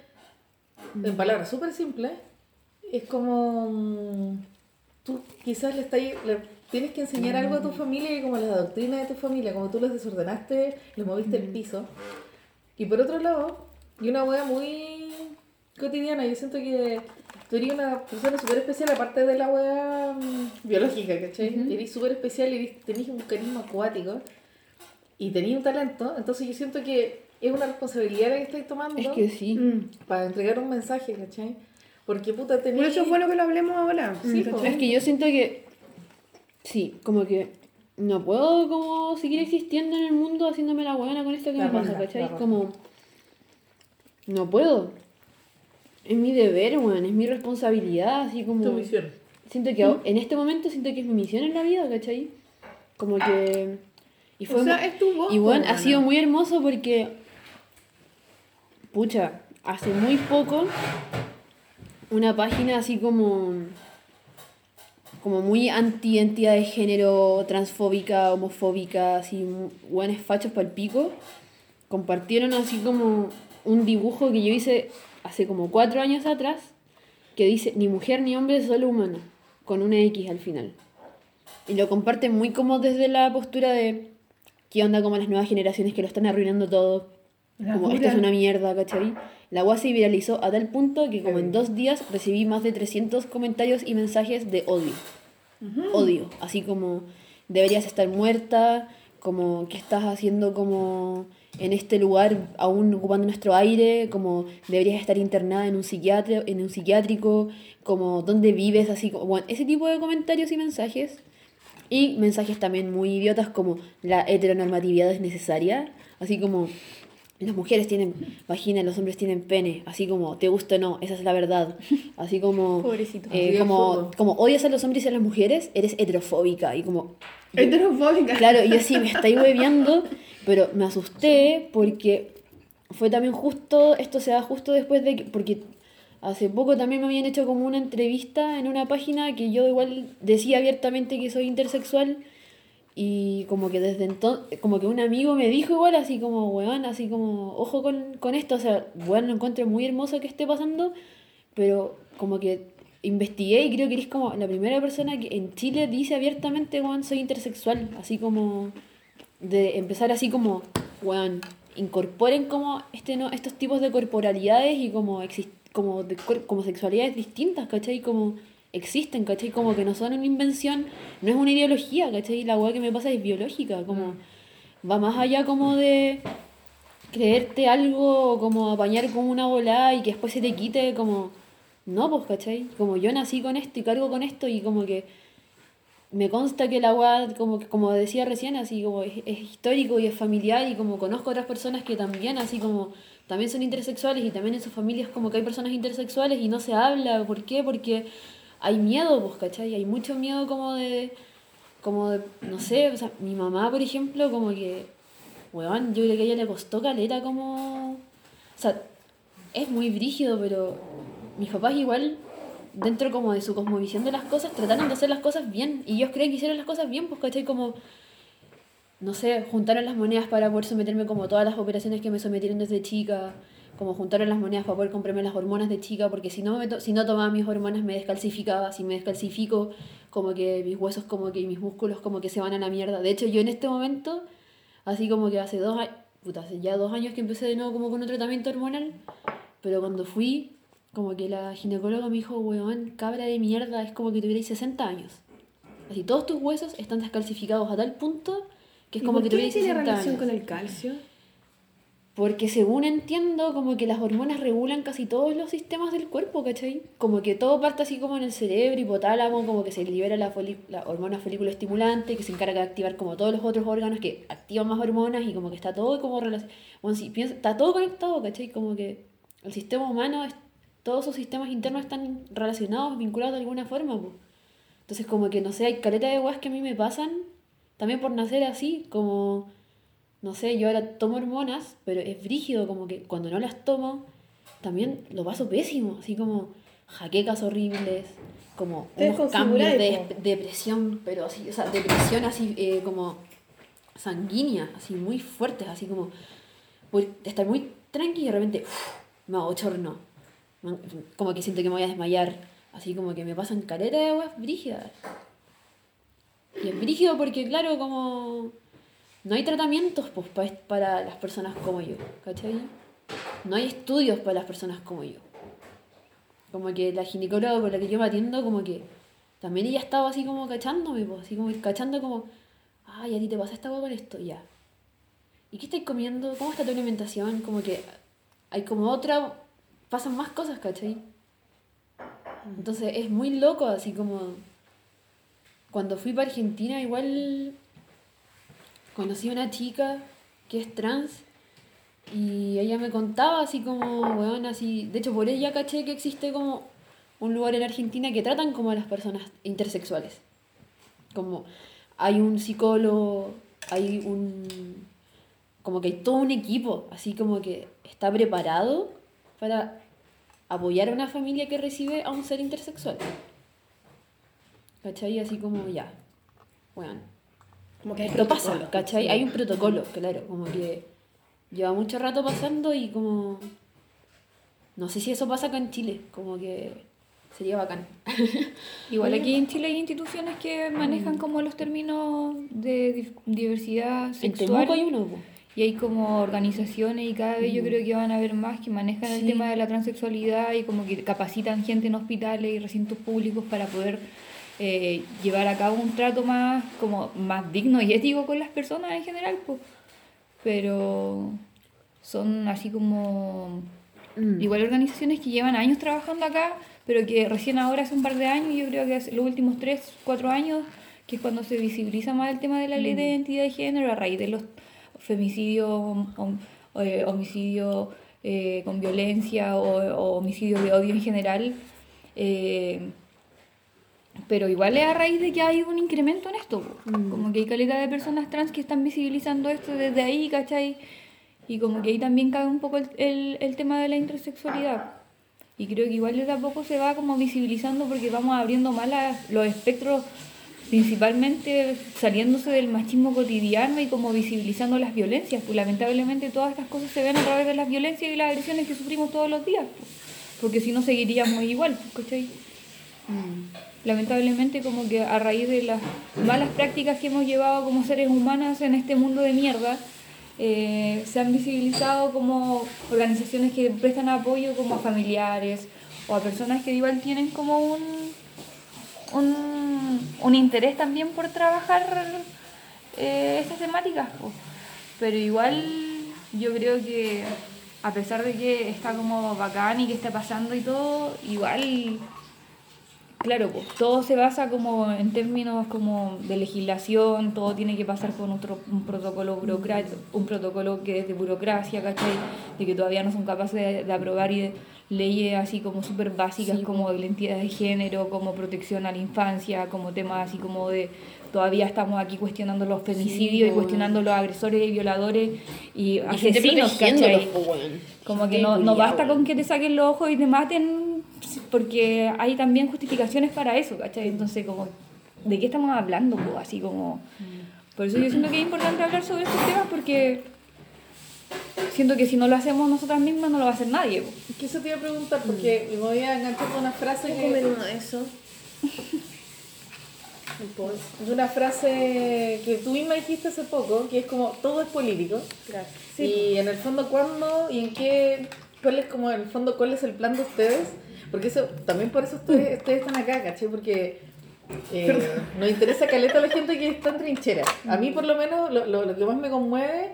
en palabras súper simples, es como mm, tú quizás le, estás, le tienes que enseñar algo a tu familia y como la doctrina de tu familia, como tú los desordenaste, les moviste el piso. Y por otro lado, y una wea muy cotidiana, yo siento que tú eres una persona súper especial, aparte de la wea mm, biológica, ¿cachai? Eres súper especial y tenés un carisma acuático y tenés un talento, entonces yo siento que es una responsabilidad la que estáis tomando Es que sí. Mm. para entregar un mensaje, ¿cachai? Porque puta tenés... Por eso es bueno que lo hablemos ahora. Sí. Es que yo siento que. Sí, como que. No puedo como seguir existiendo en el mundo haciéndome la buena con esto que La me pasa, ¿cachai? Como. No puedo. Es mi deber, weón, es mi responsabilidad, así como. Tu misión. Siento que en este momento siento que es mi misión en la vida, ¿cachai? Como que. Y fue O sea, es tu voz. y bueno, ha sido muy hermoso porque, pucha, hace muy poco, una página así como, como muy anti identidad de género, transfóbica, homofóbica, así, buenos fachos para el pico, compartieron así como un dibujo que yo hice hace como cuatro años atrás, que dice ni mujer ni hombre, solo humano, con una X al final. Y lo comparten muy como desde la postura de qué onda como las nuevas generaciones que lo están arruinando todo. La como esto es una mierda, ¿cachai? La UA se viralizó a tal punto que como en dos días recibí más de 300 comentarios y mensajes de odio. Odio. Así como deberías estar muerta, como qué estás haciendo como en este lugar aún ocupando nuestro aire, como deberías estar internada en un psiquiatra, en un psiquiátrico, como dónde vives, así como bueno, ese tipo de comentarios y mensajes. Y mensajes también muy idiotas como la heteronormatividad es necesaria, así como las mujeres tienen vagina, los hombres tienen pene, así como te gusta o no, esa es la verdad. Así como Pobrecito. eh, Así como, odias a los hombres y a las mujeres, eres heterofóbica y como Heterofóbica. Claro, y yo sí, me estáis hueveando, pero me asusté porque fue también justo, esto se da justo después de que, porque hace poco también me habían hecho como una entrevista en una página que yo igual decía abiertamente que soy intersexual y como que desde entonces, como que un amigo me dijo igual así como, weón, así como, ojo con, con esto, o sea, weón, lo encuentro muy hermoso que esté pasando, pero como que investigué y creo que eres como la primera persona que en Chile dice abiertamente, weón, soy intersexual, así como de empezar así como, weón, incorporen como este no estos tipos de corporalidades y como exis- como de como sexualidades distintas, ¿cachai? Como existen, ¿cachai? Como que no son una invención, no es una ideología, ¿cachai? La weá que me pasa es biológica, como va más allá como de creerte algo, como apañar como una bola y que después se te quite, como, no, pues, ¿cachai? Como yo nací con esto y cargo con esto y como que me consta que la weá, como, como decía recién, así como es, es histórico y es familiar y como conozco otras personas que también, así como también son intersexuales y también en sus familias como que hay personas intersexuales y no se habla. ¿Por qué? Porque hay miedo, pues, ¿cachai? Hay mucho miedo como de, como de, no sé, o sea, mi mamá, por ejemplo, como que, weón, yo creo que a ella le costó caleta como, o sea, es muy brígido, pero mis papás igual, dentro como de su cosmovisión de las cosas, trataron de hacer las cosas bien. Y ellos creen que hicieron las cosas bien, pues, ¿cachai? Como, no sé, juntaron las monedas para poder someterme como todas las operaciones que me sometieron desde chica. Como juntaron las monedas para poder comprarme las hormonas de chica, porque si no, me to- si no tomaba mis hormonas me descalcificaba. Si me descalcifico, como que mis huesos, como que mis músculos, como que se van a la mierda. De hecho, yo en este momento, así como que hace dos años, puta, hace ya dos años que empecé de nuevo como con un tratamiento hormonal, pero cuando fui, como que la ginecóloga me dijo, weón, cabra de mierda, es como que tuvierais 60 años. Así, todos tus huesos están descalcificados a tal punto que es ¿Y como por que qué tuvierais tiene 60 relación años. con el calcio? Porque según entiendo, como que las hormonas regulan casi todos los sistemas del cuerpo, ¿cachai? Como que todo parte así como en el cerebro, hipotálamo, como que se libera la, la hormona folículo estimulante, que se encarga de activar como todos los otros órganos que activan más hormonas y como que está todo como relacionado. Bueno, sí, piensa, está todo conectado, ¿cachai? Como que el sistema humano, es- todos sus sistemas internos están relacionados, vinculados de alguna forma, po. Entonces como que, no sé, hay caleta de weas que a mí me pasan, también por nacer así, como, no sé, yo ahora tomo hormonas, pero es brígido, como que cuando no las tomo, también lo paso pésimo, así como jaquecas horribles, como unos cambios de depresión, pero así, o sea, depresión así eh, como sanguínea, así muy fuertes, así como estar muy tranqui y de repente uf, me abochorno. Como que siento que me voy a desmayar. Así como que me pasan caleta de aguas brígidas. Y es brígido porque, claro, como no hay tratamientos pues, pa- para las personas como yo, ¿cachai? No hay estudios para las personas como yo. Como que la ginecóloga con la que yo me atiendo, como que también ella estaba así como cachándome, pues, así como cachando como, ay, a ti te pasa esta agua con esto, ya. ¿Y qué estáis comiendo? ¿Cómo está tu alimentación? Como que hay como otra, pasan más cosas, ¿cachai? Entonces es muy loco, así como cuando fui para Argentina igual conocí a una chica que es trans y ella me contaba así como, weón, así, de hecho por ella caché que existe como un lugar en Argentina que tratan como a las personas intersexuales. Como hay un psicólogo, hay un como que hay todo un equipo, así como que está preparado para apoyar a una familia que recibe a un ser intersexual. ¿Cachai? Así como ya. Bueno, Como que hay lo pasa. ¿cachai? Hay un protocolo, claro, como que lleva mucho rato pasando y como... No sé si eso pasa acá en Chile, como que sería bacán. Igual aquí en Chile hay instituciones que manejan como los términos de diversidad En sexual. Temuco hay uno, po. Y hay como organizaciones y cada vez yo creo que van a haber más que manejan el tema de la transexualidad y como que capacitan gente en hospitales y recintos públicos para poder eh, llevar a cabo un trato más como más digno y ético con las personas en general, pues. Pero son así como igual organizaciones que llevan años trabajando acá, pero que recién ahora hace un par de años, yo creo que hace los últimos 3, 4 años, que es cuando se visibiliza más el tema de la ley de identidad de género a raíz de los femicidios, hom- eh, homicidio eh, con violencia o, o homicidio de odio en general. eh, pero igual es a raíz de que hay un incremento en esto, po. como que hay calidad de personas trans que están visibilizando esto desde ahí, ¿cachai? Y como que ahí también cabe un poco el, el, el tema de la intersexualidad. Y creo que igual desde a poco se va como visibilizando porque vamos abriendo más las- los espectros, principalmente saliéndose del machismo cotidiano y como visibilizando las violencias. Pues lamentablemente todas estas cosas se ven a través de las violencias y las agresiones que sufrimos todos los días. pues. Porque si no seguiríamos igual, ¿cachai? Lamentablemente como que a raíz de las malas prácticas que hemos llevado como seres humanos en este mundo de mierda, eh, se han visibilizado como organizaciones que prestan apoyo como a familiares o a personas que igual tienen como un, un, un interés también por trabajar eh, estas temáticas. po. Pero igual yo creo que a pesar de que está como bacán y que está pasando y todo, igual Claro, pues, todo se basa como en términos como de legislación, todo tiene que pasar por otro, un protocolo burocrático, un protocolo que es de burocracia, ¿cachai? De que todavía no son capaces de, de aprobar y de leyes así como súper básicas como de identidad de género, como protección a la infancia, como temas así como de todavía estamos aquí cuestionando los femicidios y cuestionando los agresores y violadores y, Y asesinos, ¿cachai? Como que no, no basta con que te saquen los ojos y te maten, porque hay también justificaciones para eso, ¿cachai? Entonces, como, ¿de qué estamos hablando? po? Así como... Por eso yo siento que es importante hablar sobre estos temas, porque siento que si no lo hacemos nosotras mismas, no lo va a hacer nadie. po. Es que eso te iba a preguntar porque me voy a enganchar con una frase a comer que, uno de esos. de una frase que tú misma dijiste hace poco, que es como todo es político. Gracias. y en el fondo cuándo y en qué, cuál es como en el fondo cuál es el plan de ustedes, porque eso también por eso ustedes, ustedes están acá, ¿caché? Porque eh, nos interesa caleta a la gente que está en trinchera. A mí por lo menos lo, lo, lo que más me conmueve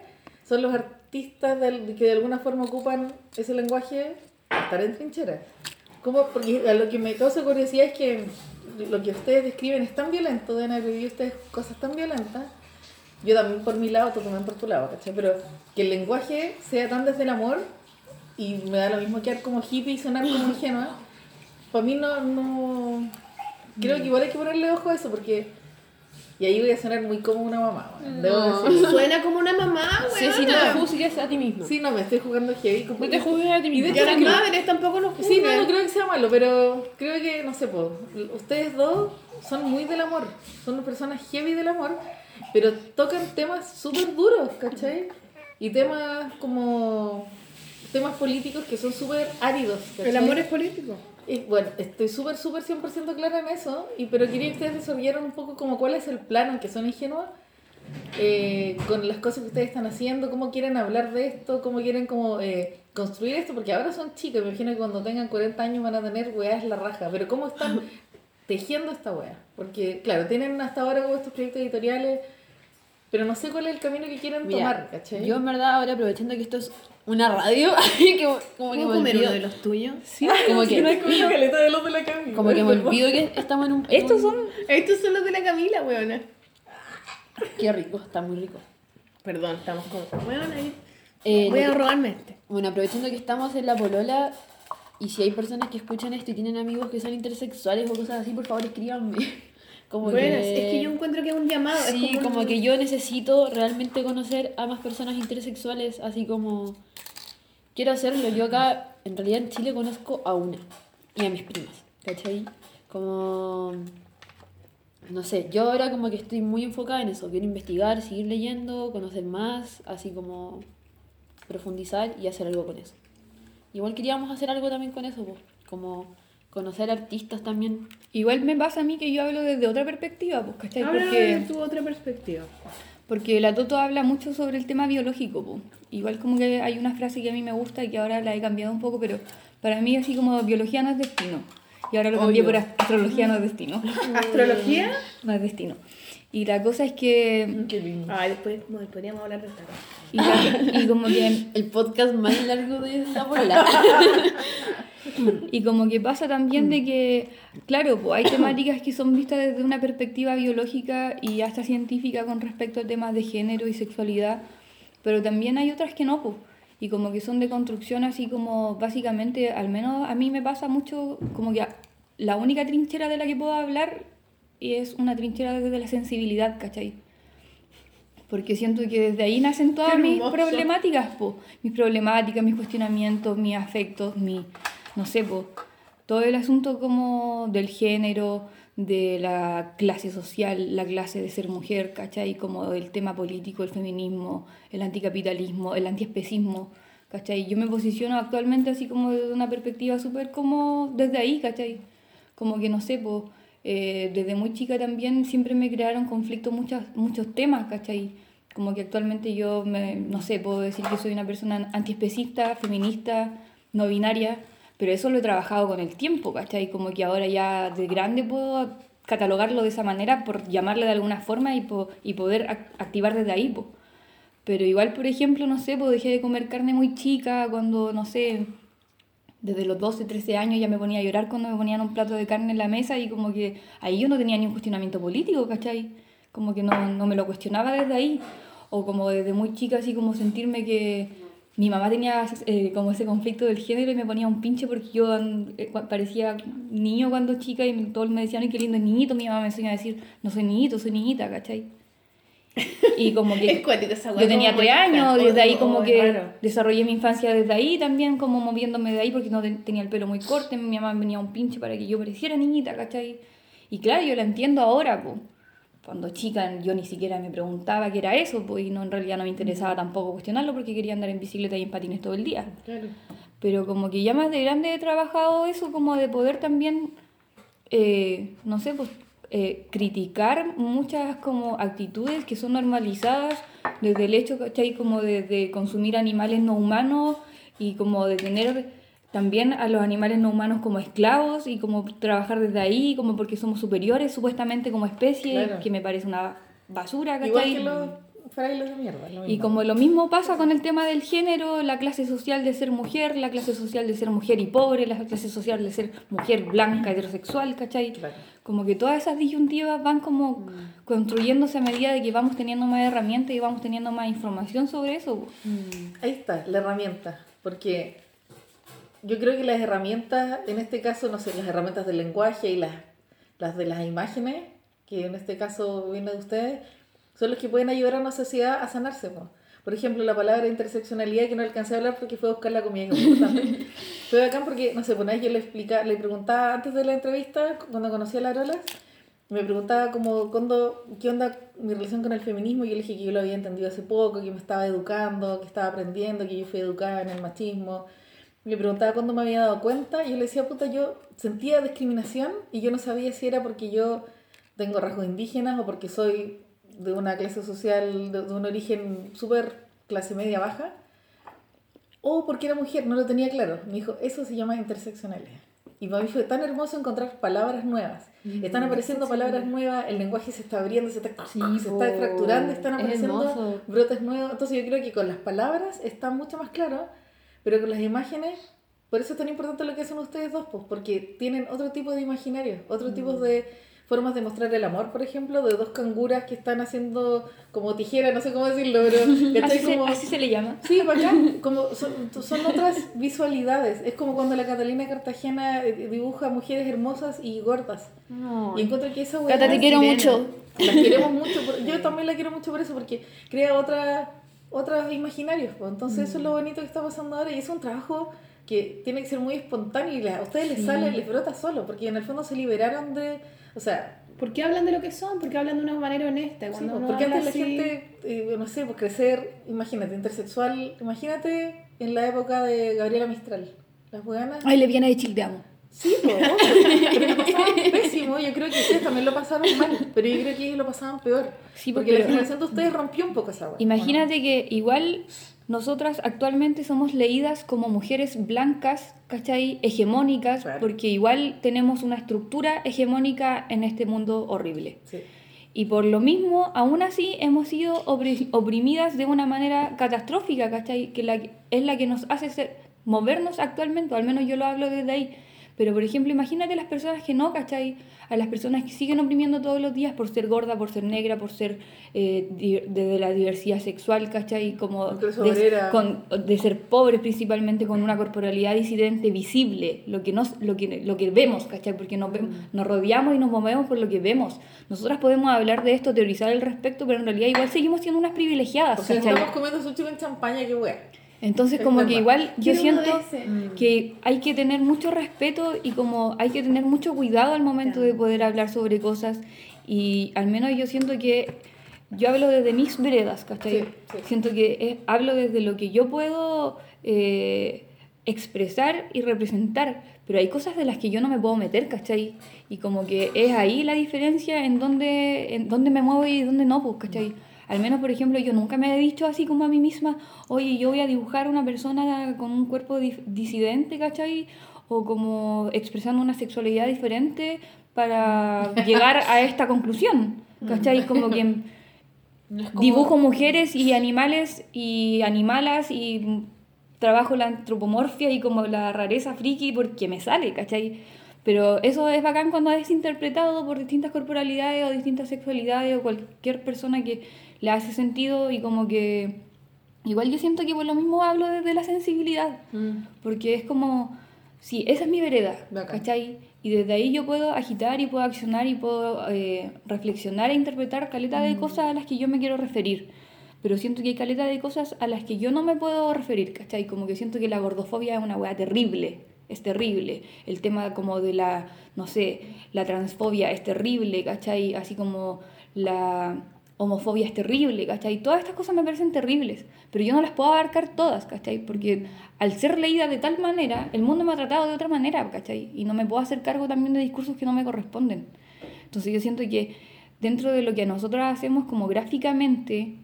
son los artistas del- que de alguna forma ocupan ese lenguaje estar en trinchera. ¿Cómo? Porque a lo que me causa curiosidad es que lo que ustedes describen es tan violento, deben haber vivido ustedes cosas tan violentas. Yo también por mi lado, tú también por tu lado, ¿cachai? Pero que el lenguaje sea tan desde el amor, y me da lo mismo quedar como hippie y sonar como ingenua, para mí no, no... Creo que igual hay que ponerle ojo a eso porque... Y ahí voy a sonar muy como una mamá, bueno, debo. Suena como una mamá, Sí, güey. sí, no te juzgues a ti mismo. Sí, no, me estoy jugando heavy. como- No te juzgues a ti de mismo. Y a hecho, las creo- madres tampoco nos Sí, no, juzgan. no creo que sea malo, pero creo que, no sé, po, ustedes dos son muy del amor, son personas heavy del amor, pero tocan temas súper duros, ¿cachai? Y temas como temas políticos que son súper áridos. ¿cachai? El amor es político. Y bueno, estoy súper, súper 100% clara en eso, y, pero quería que ustedes desarrollaran un poco como cuál es el plano, aunque son ingenuos, eh, con las cosas que ustedes están haciendo, cómo quieren hablar de esto, cómo quieren como eh, construir esto, porque ahora son chicos, me imagino que cuando tengan 40 años van a tener weas la raja, pero cómo están tejiendo esta wea, porque claro, tienen hasta ahora como estos proyectos editoriales, pero no sé cuál es el camino que quieren Mira, tomar, ¿cachai? yo en verdad ahora aprovechando que esto es una radio, que como que ¿Puedo me comer olvido, uno de los tuyos? sí, como que- una caleta de los de la Cami, como que me olvido que estamos en un... en Estos un- son. Estos son los de la Camila, weona. Qué rico, está muy rico. Perdón, estamos como... Weona, ahí. Eh, Voy a robarme este. Bueno, aprovechando que estamos en la polola y si hay personas que escuchan esto y tienen amigos que son intersexuales o cosas así, por favor escríbanme. Como Bueno, que... es que yo encuentro que es un llamado. es Sí, un- como que yo necesito realmente conocer a más personas intersexuales, así como quiero hacerlo. Yo acá, en realidad en Chile conozco a una y a mis primas, ¿cachai? Como, no sé, yo ahora como que estoy muy enfocada en eso, quiero investigar, seguir leyendo, conocer más, así como profundizar y hacer algo con eso. Igual queríamos hacer algo también con eso, pues, como conocer artistas también. Igual me pasa a mí que yo hablo desde otra perspectiva, pues, ¿cachai? Habla Porque, de tu otra perspectiva. porque la Toto habla mucho sobre el tema biológico, pues. Igual como que hay una frase que a mí me gusta y que ahora la he cambiado un poco, pero para mí así como biología no es destino. Y ahora lo cambié por astrología no es destino. ¿Astrología? no es destino. Y la cosa es que... Qué lindo. Ay, después bueno, podríamos hablar de esta cosa. Y, la- y como que El podcast más largo de la bola. Y como que pasa también de que, claro, pues hay temáticas que son vistas desde una perspectiva biológica y hasta científica con respecto a temas de género y sexualidad, pero también hay otras que no, pues. Y como que son de construcción así como básicamente, al menos a mí me pasa mucho como que la única trinchera de la que puedo hablar es una trinchera desde la sensibilidad, ¿cachai? Porque siento que desde ahí nacen todas mis problemáticas, po. mis problemáticas, mis cuestionamientos, mis afectos, mi, no sé, po. todo el asunto como del género, de la clase social, la clase de ser mujer, ¿cachai? Como el tema político, el feminismo, el anticapitalismo, el antiespecismo, ¿cachai? Yo me posiciono actualmente así como desde una perspectiva súper como desde ahí, ¿cachai? Como que no sé, pues, desde muy chica también siempre me crearon conflictos muchos temas, ¿cachai? Como que actualmente yo, me, no sé, puedo decir que soy una persona antiespecista, feminista, no binaria, pero eso lo he trabajado con el tiempo, ¿cachai? Como que ahora ya de grande puedo catalogarlo de esa manera por llamarle de alguna forma y, po- y poder ac- activar desde ahí, po. Pero igual, por ejemplo, no sé, pues dejé de comer carne muy chica cuando, no sé, desde los 12, 13 años ya me ponía a llorar cuando me ponían un plato de carne en la mesa y como que ahí yo no tenía ni un cuestionamiento político, ¿cachai? Como que no, no me lo cuestionaba desde ahí. O como desde muy chica así como sentirme que mi mamá tenía eh, como ese conflicto del género y me ponía un pinche porque yo eh, parecía niño cuando chica y todos me decían, ay, qué lindo es niñito. Mi mamá me enseñó a decir, no soy niñito, soy niñita, ¿cachai? Y como que... Es cuático esa Yo tenía tres años, desde ahí como que raro. desarrollé mi infancia desde ahí también, como moviéndome de ahí porque no ten- tenía el pelo muy corto, mi mamá me venía un pinche para que yo pareciera niñita, ¿cachai? Y claro, yo la entiendo ahora, pues. Cuando chica yo ni siquiera me preguntaba qué era eso, pues, y no, en realidad no me interesaba tampoco cuestionarlo porque quería andar en bicicleta y en patines todo el día. Claro. Pero como que ya más de grande he trabajado eso, como de poder también, eh, no sé, pues eh, criticar muchas como actitudes que son normalizadas desde el hecho, ¿cachai? Como de, de consumir animales no humanos y como de tener también a los animales no humanos como esclavos y como trabajar desde ahí, como porque somos superiores supuestamente como especie, Claro. que me parece una basura, ¿cachai? Igual que los frailes de mierda. lo Y como lo mismo pasa con el tema del género, la clase social de ser mujer, la clase social de ser mujer y pobre, la clase social de ser mujer blanca, heterosexual, ¿cachai? Claro. Como que todas esas disyuntivas van como construyéndose a medida de que vamos teniendo más herramientas y vamos teniendo más información sobre eso. po. Ahí está, la herramienta. Porque yo creo que las herramientas, en este caso, no sé, las herramientas del lenguaje y las, las de las imágenes, que en este caso viene de ustedes, son los que pueden ayudar a una sociedad a sanarse. po. Por ejemplo, la palabra interseccionalidad, que no alcancé a hablar porque fue a buscar la comida. que importante. fue bacán porque, no sé, por ahí yo le, explica, le preguntaba antes de la entrevista, cuando conocí a la Arola, me preguntaba como, ¿cuándo, ¿qué onda mi relación con el feminismo? Y yo le dije que yo lo había entendido hace poco, que me estaba educando, que estaba aprendiendo, que yo fui educada en el machismo. Me preguntaba cuándo me había dado cuenta y yo le decía, puta, yo sentía discriminación y yo no sabía si era porque yo tengo rasgos indígenas o porque soy de una clase social, de, de un origen súper clase media baja, o porque era mujer, no lo tenía claro. Me dijo, eso se llama interseccionalidad. Y para mí fue tan hermoso encontrar palabras nuevas. Están apareciendo palabras nuevas, el lenguaje se está abriendo, se está, Sí, se está fracturando, están Es apareciendo brotes nuevos. Entonces yo creo que con las palabras está mucho más claro, pero con las imágenes, por eso es tan importante lo que hacen ustedes dos, pues, porque tienen otro tipo de imaginario, otro tipo Mm. de formas de mostrar el amor, por ejemplo, de dos canguras que están haciendo como tijera, no sé cómo decirlo, pero. Así se, como... así se le llama. Sí, bacán. Como son, son otras visualidades. Es como cuando la Catalina Cartagena eh, dibuja mujeres hermosas y gordas. Y encuentro que esa Cata, te quiero sirena. mucho. La queremos mucho. por- yo también la quiero mucho por eso, porque crea otra, otros imaginarios. pues. Entonces, eso es lo bonito que está pasando ahora. Y es un trabajo que tiene que ser muy espontáneo y la- a ustedes les sale, les brota solo, porque en el fondo se liberaron de. O sea, ¿Por qué hablan de lo que son? ¿Por qué hablan de una manera honesta? Sí, Cuando uno porque antes la así- gente, eh, no sé, pues crecer, imagínate, intersexual, imagínate en la época de Gabriela Mistral, las weganas. Ay, lesbiana de Chile, te amo. Sí, pues, pero lo pasaban pésimo, yo creo que ustedes también lo pasaron mal, pero yo creo que ellos lo pasaban peor. Sí, porque porque- la generación de ustedes rompió un poco esa wea. Imagínate que igual nosotras actualmente somos leídas como mujeres blancas, ¿cachai? Hegemónicas, Claro. porque igual tenemos una estructura hegemónica en este mundo horrible. Sí. Y por lo mismo, aún así, hemos sido opri- oprimidas de una manera catastrófica, ¿cachai? Que la, es la que nos hace ser, movernos actualmente, o al menos yo lo hablo desde ahí. Pero, por ejemplo, imagínate las personas que no, ¿cachai? A las personas que siguen oprimiendo todos los días por ser gorda, por ser negra, por ser eh, de, de la diversidad sexual, ¿cachai? Como de, con- de ser pobres principalmente, con una corporalidad disidente visible, lo que, nos, lo que, lo que vemos, ¿cachai? Porque nos, vemos- nos rodeamos y nos movemos por lo que vemos. Nosotras podemos hablar de esto, teorizar al respecto, pero en realidad igual seguimos siendo unas privilegiadas, O sea, ¿cachai? estamos comiendo sushi con champaña, qué wea. Entonces Es como que igual yo siento. Mm. que hay que tener mucho respeto y como hay que tener mucho cuidado al momento de poder hablar sobre cosas y al menos yo siento que yo hablo desde mis veredas, ¿cachai? Sí, sí. Siento que es- hablo desde lo que yo puedo eh, expresar y representar, pero hay cosas de las que yo no me puedo meter, ¿cachai? Y como que es ahí la diferencia en dónde, en dónde me muevo y dónde no, pues, ¿cachai? Al menos, por ejemplo, yo nunca me he dicho así como a mí misma, oye, yo voy a dibujar a una persona con un cuerpo disidente, ¿cachai? O como expresando una sexualidad diferente para llegar a esta conclusión, ¿cachai? Como que como- dibujo mujeres y animales y animalas y trabajo la antropomorfia y como la rareza friki porque me sale, ¿cachai? Pero eso es bacán cuando es interpretado por distintas corporalidades o distintas sexualidades o cualquier persona que le hace sentido y como que igual yo siento que por lo mismo hablo desde la sensibilidad, Mm. porque es como, sí, esa es mi vereda, Bacán. ¿cachai? Y desde ahí yo puedo agitar y puedo accionar y puedo eh, reflexionar e interpretar caleta de cosas a las que yo me quiero referir. Pero siento que hay caleta de cosas a las que yo no me puedo referir, ¿cachai? Como que siento que la gordofobia es una weá terrible, es terrible. El tema como de la, no sé, la transfobia es terrible, ¿cachai? Así como la homofobia es terrible, ¿cachai? Todas estas cosas me parecen terribles, pero yo no las puedo abarcar todas, ¿cachai? Porque al ser leída de tal manera, el mundo me ha tratado de otra manera, ¿cachai? Y no me puedo hacer cargo también de discursos que no me corresponden. Entonces yo siento que dentro de lo que nosotros hacemos como gráficamente,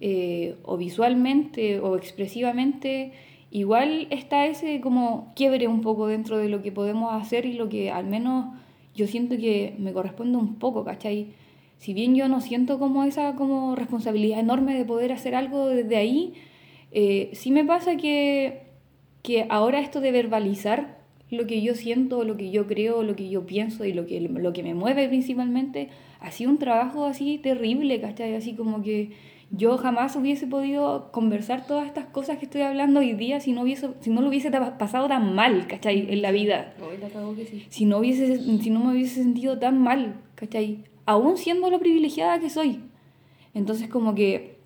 eh, o visualmente, o expresivamente, igual está ese como quiebre un poco dentro de lo que podemos hacer y lo que al menos yo siento que me corresponde un poco, ¿cachai? Si bien yo no siento como esa como responsabilidad enorme de poder hacer algo desde ahí, eh, sí me pasa que, que ahora esto de verbalizar lo que yo siento, lo que yo creo, lo que yo pienso y lo que, lo que me mueve principalmente, ha sido un trabajo así terrible, ¿cachai? Así como que Yo jamás hubiese podido conversar todas estas cosas que estoy hablando hoy día si no, hubiese, si no lo hubiese pasado tan mal, ¿cachai? En la vida. Hoy la que sí. Si no, hubiese, si no me hubiese sentido tan mal, ¿cachai? Aún siendo lo privilegiada que soy. Entonces como que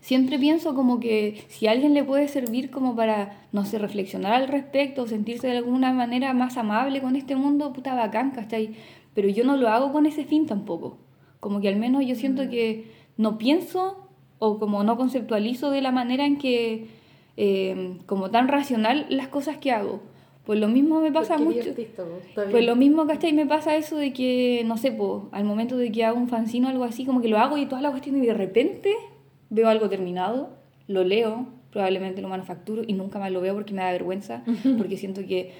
siempre pienso como que si a alguien le puede servir como para, no sé, reflexionar al respecto, o sentirse de alguna manera más amable con este mundo, puta bacán, ¿cachai? Pero yo no lo hago con ese fin tampoco. Como que al menos yo siento que no pienso o como no conceptualizo de la manera en que, eh, como tan racional, las cosas que hago. Pues lo mismo me pasa mucho. artista, Pues bien. lo mismo, ¿cachai? Me pasa eso de que, no sé, po, al momento de que hago un fanzine o algo así, como que lo hago y toda la cuestión y de repente veo algo terminado, lo leo, probablemente lo manufacturo y nunca más lo veo porque me da vergüenza, porque siento que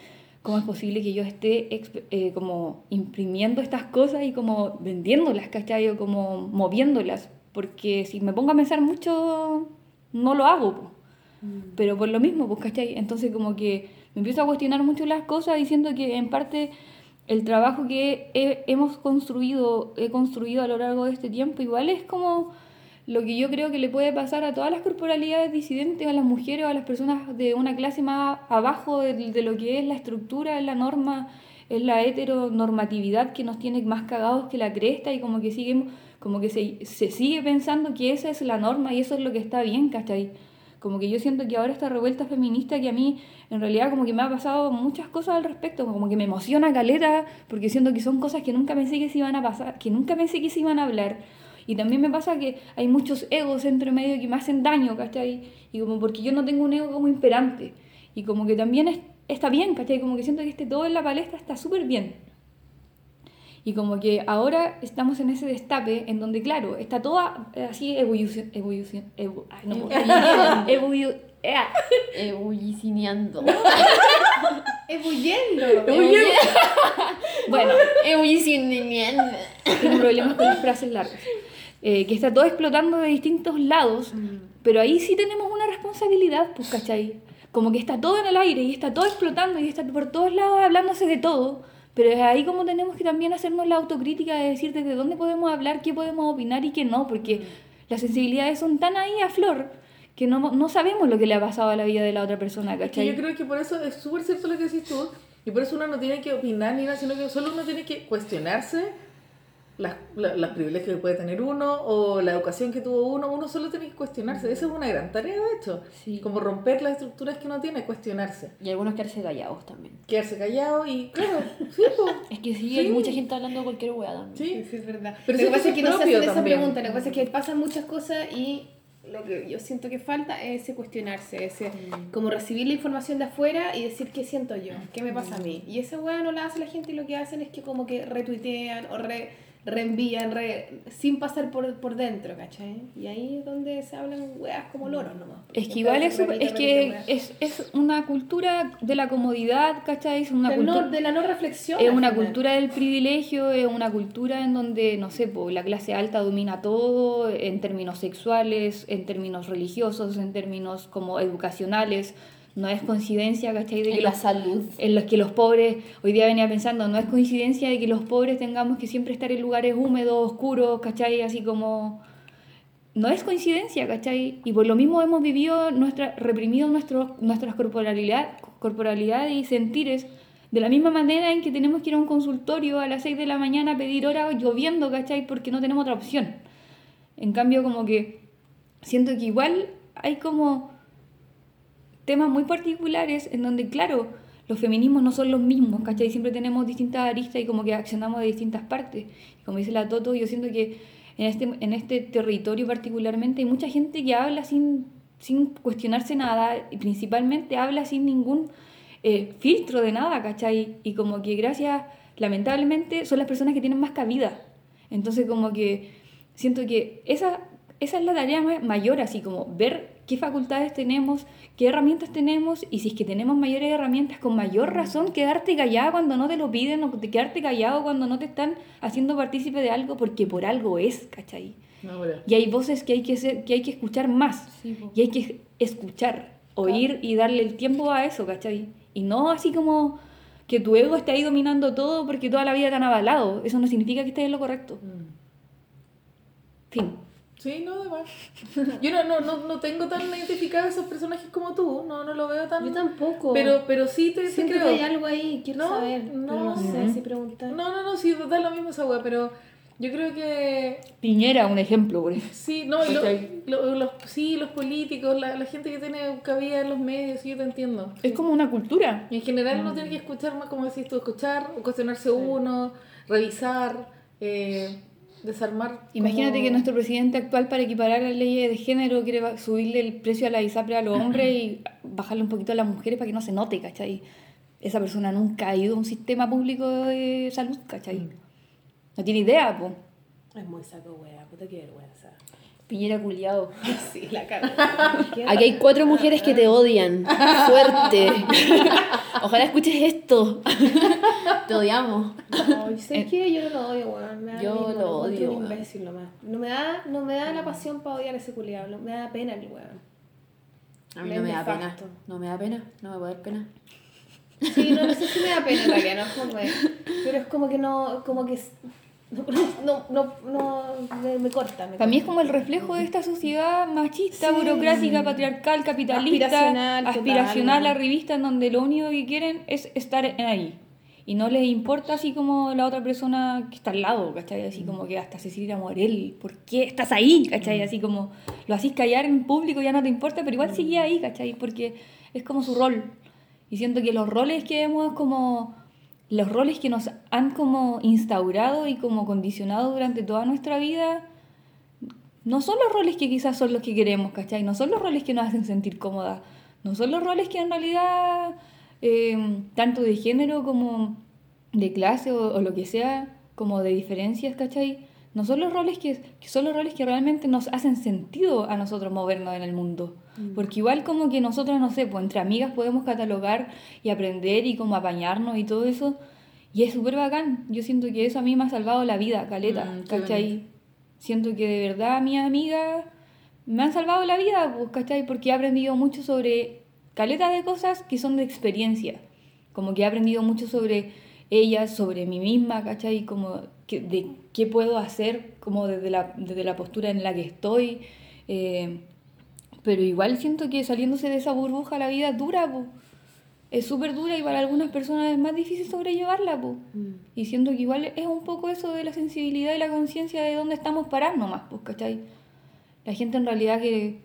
cómo es posible que yo esté eh, como imprimiendo estas cosas y como vendiéndolas, ¿cachai? O como moviéndolas, porque si me pongo a pensar mucho, no lo hago, po. Pero por lo mismo, pues, ¿cachai? Entonces como que me empiezo a cuestionar mucho las cosas diciendo que en parte el trabajo que he- hemos construido, he construido a lo largo de este tiempo, igual es como lo que yo creo que le puede pasar a todas las corporalidades disidentes, a las mujeres o a las personas de una clase más abajo de, lo que es la estructura, es la norma, es la heteronormatividad que nos tiene más cagados que la cresta y como que seguimos, como que se, se sigue pensando que esa es la norma y eso es lo que está bien, ¿cachai? Como que yo siento que ahora esta revuelta feminista que a mí en realidad como que me ha pasado muchas cosas al respecto, como que me emociona caleta, porque siento que son cosas que nunca pensé que se iban a pasar, que nunca pensé que se iban a hablar. Y también me pasa que hay muchos egos entre medio que me hacen daño, ¿cachai? Y como porque yo no tengo un ego como imperante. Y como que también es- está bien, ¿cachai? Como que siento que este todo en la palestra está súper bien. Y como que ahora estamos en ese destape en donde, claro, está toda eh, así evolución... evolución evo- ay, no eh, Ebullicineando. Ebulliendo. bueno, Ebullicineando. tengo problemas con las frases largas. Eh, que está todo explotando de distintos lados, pero ahí sí tenemos una responsabilidad, pues, ¿cachai? Como que está todo en el aire y está todo explotando y está por todos lados hablándose de todo, pero es ahí como tenemos que también hacernos la autocrítica de decir desde dónde podemos hablar, qué podemos opinar y qué no, porque las sensibilidades son tan ahí a flor que no, no sabemos lo que le ha pasado a la vida de la otra persona, Es que ¿cachai? yo creo que por eso es súper cierto lo que decís tú, y por eso uno no tiene que opinar ni nada, sino que solo uno tiene que cuestionarse las, la- los privilegios que puede tener uno o la educación que tuvo uno, uno solo tiene que cuestionarse. Esa es una gran tarea, de hecho. Sí. Como romper las estructuras que uno tiene, cuestionarse. Y algunos quedarse callados también. Quedarse callado y, claro, sí. Es que sí, Sí. hay mucha gente hablando de cualquier weá también. Sí. Sí, es verdad. Pero lo que pasa es que no se hacen esa pregunta, lo que pasa es que pasan muchas cosas y lo que yo siento que falta es ese cuestionarse, ese como recibir la información de afuera y decir qué siento yo, qué me pasa a mí. Y esa weá no la hace la gente y lo que hacen es que como que retuitean o re, reenvían re- sin pasar por, por dentro, ¿cachai? Y ahí es donde se hablan weas como loros nomás. Es que igual es, es que es, es una cultura de la comodidad, ¿cachai? Es una de, cultura... no, de la no reflexión. Es una final. cultura del privilegio, es una cultura en donde, no sé, po, la clase alta domina todo en términos sexuales, en términos religiosos, en términos como educacionales. No es coincidencia, ¿cachai? De que En la los- salud. en los que los pobres, hoy día venía pensando, no es coincidencia de que los pobres tengamos que siempre estar en lugares húmedos, oscuros, ¿cachai? Así como... No es coincidencia, ¿cachai? Y por lo mismo hemos vivido, nuestra, reprimido nuestro, nuestras corporalidad, corporalidades y sentires de la misma manera en que tenemos que ir a un consultorio a las 6 de la mañana a pedir hora lloviendo, ¿cachai? Porque no tenemos otra opción. En cambio, como que siento que igual hay como temas muy particulares en donde, claro, los feminismos no son los mismos, ¿cachai? Siempre tenemos distintas aristas y como que accionamos de distintas partes. Como dice la Toto, yo siento que en este, en este territorio particularmente hay mucha gente que habla sin, sin cuestionarse nada y principalmente habla sin ningún eh, filtro de nada, ¿cachai? Y como que gracias, lamentablemente, son las personas que tienen más cabida. Entonces como que siento que esa, esa es la tarea ma- mayor, así como ver qué facultades tenemos, qué herramientas tenemos y si es que tenemos mayores herramientas, con mayor razón quedarte callado cuando no te lo piden o quedarte callado cuando no te están haciendo partícipe de algo porque por algo es, ¿cachai? No. Y hay voces que hay que, ser, que, hay que escuchar más y hay que escuchar, oír y darle el tiempo a eso, ¿cachai? Y no así como que tu ego esté ahí dominando todo porque toda la vida te han avalado. Eso no significa que estés en lo correcto. Mm. Fin. Sí, no, además. Yo no, no, no, no tengo tan identificados esos personajes como tú, no, no lo veo tan... Yo tampoco. Pero, pero sí te, Siento creo. que hay algo ahí, quiero No, saber. no. pero no sé si preguntar. No, no, no, sí, da lo mismo esa wea, pero yo creo que Piñera, un ejemplo, por ejemplo. sí, no, y lo- lo- los, sí, los políticos, la, la gente que tiene cabida en los medios, sí, yo te entiendo. Es como una cultura. Y en general uno tiene que escuchar más, como decís tú, escuchar, cuestionarse uno, revisar, eh, desarmar. Imagínate como- que nuestro presidente actual para equiparar las leyes de género quiere subirle el precio a la ISAPRE a los hombres y bajarle un poquito a las mujeres para que no se note, ¿cachai? Esa persona nunca ha ido a un sistema público de salud, ¿cachai? No tiene idea, po. Es muy saco wea, puta que vergüenza. Piñera culiado. Sí, la cara. Aquí hay cuatro mujeres que te odian. Fuerte. Ojalá escuches esto. Te odiamos. Ay, ¿sabes qué? Yo no lo odio, weón. Me da Yo mismo, lo odio, un weón. imbécil nomás. No me da, no me da la pasión para odiar a ese culiado. no- Me da pena el weón. A mí no me da pena. No me da pena. No me puede dar pena. Sí, no, no sé si me da pena en realidad, no es como que- Pero es como que no, como que no, no, no, me, me corta. Me Para mí es como el reflejo de esta sociedad machista, burocrática, patriarcal, capitalista, Aspiracional, aspiracional, total. arribista, en donde lo único que quieren es estar ahí. Y no les importa así como la otra persona que está al lado, ¿cachai? Así como que hasta Cecilia Morel, ¿por qué estás ahí? ¿cachai? Así como lo hacís callar en público, ya no te importa, pero igual sigue ahí, ¿cachai? Porque es como su rol. Y siento que los roles que hemos como los roles que nos han como instaurado y como condicionado durante toda nuestra vida no son los roles que quizás son los que queremos, ¿cachai? No son los roles que nos hacen sentir cómodas. No son los roles que en realidad, eh, tanto de género como de clase o, o lo que sea, como de diferencias, ¿cachai? No son los roles que, que son los roles que realmente nos hacen sentido a nosotros movernos en el mundo. Porque igual como que nosotros, no sé, pues entre amigas podemos catalogar y aprender y como apañarnos y todo eso. Y es súper bacán. Yo siento que eso a mí me ha salvado la vida, caleta, Mm, ¿cachai? Siento que de verdad mis amigas me han salvado la vida, pues, ¿cachai? Porque he aprendido mucho sobre caleta de cosas que son de experiencia. Como que he aprendido mucho sobre ellas, sobre mí misma, ¿cachai? Como que, de qué puedo hacer, como desde la, desde la postura en la que estoy. eh, pero igual siento que saliéndose de esa burbuja la vida es dura, pues. Es súper dura y para algunas personas es más difícil sobrellevarla, pues. Y siento que igual es un poco eso de la sensibilidad y la conciencia de dónde estamos parados nomás, pues, ¿cachai? La gente en realidad que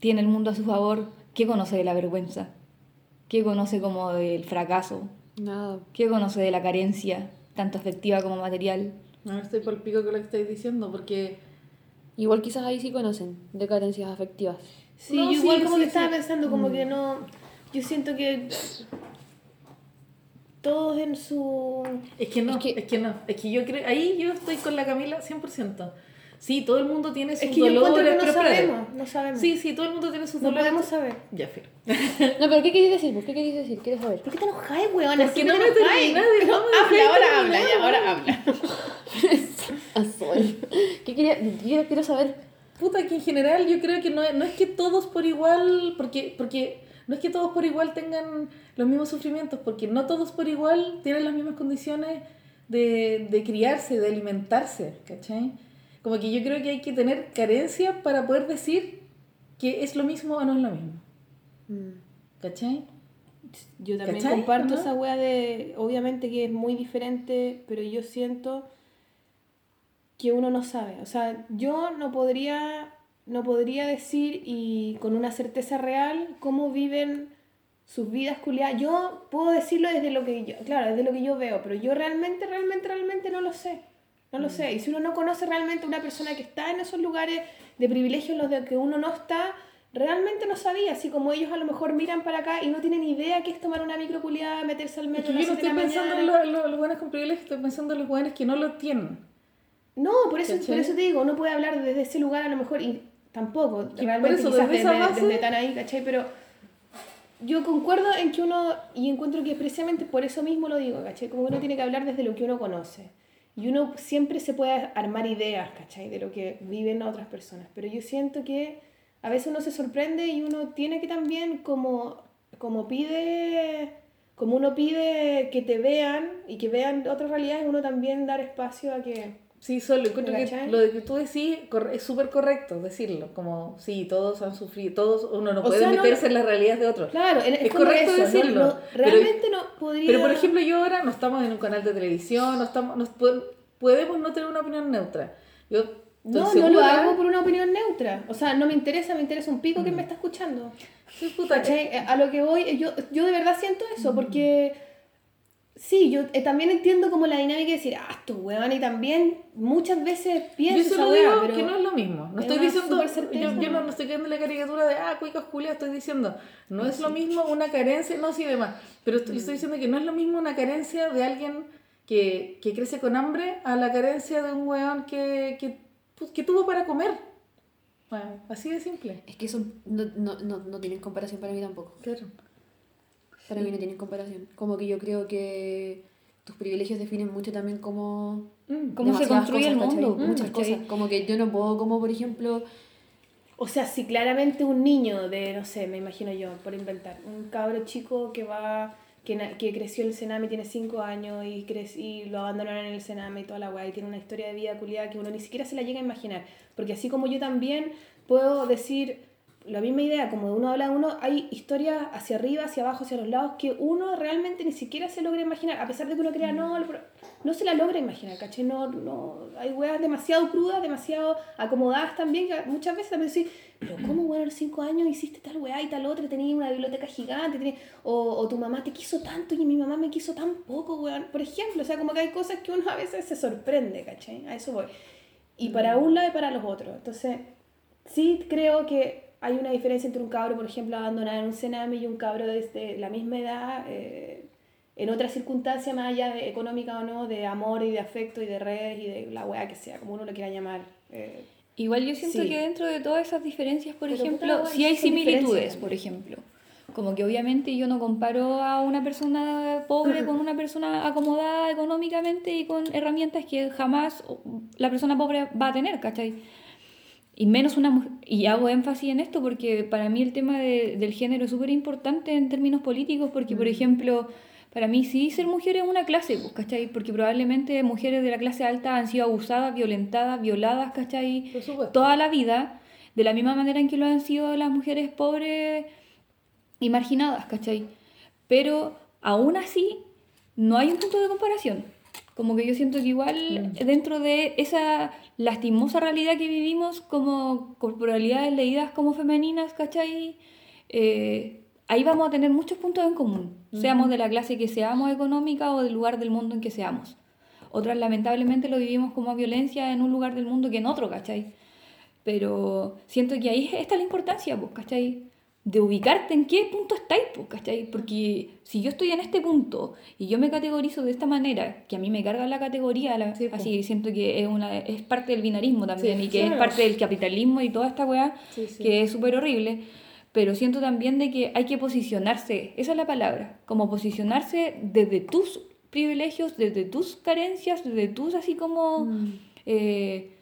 tiene el mundo a su favor, ¿qué conoce de la vergüenza? ¿Qué conoce como del fracaso? Nada. ¿Qué conoce de la carencia, tanto afectiva como material? No estoy por el pico con lo que estáis diciendo, porque Igual quizás ahí sí conocen de carencias afectivas. Sí, No, yo igual sí, como sí, que estaba pensando como que no... Yo siento que todos en su... es que no, Es que, no, es que yo creo, ahí yo estoy con la Camila 100%. Sí, todo el mundo tiene sus Es que yo encuentro dolores, que no sabemos, no sabemos. Sí, sí, todo el mundo tiene sus no dolores. podemos saber. Ya, filo. No, pero ¿qué queréis decir? ¿Por qué queréis decir? ¿Quieres saber? ¿Por qué te enojáis, weón? Porque Así no me terminé de- no habla, ahora habla, ya, ahora habla. A Sol. ¿Qué quería? Quiero, quiero saber. Puta, que en general yo creo que no, no es que todos por igual, porque, porque no es que todos por igual tengan los mismos sufrimientos, porque no todos por igual tienen las mismas condiciones de, de criarse, de alimentarse, ¿cachai? Como que yo creo que hay que tener carencia para poder decir que es lo mismo o no es lo mismo, ¿cachai? Yo también ¿Cachai? comparto ¿No? esa wea de, obviamente que es muy diferente, pero yo siento que uno no sabe. O sea, yo no podría, no podría decir y con una certeza real cómo viven sus vidas culiadas. Yo puedo decirlo desde lo que yo, claro, desde lo que yo veo, pero yo realmente, realmente, realmente no lo sé. No lo sé. Y si uno no conoce realmente a una persona que está en esos lugares de privilegio en los de que uno no está, realmente no sabía. Así como ellos a lo mejor miran para acá y no tienen idea qué es tomar una micro culiada, meterse al Es metro que a yo no estoy pensando en los, los, los buenos con privilegio, estoy pensando en los buenos que no lo tienen. No, por eso, por eso te digo, uno puede hablar desde ese lugar a lo mejor y tampoco, Que realmente por eso, desde esa desde, base- desde tan ahí, ¿cachai? Pero yo concuerdo en que uno, y encuentro que precisamente por eso mismo lo digo, ¿cachai? Como que uno tiene que hablar desde lo que uno conoce. Y uno siempre se puede armar ideas, ¿cachai? De lo que viven otras personas. Pero yo siento que a veces uno se sorprende y uno tiene que también como, como pide... Como uno pide que te vean y que vean otras realidades, uno también dar espacio a que, Sí, solo encuentro que lo de que tú decís es súper correcto decirlo, como sí, todos han sufrido, todos, uno no O puede sea, no- meterse en las realidades de otros. Claro, es, Es correcto eso, ¿no? decirlo, No, pero- realmente no podría... Pero por ejemplo, yo ahora no estamos en un canal de televisión, no estamos, no po- podemos no tener una opinión neutra. Yo No, no lo segura- hago por una opinión neutra. O sea, no me interesa, me interesa un pico que me está escuchando. Sí, puta. Eh, A lo que voy, yo, yo de verdad siento eso, Mm. porque sí, yo eh, también entiendo como la dinámica de decir, ah, estos weón, y también muchas veces Yo pienso esa solo digo pero... que no es lo mismo. No es estoy diciendo, yo, yo no, no estoy quedando la caricatura de, ah, cuicas Julia, estoy diciendo, no es lo mismo una carencia, no, sí, demás, pero estoy, estoy diciendo que no es lo mismo una carencia de alguien que, que crece con hambre a la carencia de un weón que, que, pues, que tuvo para comer. Bueno, así de simple. Es que eso no, no, no, no tienen comparación para mí tampoco. Claro. Para mí no tienen comparación. Como que yo creo que tus privilegios definen mucho también como... Mm. Cómo se construye el mundo, Muchas ¿cachai? cosas. Como que yo no puedo, como por ejemplo... O sea, si claramente un niño de, no sé, me imagino yo, por inventar, un cabro chico que va, que, que creció en el Sename y tiene 5 años y, y lo abandonaron en el Sename y toda la weá, y tiene una historia de vida culiada que uno ni siquiera se la llega a imaginar. Porque así como yo también puedo decir la misma idea, como uno habla de uno, hay historias hacia arriba, hacia abajo, hacia los lados, que uno realmente ni siquiera se logra imaginar, a pesar de que uno crea, no, no se la logra imaginar, ¿cachai? No, no, hay weas demasiado crudas, demasiado acomodadas también, que muchas veces también decís, pero ¿cómo, bueno, a los cinco años hiciste tal weá y tal otra, tenías una biblioteca gigante, o, o tu mamá te quiso tanto y mi mamá me quiso tan poco, weón, por ejemplo, o sea, como que hay cosas que uno a veces se sorprende, ¿cachai? A eso voy. Y para un lado y para los otros, entonces sí creo que hay una diferencia entre un cabro, por ejemplo, abandonado en un cename y un cabro de la misma edad, eh, en otra circunstancia más allá de económica o no, de amor y de afecto y de redes y de la weá que sea, como uno lo quiera llamar. eh. Igual yo siento Sí. que dentro de todas esas diferencias, por Pero, ejemplo, sí hay similitudes, por ejemplo. Como que obviamente yo no comparo a una persona pobre con una persona acomodada económicamente y con herramientas que jamás la persona pobre va a tener, ¿cachai? Y menos una mujer. Y hago énfasis en esto porque para mí el tema de- del género es súper importante en términos políticos, porque, por ejemplo, para mí sí ser mujer es una clase, pues, ¿cachai? Porque probablemente mujeres de la clase alta han sido abusadas, violentadas, violadas, ¿cachai? Toda la vida, de la misma manera en que lo han sido las mujeres pobres y marginadas, ¿cachai? Pero aún así no hay un punto de comparación. Como que yo siento que igual dentro de esa lastimosa realidad que vivimos como corporalidades leídas como femeninas, ¿cachai? Eh, ahí vamos a tener muchos puntos en común, seamos de la clase que seamos económica o del lugar del mundo en que seamos. Otras lamentablemente lo vivimos como violencia en un lugar del mundo que en otro, ¿cachai? Pero siento que ahí está la importancia, pues, ¿cachai? De ubicarte en qué punto estáis, pues, ¿cachai? Porque si yo estoy en este punto y yo me categorizo de esta manera, que a mí me carga la categoría, la- Sí, pues. así siento que es, una, es parte del binarismo también Sí, y que es claro. parte del capitalismo y toda esta weá, Sí, que es súper horrible. Pero siento también de que hay que posicionarse, esa es la palabra, como posicionarse desde tus privilegios, desde tus carencias, desde tus así como, eh,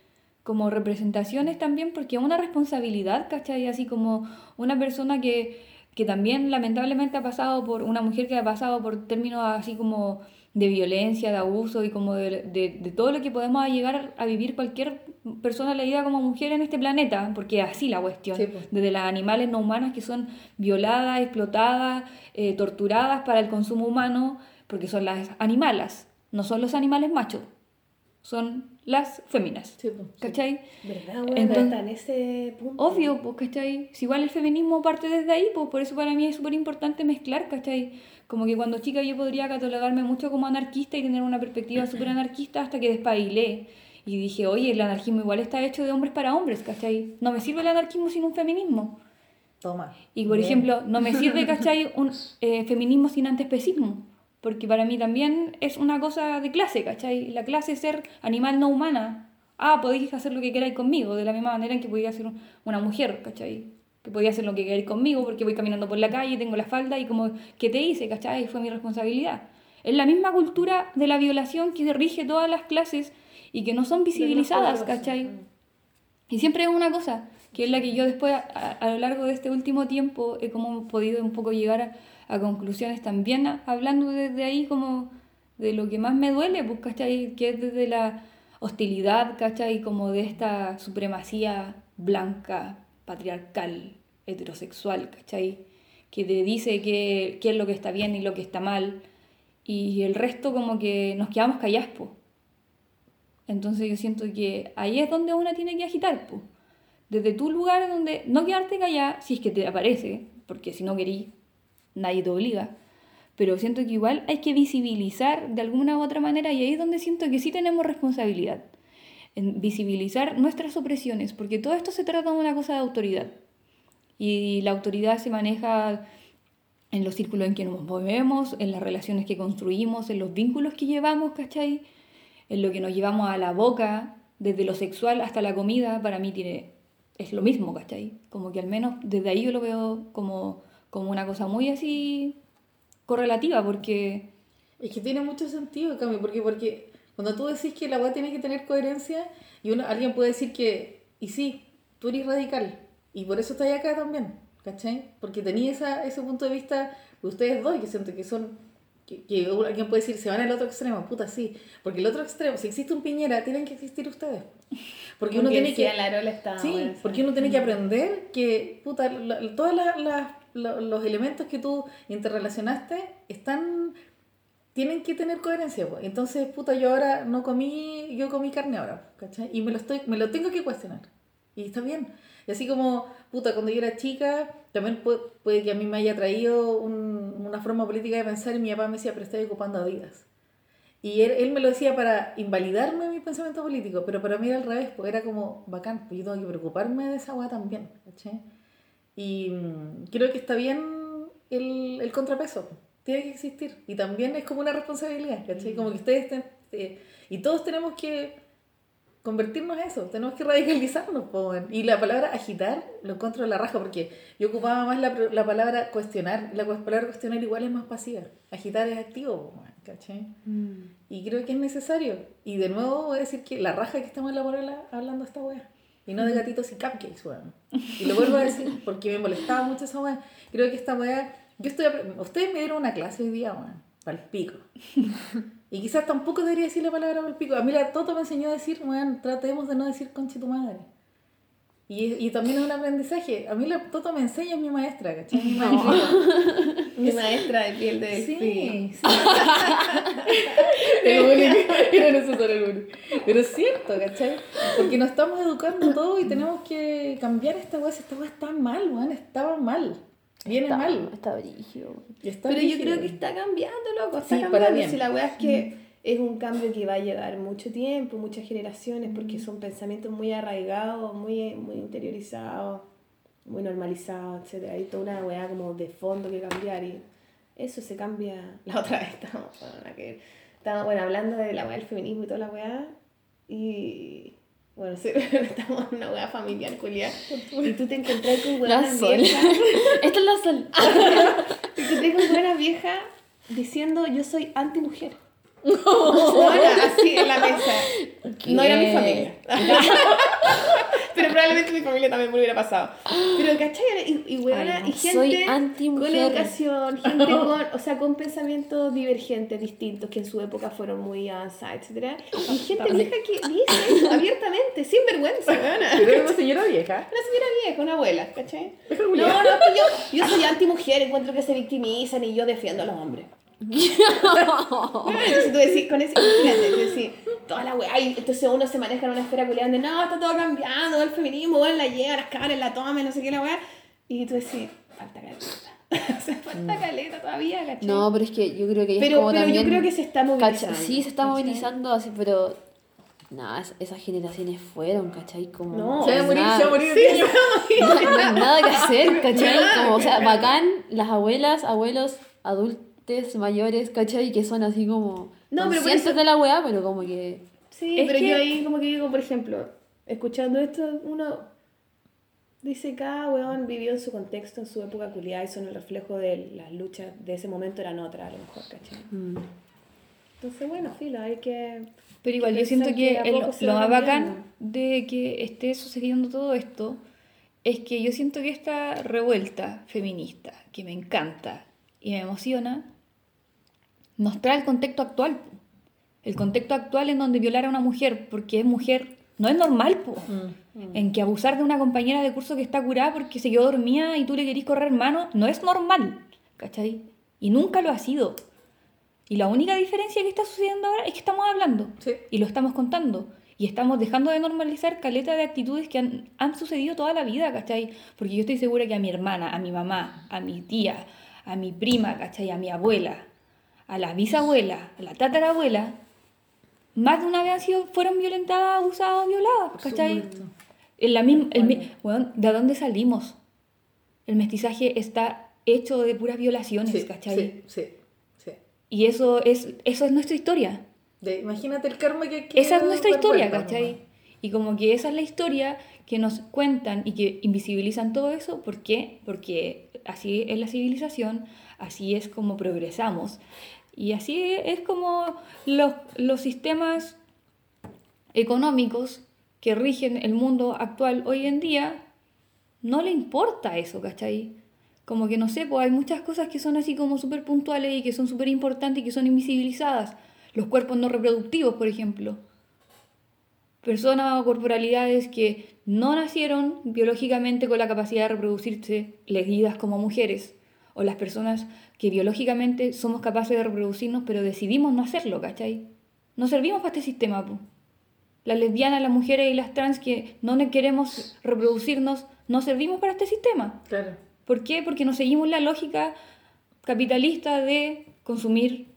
como representaciones también, porque es una responsabilidad, ¿cachai? Así como una persona que, que también lamentablemente ha pasado por, una mujer que ha pasado por términos así como de violencia, de abuso y como de, de, de todo lo que podemos llegar a vivir cualquier persona leída como mujer en este planeta, porque así la cuestión, Sí, pues. desde las animales no humanas que son violadas, explotadas, eh, torturadas para el consumo humano, porque son las animalas, no son los animales machos, son las féminas. Sí, pues. ¿Cachai? ¿Verdad, weón? Entonces- en ese punto. Obvio, pues, ¿cachai? Si igual el feminismo parte desde ahí, pues por eso para mí es súper importante mezclar, ¿cachai? Como que cuando chica yo podría catalogarme mucho como anarquista y tener una perspectiva súper anarquista hasta que despabilé. Y dije, oye, el anarquismo igual está hecho de hombres para hombres, ¿cachai? No me sirve el anarquismo sin un feminismo. Toma. Y por Bien. ejemplo, no me sirve, ¿cachai? Un eh, feminismo sin antiespecismo. Porque para mí también es una cosa de clase, ¿cachai? La clase es ser animal no humana. Ah, podéis hacer lo que queráis conmigo, de la misma manera en que podía ser un- una mujer, ¿cachai? Que podía hacer lo que queráis conmigo porque voy caminando por la calle, tengo la falda y como, ¿qué te hice, ¿cachai? Fue mi responsabilidad. Es la misma cultura de la violación que rige todas las clases y que no son visibilizadas. ¿cachai? Y siempre es una cosa, que es la que yo después, a, a lo largo de este último tiempo, he como podido un poco llegar a, a conclusiones también, hablando desde ahí como de lo que más me duele, pues, ¿cachai? Que es desde la hostilidad, ¿cachai? Como de esta supremacía blanca, patriarcal, heterosexual, ¿cachai? Que te dice qué qué es lo que está bien y lo que está mal. Y el resto como que nos quedamos callados, po. Entonces yo siento que ahí es donde una tiene que agitar, po. Desde tu lugar donde no quedarte callada, si es que te aparece, porque si no querís, nadie te obliga. Pero siento que igual hay que visibilizar de alguna u otra manera y ahí es donde siento que sí tenemos responsabilidad. En visibilizar nuestras opresiones, porque todo esto se trata de una cosa de autoridad. Y la autoridad se maneja en los círculos en que nos movemos, en las relaciones que construimos, en los vínculos que llevamos, ¿cachai? En lo que nos llevamos a la boca, desde lo sexual hasta la comida, para mí tiene, es lo mismo, ¿cachai? Como que al menos desde ahí yo lo veo como, como una cosa muy así correlativa, porque Es que tiene mucho sentido, cambio, porque, porque cuando tú decís que la weá tiene que tener coherencia, y uno, alguien puede decir que, y sí, tú eres radical, y por eso estás acá también, ¿cachai? Porque tenía esa, ese punto de vista de ustedes dos, que siento que son, que, que alguien puede decir, se van al otro extremo, puta, sí, porque el otro extremo, si existe un Piñera, tienen que existir ustedes. Porque uno tiene que... la está Sí, porque uno tiene que aprender que puta, la- la- todos la- la- lo- los elementos que tú interrelacionaste están tienen que tener coherencia, pues. Entonces, puta, yo ahora no comí, yo comí carne ahora, ¿cachai? Y me lo estoy, me lo tengo que cuestionar. Y está bien. Y así como, puta, cuando yo era chica, también puede, puede que a mí me haya traído un- una forma política de pensar y mi papá me decía, pero estoy ocupando Adidas. Y él, él me lo decía para invalidarme mi pensamiento político, pero para mí era al revés, porque era como bacán, pues yo tengo que preocuparme de esa weá también, ¿cachai? Y mm, creo que está bien el, el contrapeso, tiene que existir. Y también es como una responsabilidad, ¿cachai? Como que ustedes ten- eh, y todos tenemos que convertirnos a eso, tenemos que radicalizarnos. Y la palabra agitar lo encuentro de la raja, porque yo ocupaba más la, la palabra cuestionar, la palabra cuestionar igual es más pasiva, agitar es activo, ¿cachai? Y creo que es necesario. Y de nuevo voy a decir que la raja que estamos en la porola hablando esta wea. Y no de gatitos y cupcakes, weón. Y lo vuelvo a decir porque me molestaba mucho esa wea. Creo que esta wea. Yo estoy. Ustedes me dieron una clase hoy día, weón. Para el pico. Y quizás tampoco debería decir la palabra para el pico. A mí la Toto me enseñó a decir, weón, tratemos de no decir conche tu madre. Y, y también es un aprendizaje. A mí la Toto me enseña, es mi maestra, ¿cachai? Mi maestra. Mi maestra de piel de Sí, sí. El bullying, era necesario el bullying. Pero es cierto, ¿cachai? Porque nos estamos educando todo y tenemos que cambiar esta weá. Si Esta weá está mal, weón, estaba mal. Viene Está, mal. está brígido. Pero yo creo que está cambiando, loco. Está Sí, para cambiando. bien. Si la weá es que es un cambio que va a llevar mucho tiempo, muchas generaciones, porque son pensamientos muy arraigados, muy, muy interiorizados, muy normalizados, etc. Hay toda una weá como de fondo que cambiar y eso se cambia. La otra vez estábamos, bueno, que. Estábamos, bueno, hablando de la weá del feminismo y toda la weá y. Bueno, sí, estamos en una weá familiar, culiá. Y tú te encontrás con sol. viejas Esta es la sol. y que tengo buena vieja diciendo yo soy anti-mujer. Ahora, así en la mesa. No era mi familia. Pero probablemente mi familia también me hubiera pasado. Pero, ¿cachai? Y, y, weona, Ay, no, y gente soy con educación, gente con, o sea, con pensamientos divergentes, distintos, que en su época fueron muy avanzados, etc. Y gente vieja que dice eso abiertamente, sin vergüenza, weona. Pero era una señora vieja. Una señora vieja, una abuela, ¿cachai? No, no, que yo, yo soy anti-mujer, encuentro que se victimizan y yo defiendo a los hombres. Entonces tú decís, con ese, imagínate, tú decís, toda la weá, y entonces uno se maneja en una esfera culiada de no, está todo cambiando, el feminismo, weón, la llega, las cabras la toman, no sé qué la weá, y tú decís, falta caleta. o sea, falta caleta todavía, ¿cachai? No, pero es que yo creo que ella es pero, como pero también... yo creo que se está movilizando. Sí, se está ¿cachai? movilizando así, pero... Nada, es- esas generaciones fueron, ¿cachai? Como... No, Se va a morir, se va a morir no, no hay nada que hacer, ¿cachai? Como, o sea, bacán, las abuelas, abuelos, adultos mayores, ¿cachai? Que son así como... No, pero por conscientes eso- de la weá, pero como que... Sí, Es pero que- yo ahí como que digo, por ejemplo, escuchando esto, uno dice cada weón vivió en su contexto, en su época culiada y son el reflejo de las luchas de ese momento eran otras, a lo mejor, ¿cachai? mm, Entonces, bueno, filo, hay que... Pero igual, yo siento que el- lo más bacán de que esté sucediendo todo esto es que yo siento que esta revuelta feminista, que me encanta y me emociona, nos trae el contexto actual. el contexto actual en donde violar a una mujer porque es mujer no es normal, po. En que abusar de una compañera de curso que está curada porque se quedó dormida y tú le querís correr mano, no es normal, ¿cachai? Y nunca lo ha sido. Y la única diferencia que está sucediendo ahora es que estamos hablando Sí. y lo estamos contando. Y estamos dejando de normalizar caleta de actitudes que han, han sucedido toda la vida, ¿cachai? Porque yo estoy segura que a mi hermana, a mi mamá, a mi tía, a mi prima, ¿cachai? A mi abuela, a la bisabuela, a la tatarabuela, más de una vez han sido, fueron violentadas, abusadas, violadas, ¿cachai? En la misma, el weón, ¿De dónde salimos? El mestizaje está hecho de puras violaciones, Sí, ¿cachai? sí, sí, sí. Y eso es, eso es nuestra historia. De- imagínate el karma que que Esa es nuestra historia, ¿cachai? Y como que esa es la historia que nos cuentan y que invisibilizan todo eso. ¿Por qué? Porque así es la civilización, así es como progresamos. Y así es como los, los sistemas económicos que rigen el mundo actual hoy en día, no le importa eso, ¿cachai? Como que no sé, pues hay muchas cosas que son así como súper puntuales y que son súper importantes y que son invisibilizadas. Los cuerpos no reproductivos, por ejemplo. Personas o corporalidades que no nacieron biológicamente con la capacidad de reproducirse, legidas como mujeres. O las personas que biológicamente somos capaces de reproducirnos, pero decidimos no hacerlo, ¿cachai? No servimos para este sistema, pues. Las lesbianas, las mujeres y las trans que no queremos reproducirnos, no servimos para este sistema. Claro. ¿Por qué? Porque no seguimos la lógica capitalista de consumir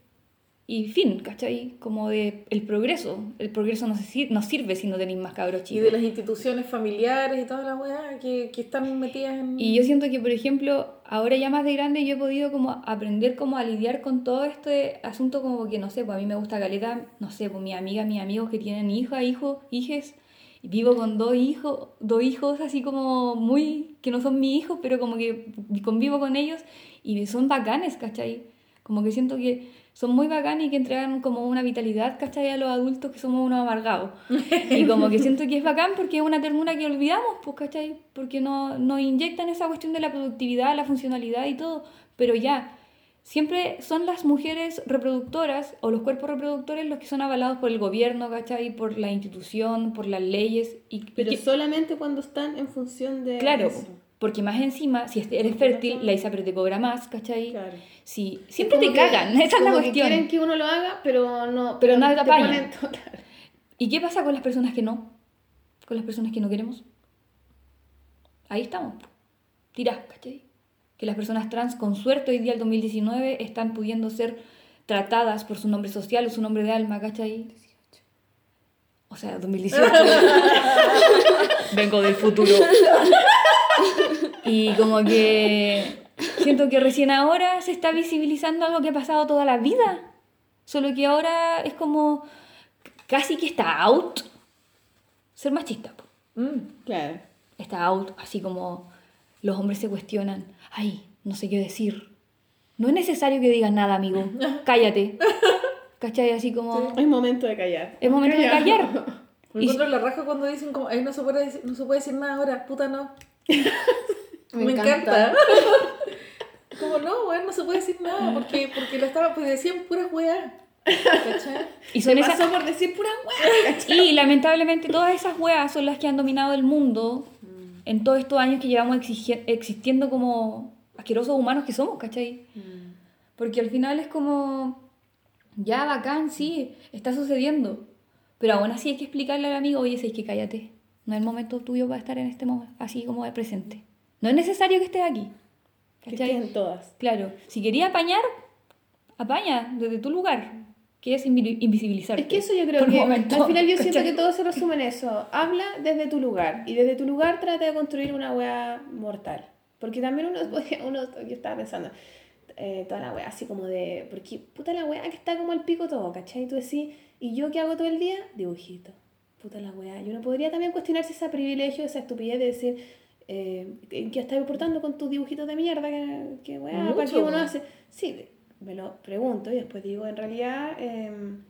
y fin, ¿cachai? Como de el progreso. El progreso no, se no sirve si no tenéis más cabros Y chicos. de las instituciones familiares y toda la weá que, que están metidas en. Y yo siento que, por ejemplo, ahora ya más de grande yo he podido como aprender como a lidiar con todo este asunto como que, no sé, pues a mí me gusta caleta, no sé, pues mi amiga, mis amigos que tienen hija, hijo, hijes, y vivo con dos hijos, dos hijos así como muy, que no son mis hijos, pero como que convivo con ellos y son bacanes, ¿cachai? Como que siento que son muy bacanes y que entregan como una vitalidad, ¿cachai? A los adultos que somos unos amargados. Y como que siento que es bacán porque es una ternura que olvidamos, pues, ¿cachai? Porque no, nos inyectan esa cuestión de la productividad, la funcionalidad y todo. Pero ya, siempre son las mujeres reproductoras o los cuerpos reproductores los que son avalados por el gobierno, ¿cachai? Por la institución, por las leyes. Y, y Pero que- solamente cuando están en función de. claro, eso. Porque más encima, si eres fértil, la ISAPRE te cobra más, ¿cachai? Claro. Si, siempre te que- cagan, esa es la como que cuestión. quieren que uno lo haga, pero no. Pero nadie te apaña. ponen todo- claro. ¿Y qué pasa con las personas que no? Con las personas que no queremos. Ahí estamos. Tirás, ¿cachai? Que las personas trans, con suerte, hoy día, el 2019, están pudiendo ser tratadas por su nombre social o su nombre de alma, ¿cachai? O sea, 2018. Vengo del futuro. Y como que siento que recién ahora se está visibilizando algo que ha pasado toda la vida. Solo que ahora es como casi que está out ser machista. Mm. Claro. Está out, así como los hombres se cuestionan, ay, no sé qué decir. No es necesario que digas nada, amigo. Cállate. ¿Cachai? Así como... Es momento de callar. Es momento de callar. Me Y- encuentro la raja cuando dicen como, ay, no se puede decir, no se puede decir nada ahora, puta no. Me Me, encanta. encanta. como no, weón, no se puede decir nada, porque, porque lo estaba, pues decían puras weas. ¿Cachai? Y son esas... por decir pura weá. Y lamentablemente todas esas weas son las que han dominado el mundo en todos estos años que llevamos existiendo como asquerosos humanos que somos, ¿cachai? Porque al final es como, ya bacán, sí, está sucediendo. Pero aún así hay que explicarle al amigo, oye, es que cállate. No es el momento tuyo para estar en este momento, así como de presente. No es necesario que estés aquí. Que ¿Cachai? estén todas. Claro, si quería apañar, apaña desde tu lugar, que es invi- invisibilizarte. Es que eso yo creo que momento, al final yo siento que todo se resume en eso. Habla desde tu lugar y desde tu lugar trata de construir una wea mortal. Porque también uno, uno yo estaba pensando, eh, toda la wea así como de, porque puta la wea que está como al pico todo, ¿cachai? Y tú decís, ¿y yo qué hago todo el día? Dibujito. Puta la wea. Y uno podría también cuestionarse ese privilegio, esa estupidez de decir, eh, ¿en ¿qué estás portando con tus dibujitos de mierda? ¿Qué, qué wea? ¿Para qué uno hace? Sí, me lo pregunto y después digo, en realidad... em,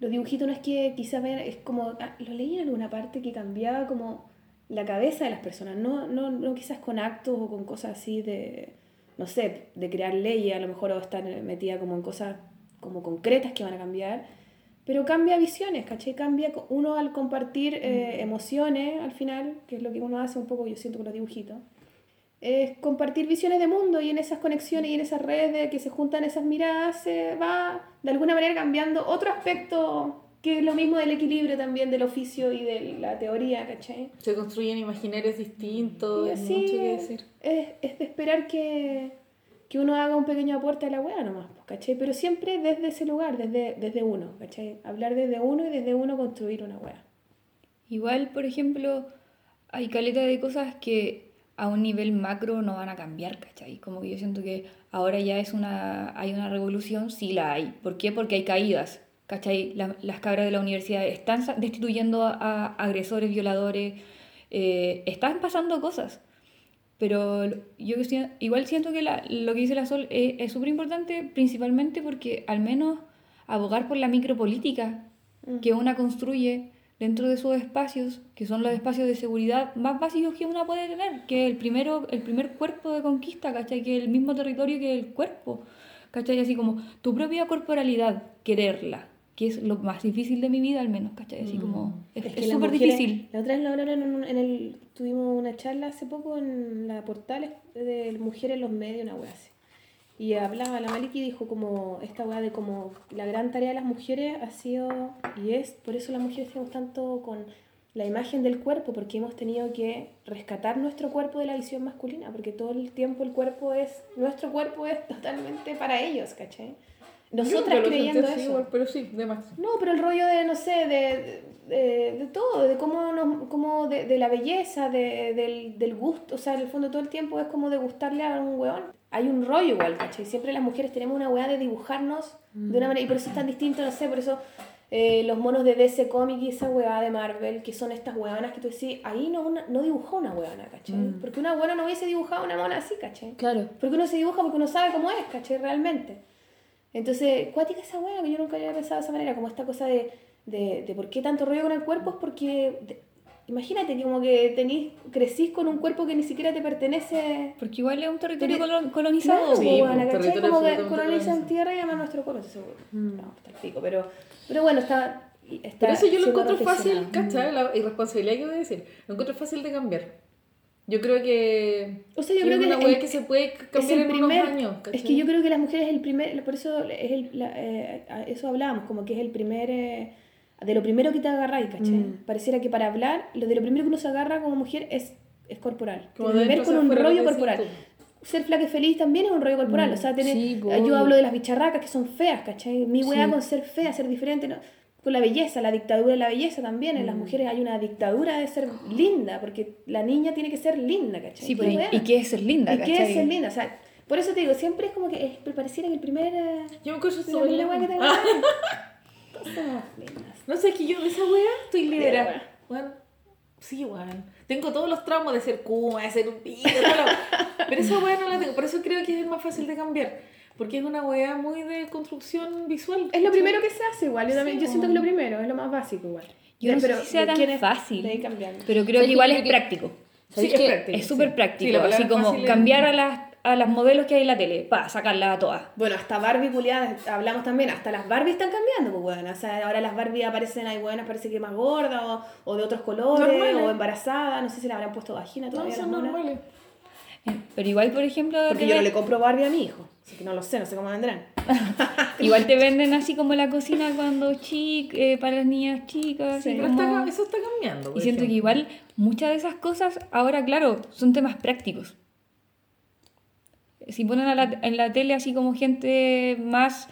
los dibujitos no es que quizás vean, es como, ah, lo leí en alguna parte que cambiaba como la cabeza de las personas, no, no, no quizás con actos o con cosas así de, no sé, de crear leyes, a lo mejor o estar metida como en cosas como concretas que van a cambiar, pero cambia visiones, ¿cachai? Cambia uno al compartir eh, emociones al final, que es lo que uno hace un poco, yo siento con los dibujitos, es compartir visiones de mundo y en esas conexiones y en esas redes de que se juntan esas miradas se va de alguna manera cambiando otro aspecto que es lo mismo del equilibrio también del oficio y de la teoría, ¿cachai? Se construyen imaginarios distintos, Y así mucho que decir. es, es de esperar que, que uno haga un pequeño aporte a la wea nomás, pues, ¿cachai? Pero siempre desde ese lugar, desde, desde uno, ¿cachai? Hablar desde uno y desde uno construir una wea. Igual, por ejemplo, hay caleta de cosas que a un nivel macro no van a cambiar, ¿cachai? Como que yo siento que ahora ya es una, hay una revolución, sí la hay. ¿Por qué? Porque hay caídas, ¿cachai? La- las cabras de la universidad están destituyendo a, a agresores, violadores, eh, están pasando cosas. Pero yo igual siento que la- lo que dice la Sol es es súper importante, principalmente porque al menos abogar por la micropolítica que una construye dentro de sus espacios, que son los espacios de seguridad más básicos que una puede tener, que el primero, el primer cuerpo de conquista, ¿cachai? Que el mismo territorio que el cuerpo, ¿cachai? Así como tu propia corporalidad, quererla, que es lo más difícil de mi vida al menos, ¿cachai? Así como, es Es es súper mujeres- difícil. La otra vez lo hablaron en, en el... Tuvimos una charla hace poco en la portal de mujeres en los medios, una wea así. Y hablaba la Maliki y dijo como esta weá de como la gran tarea de las mujeres ha sido y es, por eso las mujeres tenemos tanto con la imagen del cuerpo, porque hemos tenido que rescatar nuestro cuerpo de la visión masculina, porque todo el tiempo el cuerpo es, nuestro cuerpo es totalmente para ellos, ¿cachai? Nosotras Yo creyendo eso. igual, pero sí, de más. No, pero el rollo de, no sé, de, de, de todo, de cómo, nos, cómo de, de la belleza, de, del, del gusto, o sea, en el fondo todo el tiempo es como de gustarle a un weón. Hay un rollo igual, ¿cachai? Siempre las mujeres tenemos una weá de dibujarnos de una manera, y por eso es tan distinto, no sé, por eso eh, los monos de DC Comics y esa weá de Marvel, que son estas weonas que tú decís, ahí no, una, no dibujó una weona, ¿cachai? Porque una weona no hubiese dibujado una mona así, ¿cachai? Claro. Porque uno se dibuja porque uno sabe cómo es, ¿cachai? Realmente. Entonces, cuática esa wea que yo nunca había pensado de esa manera, como esta cosa de, de, de por qué tanto rollo con el cuerpo, es porque de- imagínate que como que tenís, crecís con un cuerpo que ni siquiera te pertenece. Porque igual es un territorio Pero- colon- colonizado. Claro, sí, territorio Como que colonizan tierra y llaman nuestro cuerpo, eso no, está el pico, pero, pero bueno, está, está Pero eso yo lo encuentro fácil. ¿cachai? La irresponsabilidad que voy a decir. Lo encuentro fácil de cambiar. Yo creo que. O sea, yo que creo es que una el- weá que se puede Es cambiar el en primer, unos años. es que yo creo que las mujeres es el primer, por eso es el, la- eh, eso hablábamos, como que es el primer, eh, de lo primero que te agarráis, ¿cachai? Mm. Pareciera que para hablar, lo de lo primero que uno se agarra como mujer es, es corporal. Como ver con un rollo corporal. tú. Ser flaca y feliz también es un rollo corporal, o sea, tener, Sí, yo hablo de las bicharracas que son feas, ¿cachai? Mi weá Sí. con ser fea, ser diferente, ¿no? Con la belleza, la dictadura de la belleza también, en las Mm. mujeres hay una dictadura de ser linda, porque la niña tiene que ser linda, ¿cachai? Sí, ¿Qué pero ¿y, weá? y qué es ser linda? ¿Y qué es ser linda? O sea, por eso te digo, siempre es como que es, pareciera que el primer. eh, Yo me encuentro la súper primera weá que te Todos somos lindas. No sé, es que yo de esa wea estoy wea. liberada. Bueno, sí, weón. Tengo todos los traumas de ser kuma, de ser un la. Pero esa wea no la tengo. Por eso creo que es más fácil de cambiar. Porque es una wea muy de construcción visual. Es lo primero que se hace igual. Yo, también, Sí, yo siento que es lo primero, es lo más básico igual. Yo no Pero sé si sea tan quién es- fácil, ahí pero creo ¿Sabes que igual es práctico. Sí, ¿Sabes es qué? práctico, Es súper práctico, Sí, así como es- cambiar a las, a las modelos que hay en la tele, para sacarlas a todas. Bueno, hasta Barbie culiadas, hablamos también, hasta las Barbie están cambiando, pues bueno, o sea, ahora las Barbie aparecen, hay buenas, parece que más gordas o, o de otros colores, Normales. o embarazadas, no sé si le habrán puesto vagina No, todavía. son las monas. normales. Eh, Pero igual, por ejemplo, Porque yo no le compro Barbie a mi hijo, así que no lo sé, no sé cómo vendrán. igual te venden así como la cocina cuando chic, eh, para las niñas chicas. Sí. Pero como- está, eso está cambiando. Y siento que ejemplo. igual muchas de esas cosas ahora, claro, son temas prácticos. Si ponen a la- en la tele así como gente más,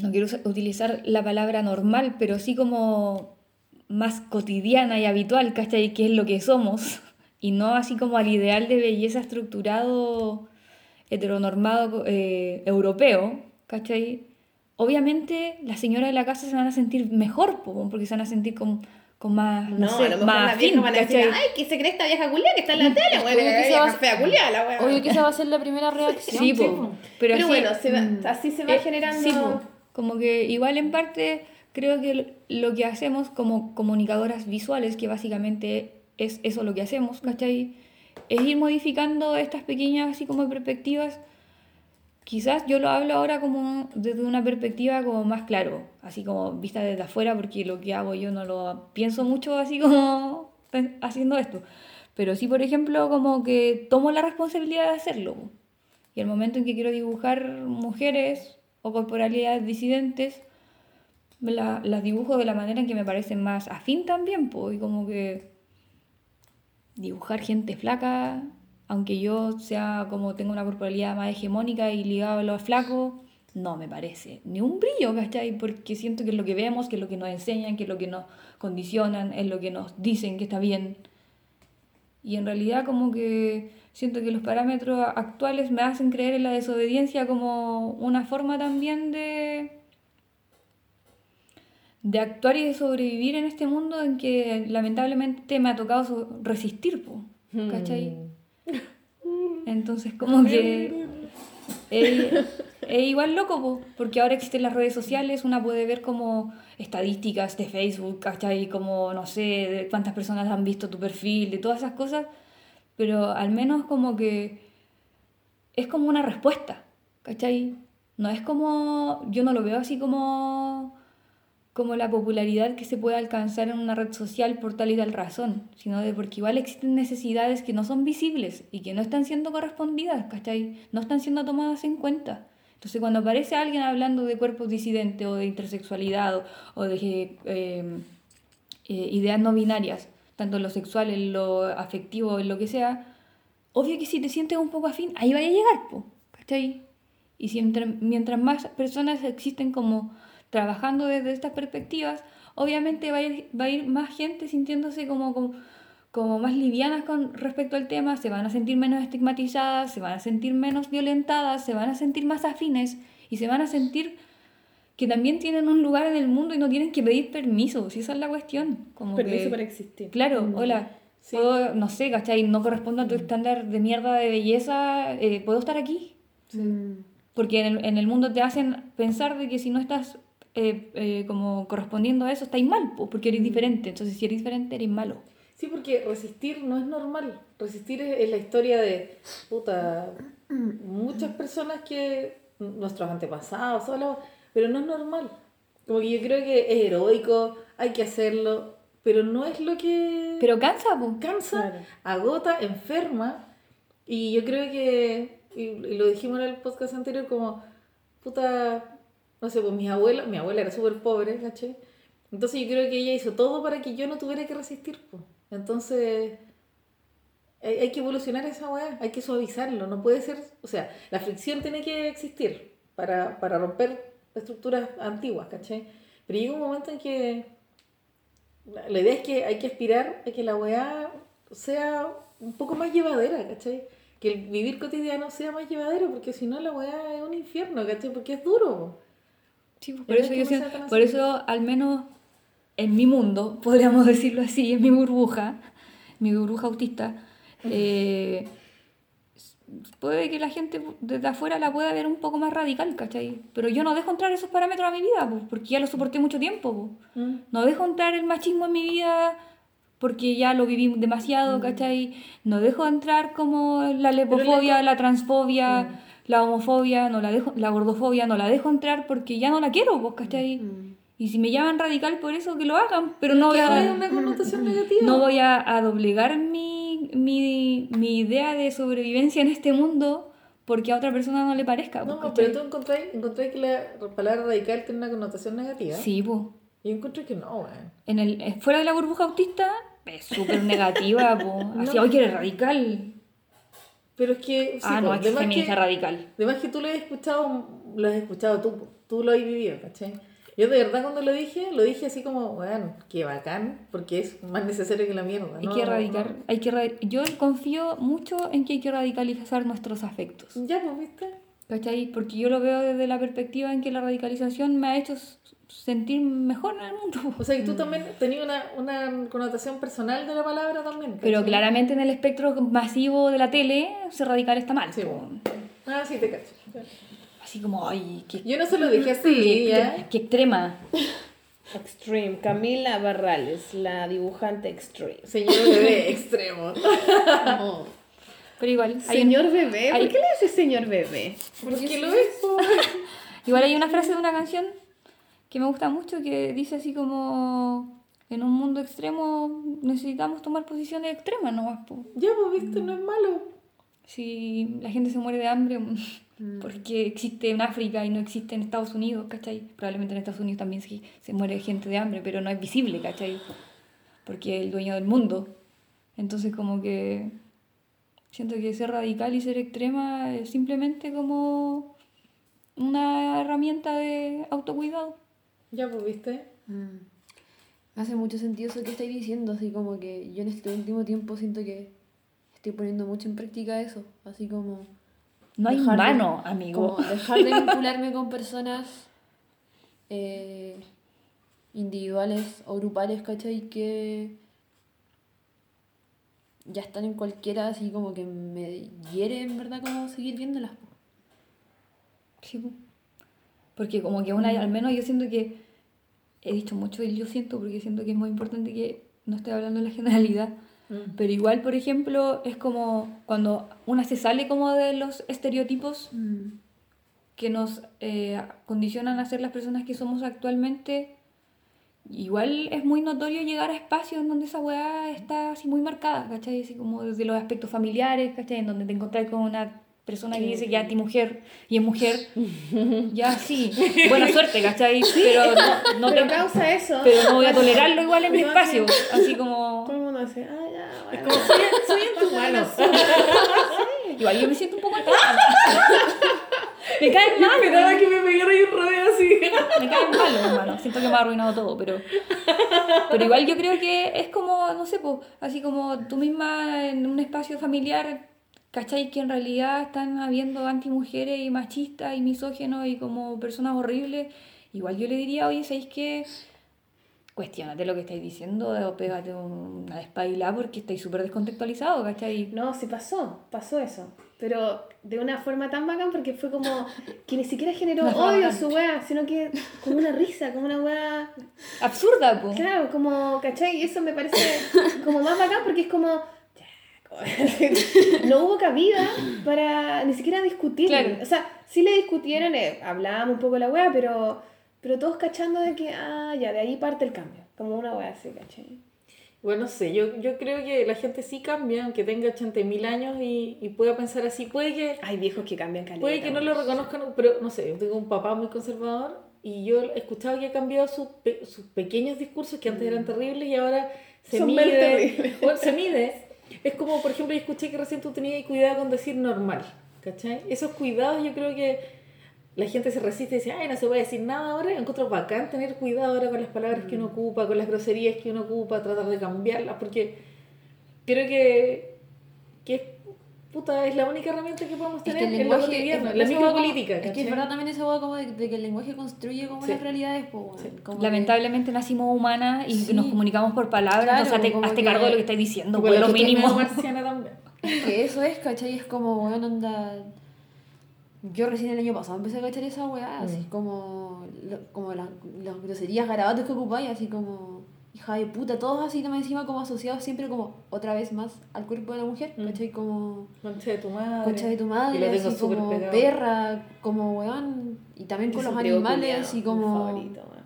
no quiero utilizar la palabra normal, pero sí como más cotidiana y habitual, ¿cachai? Que es lo que somos. Y no así como al ideal de belleza estructurado, heteronormado eh, europeo, ¿cachai? Obviamente las señoras de la casa se van a sentir mejor, po, porque se van a sentir con, con más, no, No, sé, a lo mejor más las viejas afín, van a decir, ¿cachai? ay, ¿qué se cree esta vieja culia que está en la tele? Bueno, obvio que va a- fea culia, la wea. Obvio que esa va a ser la primera reacción. Sí, po, po. pero, Pero así- bueno, se va- así se va Eh, generando... sí, po. como que igual en parte creo que lo- lo que hacemos como comunicadoras visuales, que básicamente es eso lo que hacemos, ¿cachai? Es ir modificando estas pequeñas así como perspectivas quizás yo lo hablo ahora como desde una perspectiva como más claro, así como vista desde afuera, porque lo que hago yo no lo pienso mucho así como haciendo esto. Pero sí, por ejemplo, como que tomo la responsabilidad de hacerlo. Y el momento en que quiero dibujar mujeres o corporalidades disidentes, la- las dibujo de la manera en que me parecen más afín también, pues, y como que dibujar gente flaca, aunque yo sea como tengo una corporalidad más hegemónica y ligado a los flacos, no me parece ni un brillo, ¿cachai? Porque siento que es lo que vemos, que es lo que nos enseñan, que es lo que nos condicionan, es lo que nos dicen que está bien. Y en realidad como que siento que los parámetros actuales me hacen creer en la desobediencia como una forma también de de actuar y de sobrevivir en este mundo en que lamentablemente me ha tocado resistir, po, ¿cachai? Entonces como que es, es igual loco, po, porque ahora existen las redes sociales, una puede ver como estadísticas de Facebook, ¿cachai? Como, no sé, de cuántas personas han visto tu perfil, de todas esas cosas, pero al menos como que es como una respuesta, ¿cachai? No es como, yo no lo veo así como como la popularidad que se puede alcanzar en una red social por tal y tal razón, sino de porque igual existen necesidades que no son visibles y que no están siendo correspondidas, ¿cachai? No están siendo tomadas en cuenta. Entonces cuando aparece alguien hablando de cuerpos disidentes o de intersexualidad o, o de eh, eh, ideas no binarias, tanto en lo sexual, en lo afectivo, en lo que sea, obvio que si te sientes un poco afín, ahí vaya a llegar, po, ¿cachai? Y si mientras, mientras más personas existen como trabajando desde estas perspectivas, obviamente va a ir, va a ir más gente sintiéndose como, como, como más livianas con respecto al tema, se van a sentir menos estigmatizadas, se van a sentir menos violentadas, se van a sentir más afines y se van a sentir que también tienen un lugar en el mundo y no tienen que pedir permiso, si esa es la cuestión. Como Permiso que- para existir. Claro, hola. Puedo, no sé, ¿cachai? No correspondo a tu estándar de mierda de belleza. eh, ¿Puedo estar aquí? Porque en el, en el mundo te hacen pensar de que si no estás eh, eh, como correspondiendo a eso, estáis mal, po, porque eres diferente. Entonces, si eres diferente, eres malo. Sí, porque resistir no es normal. Resistir es, es la historia de, puta, muchas personas que, nuestros antepasados, solo, pero no es normal. Como que yo creo que es heroico, hay que hacerlo, pero no es lo que Pero cansa, po. cansa, Claro. agota, enferma. Y yo creo que, y, y lo dijimos en el podcast anterior, como, puta, no sé, pues mi abuela, mi abuela era súper pobre, ¿cachai? Entonces yo creo que ella hizo todo para que yo no tuviera que resistir, pues. Entonces, hay, que evolucionar esa weá, hay que suavizarlo, no puede ser, o sea, la fricción tiene que existir para, para romper estructuras antiguas, ¿cachai? Pero llega un momento en que la idea es que hay que aspirar a que la weá sea un poco más llevadera, ¿cachai? Que el vivir cotidiano sea más llevadero, porque si no la weá es un infierno, ¿cachai? Porque es duro. Sí, pues, por eso, yo siento- por eso, al menos en mi mundo, podríamos decirlo así, en mi burbuja, mi burbuja autista, eh, puede que la gente desde afuera la pueda ver un poco más radical, ¿cachai? Pero yo no dejo entrar esos parámetros a mi vida, pues, porque ya lo soporté mucho tiempo. pues. Mm. No dejo entrar el machismo en mi vida porque ya lo viví Mm. demasiado, ¿cachai? No dejo entrar como la lepofobia, la transfobia, Mm. La homofobia, no la dejo, la gordofobia, no la dejo entrar porque ya no la quiero, pues, ¿cachai? Y si me llaman radical por eso, que lo hagan, pero no voy a, una connotación negativa. no voy a, a doblegar mi, mi, mi idea de sobrevivencia en este mundo porque a otra persona no le parezca. pues, No, ¿cachai? pero tú encontrás, encontrás que la palabra radical tiene una connotación negativa. Sí, pues. Yo encuentro que no. En el, eh, fuera de la burbuja autista es súper negativa, po. Así, No. hoy que eres radical. Pero es que. ah, no, es feminista que- radical. Además que tú lo has escuchado, lo has escuchado tú, tú lo has vivido, ¿cachai? Yo de verdad cuando lo dije, lo dije así como, bueno, qué bacán, porque es más necesario que la mierda. Hay ¿no? que erradicar, no. hay que erradi- Yo confío mucho en que hay que radicalizar nuestros afectos. Ya, pues, ¿viste? ¿Cachai? Porque yo lo veo desde la perspectiva en que la radicalización me ha hecho sentir mejor en el mundo. O sea, y tú también tenías una, una connotación personal de la palabra también. Pero ¿cachai? claramente en el espectro masivo de la tele, ser radical está mal. Sí. Ah, sí, te cacho. Así como, ay, qué, Yo no se lo dije así, ya. qué extrema. Extreme. Camila Barrales, la dibujante Extreme. Señor bebé extremo. Pero igual, hay, Señor bebé, hay- ¿por qué le dices señor bebé? Porque lo es. igual hay una frase de una canción que me gusta mucho que dice así como en un mundo extremo necesitamos tomar posiciones extremas nomás. po. Ya, pues viste, no es malo. Si la gente se muere de hambre porque existe en África y no existe en Estados Unidos, ¿cachai? Probablemente en Estados Unidos también sí se muere gente de hambre, pero no es visible, ¿cachai? Porque es el dueño del mundo. Entonces como que siento que ser radical y ser extrema es simplemente como una herramienta de autocuidado. Ya, pues viste. Mm. Me hace mucho sentido eso que estáis diciendo, así como que yo en este último tiempo siento que estoy poniendo mucho en práctica eso, así como... No hay dejar de- mano, amigo. Como dejar de vincularme con personas eh, individuales o grupales, ¿cachai? Que ya están en cualquiera, así como que me hiere en verdad como seguir viéndolas. Sí. Porque como que una, al menos yo siento que, he dicho mucho el yo siento porque siento que es muy importante que no estoy hablando en la generalidad, pero igual, por ejemplo, es como cuando una se sale como de los estereotipos que nos eh, condicionan a ser las personas que somos actualmente, igual es muy notorio llegar a espacios en donde esa weá está así muy marcada, ¿cachai? Así como desde los aspectos familiares, ¿cachai? En donde te encontrás con una persona que dice ya anti-mujer y es mujer, ya sí, buena suerte, ¿cachai? Pero no, no Pero te- causa eso. pero no voy a tolerarlo igual en mi No, espacio, así Todo como... el mundo dice, ah, ya, bueno. Como soy, soy en tus manos. Igual yo me siento un poco... me caen mal, Esperaba que me pegara un rodeo así. Me caen mal, hermano. Siento que me ha arruinado todo, pero. Pero igual yo creo que es como, no sé, pues, así como tú misma en un espacio familiar, ¿cachai? Que en realidad están habiendo antimujeres y machistas y misógenos y como personas horribles. Igual yo le diría, oye, ¿sabéis qué? Cuestiónate lo que estáis diciendo o pégate una despailada porque estáis súper descontextualizados, ¿cachai? No, sí pasó, pasó eso. Pero de una forma tan bacán porque fue como que ni siquiera generó forma odio su wea, sino que como una risa, como una wea. Absurda, pues. Claro, como, ¿cachai? Y eso me parece como más bacán porque es como. no hubo cabida para ni siquiera discutir. Claro. O sea, sí le discutieron, eh, hablábamos un poco de la wea, pero, pero todos cachando de que, ah, ya, de ahí parte el cambio. Como una wea así, ¿cachai? Bueno, no sé, yo, yo creo que la gente sí cambia, aunque tenga 80.000 años y, y pueda pensar así. Puede que, Hay viejos que cambian calidad. puede que no lo reconozcan, pero no sé, yo tengo un papá muy conservador y yo he escuchado que ha cambiado sus, pe- sus pequeños discursos que antes eran terribles y ahora se Son mide. terribles. Bueno, se mide. Es como, por ejemplo, yo escuché que recién tú tenías cuidado con decir normal, ¿cachai? Esos cuidados yo creo que la gente se resiste y dice, ay, no se puede decir nada ahora. Yo encuentro bacán tener cuidado ahora con las palabras que uno ocupa, con las groserías que uno ocupa, tratar de cambiarlas, porque creo que puta, es la única herramienta que podemos Es que tener el en lo lenguaje, cotidiano, es- la como- micropolítica, Es que es verdad también esa hueá como de, de que el lenguaje construye como Sí. las realidades, pues, weón. Como que- Lamentablemente nacimos humanas y Sí. nos comunicamos por palabras, Claro, entonces hazte, como hazte que- cargo de lo que estáis diciendo, Igual pues la lo es mínimo. Que eso es, ¿cachai? Es como, weón, anda. Yo recién el año pasado empecé a cachar esa weá, así Mm. como, lo- como las, las groserías, garabatos que ocupáis, así como, hija de puta, todos así también encima como asociados siempre como otra vez más al cuerpo de la mujer, Mm. ¿cachai? Como Concha de tu madre. concha de tu madre, Y así como pegado. perra, como weón, y también con los animales, culiao, así mi como... favorito, weón.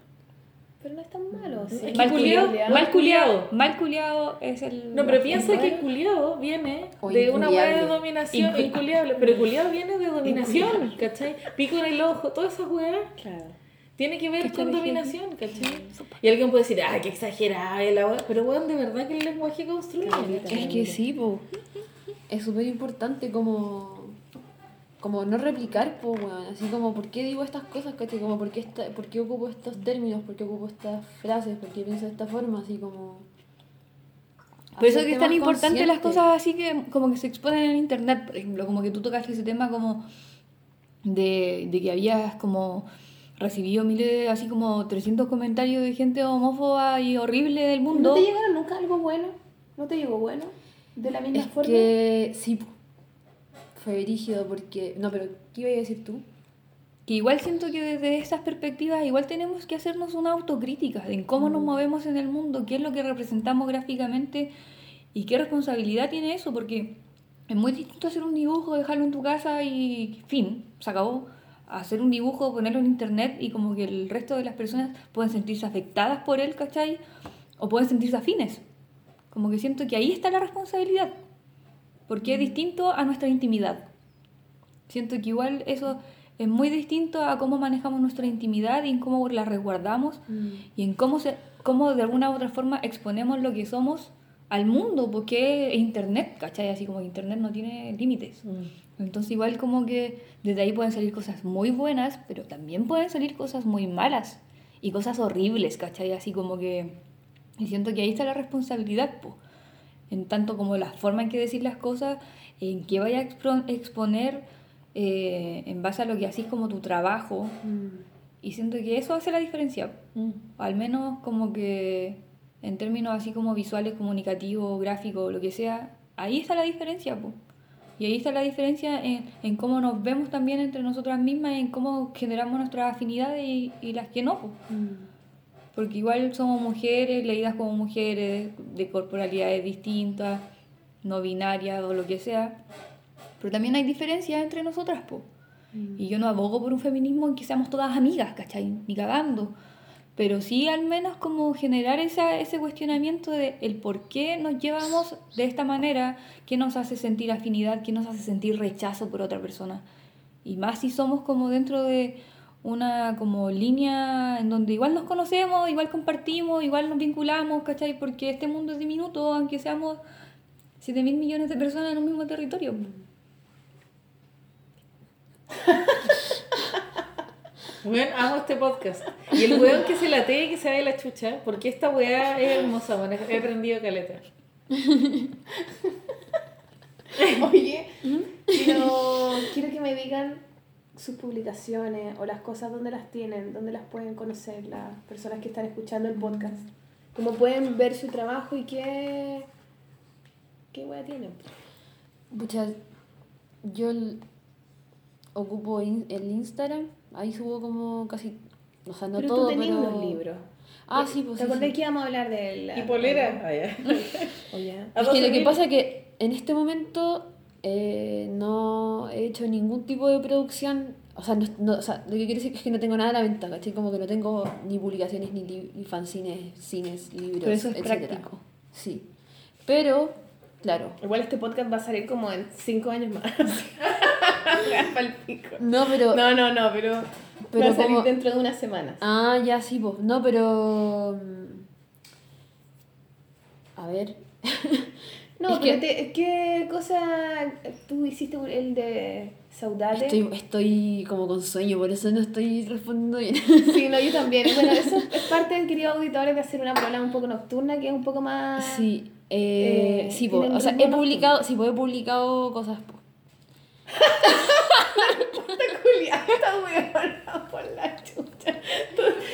Pero no es tan malo. sí. Es que Mal culiao, culiado, mal culiado, culiao. mal culiado es el. No, pero piensa que culiado viene O de una hueá de dominación, Incu- inculiable, pero culiado viene de dominación, ¿cachai? Pico en el ojo, todas esas weas Claro. Tiene que ver con dominación, ¿cachai? Y alguien puede decir, ah, qué exagerada es la wea, pero weón, de verdad que el lenguaje construye. Es que sí, po. Es súper importante como como no replicar, po, weón. Así como, ¿por qué digo estas cosas, cachai? Como, ¿por qué, esta, ¿por qué ocupo estos términos? ¿Por qué ocupo estas frases? ¿Por qué pienso de esta forma? Así como... Por eso es que es tan importante las cosas así que como que se exponen en internet, por ejemplo, como que tú tocaste ese tema como de, de que habías como recibido miles de, así como 300 comentarios de gente homófoba y horrible del ¿No mundo. te llegaron nunca algo bueno? ¿No te llegó bueno? De la misma Es forma. que sí. Fue rígido porque... No, pero ¿qué iba a decir tú? Que igual siento que desde esas perspectivas igual tenemos que hacernos una autocrítica en cómo nos movemos en el mundo, qué es lo que representamos gráficamente y qué responsabilidad tiene eso, porque es muy distinto hacer un dibujo, dejarlo en tu casa y fin, se acabó. Hacer un dibujo, ponerlo en internet y como que el resto de las personas pueden sentirse afectadas por él, ¿cachai? O pueden sentirse afines. Como que siento que ahí está la responsabilidad. Porque es distinto a nuestra intimidad. Siento que igual eso es muy distinto a cómo manejamos nuestra intimidad y en cómo la resguardamos y en cómo, se, cómo de alguna u otra forma exponemos lo que somos al mundo, porque es internet, ¿cachai? Así como internet no tiene límites. Entonces igual como que desde ahí pueden salir cosas muy buenas, pero también pueden salir cosas muy malas y cosas horribles, ¿cachai? Así como que... Y siento que ahí está la responsabilidad, po. En tanto como la forma en que decir las cosas, en qué vaya a expro- exponer eh, en base a lo que haces como tu trabajo. Y siento que eso hace la diferencia. Al menos como que en términos así como visuales, comunicativos, gráficos, lo que sea, ahí está la diferencia, po. Y ahí está la diferencia en, en cómo nos vemos también entre nosotras mismas, en cómo generamos nuestras afinidades y, y las que no, po. Porque igual somos mujeres, leídas como mujeres, de corporalidades distintas, no binarias o lo que sea. Pero también hay diferencias entre nosotras, po. Y yo no abogo por un feminismo en que seamos todas amigas, ¿cachai? Ni cagando. Pero sí al menos como generar esa, ese cuestionamiento de el por qué nos llevamos de esta manera, qué nos hace sentir afinidad, qué nos hace sentir rechazo por otra persona. Y más si somos como dentro de una como línea en donde igual nos conocemos, igual compartimos, igual nos vinculamos, ¿cachai? Porque este mundo es diminuto, aunque seamos 7 mil millones de personas en un mismo territorio. Weón, amo este podcast. Y el weón que se la y que se ve la chucha, porque esta weá es hermosa, weón. He aprendido caleta. Oye, quiero, quiero que me digan sus publicaciones o las cosas donde las tienen, donde las pueden conocer las personas que están escuchando el podcast. Cómo pueden ver su trabajo y qué, qué wea tienen. Pucha, yo ocupo in- el Instagram, ahí subo como casi, o sea, no pero todo, tú tenías pero... unos libros. Ah, sí, pues ¿Te sí, acordás sí. que íbamos a hablar del... ¿Y polera? Ah, ya. Oye. ¿A Es que lo 12.000? que pasa es que en este momento eh, no he hecho ningún tipo de producción. O sea, no, no- o sea, lo que quiero decir es que no tengo nada a la venta, ¿cachai? Como que no tengo ni publicaciones, ni, li- ni fanzines, cines, libros, Pero eso es etcétera. práctico. Sí. Pero, claro. Igual este podcast va a salir como en cinco años más. No, pero... No, no, no, pero, Pero va a salir como- dentro de unas semanas. Ah, ya sí, pues. No, pero... mm, A ver. No, Es pero que- te- ¿qué cosa tú hiciste el de Saudade? Estoy, estoy como con sueño, por eso no estoy respondiendo bien. Sí, no, yo también. Bueno, eso es parte, queridos auditores, de hacer una programa un poco nocturna, que es un poco más... Sí, eh, Eh, sí, po, tienen o sea, he publicado, sí, po, he publicado cosas. po. Esta por la chucha.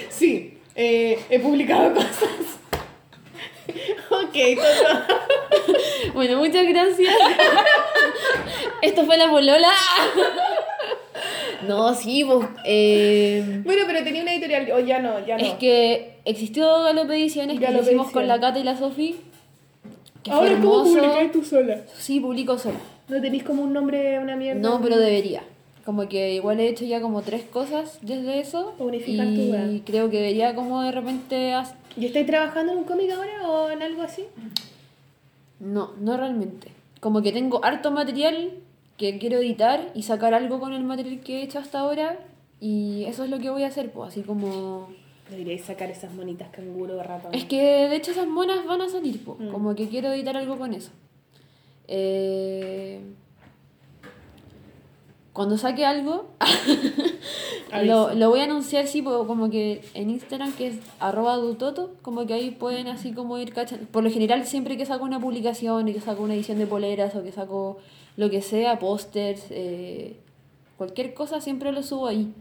Sí, eh, he publicado cosas. ok, todo. Bueno, muchas gracias. Esto fue la polola. no, sí, pues. eh, Bueno, pero tenía una editorial, o ya no, ya no. es que existió Galope Ediciones, que lo hicimos con la Cata y la Sofi. Que fue Ahora, ¿cómo hermoso. publicáis tú sola? Sí, publico sola. ¿No tenéis como un nombre, una mierda? No, pero debería. Como que igual he hecho ya como tres cosas desde eso. Unificar tu y wea. creo que debería como de repente... ¿Y estáis trabajando en un cómic ahora o en algo así? No, no realmente. Como que tengo harto material que quiero editar y sacar algo con el material que he hecho hasta ahora. Y eso es lo que voy a hacer, pues así como... Deberíais sacar esas monitas canguro ratón. Es que de hecho esas monas van a salir, pues. Mm. Como que quiero editar algo con eso. Eh, Cuando saque algo, lo, lo voy a anunciar, sí, po- como que en Instagram, que es arroba dutoto, como que ahí pueden así como ir cachando. Por lo general, siempre que saco una publicación y que saco una edición de poleras o que saco lo que sea, pósters, eh, cualquier cosa, siempre lo subo ahí.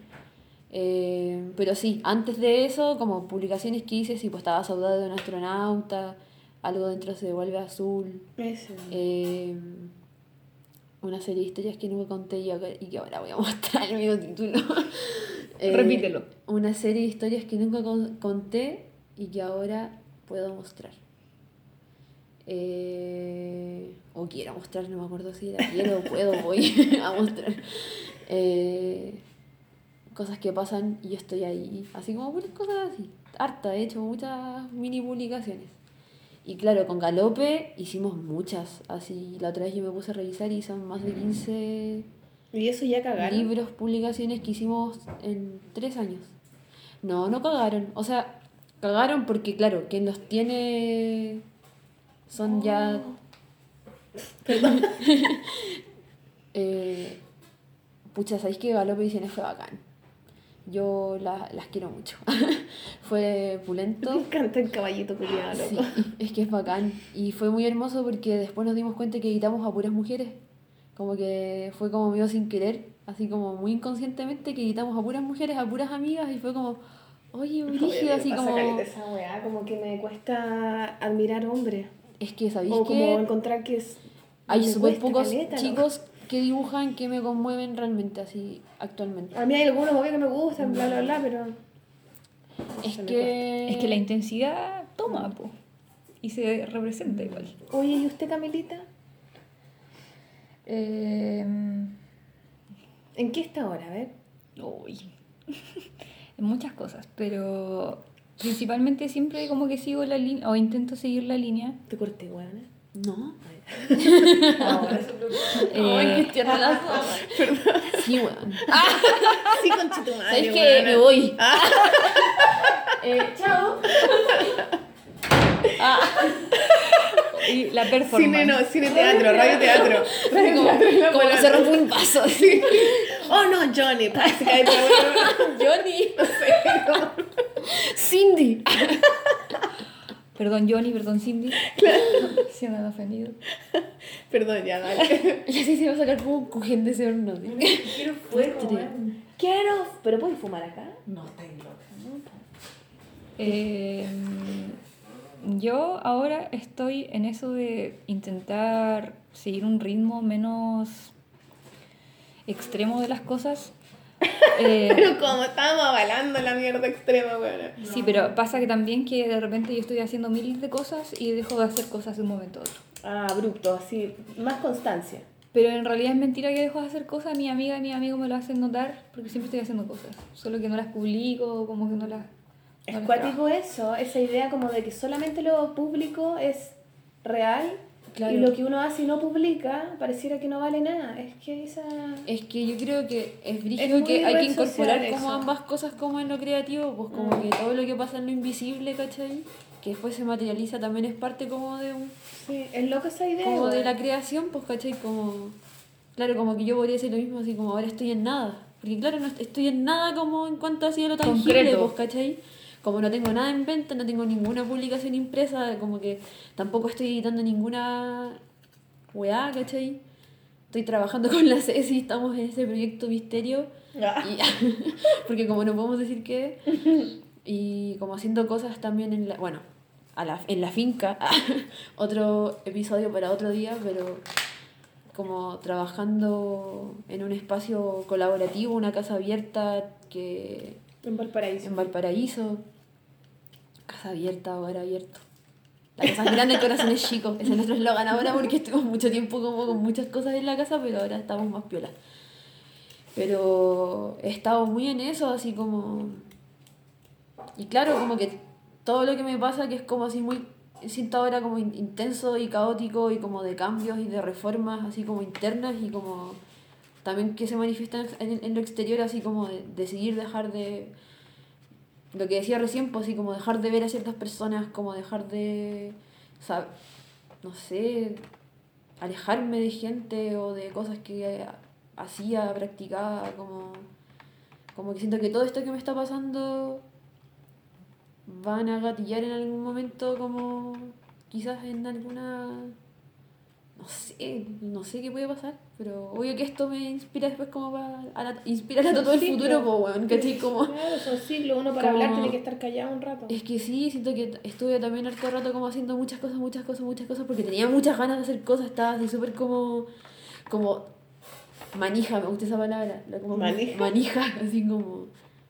Eh, pero sí, antes de eso, como publicaciones que hice, sí, pues estaba Saudade de un astronauta, algo dentro se devuelve azul. Ese. Eh, una serie de historias que nunca conté y que ahora voy a mostrar el mismo título. Eh, Repítelo. Una serie de historias que nunca con- conté y que ahora puedo mostrar. Eh, o quiero mostrar, no me acuerdo si era quiero, puedo, voy a mostrar. Eh, cosas que pasan y yo estoy ahí. Así como puras cosas así. Harta, he hecho muchas mini publicaciones. Y claro, con Galope hicimos muchas. Así, la otra vez yo me puse a revisar y son más de 15 Y eso ya cagaron. libros, publicaciones que hicimos en tres años. No, no cagaron. O sea, cagaron porque, claro, quien los tiene son ya. Perdón. eh, pucha, ¿sabéis que Galope Ediciones fue bacán? Yo la- las quiero mucho. fue Me pulento. encanta el caballito culiado, Sí, es que es bacán. Y fue muy hermoso porque después nos dimos cuenta que editamos a puras mujeres. Como que fue como medio sin querer, así como muy inconscientemente que editamos a puras mujeres, a puras amigas y fue como, oye, brígido, así Me como... esa weá, como que me cuesta admirar hombres. Es que, ¿sabéis O como que encontrar que es. Hay me súper pocos caleta, chicos que dibujan que me conmueven realmente así actualmente. A mí hay algunos obvio que me gustan, bla, bla, bla, pero. Es que... Es que la intensidad toma, po. Y se representa igual. Oye, ¿y usted, Camilita? Eh, ¿En qué está ahora? A ver. uy. en muchas cosas, pero principalmente siempre como que sigo la línea, o intento seguir la línea. Te corté, weón. No. Eh, Sí, weón. Sí, conchito madre. ¿Sabéis que me voy? Eh, chao. y la performance. Cine, no, cine teatro, radio teatro. Radio Como, teatro, como que se rompe un vaso. Sí. Oh no, Johnny. Johnny. No sé, no. Cindy. Perdón, Johnny, perdón, Cindy. Se me han ofendido. Perdón, ya, dale. Ya sé si va a sacar como de ese horno. Quiero fuego. Quiero. ¿Pero puedes fumar acá? No, estáis loca. Eh, yo ahora estoy en eso de intentar seguir un ritmo menos extremo de las cosas. Eh, Pero como estábamos avalando la mierda extrema, weona. sí, pero pasa que también que de repente yo estoy haciendo miles de cosas y dejo de hacer cosas de un momento a otro. Ah, abrupto, así. Más constancia. Pero en realidad es mentira que dejo de hacer cosas, mi amiga y mi amigo me lo hacen notar porque siempre estoy haciendo cosas. Solo que no las publico, como que no las... Es no las cuático eso, esa idea como de que solamente lo público es real Claro. y lo que uno hace y no publica pareciera que no vale nada. Es que esa... Es que yo creo que es Es brígido muy que hay que incorporar como eso. ambas cosas como en lo creativo, pues como que todo lo que pasa en lo invisible, ¿cachai? Que después se materializa también es parte como de un, Sí, es loco esa idea. como de la creación, pues ¿cachai? Como claro, como que yo podría decir lo mismo así como ahora estoy en nada, porque claro, no est- estoy en nada como en cuanto así a lo tangible, Concreto. pues ¿cachai? Como no tengo nada en venta, no tengo ninguna publicación impresa, como que tampoco estoy editando ninguna weá, ¿cachai? Estoy trabajando con la Ceci, estamos en ese proyecto misterio. Ah. Y- porque como no podemos decir qué, y como haciendo cosas también en la, bueno, a la, en la finca, otro episodio para otro día, pero como trabajando en un espacio colaborativo, una casa abierta que En Valparaíso. en Valparaíso, casa abierta, ahora abierto. La casa es grande, el corazón es chico. Ese es nuestro eslogan ahora porque estuvimos mucho tiempo como con muchas cosas en la casa, pero ahora estamos más piola. Pero he estado muy en eso, así como... Y claro, como que todo lo que me pasa, que es como así muy... Siento ahora como in- intenso y caótico y como de cambios y de reformas así como internas y como también que se manifiestan en, en lo exterior, así como de decidir dejar de... Lo que decía recién, pues así como dejar de ver a ciertas personas, como dejar de... sab- no sé, alejarme de gente o de cosas que hacía, practicaba, como, como que siento que todo esto que me está pasando van a gatillar en algún momento como quizás en alguna no sé, no sé qué puede pasar, pero obvio que esto me inspira después como para a la- inspirar a todo el futuro, po. pues weón, ¿cachai? Como Claro, son siglos, uno para Como- hablar tiene que estar callado un rato. es que sí, siento que estuve también harto rato como haciendo muchas cosas, muchas cosas, muchas cosas, porque tenía muchas ganas de hacer cosas, estaba así súper como, como manija, me gusta esa palabra, la como ¿Manija? manija, así como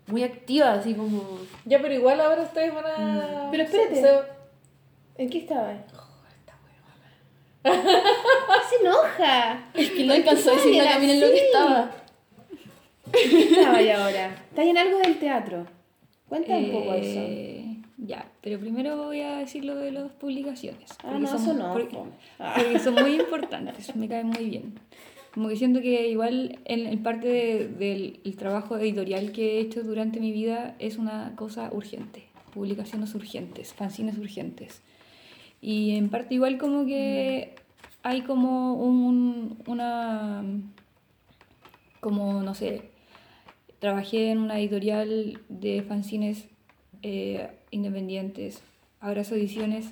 muy activa, así como, Ya, pero igual ahora ustedes van a. Pero espérate. se- ¿En qué estaba? Se enoja. Es que no alcanzó a decir la Camila en lo que estaba. ¿Qué estaba ahí ahora? Está en algo del teatro. Cuenta un poco eso. Eh, Ya, pero primero voy a decir lo de las publicaciones. Ah, no, son- eso no. porque-. Ah. porque son muy importantes, me caen muy bien. Como que siento que igual en, en parte de- del el trabajo editorial que he hecho durante mi vida es una cosa urgente, publicaciones urgentes, fanzines urgentes. Y en parte igual como que hay como un, una, como no sé, trabajé en una editorial de fanzines eh, independientes, Abrazo Ediciones,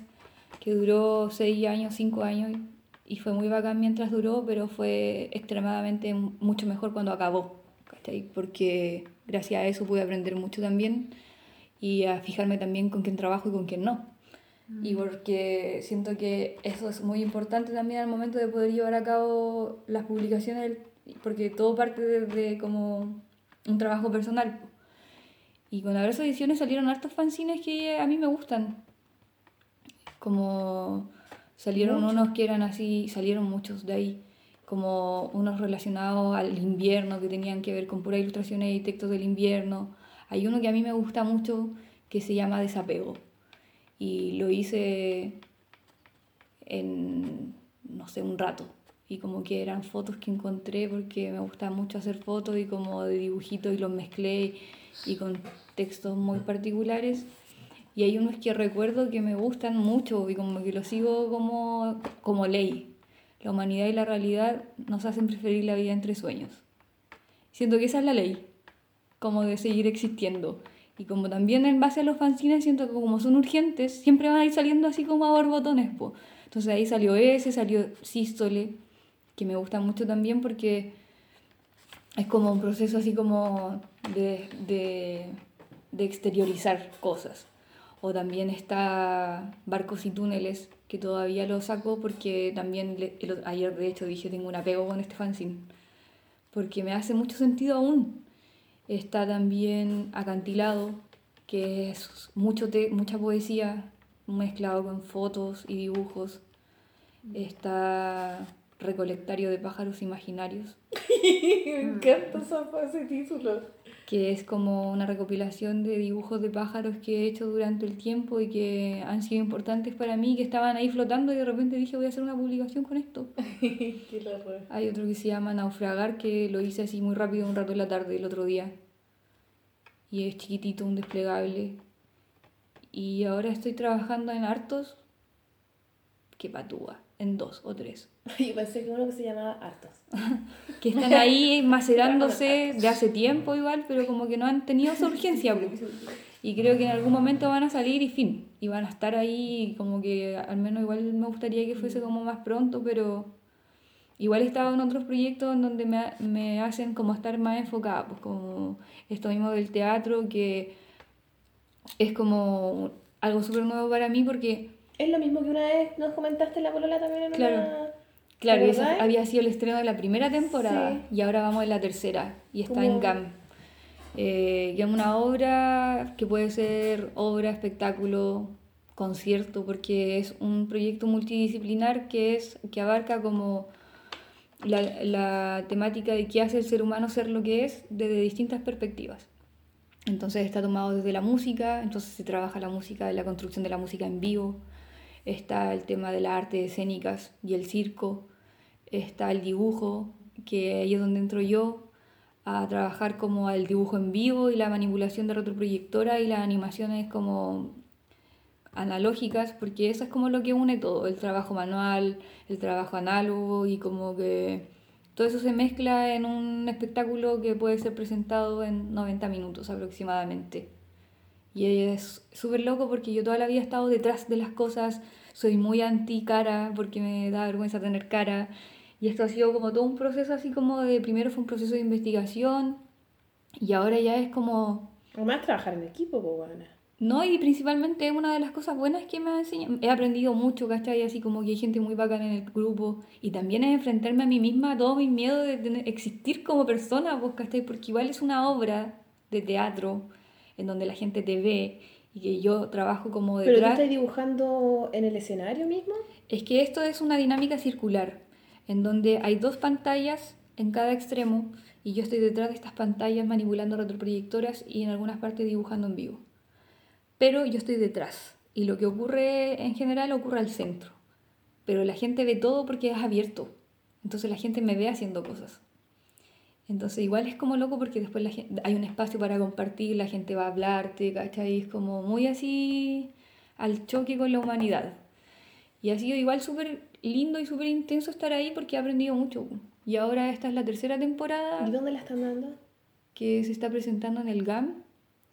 que duró seis años, cinco años, y fue muy bacán mientras duró, pero fue extremadamente mucho mejor cuando acabó. Porque gracias a eso pude aprender mucho también y a fijarme también con quién trabajo y con quién no. Y porque siento que eso es muy importante también al momento de poder llevar a cabo las publicaciones, porque todo parte de, de como un trabajo personal. Y con Abrazo Ediciones salieron hartos fanzines que a mí me gustan. Como salieron unos que eran así, salieron muchos de ahí, como unos relacionados al invierno que tenían que ver con puras ilustraciones y textos del invierno. Hay uno que a mí me gusta mucho que se llama Desapego. Y lo hice en, no sé, un rato. Y como que eran fotos que encontré porque me gusta mucho hacer fotos y como de dibujitos y los mezclé y con textos muy particulares. Y hay unos que recuerdo que me gustan mucho y como que los sigo como, como ley. La humanidad y la realidad nos hacen preferir la vida entre sueños. Siento que esa es la ley, como de seguir existiendo. Y como también en base a los fanzines siento que como son urgentes, siempre van a ir saliendo así como a borbotones. Po. Entonces ahí salió ese, salió Sístole, que me gusta mucho también porque es como un proceso así como de, de, de exteriorizar cosas. O también está Barcos y Túneles, que todavía lo saco porque también le- el- ayer de hecho dije tengo un apego con este fanzine. Porque me hace mucho sentido aún. Está también Acantilado, que es mucho te- mucha poesía mezclado con fotos y dibujos. Está Recolectario de pájaros imaginarios, Me encanta ese título. Que es como una recopilación de dibujos de pájaros que he hecho durante el tiempo y que han sido importantes para mí, que estaban ahí flotando y de repente dije voy a hacer una publicación con esto. Qué Hay otro que se llama Naufragar, que lo hice así muy rápido un rato en la tarde el otro día. Y es chiquitito, un desplegable. Y ahora estoy trabajando en hartos que patúa, en dos o tres. Yo pensé que uno que se llamaba Hartos. Que están ahí macerándose de hace tiempo igual, pero como que no han tenido esa urgencia. Y creo que en algún momento van a salir y fin. Y van a estar ahí, como que al menos igual me gustaría que fuese como más pronto, pero igual he estado en otros proyectos en donde me, me hacen como estar más enfocada, pues como esto mismo del teatro, que es como algo súper nuevo para mí porque Es lo mismo que una vez nos comentaste en la polola también en Claro. una... Claro, ¿Te y acordás? había sido el estreno de la primera temporada Sí. y ahora vamos en la tercera y está Como- en GAM. Eh, es una obra que puede ser obra, espectáculo, concierto, porque es un proyecto multidisciplinar que, es, que abarca como la, la temática de qué hace el ser humano ser lo que es desde distintas perspectivas. Entonces está tomado desde la música, entonces se trabaja la música, la construcción de la música en vivo, está el tema de las artes escénicas y el circo, está el dibujo, que ahí es donde entro yo a trabajar como el dibujo en vivo y la manipulación de retroproyectora y las animaciones como analógicas, porque eso es como lo que une todo, el trabajo manual, el trabajo análogo y como que todo eso se mezcla en un espectáculo que puede ser presentado en 90 minutos aproximadamente. Y es súper loco porque yo toda la vida he estado detrás de las cosas, soy muy anti cara porque me da vergüenza tener cara. Y esto ha sido como todo un proceso así como de, primero fue un proceso de investigación y ahora ya es como, Además trabajar en equipo, bueno. no, y principalmente una de las cosas buenas que me ha enseñado, he aprendido mucho, ¿cachai? Así como que hay gente muy bacana en el grupo y también es enfrentarme a mí misma a todos mis miedos de tener- existir como persona, ¿cachai? Porque igual es una obra de teatro en donde la gente te ve y que yo trabajo como detrás. ¿Pero tú estás dibujando en el escenario mismo? Es que esto es una dinámica circular, en donde hay dos pantallas en cada extremo y yo estoy detrás de estas pantallas manipulando retroproyectoras y en algunas partes dibujando en vivo. Pero yo estoy detrás y lo que ocurre en general ocurre al centro. Pero la gente ve todo porque es abierto. Entonces la gente me ve haciendo cosas. Entonces igual es como loco porque después la gente, hay un espacio para compartir, la gente va a hablarte, ¿cachai? Es como muy así al choque con la humanidad. Y ha sido igual súper lindo y súper intenso estar ahí porque he aprendido mucho. Y ahora esta es la tercera temporada. ¿Y dónde la están dando? Que se está presentando en el GAM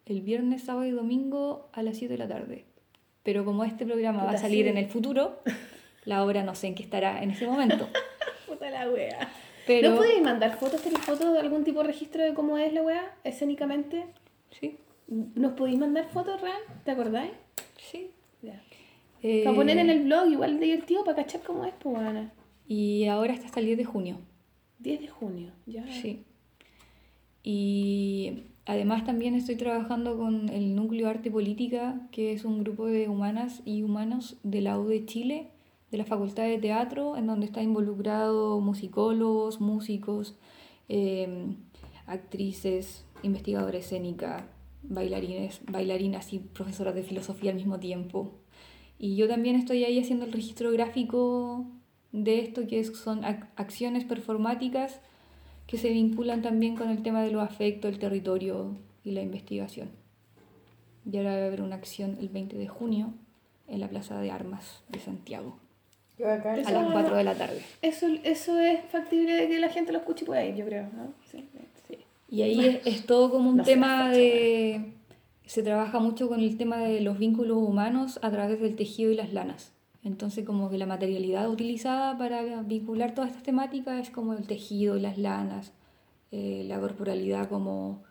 el viernes, sábado y domingo a las 7 de la tarde. Pero como este programa va a salir sí. en el futuro, la obra no sé en qué estará en ese momento. Puta la wea. Pero... ¿No podéis mandar fotos, ¿Tenéis telefotos, de algún tipo de registro de cómo es la weá, escénicamente? Sí. ¿Nos podéis mandar fotos, real? ¿Te acordáis? Sí. Ya. Eh, para poner en el blog, igual divertido, para cachar cómo es, pues, Ana. Y ahora está hasta el 10 de junio. 10 de junio, ya. Sí. Y además también estoy trabajando con el Núcleo Arte Política, que es un grupo de humanas y humanos de la U de Chile de la Facultad de Teatro, en donde están involucrados musicólogos, músicos, em, actrices, investigadores escénica, bailarines, bailarinas y profesoras de filosofía al mismo tiempo. Y yo también estoy ahí haciendo el registro gráfico de esto, que son acciones performáticas que se vinculan también con el tema de los afectos, el territorio y la investigación. Y ahora va a haber una acción el 20 de junio en la Plaza de Armas de Santiago a las 4 de la tarde. Eso, eso es factible de que la gente lo escuche y pueda ir, yo creo. Sí, sí. Y ahí es, es, todo como un tema de... Se trabaja mucho con el tema de los vínculos humanos a través del tejido y las lanas. Entonces como que la materialidad utilizada para vincular todas estas temáticas es como el tejido, y las lanas, eh, la corporalidad como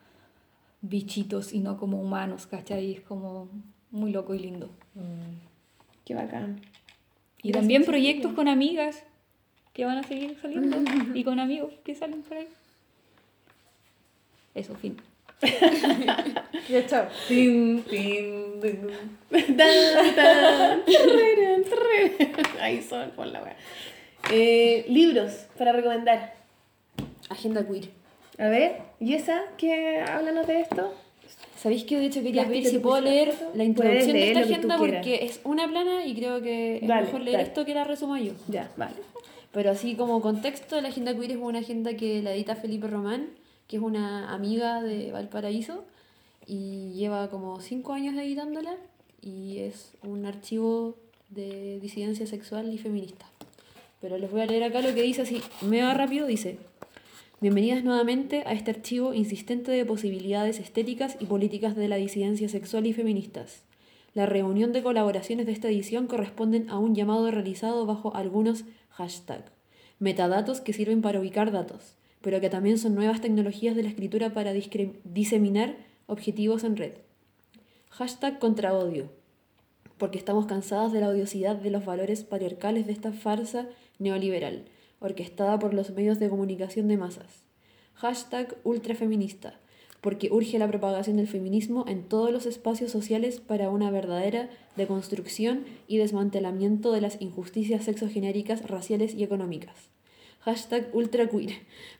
bichitos y no como humanos, ¿cachai? Es como muy loco y lindo. Qué bacán. Y también proyectos con amigas que van a seguir saliendo y con amigos que salen por ahí. Eso, fin. ya está. Tin, tin, tin. Tan, tan. Ahí son, por la wea. Eh, libros para recomendar. Agenda queer. A ver, ¿y esa? ¿Qué? Háblanos de esto. ¿Sabéis que de hecho quería pedir si puedo leer la introducción de esta agenda porque es una plana y creo que es Dale, mejor leer dale. esto que la resuma yo. Ya, vale. Pero así como contexto, la agenda queer es una agenda que la edita Felipe Román, que es una amiga de Valparaíso y lleva como cinco años editándola y es un archivo de disidencia sexual y feminista. Pero les voy a leer acá lo que dice así, me va rápido, dice, Bienvenidas nuevamente a este archivo insistente de posibilidades estéticas y políticas de la disidencia sexual y feministas. La reunión de colaboraciones de esta edición corresponden a un llamado realizado bajo algunos hashtag, metadatos que sirven para ubicar datos, pero que también son nuevas tecnologías de la escritura para diseminar objetivos en red. Hashtag contra odio, porque estamos cansadas de la odiosidad de los valores patriarcales de esta farsa neoliberal, orquestada por los medios de comunicación de masas. Hashtag ultrafeminista, porque urge la propagación del feminismo en todos los espacios sociales para una verdadera deconstrucción y desmantelamiento de las injusticias sexogenéricas, raciales y económicas. Hashtag ultraqueer,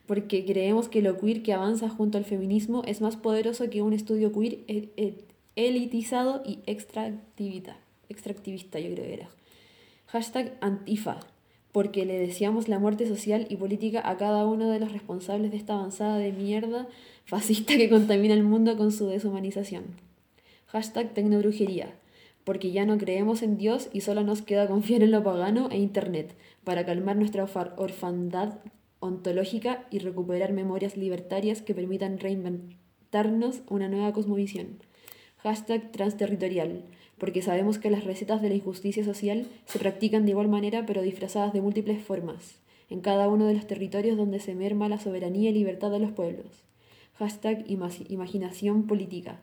porque creemos que lo queer que avanza junto al feminismo es más poderoso que un estudio queer e- e- elitizado y extractivista, extractivista yo creo que era. Hashtag Antifa, porque le deseamos la muerte social y política a cada uno de los responsables de esta avanzada de mierda fascista que contamina el mundo con su deshumanización. Hashtag Tecnobrujería, porque ya no creemos en Dios y solo nos queda confiar en lo pagano e Internet para calmar nuestra orfa- orfandad ontológica y recuperar memorias libertarias que permitan reinventarnos una nueva cosmovisión. Hashtag transterritorial, porque sabemos que las recetas de la injusticia social se practican de igual manera pero disfrazadas de múltiples formas, en cada uno de los territorios donde se merma la soberanía y libertad de los pueblos. Hashtag ima- imaginación política,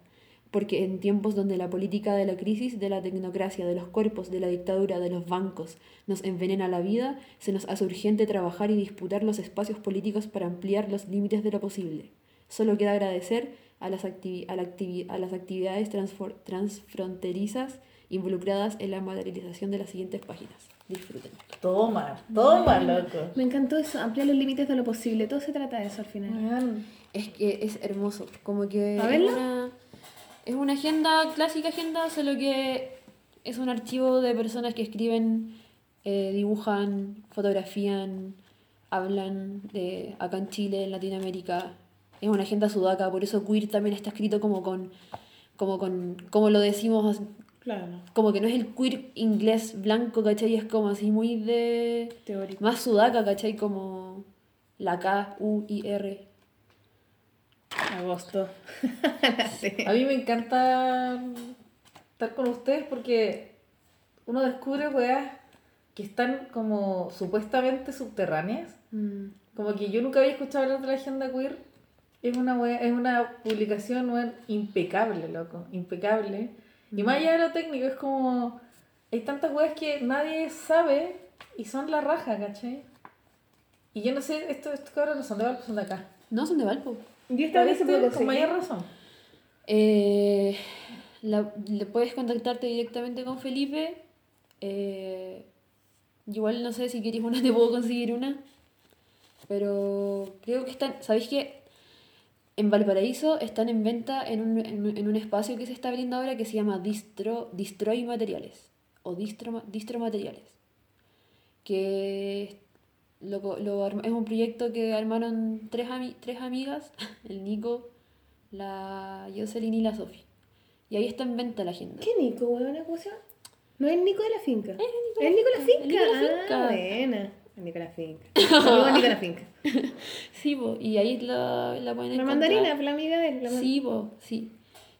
porque en tiempos donde la política de la crisis, de la tecnocracia, de los cuerpos, de la dictadura, de los bancos, nos envenena la vida, se nos hace urgente trabajar y disputar los espacios políticos para ampliar los límites de lo posible. Solo queda agradecer a las, activi- a la activi- a las actividades transfor- transfronterizas involucradas en la materialización de las siguientes páginas. Disfruten. Toma, toma, loco. Me encantó eso, ampliar los límites de lo posible. Todo se trata de eso al final. Es que es hermoso, como que ¿A es verlo? una, es una agenda, clásica agenda, solo que es un archivo de personas que escriben, eh, dibujan, fotografían, hablan de acá en Chile, en Latinoamérica. Es una agenda sudaca, por eso queer también está escrito como con, como con, como lo decimos, Claro, como que no es el queer inglés blanco, ¿cachai? Es como así muy de... teórico. Más sudaca, ¿cachai? Como la K, U, I, R. Agosto. Sí. A mí me encanta estar con ustedes porque uno descubre weas que están como supuestamente subterráneas. Mm. Como que yo nunca había escuchado hablar de la agenda queer. Es una, wea- es una publicación weón, impecable, loco. Impecable. Y más allá de lo técnico, es como. Hay tantas weas que nadie sabe y son la raja, ¿cachai? Y yo no sé, estos, estos cabros no son de Valpo, son de acá. No, son de Valpo. Y esta vez se puede Con mayor razón. Eh, la- le puedes contactarte directamente con Felipe. Eh, igual no sé si quieres una, te puedo conseguir una. Pero creo que están. ¿Sabéis que en Valparaíso están en venta en un, en un- en un espacio que se está abriendo ahora que se llama Distro, Distroy Materiales? O Distro, Distro Materiales. Que lo, lo es un proyecto que armaron tres, ami- tres amigas: el Nico, la Jocelyn y la Sofi. Y ahí está en venta la agenda. ¿Qué Nico, weón? ¿Cómo se llama? No es Nico de la finca. Es Nico de la finca. El Nico de la Ah, finca. buena. El Nico de la finca. Saludos a Nico de la finca. Sí, po, y ahí la, la pueden La encontrar. mandarina, fue la amiga de él. la Sí, po, sí.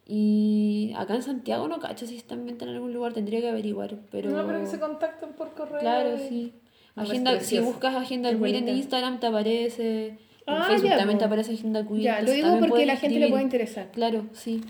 Y acá en Santiago no cacho si está en venta en algún lugar, tendría que averiguar, pero... No, pero que se contacten por correo. Claro, y- sí. No, es Agenda, si buscas Agenda Queer en. Instagram te aparece, en Ah, Facebook ya, también te aparece Agenda Queer. Ya, lo digo porque la gente le puede interesar. Claro, sí.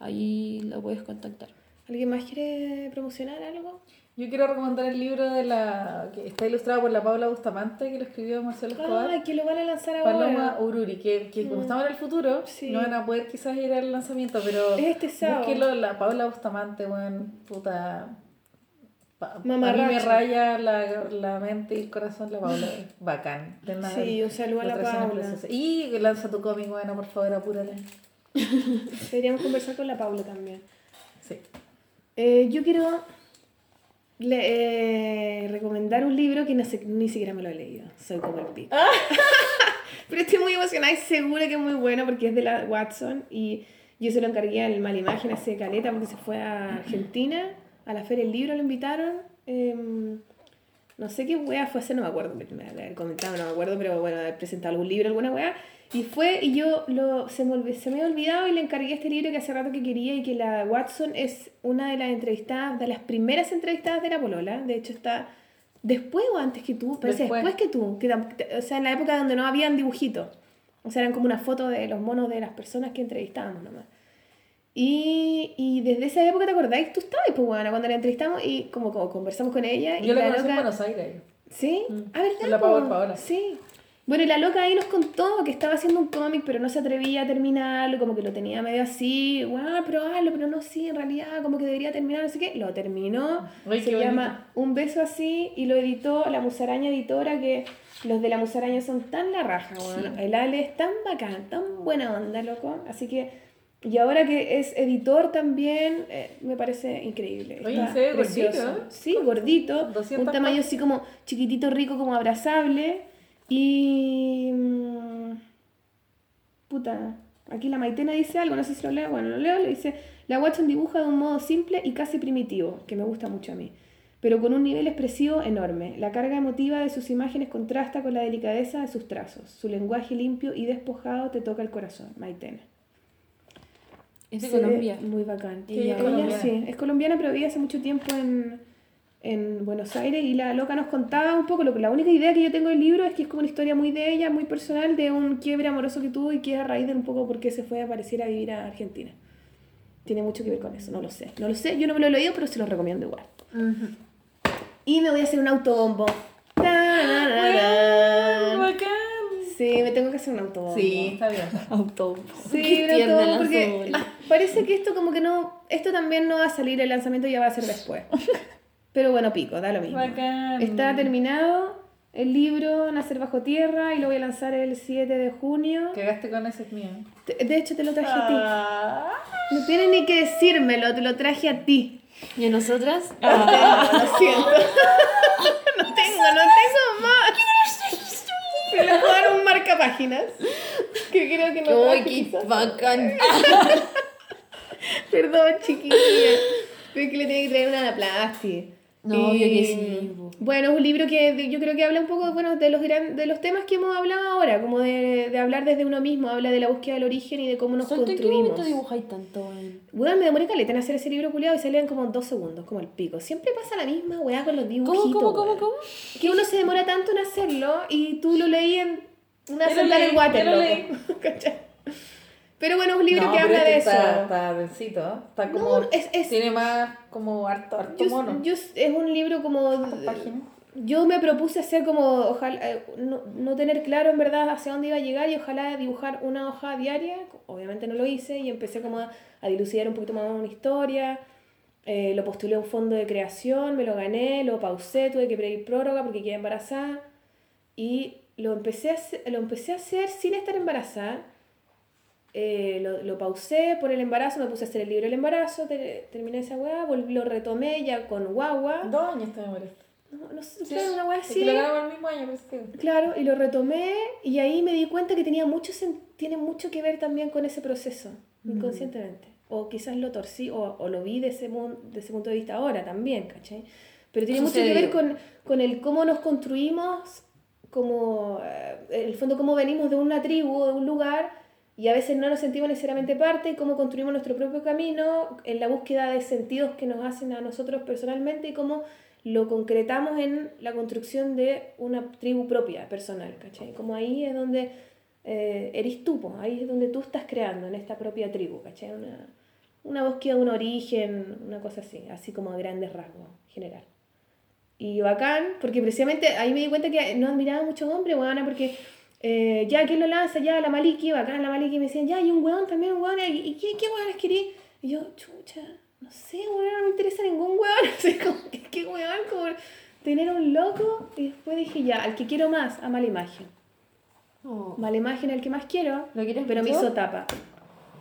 Ahí lo puedes contactar. ¿Alguien más quiere promocionar algo? Yo quiero recomendar el libro de la que está ilustrado por la Paula Bustamante, que lo escribió Marcelo Escobar. Ay, que lo van a lanzar ahora. Paloma Ururi, que, que como estamos en el futuro, Sí. no van a poder quizás ir al lanzamiento, pero Es este sábado. búsquelo, la Paula Bustamante, weón, puta. pa- a mí me raya la, la mente y el corazón la Paula, bacán. De nada, Sí, un saludo a la Paula. Y lanza tu cómic, bueno, por favor, apúrate. Deberíamos conversar con la Paula también. Sí. Eh, yo quiero le- eh, recomendar un libro que no sé, ni siquiera me lo he leído. Soy como el pico. Pero estoy muy emocionada y segura que es muy bueno porque es de la Watson y yo se lo encargué al Malimagen hace caleta porque se fue a Argentina, a la Feria del Libro lo invitaron. em, no sé qué wea fue hacer, no me acuerdo, me me haber comentado, no me acuerdo, pero bueno, haber presentado algún libro, alguna wea. Y fue, y yo lo, se, me, se me había olvidado y le encargué este libro que hace rato que quería y que la Watson es una de las entrevistadas, de las primeras entrevistadas de la Polola. De hecho está después o antes que tú, parece Después. después, que tú, que, o sea, en la época donde no habían dibujitos. O sea, eran como una foto de los monos de las personas que entrevistábamos nomás. Y, y desde esa época, ¿te acordáis? Tú estabas, pues, bueno, cuando la entrevistamos y como, como conversamos con ella. Yo la la conocí en Buenos Aires. ¿Sí? Mm. Ah. Sí. Bueno, y la loca ahí nos contó que estaba haciendo un cómic, pero no se atrevía a terminarlo, como que lo tenía medio así, guau, pero hazlo, pero no, sí, en realidad, como que debería terminar, no sé qué. Lo terminó, Ay, se llama Un beso así, y lo editó la Musaraña Editora, que los de la Musaraña son tan la raja, weón. El Ale es tan bacán, tan buena onda, loco. Así que, y ahora que es editor también, eh, me parece increíble. Oye, se ve gordito, ¿eh? Sí, gordito, 200 un tamaño así como chiquitito, rico, como abrazable. Y. mm, Puta. Aquí la Maitena dice algo, no sé si lo leo. Bueno, lo leo, le dice: La Watson dibuja de un modo simple y casi primitivo, que me gusta mucho a mí, pero con un nivel expresivo enorme. La carga emotiva de sus imágenes contrasta con la delicadeza de sus trazos. Su lenguaje limpio y despojado te toca el corazón, Maitena. Es de Se Colombia. Muy bacán. Sí, Ella, es colombiana. sí, es colombiana, pero vive hace mucho tiempo en, en Buenos Aires y la loca nos contaba un poco, lo que la única idea que yo tengo del libro es que es como una historia muy de ella, muy personal, de un quiebre amoroso que tuvo y que es a raíz de un poco por qué se fue a aparecer a vivir a Argentina. Tiene mucho que ver con eso, no lo sé. No lo sé, yo no me lo he leído, pero se lo recomiendo igual. Y me voy a hacer un autobombo. Sí, me tengo que hacer un autobombo. Sí, está bien. Autobombo. Sí, un autobombo porque parece que esto como que no, esto también no va a salir, el lanzamiento ya va a ser después. Pero bueno, pico, da lo mismo. Bacán. Está terminado el libro Nacer bajo tierra y lo voy a lanzar el 7 de junio. Cagaste con ese es mío. De hecho, te lo traje a ti. Ah. No tienes ni que decírmelo, te lo traje a ti. ¿Y a nosotras? Ah, lo siento. no tengo, no tengo más. Le puedo dar un marca páginas. Que creo que no ¡Uy, traje, qué quizás. bacán! Perdón, chiquilla. Pero es que le tenía que traer una la Plasti. No, Y, obvio que sí. Bueno, es un libro que yo creo que habla un poco bueno, de, los gran, de los temas que hemos hablado ahora, como de, de hablar desde uno mismo, habla de la búsqueda del origen y de cómo nos Sol, ¿tú ¿En qué construimos. momento dibujáis tanto, weón? Me demoré caleta en hacer ese libro culiado y salían como dos segundos, como el pico. Siempre pasa la misma weá con los dibujitos. ¿Cómo, cómo, cómo, cómo? Que uno se demora tanto en hacerlo y tú lo leí en una Yo sentada en el water, yo loco. Pero bueno, es un libro No, que habla de este eso. Está, está densito, ¿eh? Está No, como. es- es- Tiene más como harto, harto Yo, mono. yo- es un libro como... páginas. Yo me propuse hacer como, ojalá, eh, no, no tener claro en verdad hacia dónde iba a llegar y ojalá dibujar una hoja diaria. Obviamente no lo hice y empecé como a, a dilucidar un poquito más una historia. Eh, lo postulé a un fondo de creación, me lo gané, lo pausé, tuve que pedir prórroga porque quedé embarazada. Y lo empecé a lo empecé a hacer sin estar embarazada. Eh, lo, lo pausé por el embarazo, me puse a hacer el libro del embarazo, te- terminé esa weá, lo retomé ya con guagua. Dos años te demoraste. No, no sé, claro, una weá Es así. lo el mismo año, pero es que. Claro, y lo retomé y ahí me di cuenta que tenía mucho tiene mucho que ver también con ese proceso, inconscientemente. O quizás lo torcí o, o lo vi de ese, de ese punto de vista ahora también, ¿cachai? Pero tiene mucho que ver con, con el cómo nos construimos, como, eh, en el fondo, cómo venimos de una tribu, de un lugar, y a veces no nos sentimos necesariamente parte, cómo construimos nuestro propio camino, en la búsqueda de sentidos que nos hacen a nosotros personalmente y cómo lo concretamos en la construcción de una tribu propia, personal, ¿cachai? Como ahí es donde eh, eres tú, po, ahí es donde tú estás creando, en esta propia tribu, ¿cachai? Una, una búsqueda de un origen, una cosa así, así como a grandes rasgos, general. Y bacán, porque precisamente ahí me di cuenta que no admiraba mucho hombre, weón, porque eh, ya, ¿quién lo lanza? Ya, la Maliki, bacán, la Maliki, me decían, ya, y un weón también, un weón, ¿y, qué, qué weones querí? Y yo, chucha, no sé, weón, no me interesa ningún weón, así como, ¿qué, qué weón? Como tener un loco, y después dije, ya, al que quiero más, a mala imagen. Oh. Mala imagen el que más quiero, ¿Lo quieres pero me mucho? hizo tapa.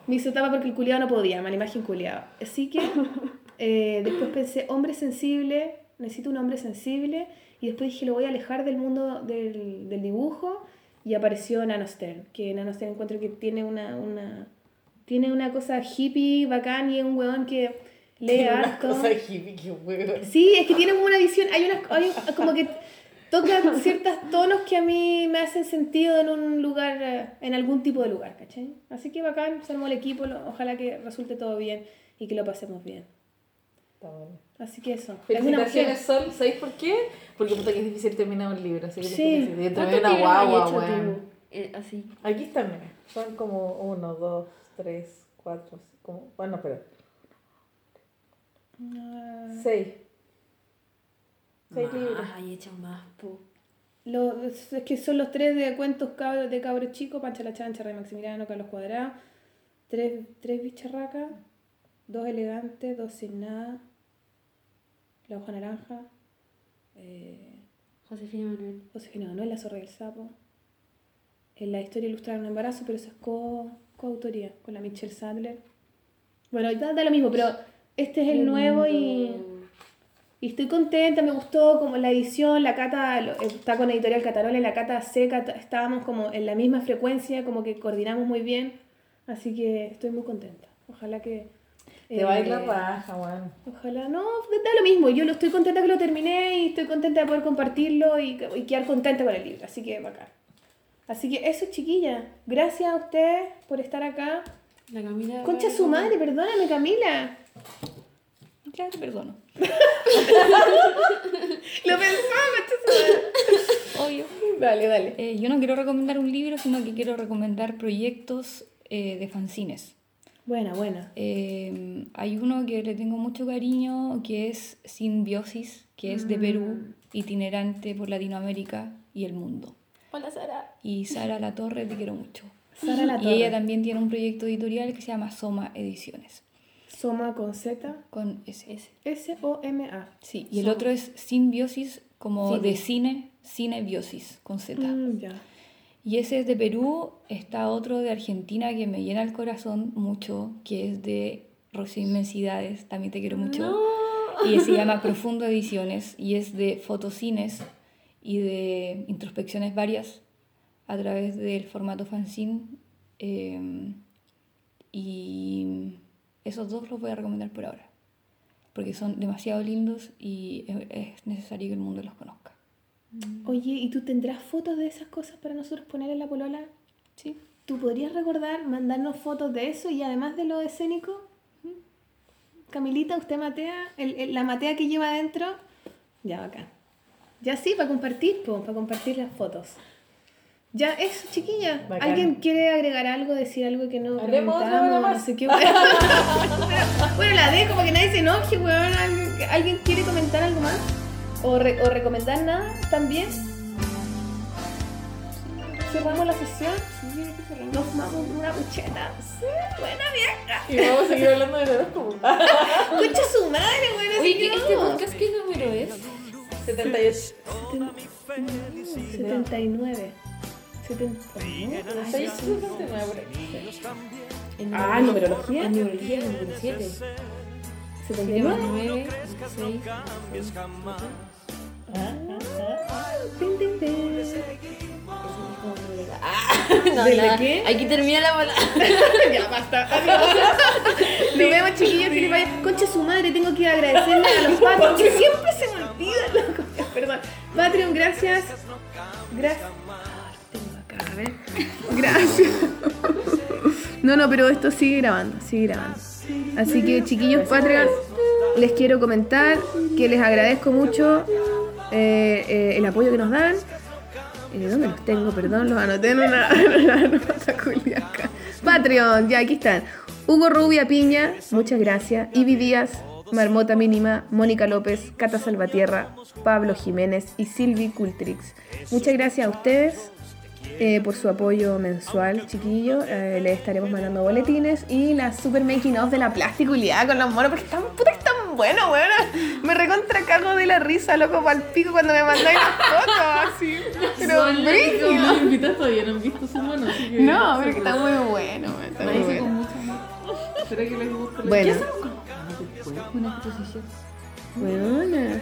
Me hizo tapa porque el culiado no podía, mala imagen culiado. Así que eh, después pensé, hombre sensible, necesito un hombre sensible. Y después dije, lo voy a alejar del mundo del, del dibujo. Y apareció Nanostern, que Nanostern encuentro que tiene una, una, tiene una cosa hippie, bacán, y es un weón que lee Una harto. cosa hippie, qué huevo. Sí, es que tiene una visión, hay unas, hay como que toca ciertos tonos que a mí me hacen sentido en un lugar, eh, en algún tipo de lugar, ¿cachai? Así que bacán, se armó el equipo, ojalá que resulte todo bien y que lo pasemos bien. Está bueno. Así que eso. Es una Felicitaciones. Sol. ¿Sabéis por qué? Porque puta que es difícil terminar un libro. Así que te Sí. felicito. Y ¿Cuántos trae una guagua, weón. Eh, así. Aquí están, mira. Son como uno, dos, tres, cuatro, como, bueno, pero Ah, seis. Seis libros. He hecho más, po. lo- es es que son los tres de cuentos cabros, de cabros chicos, Pancha la Chancha, Rey Maximiliano, Carlos Cuadrado, tres, tres bicharracas, dos elegantes, dos sin nada, la hoja naranja, eh, Josefina Manuel. Josefina Manuel, La Zorra y el Sapo. En la historia ilustrada un embarazo, pero eso es co- coautoría con la Michelle Sadler. Bueno, da, da lo mismo, pero este es el nuevo y, y estoy contenta, me gustó como la edición, la cata, lo- está con Editorial Catarola y la cata seca, estábamos como en la misma frecuencia, como que coordinamos muy bien, así que estoy muy contenta. Ojalá que... Te va a ir eh, la raja, weón. Ojalá, no, da lo mismo. Yo lo estoy contenta que lo terminé y estoy contenta de poder compartirlo y, y quedar contenta con el libro. Así que bacán. Así que eso, chiquilla. Gracias a ustedes por estar acá. La Camila. Concha su madre, perdóname, Camila. Ya te perdono. Lo pensaba, concha su madre. Obvio. Dale, dale. Eh, yo no quiero recomendar un libro, sino que quiero recomendar proyectos eh, de fanzines. Buena, buena. Eh, hay uno que le tengo mucho cariño, que es Simbiosis, que es de Perú, itinerante por Latinoamérica y el mundo. Hola, Sara. Y Sara La Torre, te quiero mucho. Sara La Y Torre. ella también tiene un proyecto editorial que se llama Soma Ediciones. Soma con Z. Con S. S-O-M-A. Sí, y el otro es Simbiosis, como de cine, cinebiosis, con Z. Mm, ya. Y ese es de Perú, está otro de Argentina que me llena el corazón mucho, que es de Rocío Inmensidades, también te quiero mucho. Y se llama Profundo Ediciones y es de fotocines y de introspecciones varias a través del formato fanzine. eh, y esos dos los voy a recomendar por ahora, porque son demasiado lindos y es- es necesario que el mundo los conozca. Oye, ¿y tú tendrás fotos de esas cosas para nosotros poner en la polola? Sí. ¿Tú podrías recordar, mandarnos fotos de eso y además de lo escénico? Camilita, usted matea, el, el- la matea que lleva adentro. Ya, acá. Ya sí, para compartir, po, para compartir las fotos. Ya, eso, chiquilla. Bacán. ¿Alguien quiere agregar algo, decir algo que no Hablemos No más. sé qué. bueno, bueno, la dejo para que nadie se enoje, weón. ¿Alguien- ¿Alguien quiere comentar algo más? ¿O, re- o recomendar nada también? ¿Cerramos la sesión? Nos fumamos una bucheta. Sí, buena vieja. Y vamos a seguir hablando de horóscopo. Escucha su madre, así Oye, que ¿este podcast qué número es? 78. 79. 79. ¿Seis? 69 por ahí. En Ah, numerología. En numerología es el número 7. 79. 9, 6. Tin. No, ¿De la nada. qué? Aquí termina la palabra. ya basta. Nos vemos, chiquillos. Que les vaya. Concha su madre, tengo que agradecerle a los Patreon. Que siempre se me olvida, loco. Ya, Perdón. Patreon, gracias. Gracias. Tengo acá, a ver. Gracias. No, no, pero esto sigue grabando, sigue grabando. Así que, chiquillos Patreon, les quiero comentar que les agradezco mucho eh, eh, el apoyo que nos dan. Eh, ¿Dónde los tengo? Perdón, los anoté en una, nota culiaca. Patreon, ya aquí están. Hugo Rubia Piña, muchas gracias. Ivy Díaz, Marmota Mínima, Mónica López, Cata Salvatierra, Pablo Jiménez y Silvi Cultrix. Muchas gracias a ustedes eh, por su apoyo mensual, chiquillo. Eh, les estaremos mandando boletines y la super making of de la plasticuliada con los monos, porque están, puta, que están buenos, weón. Me recontra cago de la risa, loco, pal pico cuando me mandáis las fotos, así. Pero Son brígido. Los invitados todavía no han visto su mono, así que. No, pero que está muy bueno, weón, está muy bueno. que les guste. Bueno.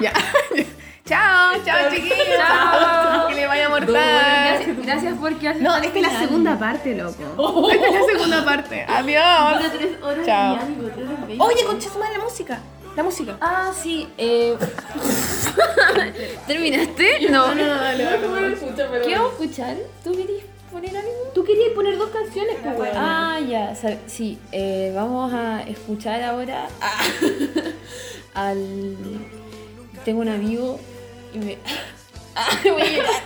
Ya. chao, chao, chiquillos. Que le vaya mortal. Gracias, gracias por quedarte No, esta es la segunda parte, loco. Esta es la segunda parte. Adiós. tres horas Chao. y algo, tres horas veinte. Oye, concha su madre, la música. La música. Ah, sí. Eh... ¿Terminaste? No. No, no, dale. ¿Qué vamos a escuchar? ¿Tú querías poner algo? Tú querías poner dos canciones, pues, weón. Ah, ya, sí, eh, vamos a escuchar ahora a- al... Tengo un amigo y me... Ah, voy a llorar.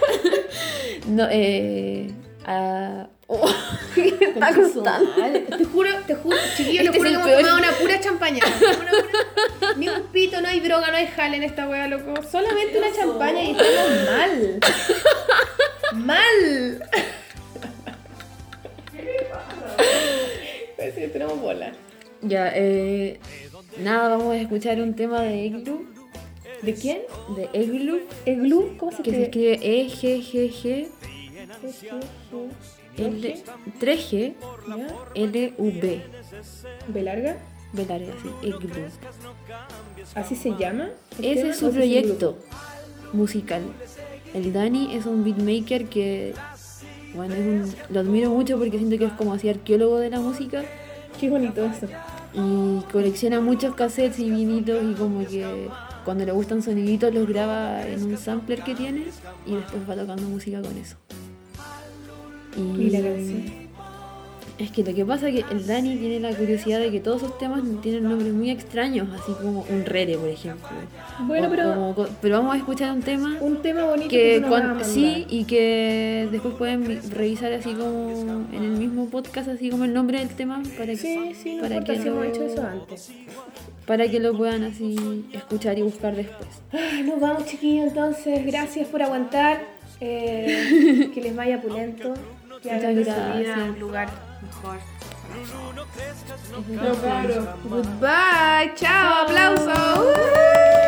No, eh... A... Oh, está costando. Te juro, te juro, chiquillos, Este les juro es que hemos tomado una pura champaña. Una pura- Ni un pito, no hay droga, no hay jale en esta wea, loco. Solamente una champaña y estamos mal. Mal. Parece que tenemos bola. Ya, eh... Nada, vamos a escuchar un tema de Eglu. ¿De quién? De Eglu. ¿Eglu? ¿Cómo se Que se escribe? escribe E E-G-G-G. L... 3G. ¿Ya? L-U-B. ¿B larga? B larga, sí. Eglu. ¿Así se llama? Ese es ¿O su proyecto musical. El Dani es un beatmaker que, bueno, es un- lo admiro mucho porque siento que es como así arqueólogo de la música Qué bonito eso. y colecciona muchos cassettes y vinitos y como que cuando le gustan soniditos los graba en un sampler que tiene y después va tocando música con eso. Y la canción. Es que lo que pasa es que el Dani tiene la curiosidad de que todos esos temas tienen nombres muy extraños, así como un rere, por ejemplo. Bueno, O pero- como pero vamos a escuchar un tema Un tema bonito que mandar. sí y que después pueden vi- revisar así como en el mismo podcast así como el nombre del tema para que Sí, sí, no para importa que si hemos lo- hecho eso antes. para que lo puedan así escuchar y buscar después. Ay, nos vamos, chiquillos, entonces. Gracias por aguantar. Eh, que les vaya pulento. Que hagan de su vida gracias. un lugar. No. Goodbye. Chao. Aplausos. Las